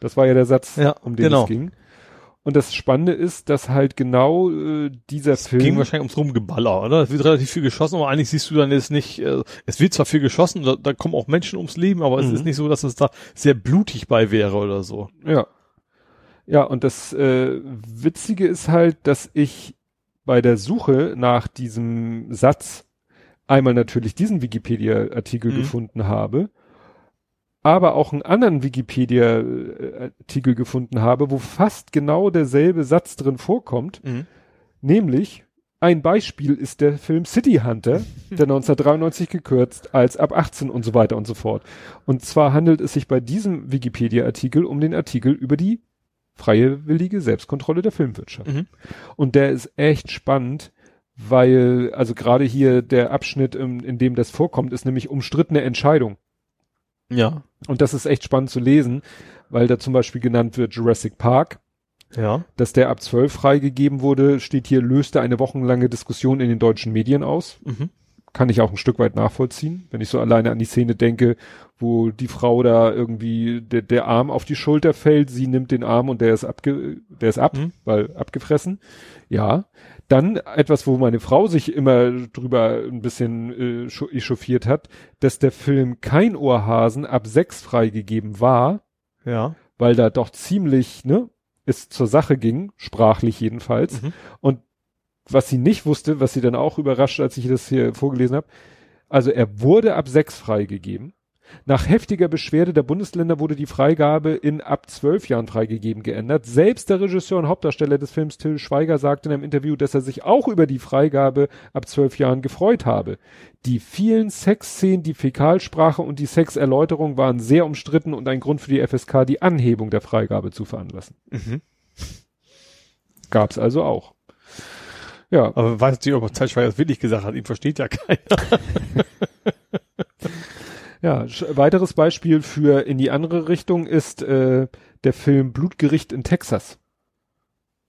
Das war ja der Satz, Ja, um den genau. es ging. Und das Spannende ist, dass halt genau äh, dieser Film Ging wahrscheinlich ums Rumgeballer, oder? Es wird relativ viel geschossen, aber eigentlich siehst du dann jetzt nicht, äh, es wird zwar viel geschossen, da, da kommen auch Menschen ums Leben, aber es Mhm. ist nicht so, dass es da sehr blutig bei wäre oder so. Ja. Ja, und das äh, Witzige ist halt, dass ich bei der Suche nach diesem Satz einmal natürlich diesen Wikipedia-Artikel Mhm. gefunden habe, aber auch einen anderen Wikipedia-Artikel gefunden habe, wo fast genau derselbe Satz drin vorkommt, nämlich ein Beispiel ist der Film City Hunter, der 1993 gekürzt als ab 18 und so weiter und so fort. Und zwar handelt es sich bei diesem Wikipedia-Artikel um den Artikel über die freie willige Selbstkontrolle der Filmwirtschaft. Mhm. Und der ist echt spannend, weil, also gerade hier der Abschnitt, in, in dem das vorkommt, ist nämlich umstrittene Entscheidung. Ja. Und das ist echt spannend zu lesen, weil da zum Beispiel genannt wird Jurassic Park, Ja. dass der ab 12 freigegeben wurde, steht hier, löste eine wochenlange Diskussion in den deutschen Medien aus. Mhm. Kann ich auch ein Stück weit nachvollziehen, wenn ich so alleine an die Szene denke, wo die Frau da irgendwie der, der Arm auf die Schulter fällt, sie nimmt den Arm und der ist abge, der ist ab, Mhm. weil abgefressen. Ja. Dann etwas, wo meine Frau sich immer drüber ein bisschen äh, echauffiert hat, dass der Film Kein Ohrhasen ab sechs freigegeben war, Ja. weil da doch ziemlich, ne, es zur Sache ging, sprachlich jedenfalls. Mhm. Und was sie nicht wusste, was sie dann auch überrascht, als ich das hier vorgelesen habe, also er wurde ab sechs freigegeben. Nach heftiger Beschwerde der Bundesländer wurde die Freigabe in ab zwölf Jahren freigegeben geändert. Selbst der Regisseur und Hauptdarsteller des Films Till Schweiger sagte in einem Interview, dass er sich auch über die Freigabe ab zwölf Jahren gefreut habe. Die vielen Sexszenen, die Fäkalsprache und die Sexerläuterung waren sehr umstritten und ein Grund für die FSK, die Anhebung der Freigabe zu veranlassen. Mhm. Gab's also auch. Ja, Aber weiß nicht, ob Zeitschweiger das wirklich gesagt hat. Ihn versteht ja keiner. Ja, weiteres Beispiel für in die andere Richtung ist äh, der Film Blutgericht in Texas.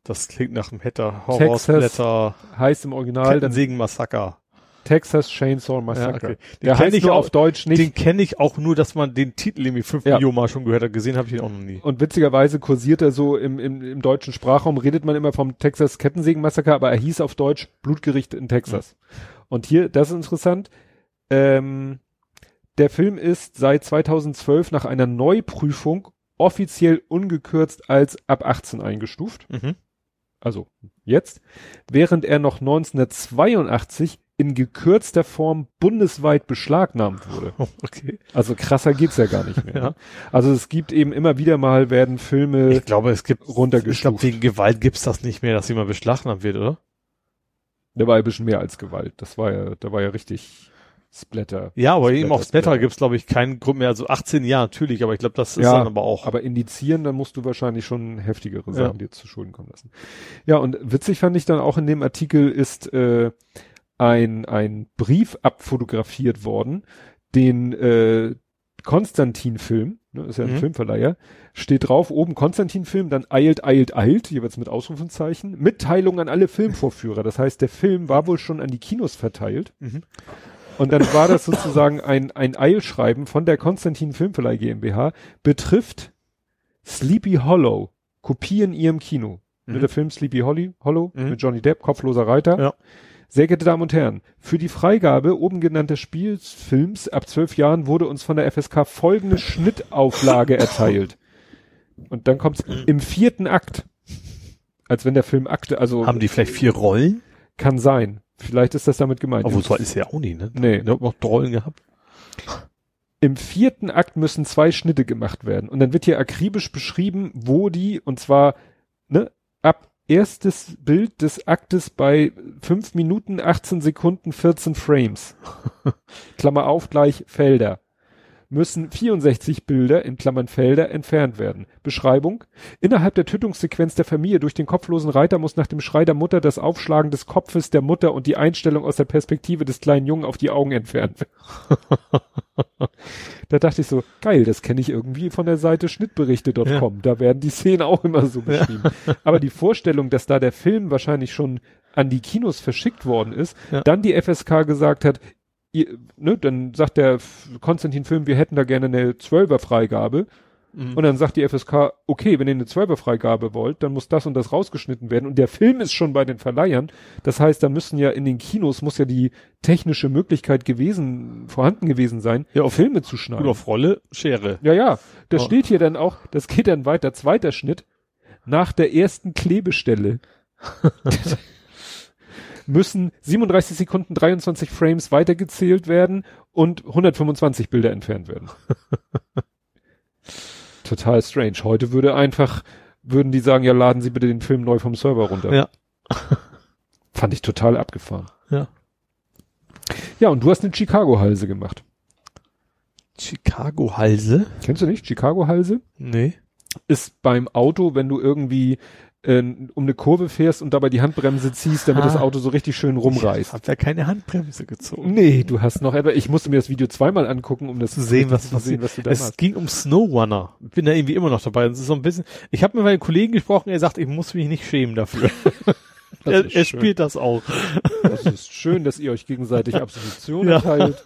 Das klingt nach einem Hatter. Texas Horrorsblätter. Heißt im Original dann Kettensägen Massaker. Texas Chainsaw Massacre. Ja, okay. Den Der heißt ich nur auch- auf Deutsch nicht. Den kenne ich auch nur, dass man den Titel irgendwie fünf Ja. Millionen Mal schon gehört hat. Gesehen habe ich ihn auch noch nie. und witzigerweise kursiert er so im, im, im deutschen Sprachraum, redet man immer vom Texas Kettensägen-Massaker, aber er hieß auf Deutsch Blutgericht in Texas. Und hier, das ist interessant, ähm, der Film ist seit 2012 nach einer Neuprüfung offiziell ungekürzt als ab 18 eingestuft. Mhm. also jetzt, während er noch 1982 in gekürzter Form bundesweit beschlagnahmt wurde. Okay. Also krasser geht's ja gar nicht mehr. Ja. ne? Also es gibt eben immer wieder mal werden Filme Ich glaube, es gibt runtergestuft. Ich glaube, wegen Gewalt gibt's das nicht mehr, dass jemand beschlagnahmt wird, oder? da war ja ein bisschen mehr als Gewalt. Das war ja, da war ja richtig Splatter. Ja, aber eben Splatter, auf Splatter Splatter. gibt's glaube ich, keinen Grund mehr. Also 18 Jahre natürlich, aber ich glaube, das ist Ja, dann aber auch. Aber indizieren, dann musst du wahrscheinlich schon heftigere Sachen Ja. dir zu Schulden kommen lassen. Ja, und witzig fand ich dann auch in dem Artikel ist äh, ein, ein Brief abfotografiert worden, den äh, Konstantin-Film, ne, ist ja ein Mhm. Filmverleiher, steht drauf, oben Konstantin-Film, dann eilt, eilt, eilt, jeweils mit Ausrufezeichen, Mitteilung an alle Filmvorführer. Das heißt, der Film war wohl schon an die Kinos verteilt. Mhm. Und dann war das sozusagen ein, ein Eilschreiben von der Konstantin Filmverleih GmbH, betrifft Sleepy Hollow, Kopie in ihrem Kino. Mhm. Ne, Der Film Sleepy Holly, Hollow Mhm. mit Johnny Depp, kopfloser Reiter. Ja. Sehr geehrte Damen und Herren, für die Freigabe oben genannter Spielfilms ab zwölf Jahren wurde uns von der FSK folgende Schnittauflage erteilt. Und dann kommt's im vierten Akt. Als wenn der Film Akte, also Haben die vielleicht vier Rollen? kann sein. Vielleicht ist das damit gemeint. Obwohl, so ist ja auch nie, ne? Nee. Ich hab noch Rollen gehabt. Im vierten Akt müssen zwei Schnitte gemacht werden. Und dann wird hier akribisch beschrieben, wo die, und zwar, ne, ab erstes Bild des Aktes bei 5 Minuten, 18 Sekunden, 14 Frames. Klammer auf, gleich Felder. Müssen 64 Bilder in Klammern Felder entfernt werden. Beschreibung. Innerhalb der Tötungssequenz der Familie durch den kopflosen Reiter muss nach dem Schrei der Mutter das Aufschlagen des Kopfes der Mutter und die Einstellung aus der Perspektive des kleinen Jungen auf die Augen entfernt werden. da dachte ich so, geil, das kenne ich irgendwie von der Seite schnittberichte.com. Ja. Da werden die Szenen auch immer so beschrieben. Aber die Vorstellung, dass da der Film wahrscheinlich schon an die Kinos verschickt worden ist, Ja. dann die FSK gesagt hat, ihr, ne, dann sagt der Konstantin Film, wir hätten da gerne eine Zwölfer-Freigabe. Mhm. Und dann sagt die FSK, okay, wenn ihr eine Zwölfer-Freigabe wollt, dann muss das und das rausgeschnitten werden. Und der Film ist schon bei den Verleihern. Das heißt, da müssen ja in den Kinos muss ja die technische Möglichkeit gewesen, vorhanden gewesen sein, Ja, auf- Filme zu schneiden. Gut auf Rolle, Schere. Ja, ja. Das Ja. steht hier dann auch, das geht dann weiter, zweiter Schnitt. Nach der ersten Klebestelle müssen 37 Sekunden 23 Frames weitergezählt werden und 125 Bilder entfernt werden. Total strange. Heute würde einfach, würden die sagen, ja, laden Sie bitte den Film neu vom Server runter. Ja. Fand ich total abgefahren. Ja. Ja, und du hast eine Chicago-Halse gemacht. Chicago-Halse? Kennst du nicht? Chicago-Halse? Nee. ist beim Auto, wenn du irgendwie äh, um eine Kurve fährst und dabei die Handbremse ziehst, damit Ah. das Auto so richtig schön Ich rumreißt. hab ja keine Handbremse gezogen. Nee, du hast noch, aber ich musste mir das Video zweimal angucken, um das Zu sehen, was zu sehen, was du da Es machst. ging um Snowrunner. Ich bin da irgendwie immer noch dabei. Das ist so ein bisschen. Ich habe mit meinem Kollegen gesprochen, er sagt, ich muss mich nicht schämen dafür. Er er spielt das auch. Das ist schön, dass ihr euch gegenseitig Absolution Ja. erteilt.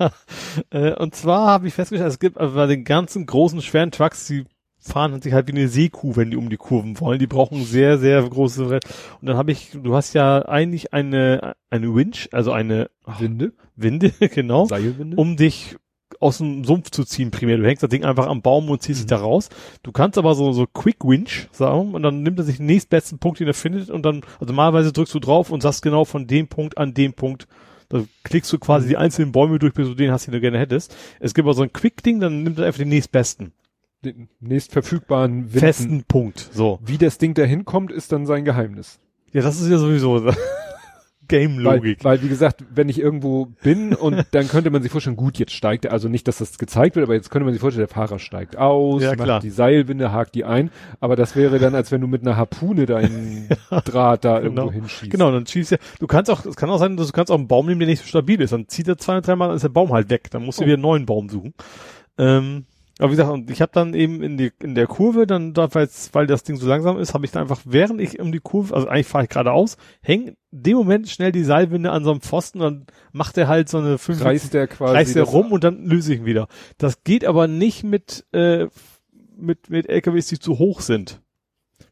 Äh, und zwar habe ich festgestellt, es gibt bei den ganzen großen, schweren Trucks, die fahren sich halt wie eine Seekuh, wenn die um die Kurven wollen. Die brauchen sehr, sehr große. Re und dann habe ich, du hast ja eigentlich eine, eine Winch, also eine ach, Winde, Winde, genau, Seilwinde. um dich aus dem Sumpf zu ziehen primär. Du hängst das Ding einfach am Baum und ziehst Mhm. es da raus. Du kannst aber so, so Quick Winch sagen und dann nimmt er sich den nächstbesten Punkt, den er findet und dann, also normalerweise drückst du drauf und sagst genau von dem Punkt an dem Punkt, da klickst du quasi die einzelnen Bäume durch, bis du den hast, den du gerne hättest. Es gibt aber so ein Quick-Ding, dann nimmt er einfach den nächstbesten. Den nächst verfügbaren Winden. Festen Punkt. So. Wie das Ding da hinkommt, ist dann sein Geheimnis. Ja, das ist ja sowieso Weil, Game-Logik. weil, wie gesagt, wenn ich irgendwo bin und dann könnte man sich vorstellen, gut, jetzt steigt er, also nicht, dass das gezeigt wird, aber jetzt könnte man sich vorstellen, der Fahrer steigt aus, Ja, macht klar. die Seilwinde, hakt die ein, aber das wäre dann, als wenn du mit einer Harpune deinen Draht da Genau. irgendwo hinschießt. Genau, dann schießt er. Du kannst auch, es kann auch sein, dass du kannst auch einen Baum nehmen, der nicht so stabil ist. Dann zieht er zwei, dreimal, dann ist der Baum halt weg. Dann musst du Oh. wieder einen neuen Baum suchen. Ähm, aber wie gesagt, und ich habe dann eben in die in der Kurve, dann da, weil, weil das Ding so langsam ist, habe ich dann einfach, während ich um die Kurve, also eigentlich fahre ich geradeaus, häng in dem Moment schnell die Seilwinde an so einem Pfosten, dann macht er halt so eine fünf Reißt der quasi. reißt er das- rum und dann löse ich ihn wieder. Das geht aber nicht mit, äh, mit, mit LKWs, die zu hoch sind.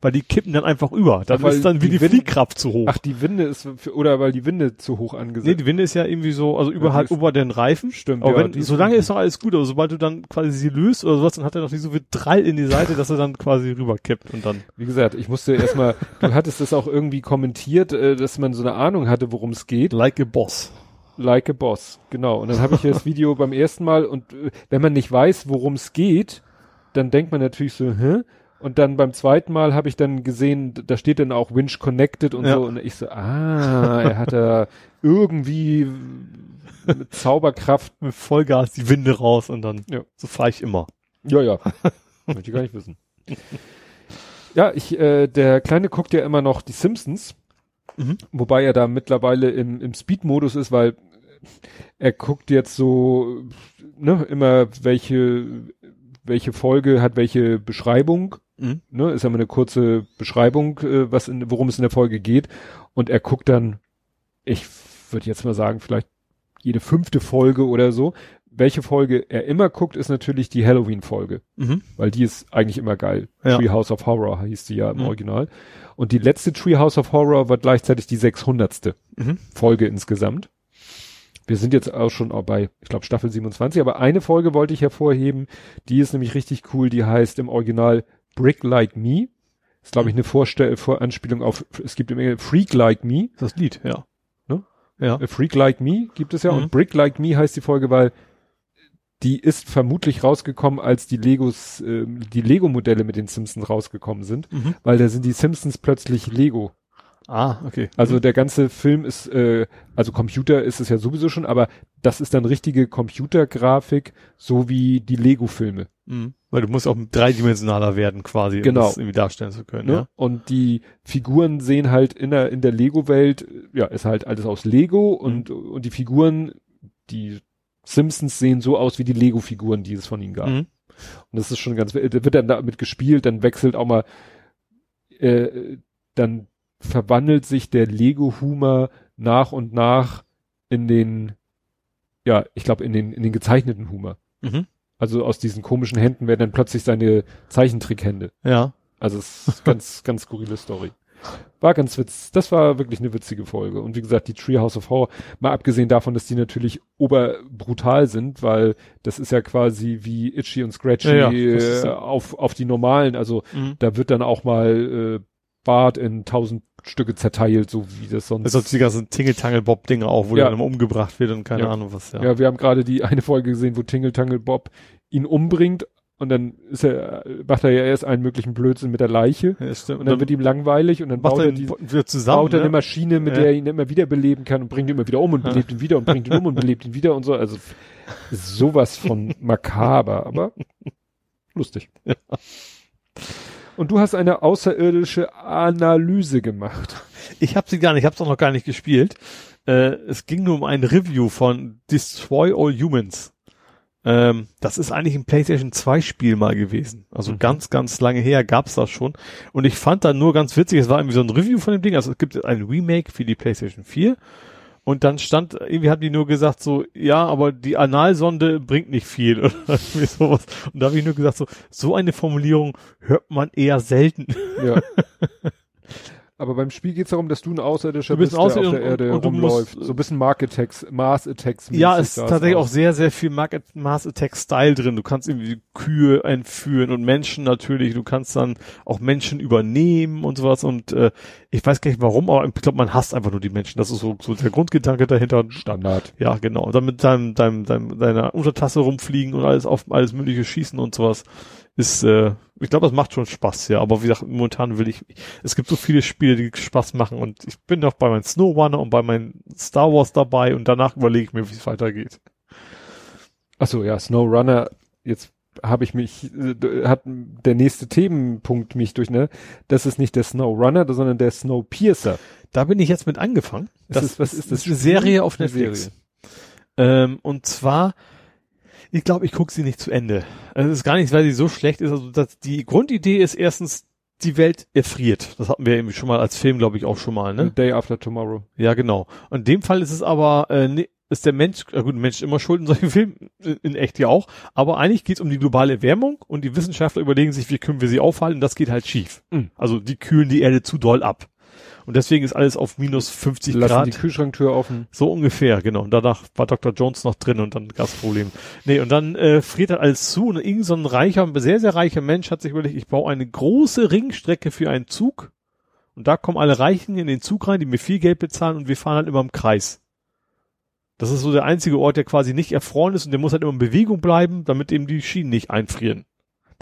Weil die kippen dann einfach über. Dann Ach, ist dann wie die die, Fliehkraft zu hoch. Ach, die Winde ist, für, oder weil die Winde zu hoch nee, angesetzt die Winde ist ja irgendwie so, also die überhalb ist- über den Reifen. Stimmt, Aber ja, wenn, solange ist noch alles gut, aber sobald du dann quasi sie löst oder sowas, dann hat er noch nicht so viel Drall in die Seite, dass er dann quasi rüberkippt und dann. Wie gesagt, ich musste erstmal, du hattest das auch irgendwie kommentiert, äh, dass man so eine Ahnung hatte, worum es geht. Like a boss. Like a Boss, genau. Und dann habe ich das Video beim ersten Mal und äh, wenn man nicht weiß, worum es geht, dann denkt man natürlich so, hä? Und dann beim zweiten Mal habe ich dann gesehen, da steht dann auch Winch Connected und Ja. so und ich so, ah, er hat da irgendwie mit Zauberkraft, Mit Vollgas die Winde raus und dann, Ja. so fahre ich immer. ja, ja, möchte ich gar nicht wissen. Ja, ich, äh, der Kleine guckt ja immer noch die Simpsons, Mhm. wobei er da mittlerweile im, im Speed-Modus ist, weil er guckt jetzt so, ne, immer welche, welche Folge hat welche Beschreibung, Mhm. ne, ist ja immer eine kurze Beschreibung, äh, was in, worum es in der Folge geht und er guckt dann, ich würde jetzt mal sagen, vielleicht jede fünfte Folge oder so. Welche Folge er immer guckt, ist natürlich die Halloween-Folge Mhm. weil die ist eigentlich immer geil. Ja. Treehouse of Horror hieß die ja im Mhm. Original. Und die letzte Treehouse of Horror war gleichzeitig die 600. Mhm. Folge insgesamt. Wir sind jetzt auch schon auch bei, ich glaube, Staffel 27, aber eine Folge wollte ich hervorheben, die ist nämlich richtig cool, die heißt im Original Brick Like Me. Ist, glaube ich, eine Vorstell Vor Anspielung auf, es gibt im Englischen Freak Like Me. Das Lied, ja. Ne? Ja. A Freak Like Me gibt es ja Mhm. und Brick Like Me heißt die Folge, weil die ist vermutlich rausgekommen, als die Legos, ähm, die Lego-Modelle mit den Simpsons rausgekommen sind, Mhm. weil da sind die Simpsons plötzlich Lego. Ah, okay. Also der ganze Film ist, äh, also Computer ist es ja sowieso schon, aber das ist dann richtige Computergrafik, so wie die Lego-Filme. Mhm. Weil du musst auch dreidimensionaler werden quasi, Genau. um das irgendwie darstellen zu können. Ne? Ja. Und die Figuren sehen halt in der, in der Lego-Welt, ja, ist halt alles aus Lego und, und die Figuren, die Simpsons sehen so aus wie die Lego-Figuren, die es von ihnen gab. Mhm. Und das ist schon ganz, da wird dann damit gespielt, dann wechselt auch mal, äh, dann verwandelt sich der Lego-Humor nach und nach in den, ja, ich glaube, in den, in den gezeichneten Humor. Mhm. Also aus diesen komischen Händen werden dann plötzlich seine Zeichentrickhände. Ja. Also es ist ganz, ganz skurrile Story. War ganz witz. Das war wirklich eine witzige Folge. Und wie gesagt, die Treehouse of Horror, mal abgesehen davon, dass die natürlich oberbrutal sind, weil das ist ja quasi wie Itchy und Scratchy Ja, ja, äh, auf, auf die normalen. Also Mhm. da wird dann auch mal äh, Bart in tausend Stücke zerteilt, so wie das sonst. Das ist die ganzen Tingle-Tangle-Bob-Dinger auch, wo Ja. der dann umgebracht wird und keine Ja. Ahnung was, ja. ja. wir haben gerade die eine Folge gesehen, wo Tingle Tangle Bob ihn umbringt und dann ist er, macht er ja erst einen möglichen Blödsinn mit der Leiche. Ja, stimmt. Und dann wird ihm langweilig und dann baut er die, zusammen. baut er ne? eine Maschine, mit Ja. der er ihn immer wieder beleben kann und bringt ihn immer wieder um und Ja. belebt ihn wieder und bringt ihn um und belebt ihn wieder und so. Also sowas von makaber, aber lustig. Und du hast eine außerirdische Analyse gemacht. Ich habe sie gar nicht, ich habe es auch noch gar nicht gespielt. Äh, es ging nur um ein Review von Destroy All Humans. Ähm, das ist eigentlich ein PlayStation 2 Spiel mal gewesen. Also Mhm. ganz, ganz lange her gab's das schon. Und ich fand da nur ganz witzig, es war irgendwie so ein Review von dem Ding. Also es gibt ein Remake für die PlayStation 4. Und dann stand, irgendwie haben die nur gesagt so, ja, aber die Analsonde bringt nicht viel oder irgendwie sowas. Und da habe ich nur gesagt so, so eine Formulierung hört man eher selten. Ja. Aber beim Spiel geht es darum, dass du ein Außerirdischer Du bist bist, der auf der Erde und- und rumläuft. so ein bisschen Mark Attacks, Mars Attacks. Ja, ist tatsächlich auch sehr, sehr viel Market, Mass Attack Style drin. Du kannst irgendwie Kühe entführen und Menschen natürlich. Du kannst dann auch Menschen übernehmen und sowas. Und äh, ich weiß gar nicht warum, aber ich glaube, man hasst einfach nur die Menschen. Das ist so, so der Grundgedanke dahinter. Standard. Ja, genau. Dann mit deinem, deinem, deinem, deiner Untertasse rumfliegen und alles auf alles mögliche schießen und sowas. Ist, äh, ich glaube, das macht schon Spaß, ja. Aber wie gesagt, momentan will ich, es gibt so viele Spiele, die Spaß machen und ich bin noch bei meinem Snowrunner und bei meinem Star Wars dabei und danach überlege ich mir, wie es weitergeht. Ach so, ja, SnowRunner. Jetzt habe ich mich, äh, hat der nächste Themenpunkt mich durch, ne? Das ist nicht der SnowRunner, sondern der Snowpiercer. Da bin ich jetzt mit angefangen. Das ist- was ist das eine Spiel? Serie auf Eine Netflix. Ähm, und zwar, ich glaube, ich gucke sie nicht zu Ende. Also Es ist gar nicht, weil sie so schlecht ist. Also das, die Grundidee ist erstens, die Welt erfriert. Das hatten wir irgendwie schon mal als Film, glaube ich, auch schon mal. Ne? Day After Tomorrow. Ja, genau. Und in dem Fall ist es aber, äh, ne, ist der Mensch, äh gut, Mensch ist immer schuld in solchen Filmen, in, echt ja auch, aber eigentlich geht es um die globale Erwärmung und die Wissenschaftler überlegen sich, wie können wir sie aufhalten, das geht halt schief. Mhm. Also die kühlen die Erde zu doll ab. Und deswegen ist alles auf minus 50 Lassen Grad. die Kühlschranktür offen. So ungefähr, genau. Und danach war Dr. Jones noch drin und dann gab's Probleme. Nee, und dann äh, friert das alles zu und irgend so ein reicher, sehr, sehr reicher Mensch hat sich überlegt, ich baue eine große Ringstrecke für einen Zug und da kommen alle Reichen in den Zug rein, die mir viel Geld bezahlen und wir fahren halt immer im Kreis. Das ist so der einzige Ort, der quasi nicht erfroren ist und der muss halt immer in Bewegung bleiben, damit eben die Schienen nicht einfrieren.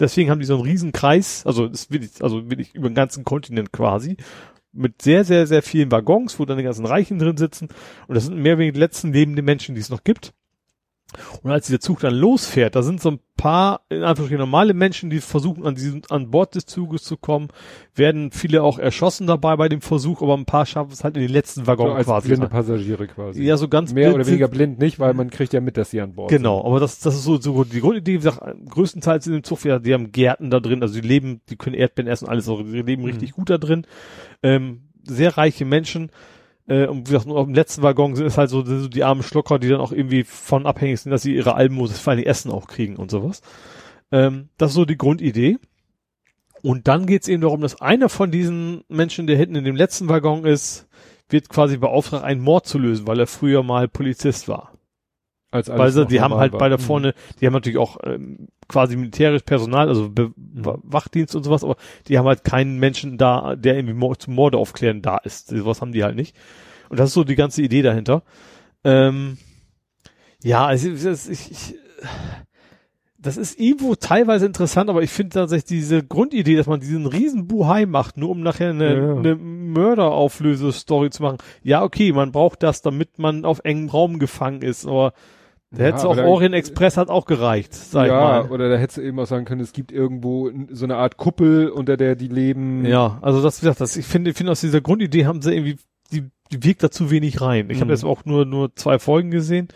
Deswegen haben die so einen riesen Kreis, also das will ich, also will ich über den ganzen Kontinent quasi, mit sehr, sehr, sehr vielen Waggons, wo dann die ganzen Reichen drin sitzen. Und das sind mehr oder weniger die letzten lebenden Menschen, die es noch gibt. Und als dieser Zug dann losfährt, da sind so ein paar, in Anführungsstrichen normale Menschen, die versuchen, an diesem, an Bord des Zuges zu kommen, werden viele auch erschossen dabei bei dem Versuch, aber ein paar schaffen es halt in den letzten Waggon So als quasi. blinde. Passagiere quasi. Ja, so ganz Mehr blind oder sind- weniger blind nicht, weil man kriegt ja mit, dass sie an Bord Genau, aber das, das ist so, so die Grundidee, wie gesagt, größtenteils in dem Zug, ja, die haben Gärten da drin, also die leben, die können Erdbeeren essen, alles, also die leben richtig gut da drin. Ähm, sehr reiche Menschen, äh, und wie gesagt, nur auf dem letzten Waggon sind es halt so, so die armen Schlucker, die dann auch irgendwie von abhängig sind, dass sie ihre Almosen vor allem Essen auch kriegen und sowas. Ähm, das ist so die Grundidee. Und dann geht es eben darum, dass einer von diesen Menschen, der hinten in dem letzten Waggon ist, wird quasi beauftragt, einen Mord zu lösen, weil er früher mal Polizist war. Als Weil sie, die haben halt war. bei da Mhm. vorne, die haben natürlich auch ähm, quasi militärisch Personal, also Be Mhm. Wachdienst und sowas, aber die haben halt keinen Menschen da, der irgendwie zum Morde aufklären da ist. Sowas haben die halt nicht. Und das ist so die ganze Idee dahinter. Ähm, ja, also ich, ich, ich, das ist irgendwo teilweise interessant, aber ich finde tatsächlich diese Grundidee, dass man diesen riesen Buhai macht, nur um nachher eine, ja. eine Mörderauflöse-Story zu machen. Ja, okay, man braucht das, damit man auf engem Raum gefangen ist, aber da Ja, hätte auch Orient Express hat auch gereicht, sag ja, ich mal. oder da hättest du eben auch sagen können, es gibt irgendwo so eine Art Kuppel, unter der die leben. Ja, also das, wie gesagt, das, ich finde, ich finde aus dieser Grundidee haben sie irgendwie, die, die wirkt da zu wenig rein. Ich habe Mhm. jetzt auch nur, nur zwei Folgen gesehen,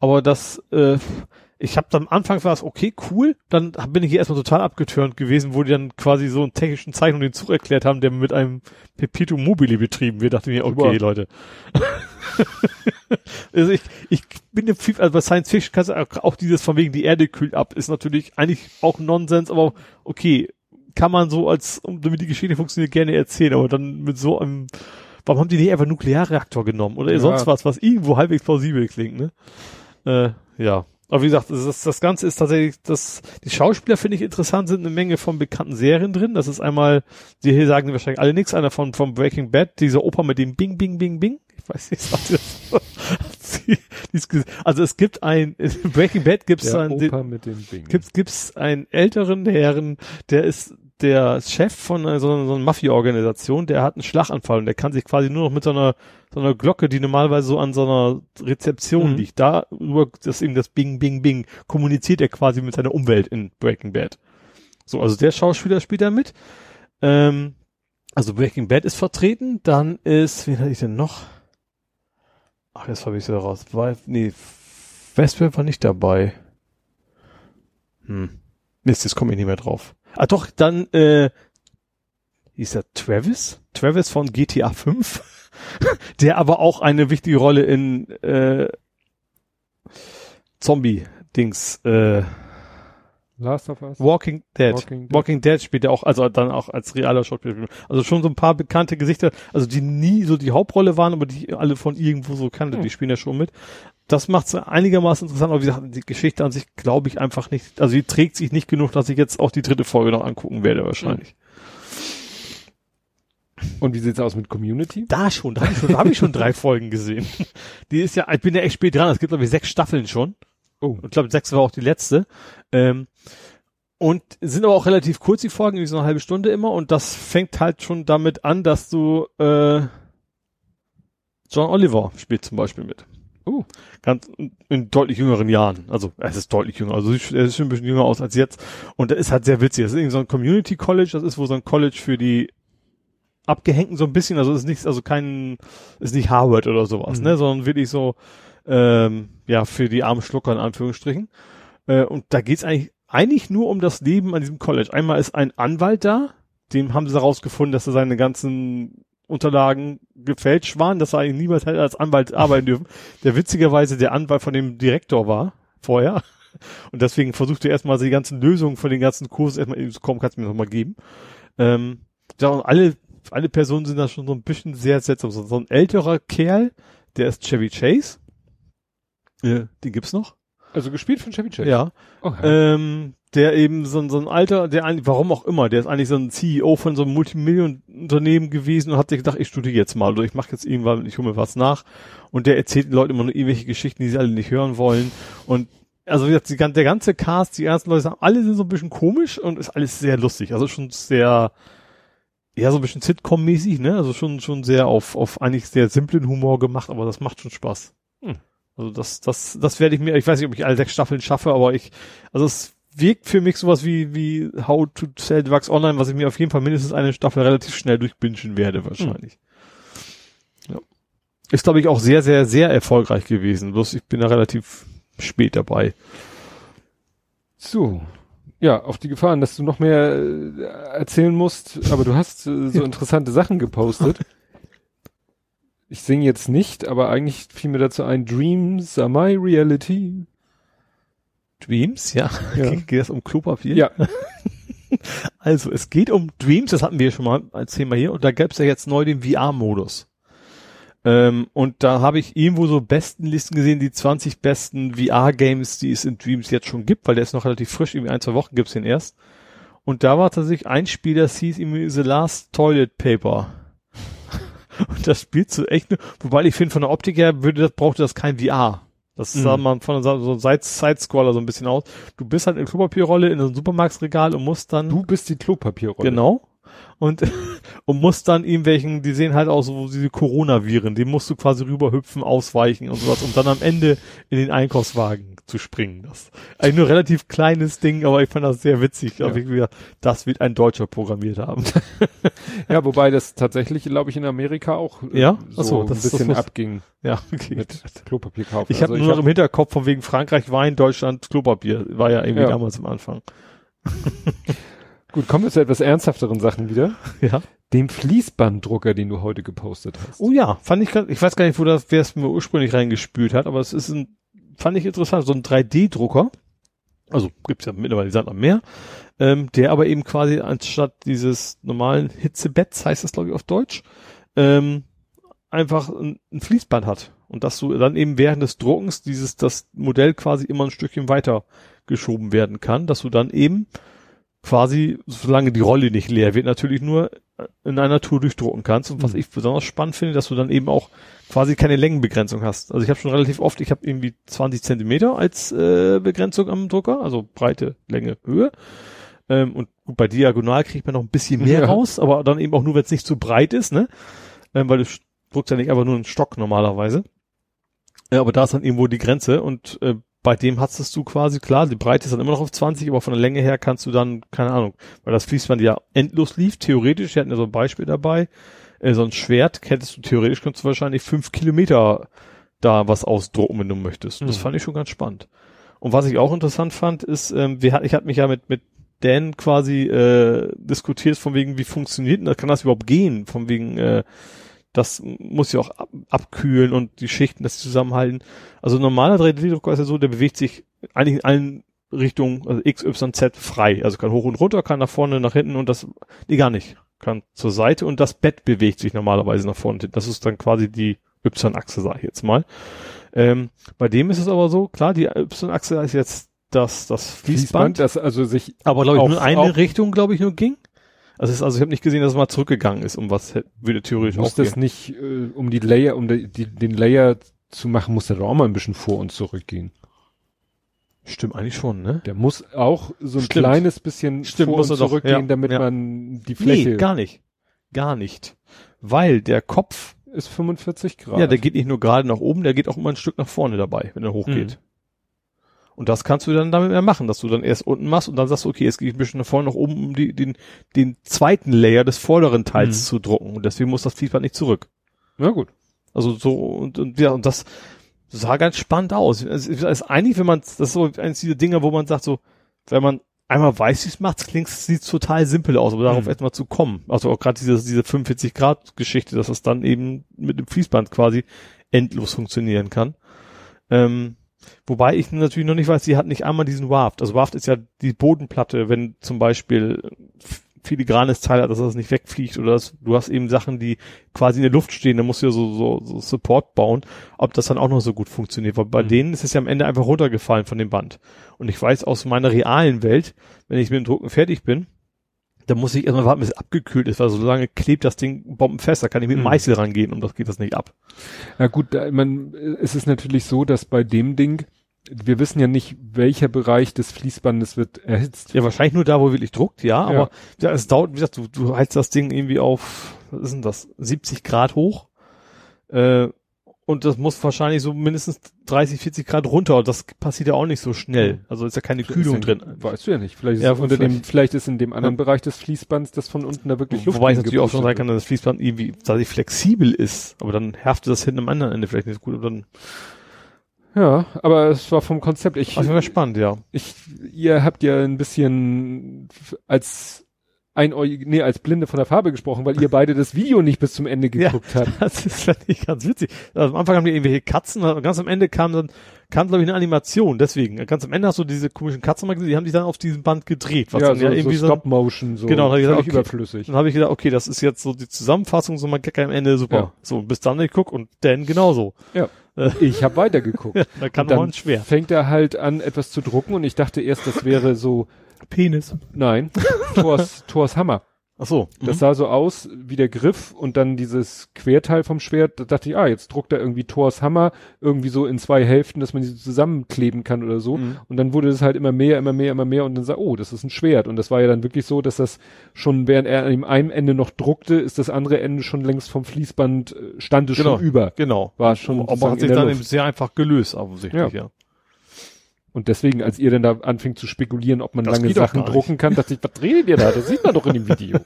aber das, äh, ich habe am Anfang war es okay, cool, dann bin ich hier erstmal total abgetürnt gewesen, wo die dann quasi so einen technischen Zeichnung den Zug erklärt haben, der mit einem Perpetuum mobile betrieben wird. Dachte mir, okay, Super. Leute. also ich, ich bin im also bei Science Fiction kannst du auch, dieses von wegen die Erde kühlt ab, ist natürlich eigentlich auch Nonsens, aber okay, kann man so als, um, damit die Geschichte funktioniert, gerne erzählen, aber dann mit so einem, warum haben die nicht einfach Nuklearreaktor genommen oder Ja. sonst was, was irgendwo halbwegs plausibel klingt, ne? Äh, ja. Aber wie gesagt, das, das, Ganze ist tatsächlich, das, die Schauspieler finde ich interessant, sind eine Menge von bekannten Serien drin. Das ist einmal, die hier sagen wahrscheinlich alle nichts, einer von, von Breaking Bad, dieser Opa mit dem Bing, Bing, Bing, Bing. Ich weiß nicht, sagt ihr das? Also es gibt ein, in Breaking Bad gibt es Der ein, Opa mit dem Bing. gibt's gibt's einen älteren Herren, der ist der Chef von äh, so, einer- so einer Mafia-Organisation, der hat einen Schlaganfall und der kann sich quasi nur noch mit so einer so einer Glocke, die normalerweise so an so einer Rezeption Mhm. liegt, da über das eben das Bing Bing Bing kommuniziert er quasi mit seiner Umwelt in Breaking Bad. So, also der Schauspieler spielt da mit. Ähm, also Breaking Bad ist vertreten, dann ist, wen hatte ich denn noch? Ach, jetzt habe ich sie raus. War, nee, Westworld war nicht dabei. Hm. Mist, jetzt komme ich nicht mehr drauf. Ah doch, dann, äh, hieß er Travis? Travis von GTA 5, der aber auch eine wichtige Rolle in äh, Zombie-Dings, äh, Last of Us. Walking Dead. Walking Walking Dead. Dead. spielt er auch, also dann auch als realer Schauspieler. Also schon so ein paar bekannte Gesichter, also die nie so die Hauptrolle waren, aber die alle von irgendwo so kannte, Hm. die spielen ja schon mit. Das macht es einigermaßen interessant, aber wie gesagt, die Geschichte an sich glaube ich einfach nicht, also die trägt sich nicht genug, dass ich jetzt auch die dritte Folge noch angucken werde wahrscheinlich. Und wie sieht's aus mit Community? Da schon, da habe ich schon, da hab ich schon drei Folgen gesehen. Die ist ja, ich bin ja echt spät dran, es gibt glaube ich sechs Staffeln schon. Oh. Ich glaube, sechs war auch die letzte. Ähm, und sind aber auch relativ kurz, die Folgen, irgendwie so eine halbe Stunde immer. Und das fängt halt schon damit an, dass du äh, John Oliver spielt zum Beispiel mit. Oh. Ganz in deutlich jüngeren Jahren. Also es ist deutlich jünger. Also er ist schon ein bisschen jünger aus als jetzt. Und das ist halt sehr witzig. Das ist irgendwie so ein Community College. Das ist wohl so ein College für die Abgehängten so ein bisschen. Also es ist nicht, also kein, ist nicht Harvard oder sowas, Mhm. ne, sondern wirklich so ähm, ja, für die armen Schlucker in Anführungsstrichen. Äh, und da geht's eigentlich, eigentlich nur um das Leben an diesem College. Einmal ist ein Anwalt da, dem haben sie herausgefunden, dass er seine ganzen Unterlagen gefälscht waren, dass er eigentlich niemals hätte als Anwalt arbeiten dürfen, der witzigerweise der Anwalt von dem Direktor war, vorher. Und deswegen versucht er erstmal die ganzen Lösungen von den ganzen Kursen erstmal zu kommen, kannst du mir noch mal geben. Ähm, ja, und alle, alle Personen sind da schon so ein bisschen sehr seltsam. So, so ein älterer Kerl, der ist Chevy Chase. Ja, den gibt's noch. Also gespielt von Chevy Chase. Ja. Ja. Ähm, der eben so, ein- so ein alter, der eigentlich, warum auch immer, der ist eigentlich so ein CEO von so einem Multimillionenunternehmen gewesen und hat sich gedacht, ich studiere jetzt mal oder ich mache jetzt irgendwann, ich hole mir was nach. Und der erzählt den Leuten immer nur irgendwelche Geschichten, die sie alle nicht hören wollen. Und also wie gesagt, die, der ganze Cast, die ersten Leute sagen, alle sind so ein bisschen komisch und ist alles sehr lustig. Also schon sehr, ja, so ein bisschen Sitcom-mäßig, ne? Also schon, schon sehr auf, auf eigentlich sehr simplen Humor gemacht, aber das macht schon Spaß. Hm. Also das, das, das werde ich mir, ich weiß nicht, ob ich alle sechs Staffeln schaffe, aber ich, also es wirkt für mich sowas wie, wie How to Sell Drugs Online, was ich mir auf jeden Fall mindestens eine Staffel relativ schnell durchbingen werde, wahrscheinlich. Ja. Ist, glaube ich, auch sehr, sehr, sehr erfolgreich gewesen. Bloß ich bin da relativ spät dabei. So. Ja, auf die Gefahren, dass du noch mehr äh, erzählen musst, aber du hast äh, so interessante Sachen gepostet. Ich singe jetzt nicht, aber eigentlich fiel mir dazu ein, Dreams are my reality. Dreams, ja. Ja. Geht es um Klopapier? Ja. Also, es geht um Dreams, das hatten wir schon mal als Thema hier, und da gäbe es ja jetzt neu den VR-Modus. Ähm, und da habe ich irgendwo so besten Listen gesehen, die 20 besten VR-Games, die es in Dreams jetzt schon gibt, weil der ist noch relativ frisch, irgendwie ein, zwei Wochen gibt's den erst. Und da war tatsächlich ein Spiel, das hieß irgendwie The Last Toilet Paper. Und das spielt so echt nur, wobei ich finde, von der Optik her würde das, brauchte das kein VR. Das Mhm. sah man von so Side-Scroller so ein bisschen aus. Du bist halt in Klopapierrolle in einem Supermarktsregal und musst dann Du bist die Klopapierrolle. Genau. Und, und musst dann irgendwelchen, die sehen halt aus so diese Coronaviren, die musst du quasi rüberhüpfen, ausweichen und sowas, um dann am Ende in den Einkaufswagen zu springen. Das eigentlich nur relativ kleines Ding, aber ich fand das sehr witzig. Ja. Ja. Das wird ein Deutscher programmiert haben. Ja, wobei das tatsächlich, glaube ich, in Amerika auch äh, Ja? so so, ein das- das bisschen muss- abging ja, okay. mit Klopapier kaufen. Ich habe Also nur noch hab- im Hinterkopf von wegen Frankreich Wein, Deutschland Klopapier. War ja irgendwie Ja. damals am Anfang. Gut, kommen wir zu etwas ernsthafteren Sachen wieder. Ja. Dem Fließbanddrucker, den du heute gepostet hast. Oh ja, fand ich, grad- ich weiß gar nicht, wo das, wer es mir ursprünglich reingespült hat, aber es ist ein, fand ich interessant, so ein 3D-Drucker. Also gibt's ja mittlerweile, die sagen noch mehr. Ähm, der aber eben quasi anstatt dieses normalen Hitzebetts, heißt das glaube ich auf Deutsch, ähm, einfach ein, ein Fließband hat. Und dass du dann eben während des Druckens dieses, das Modell quasi immer ein Stückchen weiter geschoben werden kann, dass du dann eben quasi, solange die Rolle nicht leer wird, natürlich nur in einer Tour durchdrucken kannst. Und was Mhm. ich besonders spannend finde, dass du dann eben auch quasi keine Längenbegrenzung hast. Also ich habe schon relativ oft, ich habe irgendwie 20 Zentimeter als äh, Begrenzung am Drucker, also Breite, Länge, Höhe. Ähm, und gut, bei diagonal kriegt man noch ein bisschen mehr Ja. raus, aber dann eben auch nur, wenn es nicht zu breit ist, ne? Ähm, weil du druckst ja nicht einfach nur einen Stock normalerweise. Ja, aber da ist dann irgendwo die Grenze und äh, bei dem hattest du quasi, klar, die Breite ist dann immer noch auf 20, aber von der Länge her kannst du dann, keine Ahnung, weil das Fließband ja endlos lief, theoretisch, wir hatten ja so ein Beispiel dabei, äh, so ein Schwert, hättest du theoretisch, könntest du wahrscheinlich fünf Kilometer da was ausdrucken, wenn du möchtest. Das Mhm. fand ich schon ganz spannend. Und was ich auch interessant fand, ist, ähm, wir ich hatte mich ja mit, mit Dan quasi äh, diskutiert, von wegen, wie funktioniert denn das, kann das überhaupt gehen, von wegen, äh, das muss ja auch ab, abkühlen und die Schichten, das zusammenhalten. Also normaler 3D-Drucker ist ja so, der bewegt sich eigentlich in allen Richtungen, also X, Y, Z frei. Also kann hoch und runter, kann nach vorne, nach hinten und das, nee, gar nicht. Kann zur Seite und das Bett bewegt sich normalerweise nach vorne. Das ist dann quasi die Y-Achse, sage ich jetzt mal. Ähm, bei dem ist es aber so, klar, die Y-Achse ist jetzt das, das Fließband, das also sich aber glaube ich nur in eine Richtung, glaube ich, nur ging. Also, ist, also ich habe nicht gesehen, dass es mal zurückgegangen ist, um was würde theoretisch muss auch das gehen. nicht, äh, um die Layer, um die, die, den Layer zu machen, muss der doch auch mal ein bisschen vor und zurückgehen. Stimmt eigentlich schon, ne? Der muss auch so ein Stimmt. kleines bisschen Stimmt, vor und doch, zurückgehen, ja, damit ja. man die Fläche Nee, gar nicht. Gar nicht. Weil der Kopf, ist 45 Grad. ja, der geht nicht nur gerade nach oben, der geht auch immer ein Stück nach vorne dabei, wenn er hochgeht. Mhm. Und das kannst du dann damit mehr machen, dass du dann erst unten machst und dann sagst du, okay, jetzt gehe ich ein bisschen nach vorne, nach oben, um die, den, den zweiten Layer des vorderen Teils Mhm. zu drucken. Und deswegen muss das Fließband nicht zurück. Na gut. Also so, und, und ja, und das sah ganz spannend aus. Es ist, eigentlich, wenn man, das ist so eines dieser Dinge, wo man sagt so, wenn man einmal weiß, wie es macht, klingt, sieht total simpel aus, aber darauf Mhm. erstmal zu kommen. Also auch gerade diese, diese 45 Grad Geschichte, dass es dann eben mit dem Fließband quasi endlos funktionieren kann. Ähm, wobei ich natürlich noch nicht weiß, sie hat nicht einmal diesen Waft. Also Waft ist ja die Bodenplatte, wenn zum Beispiel filigranes Teil hat, dass das nicht wegfliegt oder das, du hast eben Sachen, die quasi in der Luft stehen, da musst du ja so, so, so Support bauen, ob das dann auch noch so gut funktioniert, weil bei Mhm. denen ist es ja am Ende einfach runtergefallen von dem Band. Und ich weiß aus meiner realen Welt, wenn ich mit dem Drucken fertig bin, dann muss ich erstmal warten, bis es abgekühlt ist, weil so lange klebt das Ding bombenfest, da kann ich mit dem Mhm. Meißel rangehen und das geht das nicht ab. Na gut, da, man, es ist natürlich so, dass bei dem Ding, wir wissen ja nicht, welcher Bereich des Fließbandes wird erhitzt. Ja, wahrscheinlich nur da, wo wirklich druckt, ja, Ja. aber ja, es dauert, wie gesagt, du, du heizt das Ding irgendwie auf, was ist denn das, 70 Grad hoch, äh, und das muss wahrscheinlich so mindestens 30, 40 Grad runter, und das passiert ja auch nicht so schnell, also ist ja keine Kühlung Ist ja- drin. Weißt du ja nicht. Vielleicht ist, Ja, unter vielleicht- dem, vielleicht ist in dem anderen Ja. Bereich des Fließbands das von unten da wirklich Luft Wobei es natürlich auch schon sein reingepustet kann, dass das Fließband irgendwie tatsächlich flexibel ist, aber dann härftet das hinten am anderen Ende vielleicht nicht so gut, und dann. Ja, aber es war vom Konzept. Ich, also spannend, ja. ich, ihr habt ja ein bisschen als einäugig, nee, als Blinde von der Farbe gesprochen, weil ihr beide das Video nicht bis zum Ende Ja. geguckt habt. Das ist fand ich ganz witzig. Also am Anfang haben die irgendwelche Katzen, und ganz am Ende kam dann, kam glaube ich eine Animation, deswegen. Ganz am Ende hast du diese komischen Katzen mal gesehen, die haben sich dann auf diesem Band gedreht, was ja, dann so, ja irgendwie so Stop-Motion, so Genau, da hab ich gesagt, okay. überflüssig. dann habe ich gedacht, okay, das ist jetzt so die Zusammenfassung, so man Gag am Ende, super. Ja. So, bis dann ich guck und Dan genauso. Ja. Ich habe weitergeguckt. da kann dann man schwer. fängt er halt an, etwas zu drucken und ich dachte erst, das wäre so, Penis. nein, Thors, Thors Hammer. Ach so. Das sah so aus wie der Griff und dann dieses Querteil vom Schwert. Da dachte ich, ah, jetzt druckt er irgendwie Thors Hammer irgendwie so in zwei Hälften, dass man die zusammenkleben kann oder so. Mhm. Und dann wurde das halt immer mehr, immer mehr, immer mehr und dann sah, oh, das ist ein Schwert. Und das war ja dann wirklich so, dass das schon, während er an dem einen Ende noch druckte, ist das andere Ende schon längst vom Fließband, äh, stand es Genau. schon über. Genau. War schon Aber hat sich dann eben sehr einfach gelöst, offensichtlich, ja. Und deswegen, als ihr dann da anfing zu spekulieren, ob man Das lange Sachen drucken kann, dachte ich, was redet ihr da? Das sieht man doch in dem Video.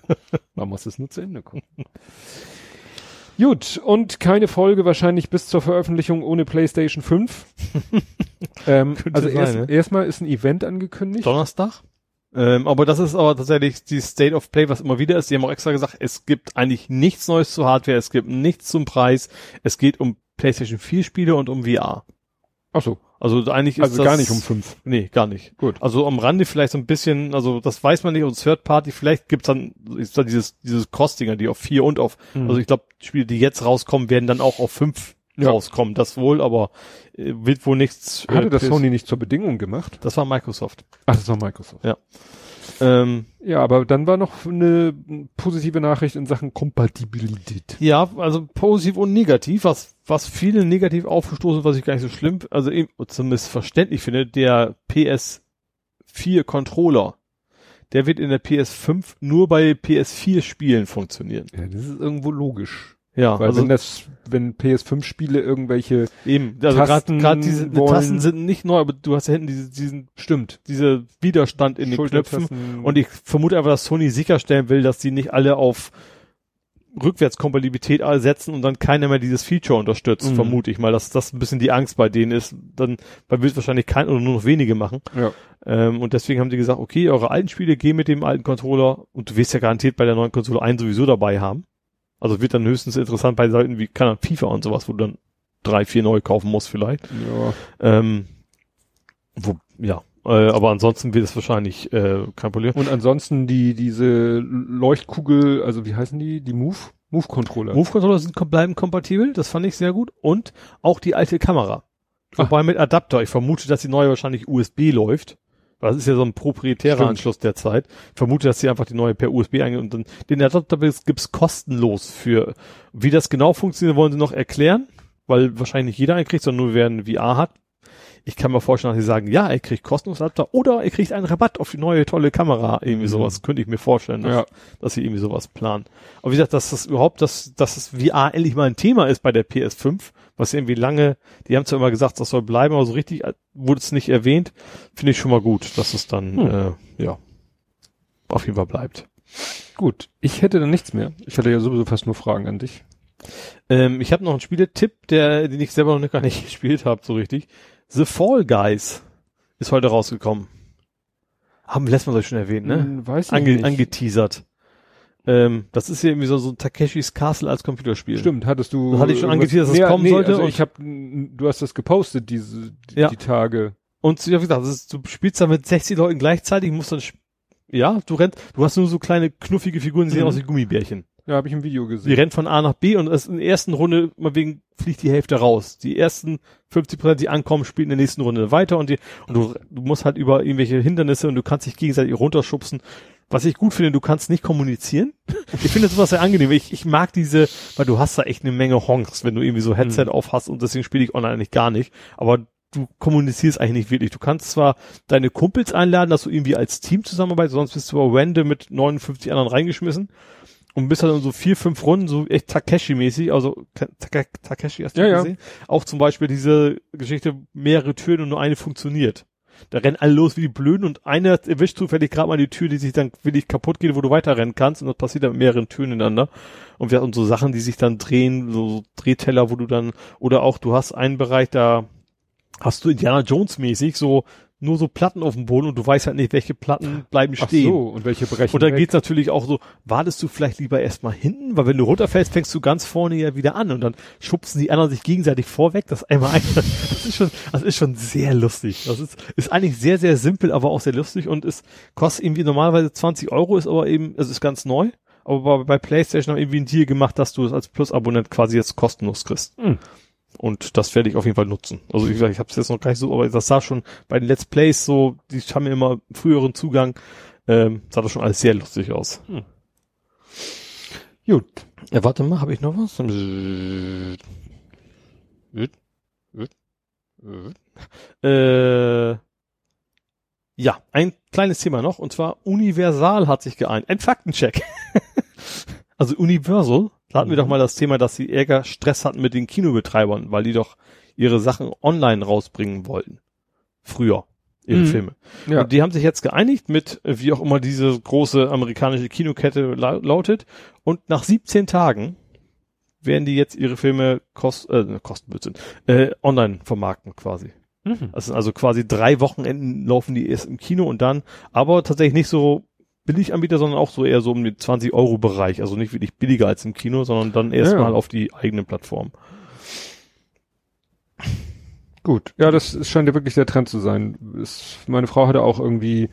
Man muss es nur zu Ende gucken. Gut, und keine Folge wahrscheinlich bis zur Veröffentlichung ohne PlayStation 5. ähm, also erst, ne? erstmal ist ein Event angekündigt. Donnerstag. Ähm, aber das ist aber tatsächlich die State of Play, was immer wieder ist. Die haben auch extra gesagt, es gibt eigentlich nichts Neues zu Hardware, es gibt nichts zum Preis. Es geht um PlayStation 4 Spiele und um VR. Ach so, Also eigentlich ist also das gar nicht um 5. Nee, gar nicht. Gut. Also am Rande vielleicht so ein bisschen, also das weiß man nicht, und Third Party, vielleicht gibt's dann, ist da dieses, dieses Cross-Dinger, die auf vier und auf, Mhm. also ich glaube, Spiele, die jetzt rauskommen, werden dann auch auf fünf Ja. rauskommen, das wohl, aber äh, wird wohl nichts. Hatte äh, das Sony nicht zur Bedingung gemacht? Das war Microsoft. Ach, das war Microsoft. Ähm, Ja, aber dann war noch eine positive Nachricht in Sachen Kompatibilität. ja, also positiv und negativ, was, was viele negativ aufgestoßen, was ich gar nicht so schlimm, also eben, zumindest verständlich finde, der PS4 Controller, der wird in der PS5 nur bei PS4 Spielen funktionieren. Ja, das ist irgendwo logisch. Ja, Weil also wenn das, wenn PS5-Spiele irgendwelche Eben, also gerade diese die Tasten sind nicht neu, aber du hast ja hinten diese, diesen stimmt, diese Widerstand in den Knöpfen und ich vermute einfach, dass Sony sicherstellen will, dass die nicht alle auf Rückwärtskompatibilität setzen und dann keiner mehr dieses Feature unterstützt, Mhm. vermute ich mal, dass das ein bisschen die Angst bei denen ist, dann weil wird wahrscheinlich kein oder nur noch wenige machen. ja. Ähm, und deswegen haben die gesagt, okay, eure alten Spiele gehen mit dem alten Controller und du wirst ja garantiert bei der neuen Konsole einen sowieso dabei haben. Also wird dann höchstens interessant bei Seiten wie kann FIFA und sowas, wo du dann drei, vier neu kaufen musst vielleicht. ja. Ähm, wo, ja, äh, aber ansonsten wird es wahrscheinlich äh, kein Problem. Und ansonsten die, diese Leuchtkugel, also wie heißen die? Die Move? Move-Controller. Move-Controller sind bleiben kompatibel, das fand ich sehr gut. Und auch die alte Kamera. Wobei mit Adapter, ich vermute, dass die neue wahrscheinlich USB läuft. Das ist ja so ein proprietärer Stimmt. Anschluss derzeit. Ich vermute, dass sie einfach die neue per USB eingehen und dann den Adapter gibt's kostenlos für. Wie das genau funktioniert, wollen sie noch erklären, weil wahrscheinlich nicht jeder einen kriegt, sondern nur wer ein VR hat. Ich kann mir vorstellen, dass sie sagen, ja, er kriegt kostenlos Adapter oder er kriegt einen Rabatt auf die neue tolle Kamera. Irgendwie Mhm. sowas könnte ich mir vorstellen, dass, Ja. dass sie irgendwie sowas planen. Aber wie gesagt, dass das überhaupt, dass, dass das VR endlich mal ein Thema ist bei der PS5, was irgendwie lange, die haben zwar immer gesagt, das soll bleiben, aber so richtig äh, wurde es nicht erwähnt, finde ich schon mal gut, dass es dann, Hm. äh, ja, auf jeden Fall bleibt. Gut. Ich hätte dann nichts mehr. Ich hatte ja sowieso fast nur Fragen an dich. Ähm, ich habe noch einen Spieletipp, der, den ich selber noch gar nicht gespielt habe, so richtig. The Fall Guys ist heute rausgekommen. Haben wir letztes Mal schon erwähnt, ne? Hm, weiß ich Ange nicht. angeteasert. Ähm, das ist ja irgendwie so, so ein Takeshis Castle als Computerspiel. Stimmt, hattest du. Das hatte ich schon angeteasert, dass es kommen sollte Also ich habe, du hast das gepostet, diese, die, Ja. die Tage. Und ja, wie gesagt, das ist, du spielst da mit 60 Leuten gleichzeitig, musst dann, ja, du rennst, du hast nur so kleine knuffige Figuren, die sehen Mhm. aus wie Gummibärchen. Ja, habe ich im Video Die gesehen. rennen von A nach B und es in der ersten Runde, mal wegen, fliegt die Hälfte raus. Die ersten 50 Prozent, die ankommen, spielen in der nächsten Runde weiter und die, und du, du musst halt über irgendwelche Hindernisse und du kannst dich gegenseitig runterschubsen. Was ich gut finde, du kannst nicht kommunizieren. Ich finde sowas sehr angenehm. Ich, ich mag diese, weil du hast da echt eine Menge Honks, wenn du irgendwie so Headset Mhm. auf hast und deswegen spiele ich online eigentlich gar nicht. Aber du kommunizierst eigentlich nicht wirklich. Du kannst zwar deine Kumpels einladen, dass du irgendwie als Team zusammenarbeitest, sonst bist du aber random mit 59 anderen reingeschmissen und bist halt in so vier, fünf Runden so echt Takeshi-mäßig, also Takeshi hast du Ja, ja. gesehen? Auch zum Beispiel diese Geschichte, mehrere Türen und nur eine funktioniert. Da rennen alle los wie die Blöden und einer erwischt zufällig gerade mal die Tür, die sich dann wirklich kaputt geht, wo du weiterrennen kannst und das passiert dann mit mehreren Türen ineinander. Und wir hatten so Sachen, die sich dann drehen, so Drehteller, wo du dann, oder auch du hast einen Bereich, da hast du Indiana Jones mäßig so nur so Platten auf dem Boden und du weißt halt nicht, welche Platten bleiben Ach stehen. so, und welche brechen Und dann weg? geht's natürlich auch so, wartest du vielleicht lieber erstmal hinten, weil wenn du runterfällst, fängst du ganz vorne ja wieder an und dann schubsen die anderen sich gegenseitig vorweg, das einmal ein. Das ist schon, das ist schon sehr lustig. Das ist, ist eigentlich sehr, sehr simpel, aber auch sehr lustig und es kostet irgendwie normalerweise 20 Euro, ist aber eben, es ist ganz neu. Aber bei, bei PlayStation haben irgendwie einen Deal gemacht, dass du es als Plus-Abonnent quasi jetzt kostenlos kriegst. Hm. Und das werde ich auf jeden Fall nutzen. Also ich, ich habe es jetzt noch gar nicht so, aber das sah schon bei den Let's Plays so, die haben mir immer früheren Zugang, ähm, sah das schon alles sehr lustig aus. Hm. Gut. Ja, warte mal, habe ich noch was? Äh, ja, ein kleines Thema noch, und zwar Universal hat sich geeint. Ein Faktencheck. also Universal, da hatten wir doch mal das Thema, dass sie Ärger Stress hatten mit den Kinobetreibern, weil die doch ihre Sachen online rausbringen wollten. Früher. Ihre Mhm. Filme. Ja. Und die haben sich jetzt geeinigt mit, äh, wie auch immer diese große amerikanische Kinokette la lautet. Und nach 17 Tagen werden die jetzt ihre Filme kost äh, Kostenblödsinn, äh, online vermarkten quasi. Mhm. Das sind also quasi drei Wochenenden laufen die erst im Kino und dann, aber tatsächlich nicht so Billiganbieter, sondern auch so eher so um den 20 Euro Bereich. Also nicht wirklich billiger als im Kino, sondern dann erstmal Ja. auf die eigene Plattform. Gut, ja, das scheint ja wirklich der Trend zu sein. Es, meine Frau hatte auch irgendwie,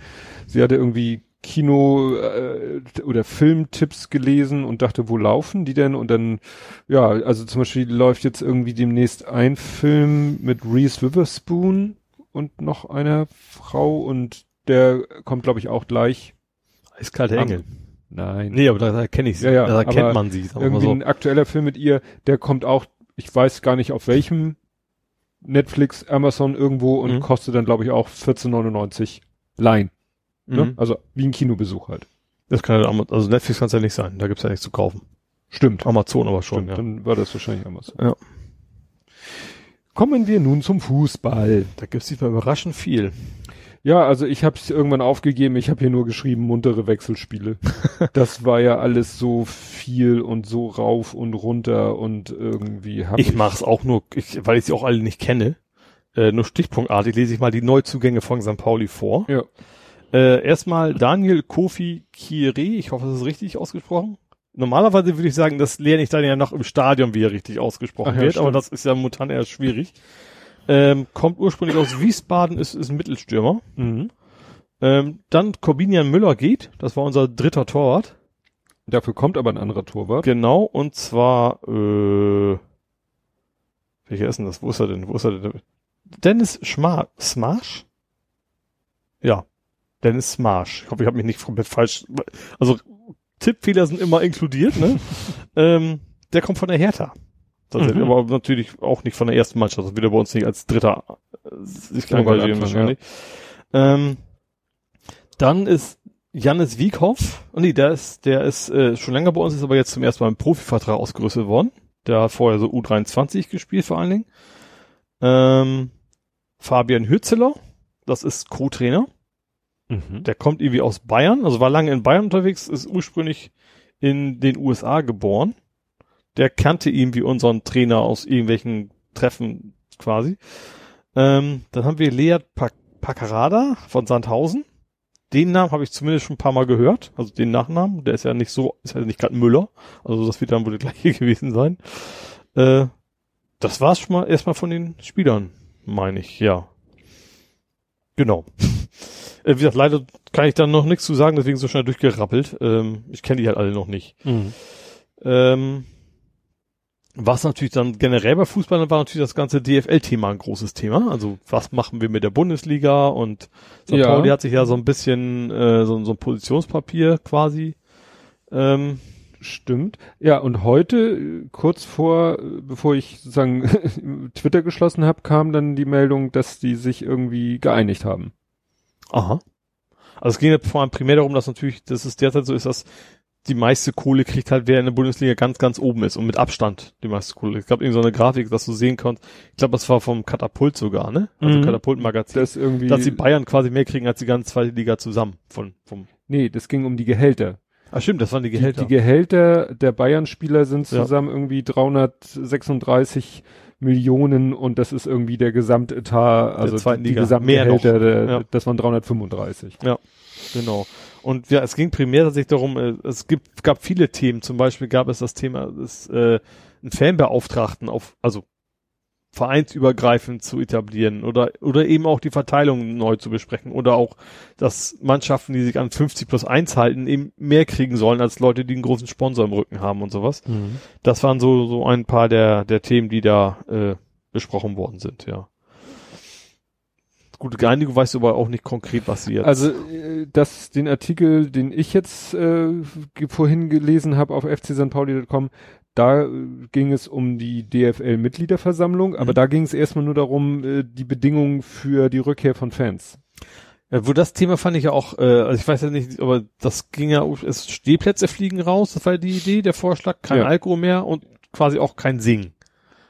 sie hatte irgendwie Kino äh, oder Filmtipps gelesen und dachte, wo laufen die denn? Und dann, ja, also zum Beispiel läuft jetzt irgendwie demnächst ein Film mit Reese Witherspoon und noch einer Frau und der kommt, glaube ich, auch gleich. Eiskalte Engel. Nein. Nee, aber da, da kenne ich sie. Ja, ja, da kennt man sie, irgendwie so. ein aktueller Film mit ihr, der kommt auch, ich weiß gar nicht auf welchem Netflix, Amazon irgendwo und Mhm. kostet dann glaube ich auch 14,99 Line. Ne? Mhm. Also wie ein Kinobesuch halt. Das kann ja, Ama- also Netflix kann es ja nicht sein, da gibt's ja nichts zu kaufen. Stimmt. Amazon aber schon, Stimmt. ja. Dann war das wahrscheinlich Amazon. Ja. Kommen wir nun zum Fußball. Da gibt's diesmal überraschend viel. Ja, also ich habe es irgendwann aufgegeben. Ich habe hier nur geschrieben muntere Wechselspiele. das war ja alles so viel und so rauf und runter und irgendwie hab Ich mach's auch nur, ich, weil ich sie auch alle nicht kenne. Äh, nur stichpunktartig lese ich mal die Neuzugänge von St. Pauli vor. Ja. Äh, erstmal Daniel Kofi Kire, ich hoffe, das ist richtig ausgesprochen. Normalerweise würde ich sagen, das lerne ich dann ja noch im Stadion, wie er richtig ausgesprochen Ach ja, wird, aber stimmt. das ist ja momentan eher schwierig. Ähm, kommt ursprünglich aus Wiesbaden, ist, ist ein Mittelstürmer. Mhm. Ähm, dann Corbinian Müller geht, das war unser dritter Torwart. Dafür kommt aber ein anderer Torwart. Genau, und zwar, äh, welcher ist denn das? Wo ist er denn? Wo ist er denn? Dennis Schma Smash? Ja, Dennis Smash. Ich hoffe, ich habe mich nicht komplett falsch. Also Tippfehler sind immer inkludiert, ne? ähm, der kommt von der Hertha. Tatsächlich, Mhm. aber natürlich auch nicht von der ersten Mannschaft. Das wird er bei uns nicht als Dritter äh, sich engagieren wahrscheinlich. Ähm, dann ist Jannis Wiekhoff, oh nee, der ist, der ist äh, schon länger bei uns, ist aber jetzt zum ersten Mal im Profivertrag ausgerüstet worden. Der hat vorher so U23 gespielt vor allen Dingen. Ähm, Fabian Hützeler, das ist Co-Trainer. Mhm. Der kommt irgendwie aus Bayern, also war lange in Bayern unterwegs, ist ursprünglich in den USA geboren. Der kannte ihn wie unseren Trainer aus irgendwelchen Treffen quasi. Ähm, dann haben wir Lea Pac Pacarada von Sandhausen. Den Namen habe ich zumindest schon ein paar Mal gehört, also den Nachnamen. Der ist ja nicht so, ist ja nicht gerade Müller. Also das wird dann wohl der gleiche gewesen sein. Äh, das war's schon mal erstmal von den Spielern, meine ich, ja. Genau. Äh, wie gesagt, leider kann ich da noch nichts zu sagen, deswegen so schnell durchgerappelt. Ähm, ich kenne die halt alle noch nicht. Mhm. Ähm, was natürlich dann generell bei Fußball war natürlich das ganze DFL-Thema ein großes Thema. Also was machen wir mit der Bundesliga und St. Ja. Pauli hat sich ja so ein bisschen äh, so, so ein Positionspapier quasi. Ähm, Stimmt. Ja, und heute, kurz vor, bevor ich sozusagen Twitter geschlossen habe, kam dann die Meldung, dass die sich irgendwie geeinigt haben. aha. Also es ging ja vor allem primär darum, dass natürlich, dass es derzeit so ist, dass die meiste Kohle kriegt halt, wer in der Bundesliga ganz, ganz oben ist und mit Abstand die meiste Kohle. Ich glaube, irgendwie so eine Grafik, dass du sehen kannst. Ich glaube, das war vom Katapult sogar, ne? Also Mhm. Katapult-Magazin. Das irgendwie. dass die Bayern quasi mehr kriegen als die ganze zweite Liga zusammen. Von, vom nee, das ging um die Gehälter. ah, stimmt, das waren die Gehälter. Die, die Gehälter der Bayern-Spieler sind Ja. zusammen irgendwie 336 Millionen und das ist irgendwie der Gesamtetat, also zweiten die, die Liga. Gesamtgehälter, Mehr der, Ja. das waren 335. genau. Und ja, es ging primär tatsächlich darum, äh, es gibt, gab viele Themen. Zum Beispiel gab es das Thema, das, äh, einen Fanbeauftragten auf, also vereinsübergreifend zu etablieren oder, oder eben auch die Verteilung neu zu besprechen oder auch, dass Mannschaften, die sich an 50 plus 1 halten, eben mehr kriegen sollen als Leute, die einen großen Sponsor im Rücken haben und sowas. Das waren so, so ein paar der, der Themen, die da äh, besprochen worden sind, ja. Gute Einigung weißt du aber auch nicht konkret, was sie jetzt. Also äh, das, den Artikel, den ich jetzt äh, vorhin gelesen habe auf fcsanpauli.com, da äh, ging es um die DFL-Mitgliederversammlung, aber Mhm. da ging es erstmal nur darum, äh, die Bedingungen für die Rückkehr von Fans. Ja, wo das Thema fand ich ja auch, äh, also ich weiß ja nicht, aber das ging ja, es Stehplätze fliegen raus, das war die Idee, der Vorschlag, kein Ja. Alkohol mehr und quasi auch kein Singen.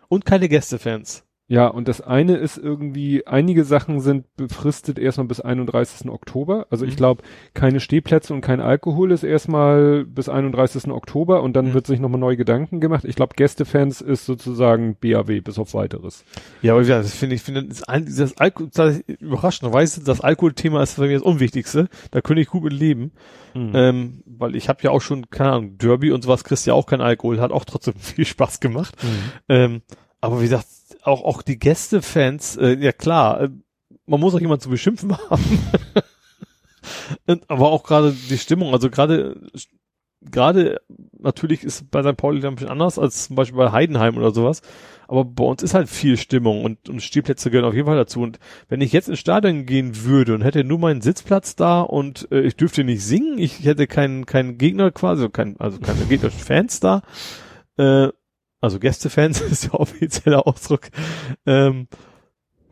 Und keine Gästefans. Ja, und das eine ist irgendwie, einige Sachen sind befristet erstmal bis 31. Oktober. Also ich Mhm. glaube, keine Stehplätze und kein Alkohol ist erstmal bis 31. Oktober und dann Mhm. wird sich nochmal neue Gedanken gemacht. Ich glaube, Gästefans ist sozusagen BAW bis auf weiteres. Ja, aber ja, das finde ich, finde das, das Alkohol, das überraschenderweise, das Alkoholthema ist bei mir das Unwichtigste. Da könnte ich gut mit leben. Mhm. Ähm, weil ich habe ja auch schon, keine Ahnung, Derby und sowas kriegst ja auch kein Alkohol, hat auch trotzdem viel Spaß gemacht. Mhm. Ähm, aber wie gesagt, auch, auch die Gästefans, äh, ja klar, äh, man muss auch jemanden zu beschimpfen haben. Und, aber auch gerade die Stimmung, also gerade, gerade natürlich ist bei St. Pauli ein bisschen anders als zum Beispiel bei Heidenheim oder sowas. Aber bei uns ist halt viel Stimmung und, und Stehplätze gehören auf jeden Fall dazu. Und wenn ich jetzt ins Stadion gehen würde und hätte nur meinen Sitzplatz da und äh, ich dürfte nicht singen, ich hätte keinen keinen Gegner quasi, kein, also keine gegnerischen Fans da, äh, also Gästefans ist der offizielle Ausdruck, ähm,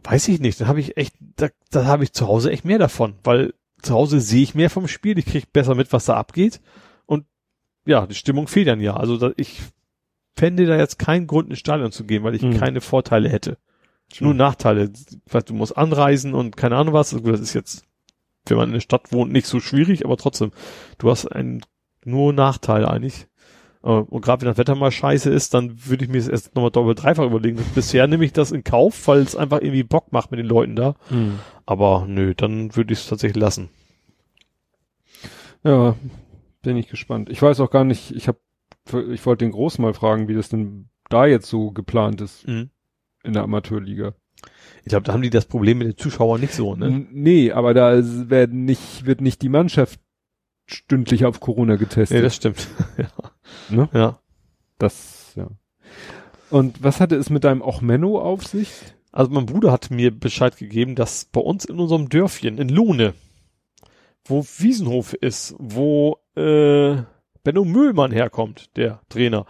weiß ich nicht, dann habe ich echt, da, da habe ich zu Hause echt mehr davon, weil zu Hause sehe ich mehr vom Spiel, ich kriege besser mit, was da abgeht und ja, die Stimmung fehlt dann ja. Also da, ich fände da jetzt keinen Grund ins Stadion zu gehen, weil ich Mhm. keine Vorteile hätte. Nur Nachteile. Du musst anreisen und keine Ahnung was. Also Das ist jetzt, wenn man in der Stadt wohnt, nicht so schwierig, aber trotzdem, du hast einen, nur Nachteile eigentlich. Äh, Und gerade wenn das Wetter mal scheiße ist, dann würde ich mir das erst nochmal doppelt dreifach überlegen. Bisher nehme ich das in Kauf, weil es einfach irgendwie Bock macht mit den Leuten da. Mhm. Aber nö, dann würde ich es tatsächlich lassen. Ja, bin ich gespannt. Ich weiß auch gar nicht, ich habe, ich wollte den Groß mal fragen, wie das denn da jetzt so geplant ist Mhm. in der Amateurliga. Ich glaube, da haben die das Problem mit den Zuschauern nicht so, ne? Nee, aber da werden nicht, wird nicht die Mannschaft stündlich auf Corona getestet. Nee, das stimmt. ja. Ne? ja. Das, ja. Und was hatte es mit deinem auch Menno auf sich? Also mein Bruder hat mir Bescheid gegeben, dass bei uns in unserem Dörfchen, in Lohne, wo Wiesenhof ist, wo äh, Benno Mühlmann herkommt, der Trainer,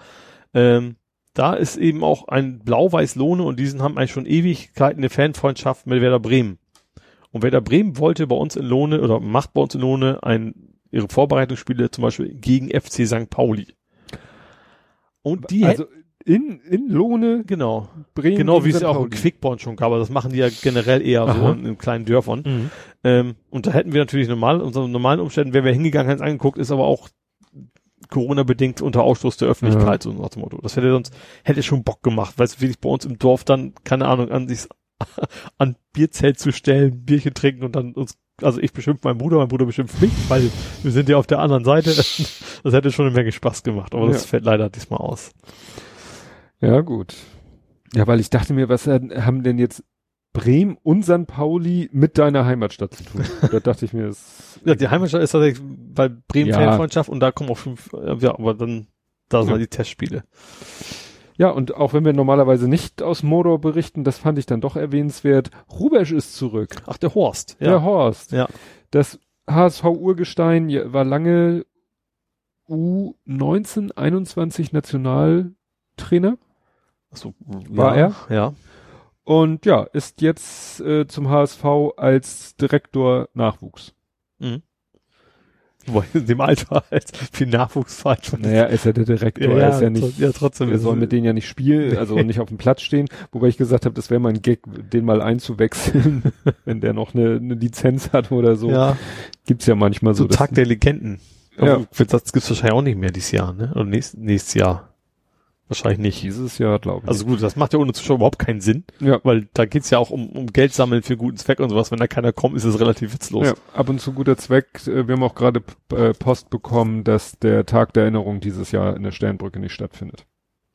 ähm, da ist eben auch ein Blau-Weiß-Lohne und diesen haben eigentlich schon Ewigkeiten eine Fanfreundschaft mit Werder Bremen. Und Werder Bremen wollte bei uns in Lohne oder macht bei uns in Lohne ein, ihre Vorbereitungsspiele zum Beispiel gegen FC St. Pauli. Und die also in, in Lohne, genau, Bremen. Genau, wie es ja auch in. Quickborn schon gab, aber das machen die ja generell eher so Aha. in, in kleinen Dörfern. Mhm. Ähm, und da hätten wir natürlich normal, unter normalen Umständen wären wir hingegangen, hätten es angeguckt, ist aber auch Corona-bedingt unter Ausschluss der Öffentlichkeit, so nach dem Motto. Das hätte sonst, hätte schon Bock gemacht, weil es wirklich bei uns im Dorf dann, keine Ahnung, an sich an Bierzelt zu stellen, Bierchen trinken und dann uns, also ich beschimpfe meinen Bruder, mein Bruder beschimpft mich, weil wir sind ja auf der anderen Seite. Das hätte schon eine Menge Spaß gemacht, aber das Ja. fällt leider diesmal aus. Ja, gut. Ja, weil ich dachte mir, was haben denn jetzt Bremen und St. Pauli mit deiner Heimatstadt zu tun? da dachte ich mir, das, Ja, die Heimatstadt ist tatsächlich bei Bremen Ja. Fanfreundschaft und da kommen auch fünf, äh, ja, aber dann, da sind Ja. halt die Testspiele. Ja, und auch wenn wir normalerweise nicht aus Mordor berichten, das fand ich dann doch erwähnenswert. Rubesch ist zurück. Ach, der Horst, Der ja. Horst. Ja. Das HSV-Urgestein war lange U19, 21 Nationaltrainer Achso, War ja, Ja. und ja, ist jetzt äh, zum HSV als Direktor Nachwuchs. Mhm. Wobei in dem Alter halt viel Nachwuchs falsch war. Naja, ist ja der Direktor, er ist ja nicht, ja, trotzdem. wir sollen mit denen ja nicht spielen, also nicht auf dem Platz stehen, wobei ich gesagt habe, das wäre mal ein Gag, den mal einzuwechseln, wenn der noch eine, eine Lizenz hat oder so. ja, Gibt's ja manchmal so. so Tag der Legenden. Ja. Aber Das gibt's wahrscheinlich auch nicht mehr dieses Jahr, ne? Oder nächstes, nächstes Jahr. Wahrscheinlich nicht. dieses Jahr, glaube ich. Also gut, das macht ja ohne Zuschauer überhaupt keinen Sinn, ja. weil da geht's ja auch um, um Geld sammeln für guten Zweck und sowas. Wenn da keiner kommt, ist es relativ witzlos. Ja, ab und zu guter Zweck. Äh, Wir haben auch gerade äh, Post bekommen, dass der Tag der Erinnerung dieses Jahr in der Sternbrücke nicht stattfindet.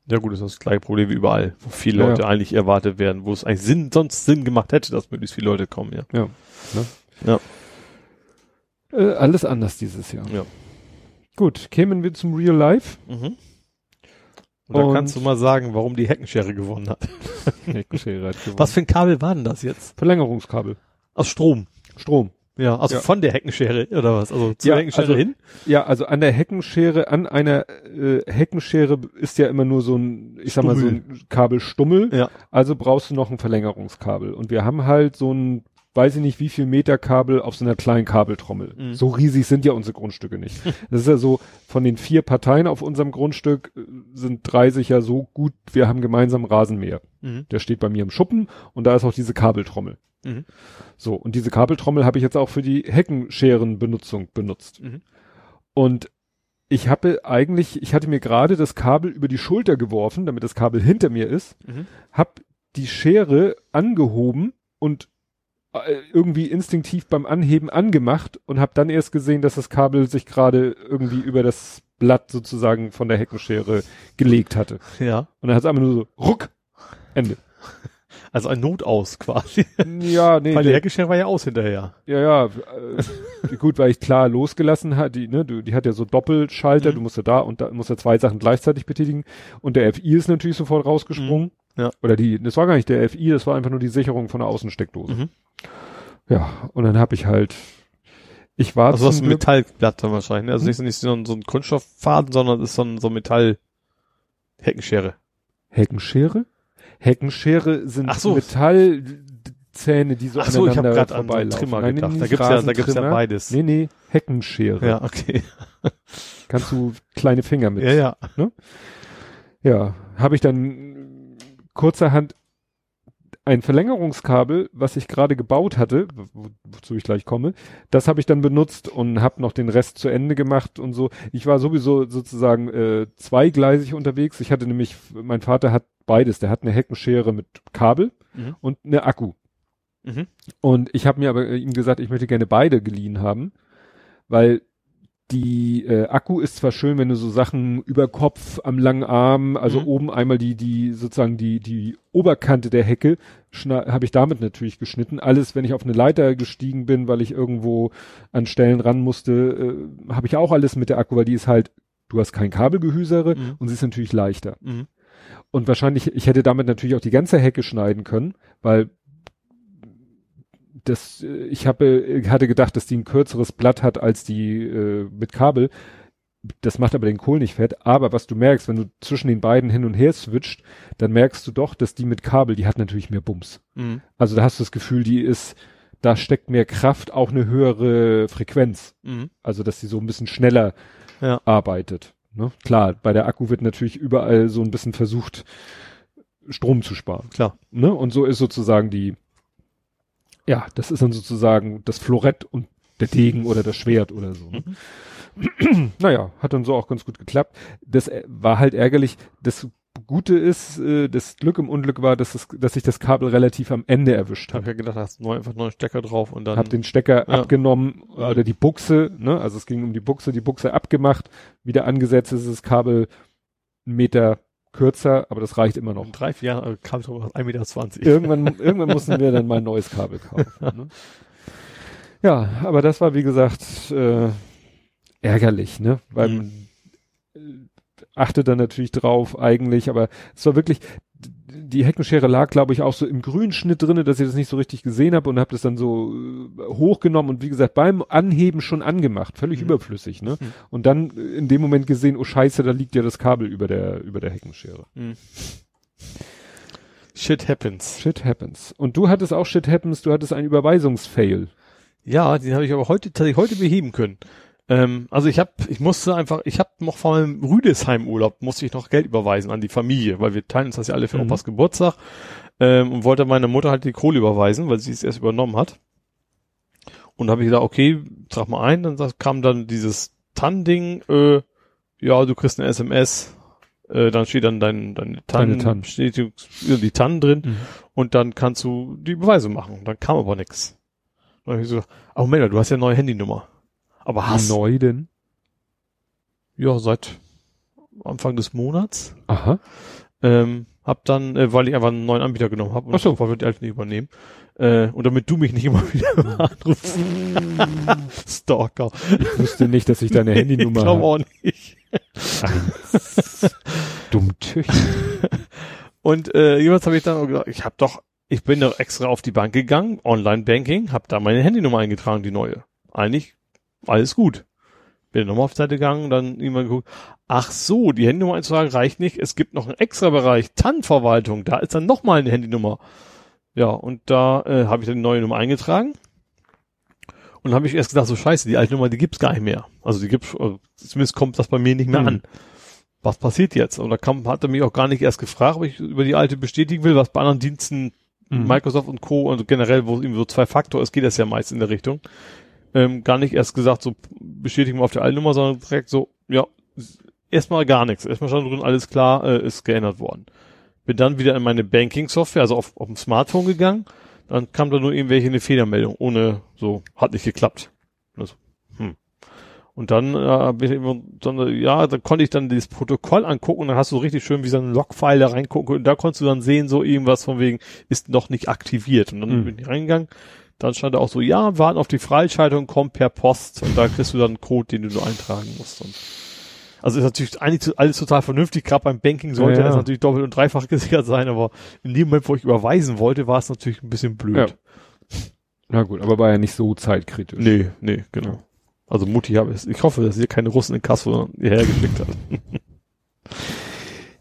Ja gut, das ist das gleiche Problem wie überall, wo viele Ja, Leute ja. eigentlich erwartet werden, wo es eigentlich Sinn, sonst Sinn gemacht hätte, dass möglichst viele Leute kommen, ja. Ja. Ne? Ja. Äh, alles anders dieses Jahr. Ja. Gut, kämen wir zum Real Life. Mhm. Und da Und- kannst du mal sagen, warum die Heckenschere gewonnen hat. Heckenschere hat gewonnen. Was für ein Kabel war denn das jetzt? Verlängerungskabel. Aus Strom. Strom. Ja, also Ja. von der Heckenschere oder was? Also zur Ja, Heckenschere also- hin? Ja, also an der Heckenschere, an einer äh, Heckenschere ist ja immer nur so ein, ich sag mal so ein Kabelstummel. Ja. Also brauchst du noch ein Verlängerungskabel. Und wir haben halt so ein, weiß ich nicht wie viel Meter Kabel auf so einer kleinen Kabeltrommel. Mhm. So riesig sind ja unsere Grundstücke nicht. Das ist ja so, von den vier Parteien auf unserem Grundstück äh, sind drei sicher so gut, wir haben gemeinsam Rasenmäher. Mhm. Der steht bei mir im Schuppen und da ist auch diese Kabeltrommel. Mhm. So, und diese Kabeltrommel habe ich jetzt auch für die Heckenscherenbenutzung benutzt. Mhm. Und ich habe eigentlich, ich hatte mir gerade das Kabel über die Schulter geworfen, damit das Kabel hinter mir ist, Mhm. hab die Schere angehoben und irgendwie instinktiv beim Anheben angemacht und habe dann erst gesehen, dass das Kabel sich gerade irgendwie über das Blatt sozusagen von der Heckenschere gelegt hatte. Ja. Und dann hat es einfach nur so ruck, Ende. Also ein Notaus quasi. Ja, nee, Weil die Heckenschere war ja aus hinterher. Ja, ja, äh, gut, weil ich klar losgelassen hat, die, ne, du, die hat ja so Doppelschalter, Mhm. du musst ja da und da musst ja zwei Sachen gleichzeitig betätigen und der FI ist natürlich sofort rausgesprungen. Mhm. Ja. Oder die, das war gar nicht der FI, das war einfach nur die Sicherung von der Außensteckdose. Mhm. Ja, und dann habe ich halt, ich war Also das Metallblatt dann wahrscheinlich. ne? Also nicht, nicht so ein, so ein Kunststofffaden, sondern ist so ein so Metall Heckenschere. Heckenschere? Heckenschere sind so. Metallzähne, die so Ach so, ich aneinander gerade an so. Trimmer Nein, gedacht. Da gibt's ja, da gibt's ja beides. Nee, nee, Heckenschere. Ja, okay. Kannst du kleine Finger mit Ja, ja. Ja, habe ich dann kurzerhand ein Verlängerungskabel, was ich gerade gebaut hatte, wo, wozu ich gleich komme, das habe ich dann benutzt und habe noch den Rest zu Ende gemacht und so. Ich war sowieso sozusagen äh, zweigleisig unterwegs. Ich hatte nämlich, mein Vater hat beides. Der hat eine Heckenschere mit Kabel Mhm. und eine Akku. Mhm. Und ich habe mir aber äh, ihm gesagt, ich möchte gerne beide geliehen haben, weil die äh, Akku ist zwar schön, wenn du so Sachen über Kopf am langen Arm, also Mhm. oben einmal die die sozusagen die die Oberkante der Hecke habe ich damit natürlich geschnitten. Alles, wenn ich auf eine Leiter gestiegen bin, weil ich irgendwo an Stellen ran musste, äh, habe ich auch alles mit der Akku, weil die ist halt, du hast kein Kabelgehüsere Mhm. und sie ist natürlich leichter. Mhm. Und wahrscheinlich, ich hätte damit natürlich auch die ganze Hecke schneiden können, weil das, äh, ich habe, äh, hatte gedacht, dass die ein kürzeres Blatt hat als die äh, mit Kabel. Das macht aber den Kohl nicht fett. Aber was du merkst, wenn du zwischen den beiden hin und her switcht, dann merkst du doch, dass die mit Kabel, die hat natürlich mehr Bums. Mhm. Also da hast du das Gefühl, die ist, da steckt mehr Kraft, auch eine höhere Frequenz. Mhm. Also dass sie so ein bisschen schneller Ja. arbeitet. Ne? Klar, bei der Akku wird natürlich überall so ein bisschen versucht, Strom zu sparen. Klar. Ne? Und so ist sozusagen die, ja, das ist dann sozusagen das Florett und der Degen oder das Schwert oder so. Ne? naja, hat dann so auch ganz gut geklappt. Das äh, war halt ärgerlich. Das Gute ist, äh, das Glück im Unglück war, dass, es, dass ich das Kabel relativ am Ende erwischt Ich habe habe. ja gedacht, hast neu, einfach neuen Stecker drauf und dann. Hab den Stecker Ja. abgenommen oder die Buchse, ne? Also es ging um die Buchse, die Buchse abgemacht, wieder angesetzt ist das Kabel einen Meter kürzer, aber das reicht immer noch. in drei, vier Jahren kam drauf 1,20 Meter. Irgendwann, irgendwann mussten wir dann mal ein neues Kabel kaufen. Ne? Ja, aber das war wie gesagt äh, ärgerlich, ne? Weil Mhm. man äh, achtet dann natürlich drauf eigentlich, aber es war wirklich die Heckenschere lag, glaube ich, auch so im Grünschnitt drinne, dass ich das nicht so richtig gesehen habe und habe das dann so äh, hochgenommen und wie gesagt beim Anheben schon angemacht, völlig Mhm. überflüssig, ne? Mhm. Und dann äh, in dem Moment gesehen, oh Scheiße, da liegt ja das Kabel über der über der Heckenschere. Mhm. Shit happens. Shit happens. Und du hattest auch Shit happens, du hattest einen Überweisungsfail. Ja, den habe ich aber heute tatsächlich heute beheben können. Ähm, also ich habe, ich musste einfach, ich habe noch vor meinem Rüdesheim-Urlaub musste ich noch Geld überweisen an die Familie, weil wir teilen uns das ja alle für Mhm. Opas Geburtstag ähm, und wollte meiner Mutter halt die Kohle überweisen, weil sie es erst übernommen hat. Und da habe ich gesagt, okay, trag mal ein, dann kam dann dieses TAN-Ding, äh, ja, du kriegst eine SMS, äh, dann steht dann dein, deine TAN, Deine TAN. steht die, die TAN drin und dann kannst du die Überweisung machen. Dann kam aber nix. Dann hab ich so, oh Männer, du hast ja eine neue Handynummer. Aber Wie hast neu denn? ja seit Anfang des Monats. Aha. Ähm, hab dann, äh, weil ich einfach einen neuen Anbieter genommen habe und Ach so. weil wir die alte nicht übernehmen. Äh, und damit du mich nicht immer wieder anrufst. Stalker. Ich wusste nicht, dass ich deine ich Handynummer glaube habe. auch nicht. Dummtüch. Und äh, jeweils habe ich dann auch gedacht, ich habe doch, Ich bin doch extra auf die Bank gegangen, Online-Banking, hab da meine Handynummer eingetragen, die neue. Eigentlich alles gut. Bin nochmal auf die Seite gegangen, dann irgendwann geguckt, ach so, die Handynummer einzutragen reicht nicht, es gibt noch einen extra Bereich, TAN-Verwaltung, da ist dann nochmal eine Handynummer. Ja, und da äh, habe ich dann die neue Nummer eingetragen. Und habe ich erst gedacht, so scheiße, die alte Nummer, die gibt's gar nicht mehr. Also die gibt's, also zumindest kommt das bei mir nicht mehr Hm. an. Was passiert jetzt? Und da kam, hat er mich auch gar nicht erst gefragt, ob ich über die alte bestätigen will, was bei anderen Diensten Mhm. Microsoft und Co. und generell, wo es irgendwie so zwei Faktor ist, geht das ja meist in der Richtung. Ähm, gar nicht erst gesagt, so bestätigen wir auf der alten Nummer, sondern direkt so, ja, erstmal gar nichts. Erstmal stand drin, alles klar, äh, ist geändert worden. Bin dann wieder in meine Banking-Software, also auf, auf dem Smartphone gegangen. Dann kam da nur irgendwelche eine Fehlermeldung, ohne so, hat nicht geklappt. Also, hm. Und dann, äh, bin ich immer, dann, ja, da konnte ich dann dieses Protokoll angucken und dann hast du richtig schön wie so ein Logfile da reingucken und da konntest du dann sehen, so irgendwas von wegen, ist noch nicht aktiviert. Und dann Mhm. bin ich reingegangen, dann stand da auch so, ja, warten auf die Freischaltung, kommt per Post und da kriegst du dann einen Code, den du so eintragen musst. Und also ist natürlich eigentlich alles total vernünftig, gerade beim Banking sollte Ja, ja. das natürlich doppelt und dreifach gesichert sein, aber in dem Moment, wo ich überweisen wollte, war es natürlich ein bisschen blöd. Ja. Na gut, aber war ja nicht so zeitkritisch. Nee, nee, genau. Ja. Also Mutti habe es. Ich hoffe, dass ihr keine Russen in Kassel hierher geschickt hat.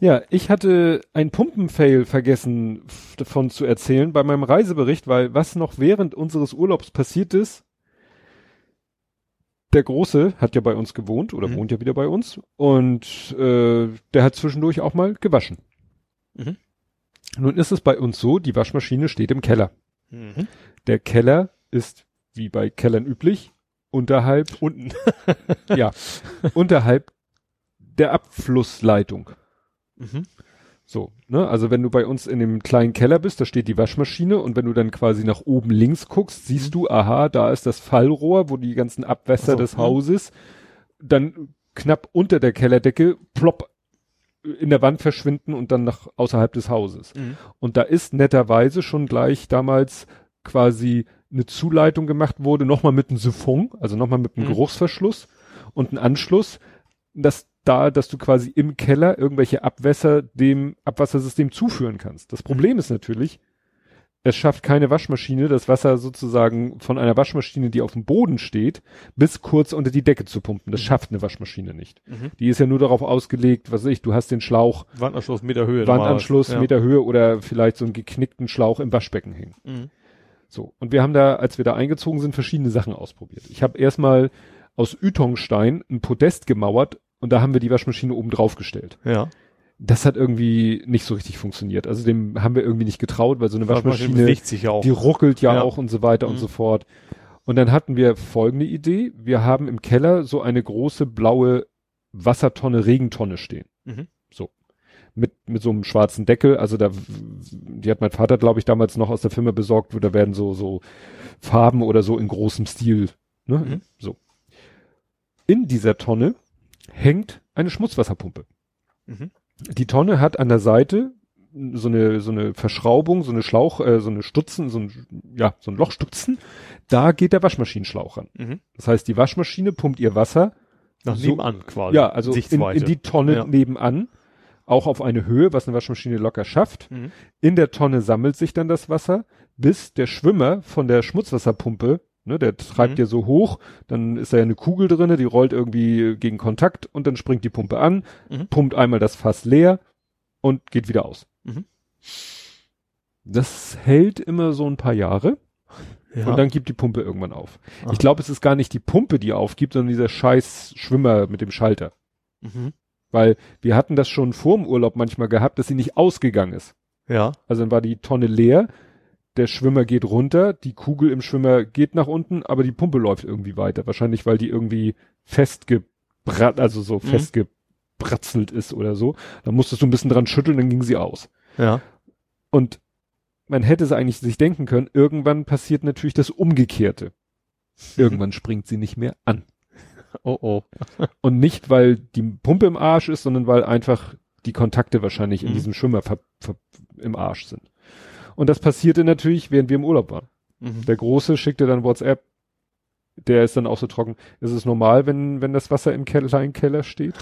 Ja, ich hatte ein Pumpenfail vergessen davon zu erzählen bei meinem Reisebericht, weil was noch während unseres Urlaubs passiert ist, der Große hat ja bei uns gewohnt oder Mhm. wohnt ja wieder bei uns und äh, der hat zwischendurch auch mal gewaschen. Mhm. Nun ist es bei uns so, die Waschmaschine steht im Keller. Mhm. Der Keller ist, wie bei Kellern üblich, unterhalb, Unten. ja, unterhalb der Abflussleitung. Mhm. So, ne? Also wenn du bei uns in dem kleinen Keller bist, da steht die Waschmaschine und wenn du dann quasi nach oben links guckst, siehst du, aha, da ist das Fallrohr, wo die ganzen Abwässer so, des mhm. Hauses dann knapp unter der Kellerdecke plopp in der Wand verschwinden und dann nach außerhalb des Hauses. Mhm. Und da ist netterweise schon gleich damals quasi eine Zuleitung gemacht wurde, nochmal mit einem Siphon, also nochmal mit einem Mhm. Geruchsverschluss und ein Anschluss, dass da, dass du quasi im Keller irgendwelche Abwässer dem Abwassersystem zuführen kannst. Das Problem ist natürlich, es schafft keine Waschmaschine, das Wasser sozusagen von einer Waschmaschine, die auf dem Boden steht, bis kurz unter die Decke zu pumpen. Das Mhm. schafft eine Waschmaschine nicht. Mhm. Die ist ja nur darauf ausgelegt, was weiß ich, du hast den Schlauch, Wandanschluss Meter Höhe. Wandanschluss, normalerweise. Meter Höhe oder vielleicht so einen geknickten Schlauch im Waschbecken hängen. Ja. Mhm. So. Und wir haben da, als wir da eingezogen sind, verschiedene Sachen ausprobiert. Ich habe erstmal aus Ytongstein ein Podest gemauert und da haben wir die Waschmaschine oben drauf gestellt. Ja. Das hat irgendwie nicht so richtig funktioniert. Also dem haben wir irgendwie nicht getraut, weil so eine Waschmaschine, auch. die ruckelt ja, Ja. auch und so weiter und Mhm. so fort. Und dann hatten wir folgende Idee. Wir haben im Keller so eine große blaue Wassertonne, Regentonne stehen. Mhm. So. Mit, mit so einem schwarzen Deckel. Also da, die hat mein Vater, glaube ich, damals noch aus der Firma besorgt, wo da werden so, so Farben oder so in großem Stil, ne? Mhm. So. In dieser Tonne hängt eine Schmutzwasserpumpe. Mhm. Die Tonne hat an der Seite so eine, so eine Verschraubung, so eine Schlauch, äh, so eine Stutzen, so ein, ja, so ein Lochstutzen. Da geht der Waschmaschinenschlauch ran. Mhm. Das heißt, die Waschmaschine pumpt ihr Wasser Nach So- nebenan quasi. ja, also in, in die Tonne Ja. nebenan, auch auf eine Höhe, was eine Waschmaschine locker schafft. Mhm. In der Tonne sammelt sich dann das Wasser, bis der Schwimmer von der Schmutzwasserpumpe, ne, der treibt Mhm. ja so hoch, dann ist da ja eine Kugel drinne, die rollt irgendwie gegen Kontakt und dann springt die Pumpe an, Mhm. pumpt einmal das Fass leer und geht wieder aus. Mhm. Das hält immer so ein paar Jahre ja. und dann gibt die Pumpe irgendwann auf. Aha. Ich glaube, es ist gar nicht die Pumpe, die aufgibt, sondern dieser scheiß Schwimmer mit dem Schalter. mhm. Weil wir hatten das schon vor dem Urlaub manchmal gehabt, dass sie nicht ausgegangen ist. Ja. Also dann war die Tonne leer, der Schwimmer geht runter, die Kugel im Schwimmer geht nach unten, aber die Pumpe läuft irgendwie weiter. Wahrscheinlich, weil die irgendwie festgebrat, also so Mhm. festgebratzelt ist oder so. Dann musstest du ein bisschen dran schütteln, dann ging sie aus. Ja. Und man hätte es eigentlich sich denken können, irgendwann passiert natürlich das Umgekehrte. Irgendwann springt sie nicht mehr an. Oh oh. Und nicht, weil die Pumpe im Arsch ist, sondern weil einfach die Kontakte wahrscheinlich in Mhm. diesem Schwimmer im Arsch sind. Und das passierte natürlich, während wir im Urlaub waren. Mhm. Der Große schickte dann WhatsApp, der ist dann auch so trocken. Ist es normal, wenn, wenn das Wasser im Keller, kleinen Keller steht?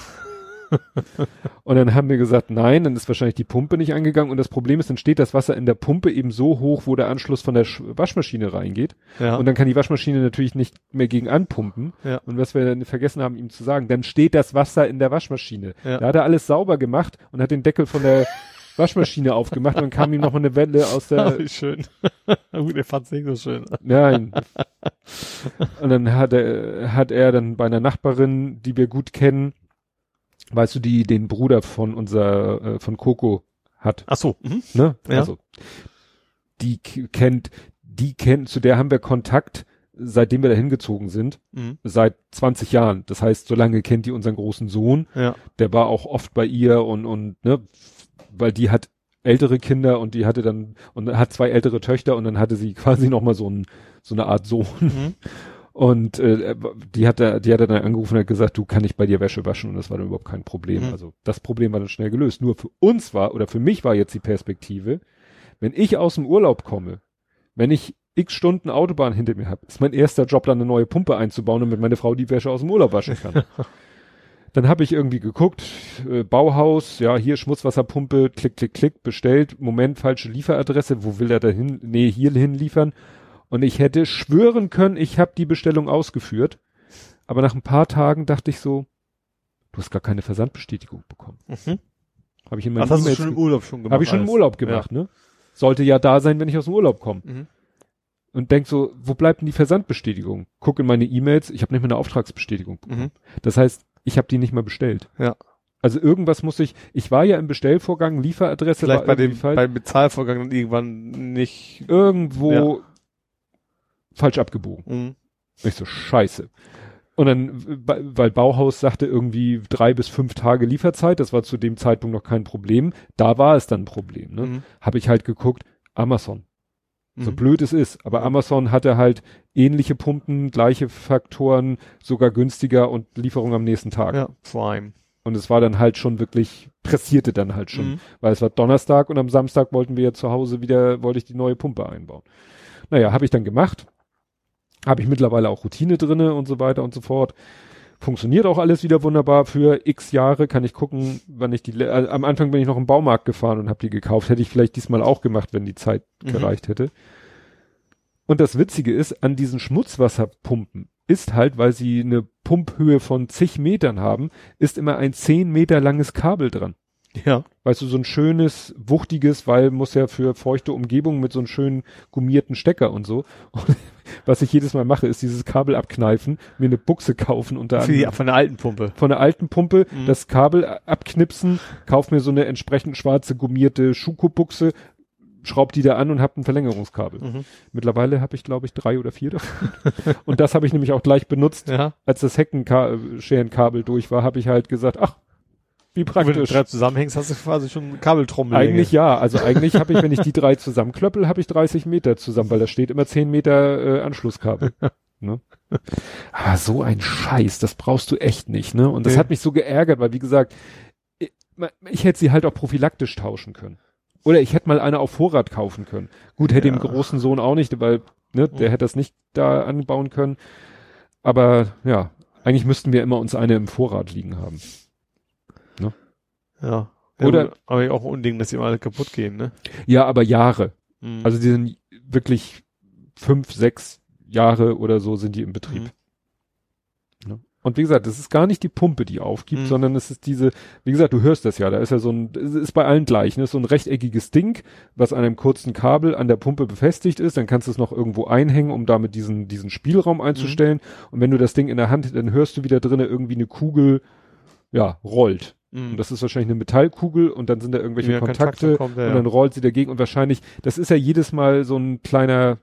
und dann haben wir gesagt, nein, dann ist wahrscheinlich die Pumpe nicht angegangen und das Problem ist, dann steht das Wasser in der Pumpe eben so hoch, wo der Anschluss von der Sch Waschmaschine reingeht Ja. und dann kann die Waschmaschine natürlich nicht mehr gegen anpumpen. Ja. Und was wir dann vergessen haben, ihm zu sagen, dann steht das Wasser in der Waschmaschine. Ja. Da hat er alles sauber gemacht und hat den Deckel von der Waschmaschine aufgemacht und dann kam ihm noch mal eine Welle aus der, wie schön. Gut, er fand's nicht so schön. nein. Und dann hat er, hat er dann bei einer Nachbarin, die wir gut kennen, weißt du, die den Bruder von unser, äh, von Coco hat, Ach so. Mhm. ne? Ja. Also, die kennt, die kennt, zu der haben wir Kontakt, seitdem wir da hingezogen sind, Mhm. seit 20 Jahren. Das heißt, so lange kennt die unseren großen Sohn. Ja. Der war auch oft bei ihr und, und, ne, weil die hat ältere Kinder und die hatte dann, und hat zwei ältere Töchter und dann hatte sie quasi noch mal so ein, so eine Art Sohn. Mhm. Und äh, die hat er, die hat dann angerufen und hat gesagt, du kann ich bei dir Wäsche waschen und das war dann überhaupt kein Problem. Mhm. Also das Problem war dann schnell gelöst. Nur für uns war oder für mich war jetzt die Perspektive, wenn ich aus dem Urlaub komme, wenn ich x Stunden Autobahn hinter mir habe, ist mein erster Job dann eine neue Pumpe einzubauen, damit meine Frau die Wäsche aus dem Urlaub waschen kann. dann habe ich irgendwie geguckt, äh, Bauhaus, ja, hier Schmutzwasserpumpe, klick, klick, klick, bestellt, Moment, falsche Lieferadresse, wo will er da hin? Nee, hier hinliefern. Und ich hätte schwören können, ich habe die Bestellung ausgeführt. Aber nach ein paar Tagen dachte ich so, du hast gar keine Versandbestätigung bekommen. Mhm. Habe ich in Das meinen hast du schon im Urlaub schon gemacht. Habe ich schon im. Urlaub gemacht, ne? Sollte ja da sein, wenn ich aus dem Urlaub komme. Mhm. Und denk so, wo bleibt denn die Versandbestätigung? Guck in meine E-Mails, ich habe nicht mal eine Auftragsbestätigung bekommen. Mhm. Das heißt, ich habe die nicht mal bestellt. Ja. Also irgendwas muss ich, ich war ja im Bestellvorgang, Lieferadresse Vielleicht war bei dem, falsch. beim Bezahlvorgang dann irgendwann nicht. irgendwo Ja. falsch abgebogen. Mhm. Ich so, scheiße. Und dann, weil weil Bauhaus sagte irgendwie drei bis fünf Tage Lieferzeit, das war zu dem Zeitpunkt noch kein Problem. Da war es dann ein Problem. Ne? Mhm. Habe ich halt geguckt, Amazon. So Mhm. blöd es ist. Aber Amazon hatte halt ähnliche Pumpen, gleiche Faktoren, sogar günstiger und Lieferung am nächsten Tag. Ja, Prime. Und es war dann halt schon wirklich, pressierte dann halt schon. Mhm. Weil es war Donnerstag und am Samstag wollten wir ja zu Hause wieder, wollte ich die neue Pumpe einbauen. Naja, habe ich dann gemacht. Habe ich mittlerweile auch Routine drinne und so weiter und so fort. Funktioniert auch alles wieder wunderbar. Für x Jahre kann ich gucken, wann ich die, äh, am Anfang bin ich noch im Baumarkt gefahren und habe die gekauft. Hätte ich vielleicht diesmal auch gemacht, wenn die Zeit Mhm. gereicht hätte. Und das Witzige ist, an diesen Schmutzwasserpumpen ist halt, weil sie eine Pumphöhe von zig Metern haben, ist immer ein zehn Meter langes Kabel dran. Ja. Weißt du, so ein schönes, wuchtiges, weil muss ja für feuchte Umgebung mit so einem schönen gummierten Stecker und so. Und was ich jedes Mal mache, ist dieses Kabel abkneifen, mir eine Buchse kaufen und da Für die, von der alten Pumpe. von der alten Pumpe Mhm. das Kabel abknipsen, kauf mir so eine entsprechend schwarze gummierte Schuko-Buchse, schraub die da an und hab ein Verlängerungskabel. Mhm. Mittlerweile habe ich, glaube ich, drei oder vier davon. und das habe ich nämlich auch gleich benutzt. Ja. Als das Heckenscherenkabel durch war, habe ich halt gesagt, ach, wie Wenn du praktisch. drei zusammenhängst, hast du quasi schon Kabeltrommel. Eigentlich ja. Also eigentlich habe ich, wenn ich die drei zusammenklöppel, habe ich 30 Meter zusammen, weil da steht immer 10 Meter äh, Anschlusskabel. ne? Aber so ein Scheiß, das brauchst du echt nicht, ne? Und das Nee. hat mich so geärgert, weil wie gesagt, ich, ich hätte sie halt auch prophylaktisch tauschen können. Oder ich hätte mal eine auf Vorrat kaufen können. Gut, hätte Ja. dem großen Sohn auch nicht, weil ne, der Mhm. hätte das nicht da anbauen können. Aber ja, eigentlich müssten wir immer uns eine im Vorrat liegen haben. Ja. Oder- Ja, aber auch ein Unding, dass die immer alle kaputt gehen, ne? Ja, aber Jahre. Mhm. Also die sind wirklich fünf, sechs Jahre oder so sind die im Betrieb. Mhm. Und wie gesagt, das ist gar nicht die Pumpe, die aufgibt, Mhm. sondern es ist diese, wie gesagt, du hörst das ja, da ist ja so ein, ist bei allen gleich, ne? so ein rechteckiges Ding, was an einem kurzen Kabel an der Pumpe befestigt ist, dann kannst du es noch irgendwo einhängen, um damit diesen, diesen Spielraum einzustellen. Und wenn du das Ding in der Hand, dann hörst du wieder drinnen irgendwie eine Kugel, ja, rollt. Mhm. Und das ist wahrscheinlich eine Metallkugel und dann sind da irgendwelche Ja, Kontakte, kommt, ja, und dann rollt sie dagegen und wahrscheinlich, das ist ja jedes Mal so ein kleiner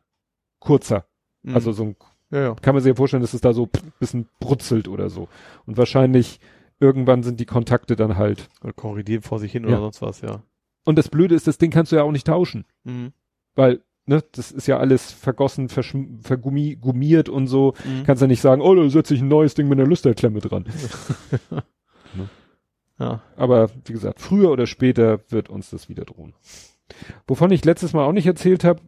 kurzer. Mhm. Also so ein, ja, kann man sich ja vorstellen, dass es da so ein bisschen brutzelt oder so. Und wahrscheinlich irgendwann sind die Kontakte dann halt. Oder korrigieren vor sich hin oder sonst was, ja. Und das Blöde ist, das Ding kannst du ja auch nicht tauschen. Mhm. Weil, ne, das ist ja alles vergossen, verschm- vergummi- gummiert und so. Mhm. Kannst ja nicht sagen, oh, da setze ich ein neues Ding mit einer Lüsterklemme dran. Ja. Aber wie gesagt, früher oder später wird uns das wieder drohen. Wovon ich letztes Mal auch nicht erzählt habe,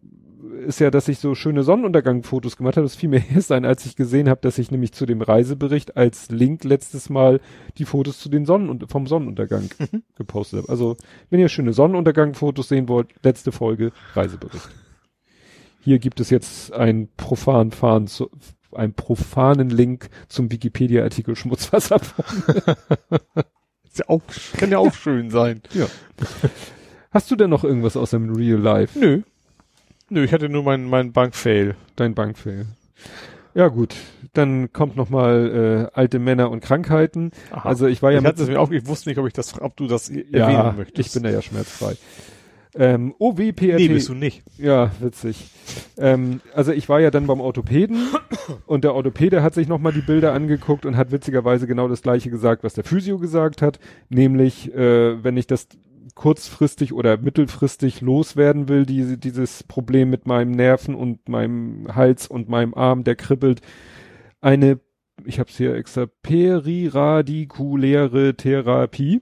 ist ja, dass ich so schöne Sonnenuntergangfotos gemacht habe. Das fiel mir erst ein, als ich gesehen habe, dass ich nämlich zu dem Reisebericht als Link letztes Mal die Fotos zu den Sonnen vom Sonnenuntergang Mhm. gepostet habe. Also, wenn ihr schöne Sonnenuntergangfotos sehen wollt, letzte Folge Reisebericht. Hier gibt es jetzt ein profan Fahren zu, einen profanen Link zum Wikipedia-Artikel Schmutzwasser. Ist ja auch, kann ja auch schön sein. Hast du denn noch irgendwas aus dem Real Life? Nö. Nö, ich hatte nur meinen mein Bankfail. Dein Bankfail. Ja gut, dann kommt noch mal äh, alte Männer und Krankheiten. Aha. Also ich war ja ich hatte es mir auch, ich wusste nicht, ob ich das, ob du das ja, erwähnen möchtest. ich bin da ja schmerzfrei. Ähm, OWPRT. Nee, bist du nicht. Ja, witzig. Ähm, also ich war ja dann beim Orthopäden und der Orthopäde hat sich nochmal die Bilder angeguckt und hat witzigerweise genau das gleiche gesagt, was der Physio gesagt hat, nämlich äh, wenn ich das kurzfristig oder mittelfristig loswerden will, diese, dieses Problem mit meinem Nerven und meinem Hals und meinem Arm, der kribbelt, eine, ich habe es hier extra, periradikuläre Therapie.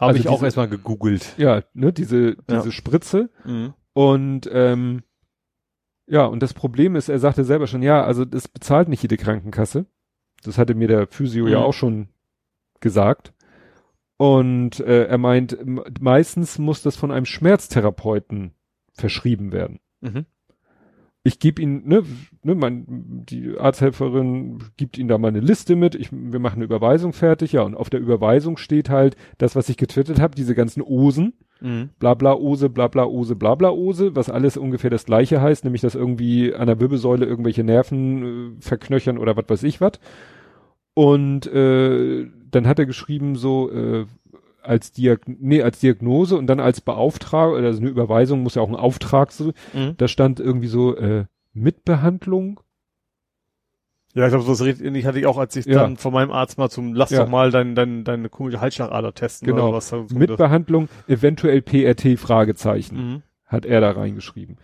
Habe Also ich auch diese- erstmal gegoogelt. Ja, ne, diese, Ja. diese Spritze. Mhm. Und ähm, ja, und das Problem ist, er sagte selber schon, ja, also das bezahlt nicht jede Krankenkasse. Das hatte mir der Physio ja Mhm. auch schon gesagt. Und äh, er meint, meistens muss das von einem Schmerztherapeuten verschrieben werden. Mhm. Ich gebe ihn, ne, ne, mein, die Arzthelferin gibt ihm da mal eine Liste mit. Ich, wir machen eine Überweisung fertig, ja, und auf der Überweisung steht halt das, was ich getwittert habe, diese ganzen Osen. Mhm. Blabla-Ose, Blabla-Ose, Blabla-Ose, was alles ungefähr das gleiche heißt, nämlich dass irgendwie an der Wirbelsäule irgendwelche Nerven äh, verknöchern oder was weiß ich was. Und äh, dann hat er geschrieben so äh, als Diag nee, als Diagnose und dann als Beauftragung, also eine Überweisung muss ja auch ein Auftrag so, Mhm. da stand irgendwie so äh, Mitbehandlung. Ja, ich glaube, so das ähnlich hatte ich auch, als ich Ja. dann von meinem Arzt mal zum, lass Ja. doch mal dein, dein, deine komische Halsschlagader testen Genau. oder was. da so Mitbehandlung, eventuell PRT Fragezeichen, Mhm. hat er da reingeschrieben.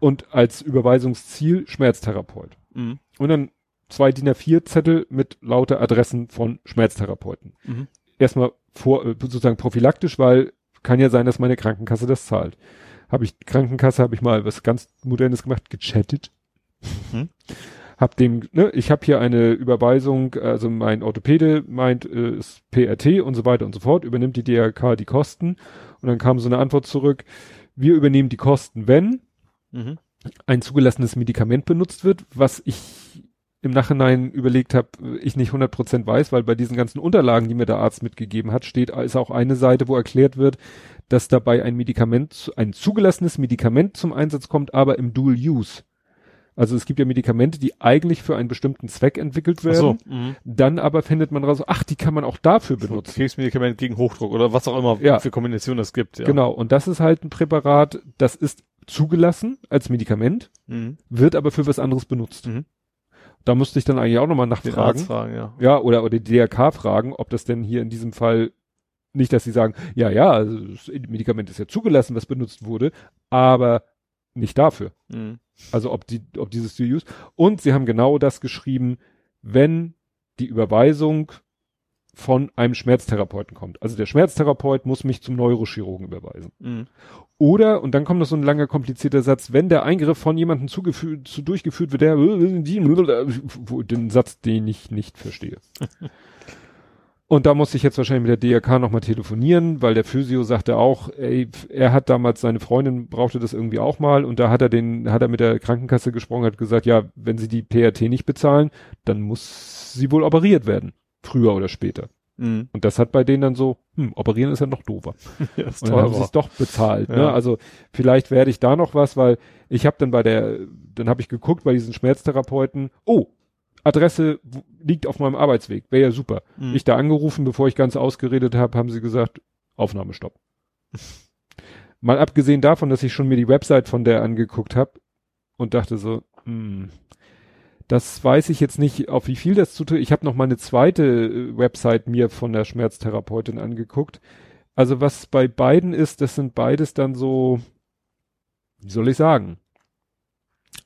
Und als Überweisungsziel Schmerztherapeut. Mhm. Und dann zwei DIN A4 Zettel mit lauter Adressen von Schmerztherapeuten. Mhm. Erstmal vor, äh, sozusagen prophylaktisch, weil kann ja sein, dass meine Krankenkasse das zahlt. Habe ich, Krankenkasse habe ich mal was ganz Modernes gemacht, gechattet. Mhm. Hab dem, ne, ich habe hier eine Überweisung, also mein Orthopäde meint, äh, ist PRT und so weiter und so fort, übernimmt die DRK die Kosten. Und dann kam so eine Antwort zurück, wir übernehmen die Kosten, wenn Mhm. ein zugelassenes Medikament benutzt wird, was ich im Nachhinein überlegt habe, ich nicht 100% weiß, weil bei diesen ganzen Unterlagen, die mir der Arzt mitgegeben hat, steht, ist auch eine Seite, wo erklärt wird, dass dabei ein Medikament, ein zugelassenes Medikament zum Einsatz kommt, aber im Dual Use. Also es gibt ja Medikamente, die eigentlich für einen bestimmten Zweck entwickelt werden. so. Mhm. Dann aber findet man raus, ach, die kann man auch dafür benutzen. Krebsmedikament gegen Hochdruck oder was auch immer Ja. für Kombinationen es gibt. Ja. Genau. Und das ist halt ein Präparat, das ist zugelassen als Medikament, Mhm. wird aber für was anderes benutzt. Mhm. Da musste ich dann eigentlich auch nochmal nachfragen. Fragen, ja. Ja, oder, oder die DRK fragen, ob das denn hier in diesem Fall nicht, dass sie sagen, ja, ja, also das Medikament ist ja zugelassen, was benutzt wurde, aber nicht dafür. Mhm. Also ob die, ob dieses Dual Use. Und sie haben genau das geschrieben, wenn die Überweisung von einem Schmerztherapeuten kommt. Also der Schmerztherapeut muss mich zum Neurochirurgen überweisen. Mhm. Oder, und dann kommt noch so ein langer, komplizierter Satz, wenn der Eingriff von jemandem zugeführt, zu durchgeführt wird, der, den Satz, den ich nicht verstehe. Und da muss ich jetzt wahrscheinlich mit der DRK nochmal telefonieren, weil der Physio sagte auch, ey, er hat damals, seine Freundin brauchte das irgendwie auch mal und da hat er den, hat er mit der Krankenkasse gesprochen, hat gesagt, ja, wenn sie die PRT nicht bezahlen, dann muss sie wohl operiert werden. Früher oder später. Mhm. Und das hat bei denen dann so, hm, operieren ist ja noch doofer. Ja, Und dann haben sie es doch bezahlt. Ne? Ja. Also vielleicht werde ich da noch was, weil ich habe dann bei der, dann habe ich geguckt bei diesen Schmerztherapeuten, oh, Adresse liegt auf meinem Arbeitsweg, wäre ja super. Mhm. Ich da angerufen, bevor ich ganz ausgeredet habe, haben sie gesagt, Aufnahmestopp. Mal abgesehen davon, dass ich schon mir die Website von der angeguckt habe und dachte so, hm, das weiß ich jetzt nicht, auf wie viel das zutut. Ich habe noch mal eine zweite äh, Website mir von der Schmerztherapeutin angeguckt. Also was bei beiden ist, das sind beides dann so, wie soll ich sagen,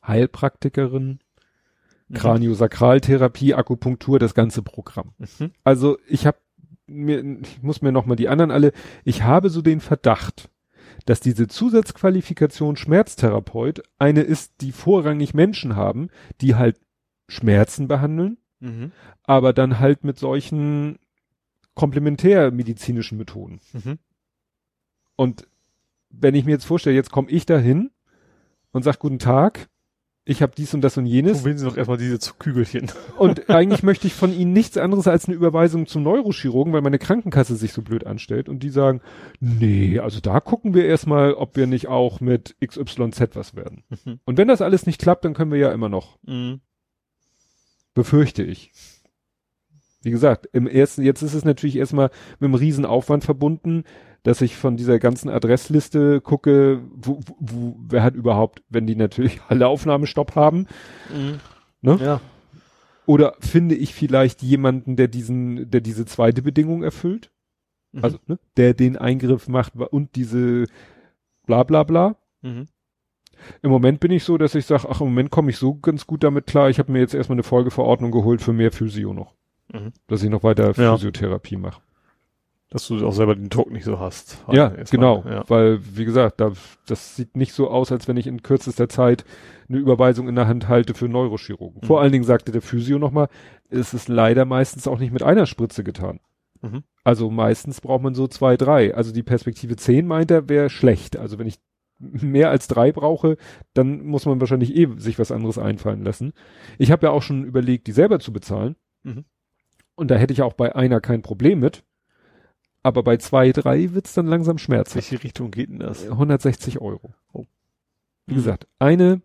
Heilpraktikerin, Mhm. Kraniosakraltherapie, Akupunktur, das ganze Programm. Mhm. Also ich habe mir, ich muss mir noch mal die anderen alle, ich habe so den Verdacht, dass diese Zusatzqualifikation Schmerztherapeut eine ist, die vorrangig Menschen haben, die halt Schmerzen behandeln, Mhm. aber dann halt mit solchen komplementärmedizinischen Methoden. Mhm. Und wenn ich mir jetzt vorstelle, jetzt komme ich dahin und sag guten Tag, ich habe dies und das und jenes Probieren Sie doch erstmal diese Kügelchen. und eigentlich möchte ich von Ihnen nichts anderes als eine Überweisung zum Neurochirurgen, weil meine Krankenkasse sich so blöd anstellt und die sagen, nee, also da gucken wir erstmal, ob wir nicht auch mit XYZ was werden. Mhm. Und wenn das alles nicht klappt, dann können wir ja immer noch, Mhm. Befürchte ich. Wie gesagt, im ersten, jetzt ist es natürlich erstmal mit einem riesen Aufwand verbunden, dass ich von dieser ganzen Adressliste gucke, wo, wo, wer hat überhaupt, wenn die natürlich alle Aufnahmestopp haben, Mhm. Ne? Ja. oder finde ich vielleicht jemanden, der diesen, der diese zweite Bedingung erfüllt? Mhm. Also, ne, der den Eingriff macht und diese bla bla bla. Mhm. Im Moment bin ich so, dass ich sage, ach, im Moment komme ich so ganz gut damit klar. Ich habe mir jetzt erstmal eine Folgeverordnung geholt für mehr Physio noch. Mhm. Dass ich noch weiter Ja. Physiotherapie mache. Dass du auch selber den Druck nicht so hast. Ja, Erstmal, genau. Ja. Weil, wie gesagt, da, das sieht nicht so aus, als wenn ich in kürzester Zeit eine Überweisung in der Hand halte für Neurochirurgen. Mhm. Vor allen Dingen sagte der Physio nochmal, es ist leider meistens auch nicht mit einer Spritze getan. Mhm. Also meistens braucht man so zwei, drei. Also die Perspektive 10 meint er, wäre schlecht. Also wenn ich mehr als drei brauche, dann muss man wahrscheinlich eh sich was anderes einfallen lassen. Ich habe ja auch schon überlegt, die selber zu bezahlen. Mhm. Und da hätte ich auch bei einer kein Problem mit. Aber bei zwei, drei wird's dann langsam schmerzhaft. Welche Richtung geht denn das? 160 Euro. Oh. Wie gesagt, eine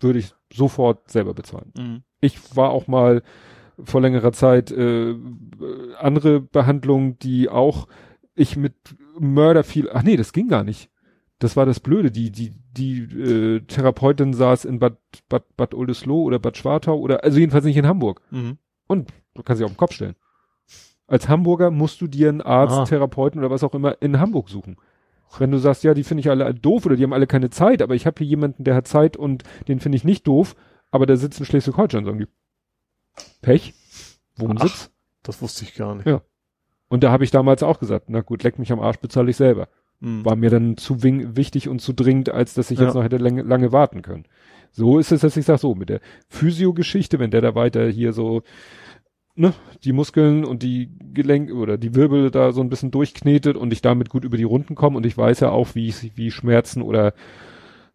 würde ich sofort selber bezahlen. Mhm. Ich war auch mal vor längerer Zeit äh, andere Behandlungen, die auch ich mit Mörder viel. Ach nee, das ging gar nicht. Das war das Blöde. Die die die äh, Therapeutin saß in Bad Bad Bad Oldesloe oder Bad Schwartau oder also jedenfalls nicht in Hamburg. Mhm. Und du kannst dich auf den Kopf stellen. Als Hamburger musst du dir einen Arzt, Ah. Therapeuten oder was auch immer in Hamburg suchen. Wenn du sagst, ja, die finde ich alle doof oder die haben alle keine Zeit, aber ich habe hier jemanden, der hat Zeit und den finde ich nicht doof, aber der sitzt in Schleswig-Holstein, sagen die. Pech? Wohnsitz? Das wusste ich gar nicht. Ja. Und da habe ich damals auch gesagt, na gut, leck mich am Arsch, bezahle ich selber. Mhm. War mir dann zu wichtig und zu dringend, als dass ich Ja. jetzt noch hätte lange, lange warten können. So ist es, dass ich sage, so, mit der Physio-Geschichte, wenn der da weiter hier so, ne, die Muskeln und die Gelenke oder die Wirbel da so ein bisschen durchknetet und ich damit gut über die Runden komme und ich weiß ja auch, wie ich, wie Schmerzen oder,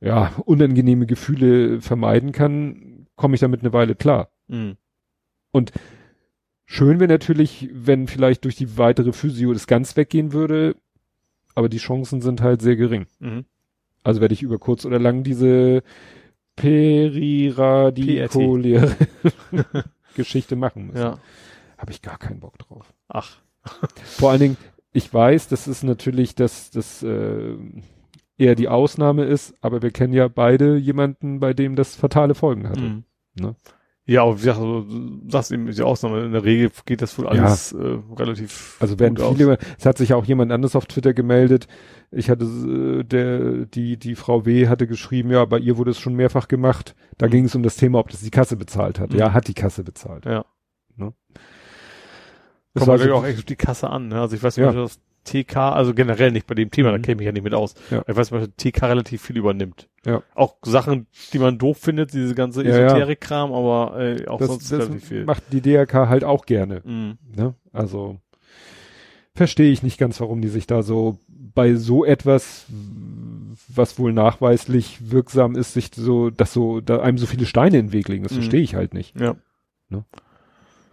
ja, unangenehme Gefühle vermeiden kann, komme ich damit eine Weile klar. Mhm. Schön wäre natürlich, wenn vielleicht durch die weitere Physio das ganz weggehen würde, aber die Chancen sind halt sehr gering. Mhm. Also werde ich über kurz oder lang diese Periradikuläre Geschichte machen müssen. Ja. Habe ich gar keinen Bock drauf. Ach. Vor allen Dingen, ich weiß, das ist natürlich, dass das äh, eher die Ausnahme ist, aber wir kennen ja beide jemanden, bei dem das fatale Folgen hatte. Mhm. Ne? Ja, aber wie gesagt, also, du sagst eben, ist die Ausnahme. In der Regel geht das wohl alles äh, relativ Also werden gut aus. viele, es hat sich auch jemand anderes auf Twitter gemeldet. Ich hatte äh, der die die Frau W hatte geschrieben, ja, bei ihr wurde es schon mehrfach gemacht. Da Mhm. ging es um das Thema, ob das die Kasse bezahlt hat. Mhm. Ja, hat die Kasse bezahlt. Ja. Ne? Das Das kommt war natürlich so- auch echt auf die Kasse an. Ne? Also ich weiß Ja. nicht, dass TK, also generell nicht bei dem Thema, da Mhm. käme ich ja nicht mit aus. Ja. Ich weiß Beispiel, TK relativ viel übernimmt. Ja. Auch Sachen, die man doof findet, diese ganze Ja, ja. Esoterik-Kram, aber äh, auch Das, sonst das relativ viel. macht die DRK halt auch gerne. Mhm. Ne? Also verstehe ich nicht ganz, warum die sich da so bei so etwas, was wohl nachweislich wirksam ist, sich so, dass so, da einem so viele Steine in den Weg legen. Das Mhm. verstehe ich halt nicht. Ja.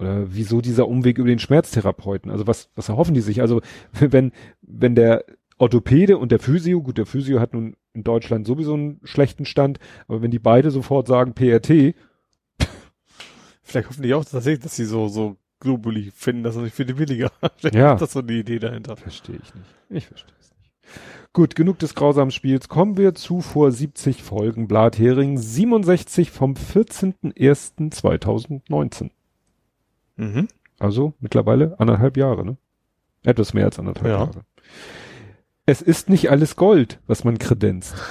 Oder wieso dieser Umweg über den Schmerztherapeuten? Also was, was erhoffen die sich? Also wenn, wenn der Orthopäde und der Physio, gut, der Physio hat nun in Deutschland sowieso einen schlechten Stand, aber wenn die beide sofort sagen PRT, Vielleicht hoffen die auch tatsächlich, dass sie so, so Globuli finden, dass er nicht viel billiger. Vielleicht Ja. ist das so die Idee dahinter. verstehe ich nicht. Ich verstehe es nicht. Gut, genug des grausamen Spiels. Kommen wir zu vor 70 Folgen Blathering 67 vom 14.01.2019. Mhm. Also mittlerweile anderthalb Jahre, ne? Etwas mehr als anderthalb Ja. Jahre. Es ist nicht alles Gold, was man kredenzt.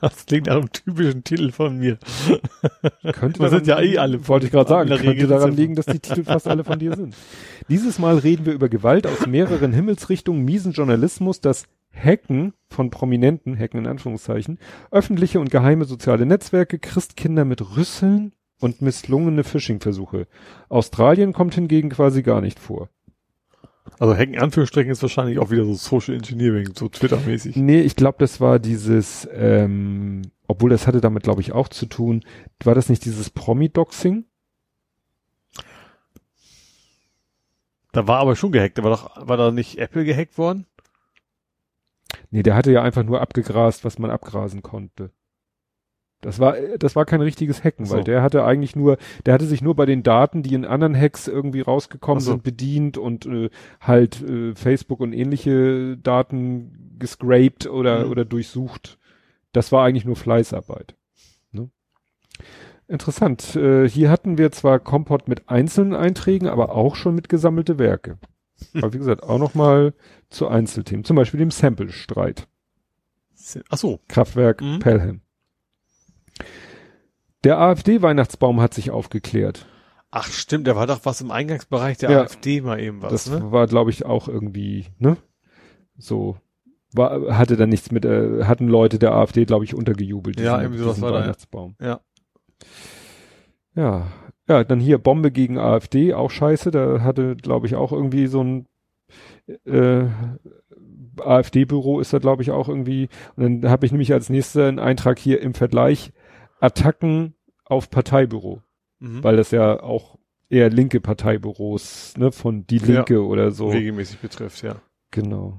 Das klingt nach einem typischen Titel von mir. Könnte Wir sind ja eh alle wollte ich gerade sagen, könnte Regel daran liegen, dass die Titel fast alle von dir sind. Dieses Mal reden wir über Gewalt aus mehreren Himmelsrichtungen, miesen Journalismus, das Hacken von Prominenten, Hacken in Anführungszeichen, öffentliche und geheime soziale Netzwerke, Christkinder mit Rüsseln und misslungene Phishing-Versuche. Australien kommt hingegen quasi gar nicht vor. Also Hacken Anführungsstrichen ist wahrscheinlich auch wieder so Social Engineering, so Twitter-mäßig. Nee, ich glaube, das war dieses, ähm, obwohl das hatte damit, glaube ich, auch zu tun. War das nicht dieses Promi-Doxing? Da war aber schon gehackt. War doch, war da nicht Apple gehackt worden? Nee, der hatte ja einfach nur abgegrast, was man abgrasen konnte. Das war, das war kein richtiges Hacken, So. weil der hatte eigentlich nur, der hatte sich nur bei den Daten, die in anderen Hacks irgendwie rausgekommen so. sind, bedient und äh, halt äh, Facebook und ähnliche Daten gescraped oder, Mhm. oder durchsucht. Das war eigentlich nur Fleißarbeit. Ne? Interessant. Äh, hier hatten wir zwar Kompott mit einzelnen Einträgen, aber auch schon mit gesammelte Werke. Aber wie gesagt, auch noch mal zu Einzelthemen. Zum Beispiel dem Sample-Streit. Ach so. Kraftwerk Mhm. Pelham. Der AfD-Weihnachtsbaum hat sich aufgeklärt. Ach stimmt, da war doch was im Eingangsbereich der Ja. AfD mal eben was, das ne? war, glaube ich, auch irgendwie, ne? So. War, hatte dann nichts mit, äh, hatten Leute der AfD, glaube ich, untergejubelt. Ja, diesen- irgendwie sowas war da. Weihnachtsbaum. Ja. Ja. Ja, dann hier Bombe gegen AfD, auch scheiße. Da hatte, glaube ich, auch irgendwie so ein äh, AfD-Büro ist da, glaube ich, auch irgendwie. Und dann habe ich nämlich als nächster einen Eintrag hier im Vergleich Attacken auf Parteibüro, Mhm. weil das ja auch eher linke Parteibüros, ne, von Die Ja. Linke oder so. regelmäßig betrifft, ja. Genau.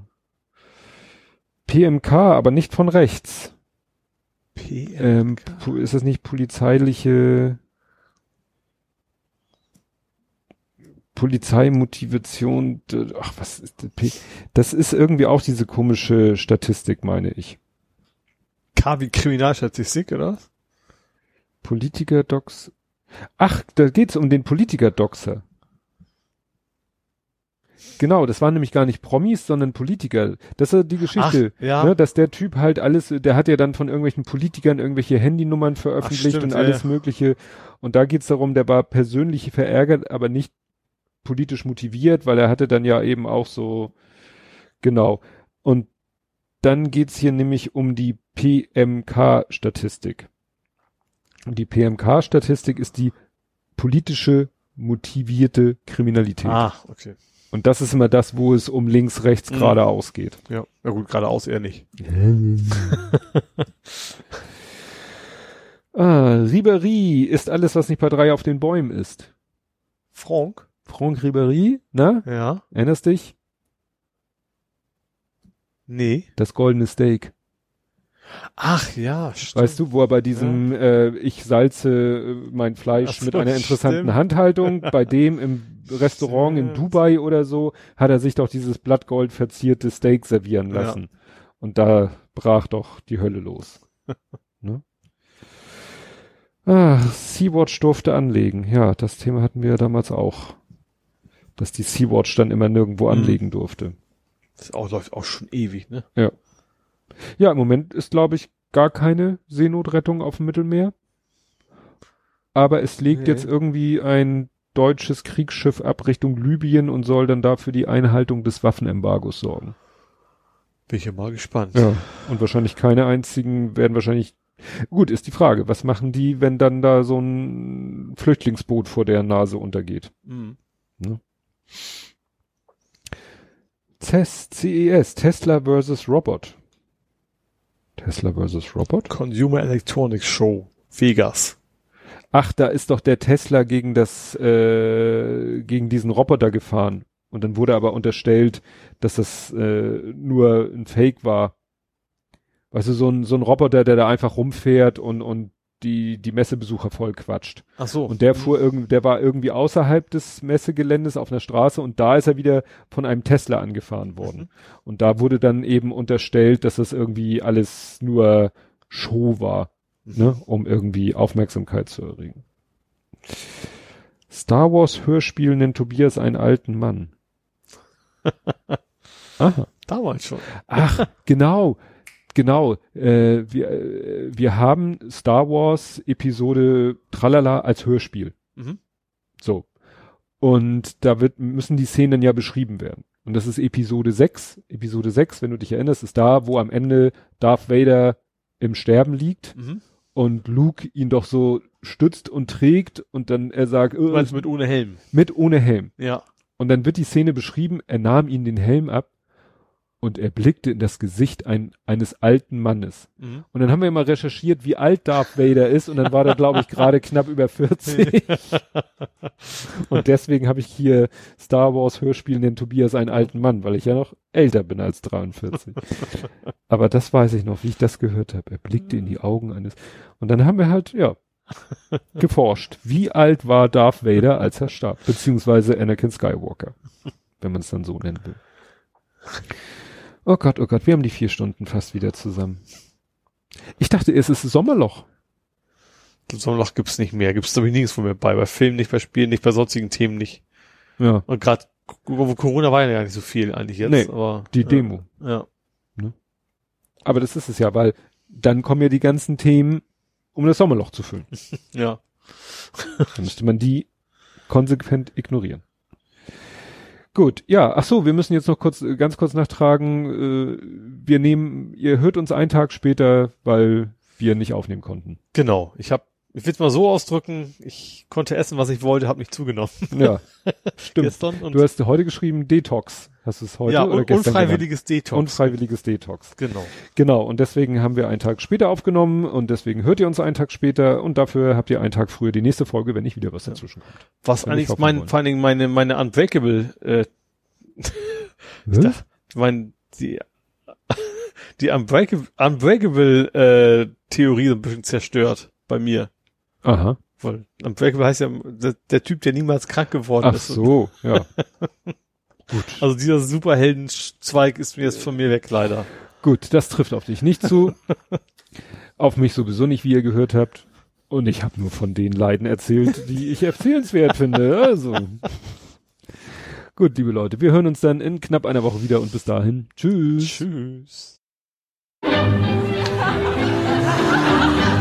PMK, aber nicht von rechts. Ähm, pu- ist das nicht polizeiliche Polizeimotivation? Ach, was ist das? P das ist irgendwie auch diese komische Statistik, meine ich. K wie Kriminalstatistik, oder? was? Politiker-Docs. Ach, da geht's um den Politiker-Doxer. Genau, das waren nämlich gar nicht Promis, sondern Politiker. Das ist die Geschichte. Ach, ja. Ne, dass der Typ halt alles, der hat ja dann von irgendwelchen Politikern irgendwelche Handynummern veröffentlicht Ach, stimmt, und alles ja. Mögliche. Und da geht's darum, der war persönlich verärgert, aber nicht politisch motiviert, weil er hatte dann ja eben auch so, genau. Und dann geht's hier nämlich um die PMK-Statistik. Und die PMK-Statistik ist die politische motivierte Kriminalität. Ah, okay. Und das ist immer das, wo es um links, rechts, Mhm. geradeaus geht. Ja, ja gut, geradeaus eher nicht. ah, Ribéry ist alles, was nicht bei drei auf den Bäumen ist. Frank? Franck Ribéry, ne? Ja. Erinnerst dich? Nee. Das goldene Steak. Ach ja, stimmt. Weißt du, wo er bei diesem äh, Ich salze äh, mein Fleisch so, mit einer interessanten stimmt. Handhaltung, bei dem im Restaurant in Stimmt. Dubai oder so, hat er sich doch dieses Blattgold verzierte Steak servieren Ja. lassen. Und da brach doch die Hölle los. ne? Ah, Sea-Watch durfte anlegen. Ja, das Thema hatten wir ja damals auch. Dass die Sea-Watch dann immer nirgendwo Mhm. anlegen durfte. Das auch, läuft auch schon ewig, ne? Ja, im Moment ist, glaube ich, gar keine Seenotrettung auf dem Mittelmeer. Aber es legt Nee. jetzt irgendwie ein deutsches Kriegsschiff ab Richtung Libyen und soll dann dafür die Einhaltung des Waffenembargos sorgen. Bin ich ja mal gespannt. Ja. Und wahrscheinlich keine einzigen werden wahrscheinlich. Gut, ist die Frage, was machen die, wenn dann da so ein Flüchtlingsboot vor der Nase untergeht? Mhm. CES, CES, Tesla versus Robot. Tesla versus Robot? Consumer Electronics Show. Vegas. Ach, da ist doch der Tesla gegen das, äh, gegen diesen Roboter gefahren. Und dann wurde aber unterstellt, dass das äh, nur ein Fake war. Weißt du, so ein, so ein Roboter, der da einfach rumfährt und, und die, die Messebesucher voll quatscht. Ach so. Und der fuhr irgendwie, der war irgendwie außerhalb des Messegeländes auf einer Straße und da ist er wieder von einem Tesla angefahren worden. Und da wurde dann eben unterstellt, dass das irgendwie alles nur Show war, ne, um irgendwie Aufmerksamkeit zu erregen. Star Wars Hörspiel nennt Tobias einen alten Mann. Aha. Damals schon. Ach, genau, genau. Äh, wir, äh, wir haben Star Wars Episode Tralala als Hörspiel. Mhm. So. Und da wird, müssen die Szenen ja beschrieben werden. Und das ist Episode 6. Episode 6, wenn du dich erinnerst, ist da, wo am Ende Darth Vader im Sterben liegt Mhm. und Luke ihn doch so stützt und trägt und dann er sagt, äh, mit ohne Helm. mit ohne Helm. Ja. Und dann wird die Szene beschrieben, er nahm ihn den Helm ab und er blickte in das Gesicht ein, eines alten Mannes. Mhm. Und dann haben wir mal recherchiert, wie alt Darth Vader ist und dann war der, glaube ich, gerade knapp über 40. und deswegen habe ich hier Star Wars Hörspiel den Tobias einen alten Mann, weil ich ja noch älter bin als 43. Aber das weiß ich noch, wie ich das gehört habe. Er blickte in die Augen eines und dann haben wir halt, ja, geforscht. Wie alt war Darth Vader, als er starb? Beziehungsweise Anakin Skywalker, wenn man es dann so nennen will. Oh Gott, oh Gott, wir haben die vier Stunden fast wieder zusammen. Ich dachte, es ist Sommerloch. Sommerloch gibt's nicht mehr. Gibt's glaube ich nirgends mehr bei. Bei Filmen nicht, bei Spielen nicht, bei sonstigen Themen nicht. Ja, Und gerade wo Corona war ja gar nicht so viel eigentlich jetzt. Nee, aber, die ja, Demo. Ja. Aber das ist es ja, weil dann kommen ja die ganzen Themen, um das Sommerloch zu füllen. Ja. Dann müsste man die konsequent ignorieren. Gut, ja, ach so, wir müssen jetzt noch kurz, äh, ganz kurz nachtragen, äh, wir nehmen, ihr hört uns einen Tag später, weil wir nicht aufnehmen konnten. Genau. Ich habe, ich will es mal so ausdrücken, ich konnte essen, was ich wollte, habe mich zugenommen. Ja, stimmt. Gestern und Du hast heute geschrieben Detox. Hast du es heute ja, oder un gestern unfreiwilliges genannt? Detox. Unfreiwilliges Detox. Genau. Genau, und deswegen haben wir einen Tag später aufgenommen und deswegen hört ihr uns einen Tag später und dafür habt ihr einen Tag früher die nächste Folge, wenn nicht wieder was dazwischen kommt. Was ich eigentlich mein, vor allen Dingen meine, meine Unbreakable, äh, Was? dachte- mein, die, die Unbreakable, Unbreakable, äh, Theorie so ein bisschen zerstört bei mir. Aha. Weil Unbreakable heißt ja der, der Typ, der niemals krank geworden Ach ist. so, ja. Gut. Also dieser Superhelden-Zweig ist mir jetzt von mir weg, leider. Gut, das trifft auf dich nicht zu. auf mich sowieso nicht, wie ihr gehört habt. Und ich habe nur von den Leiden erzählt, die ich erzählenswert finde. Also. Gut, liebe Leute, wir hören uns dann in knapp einer Woche wieder und bis dahin. Tschüss. Tschüss.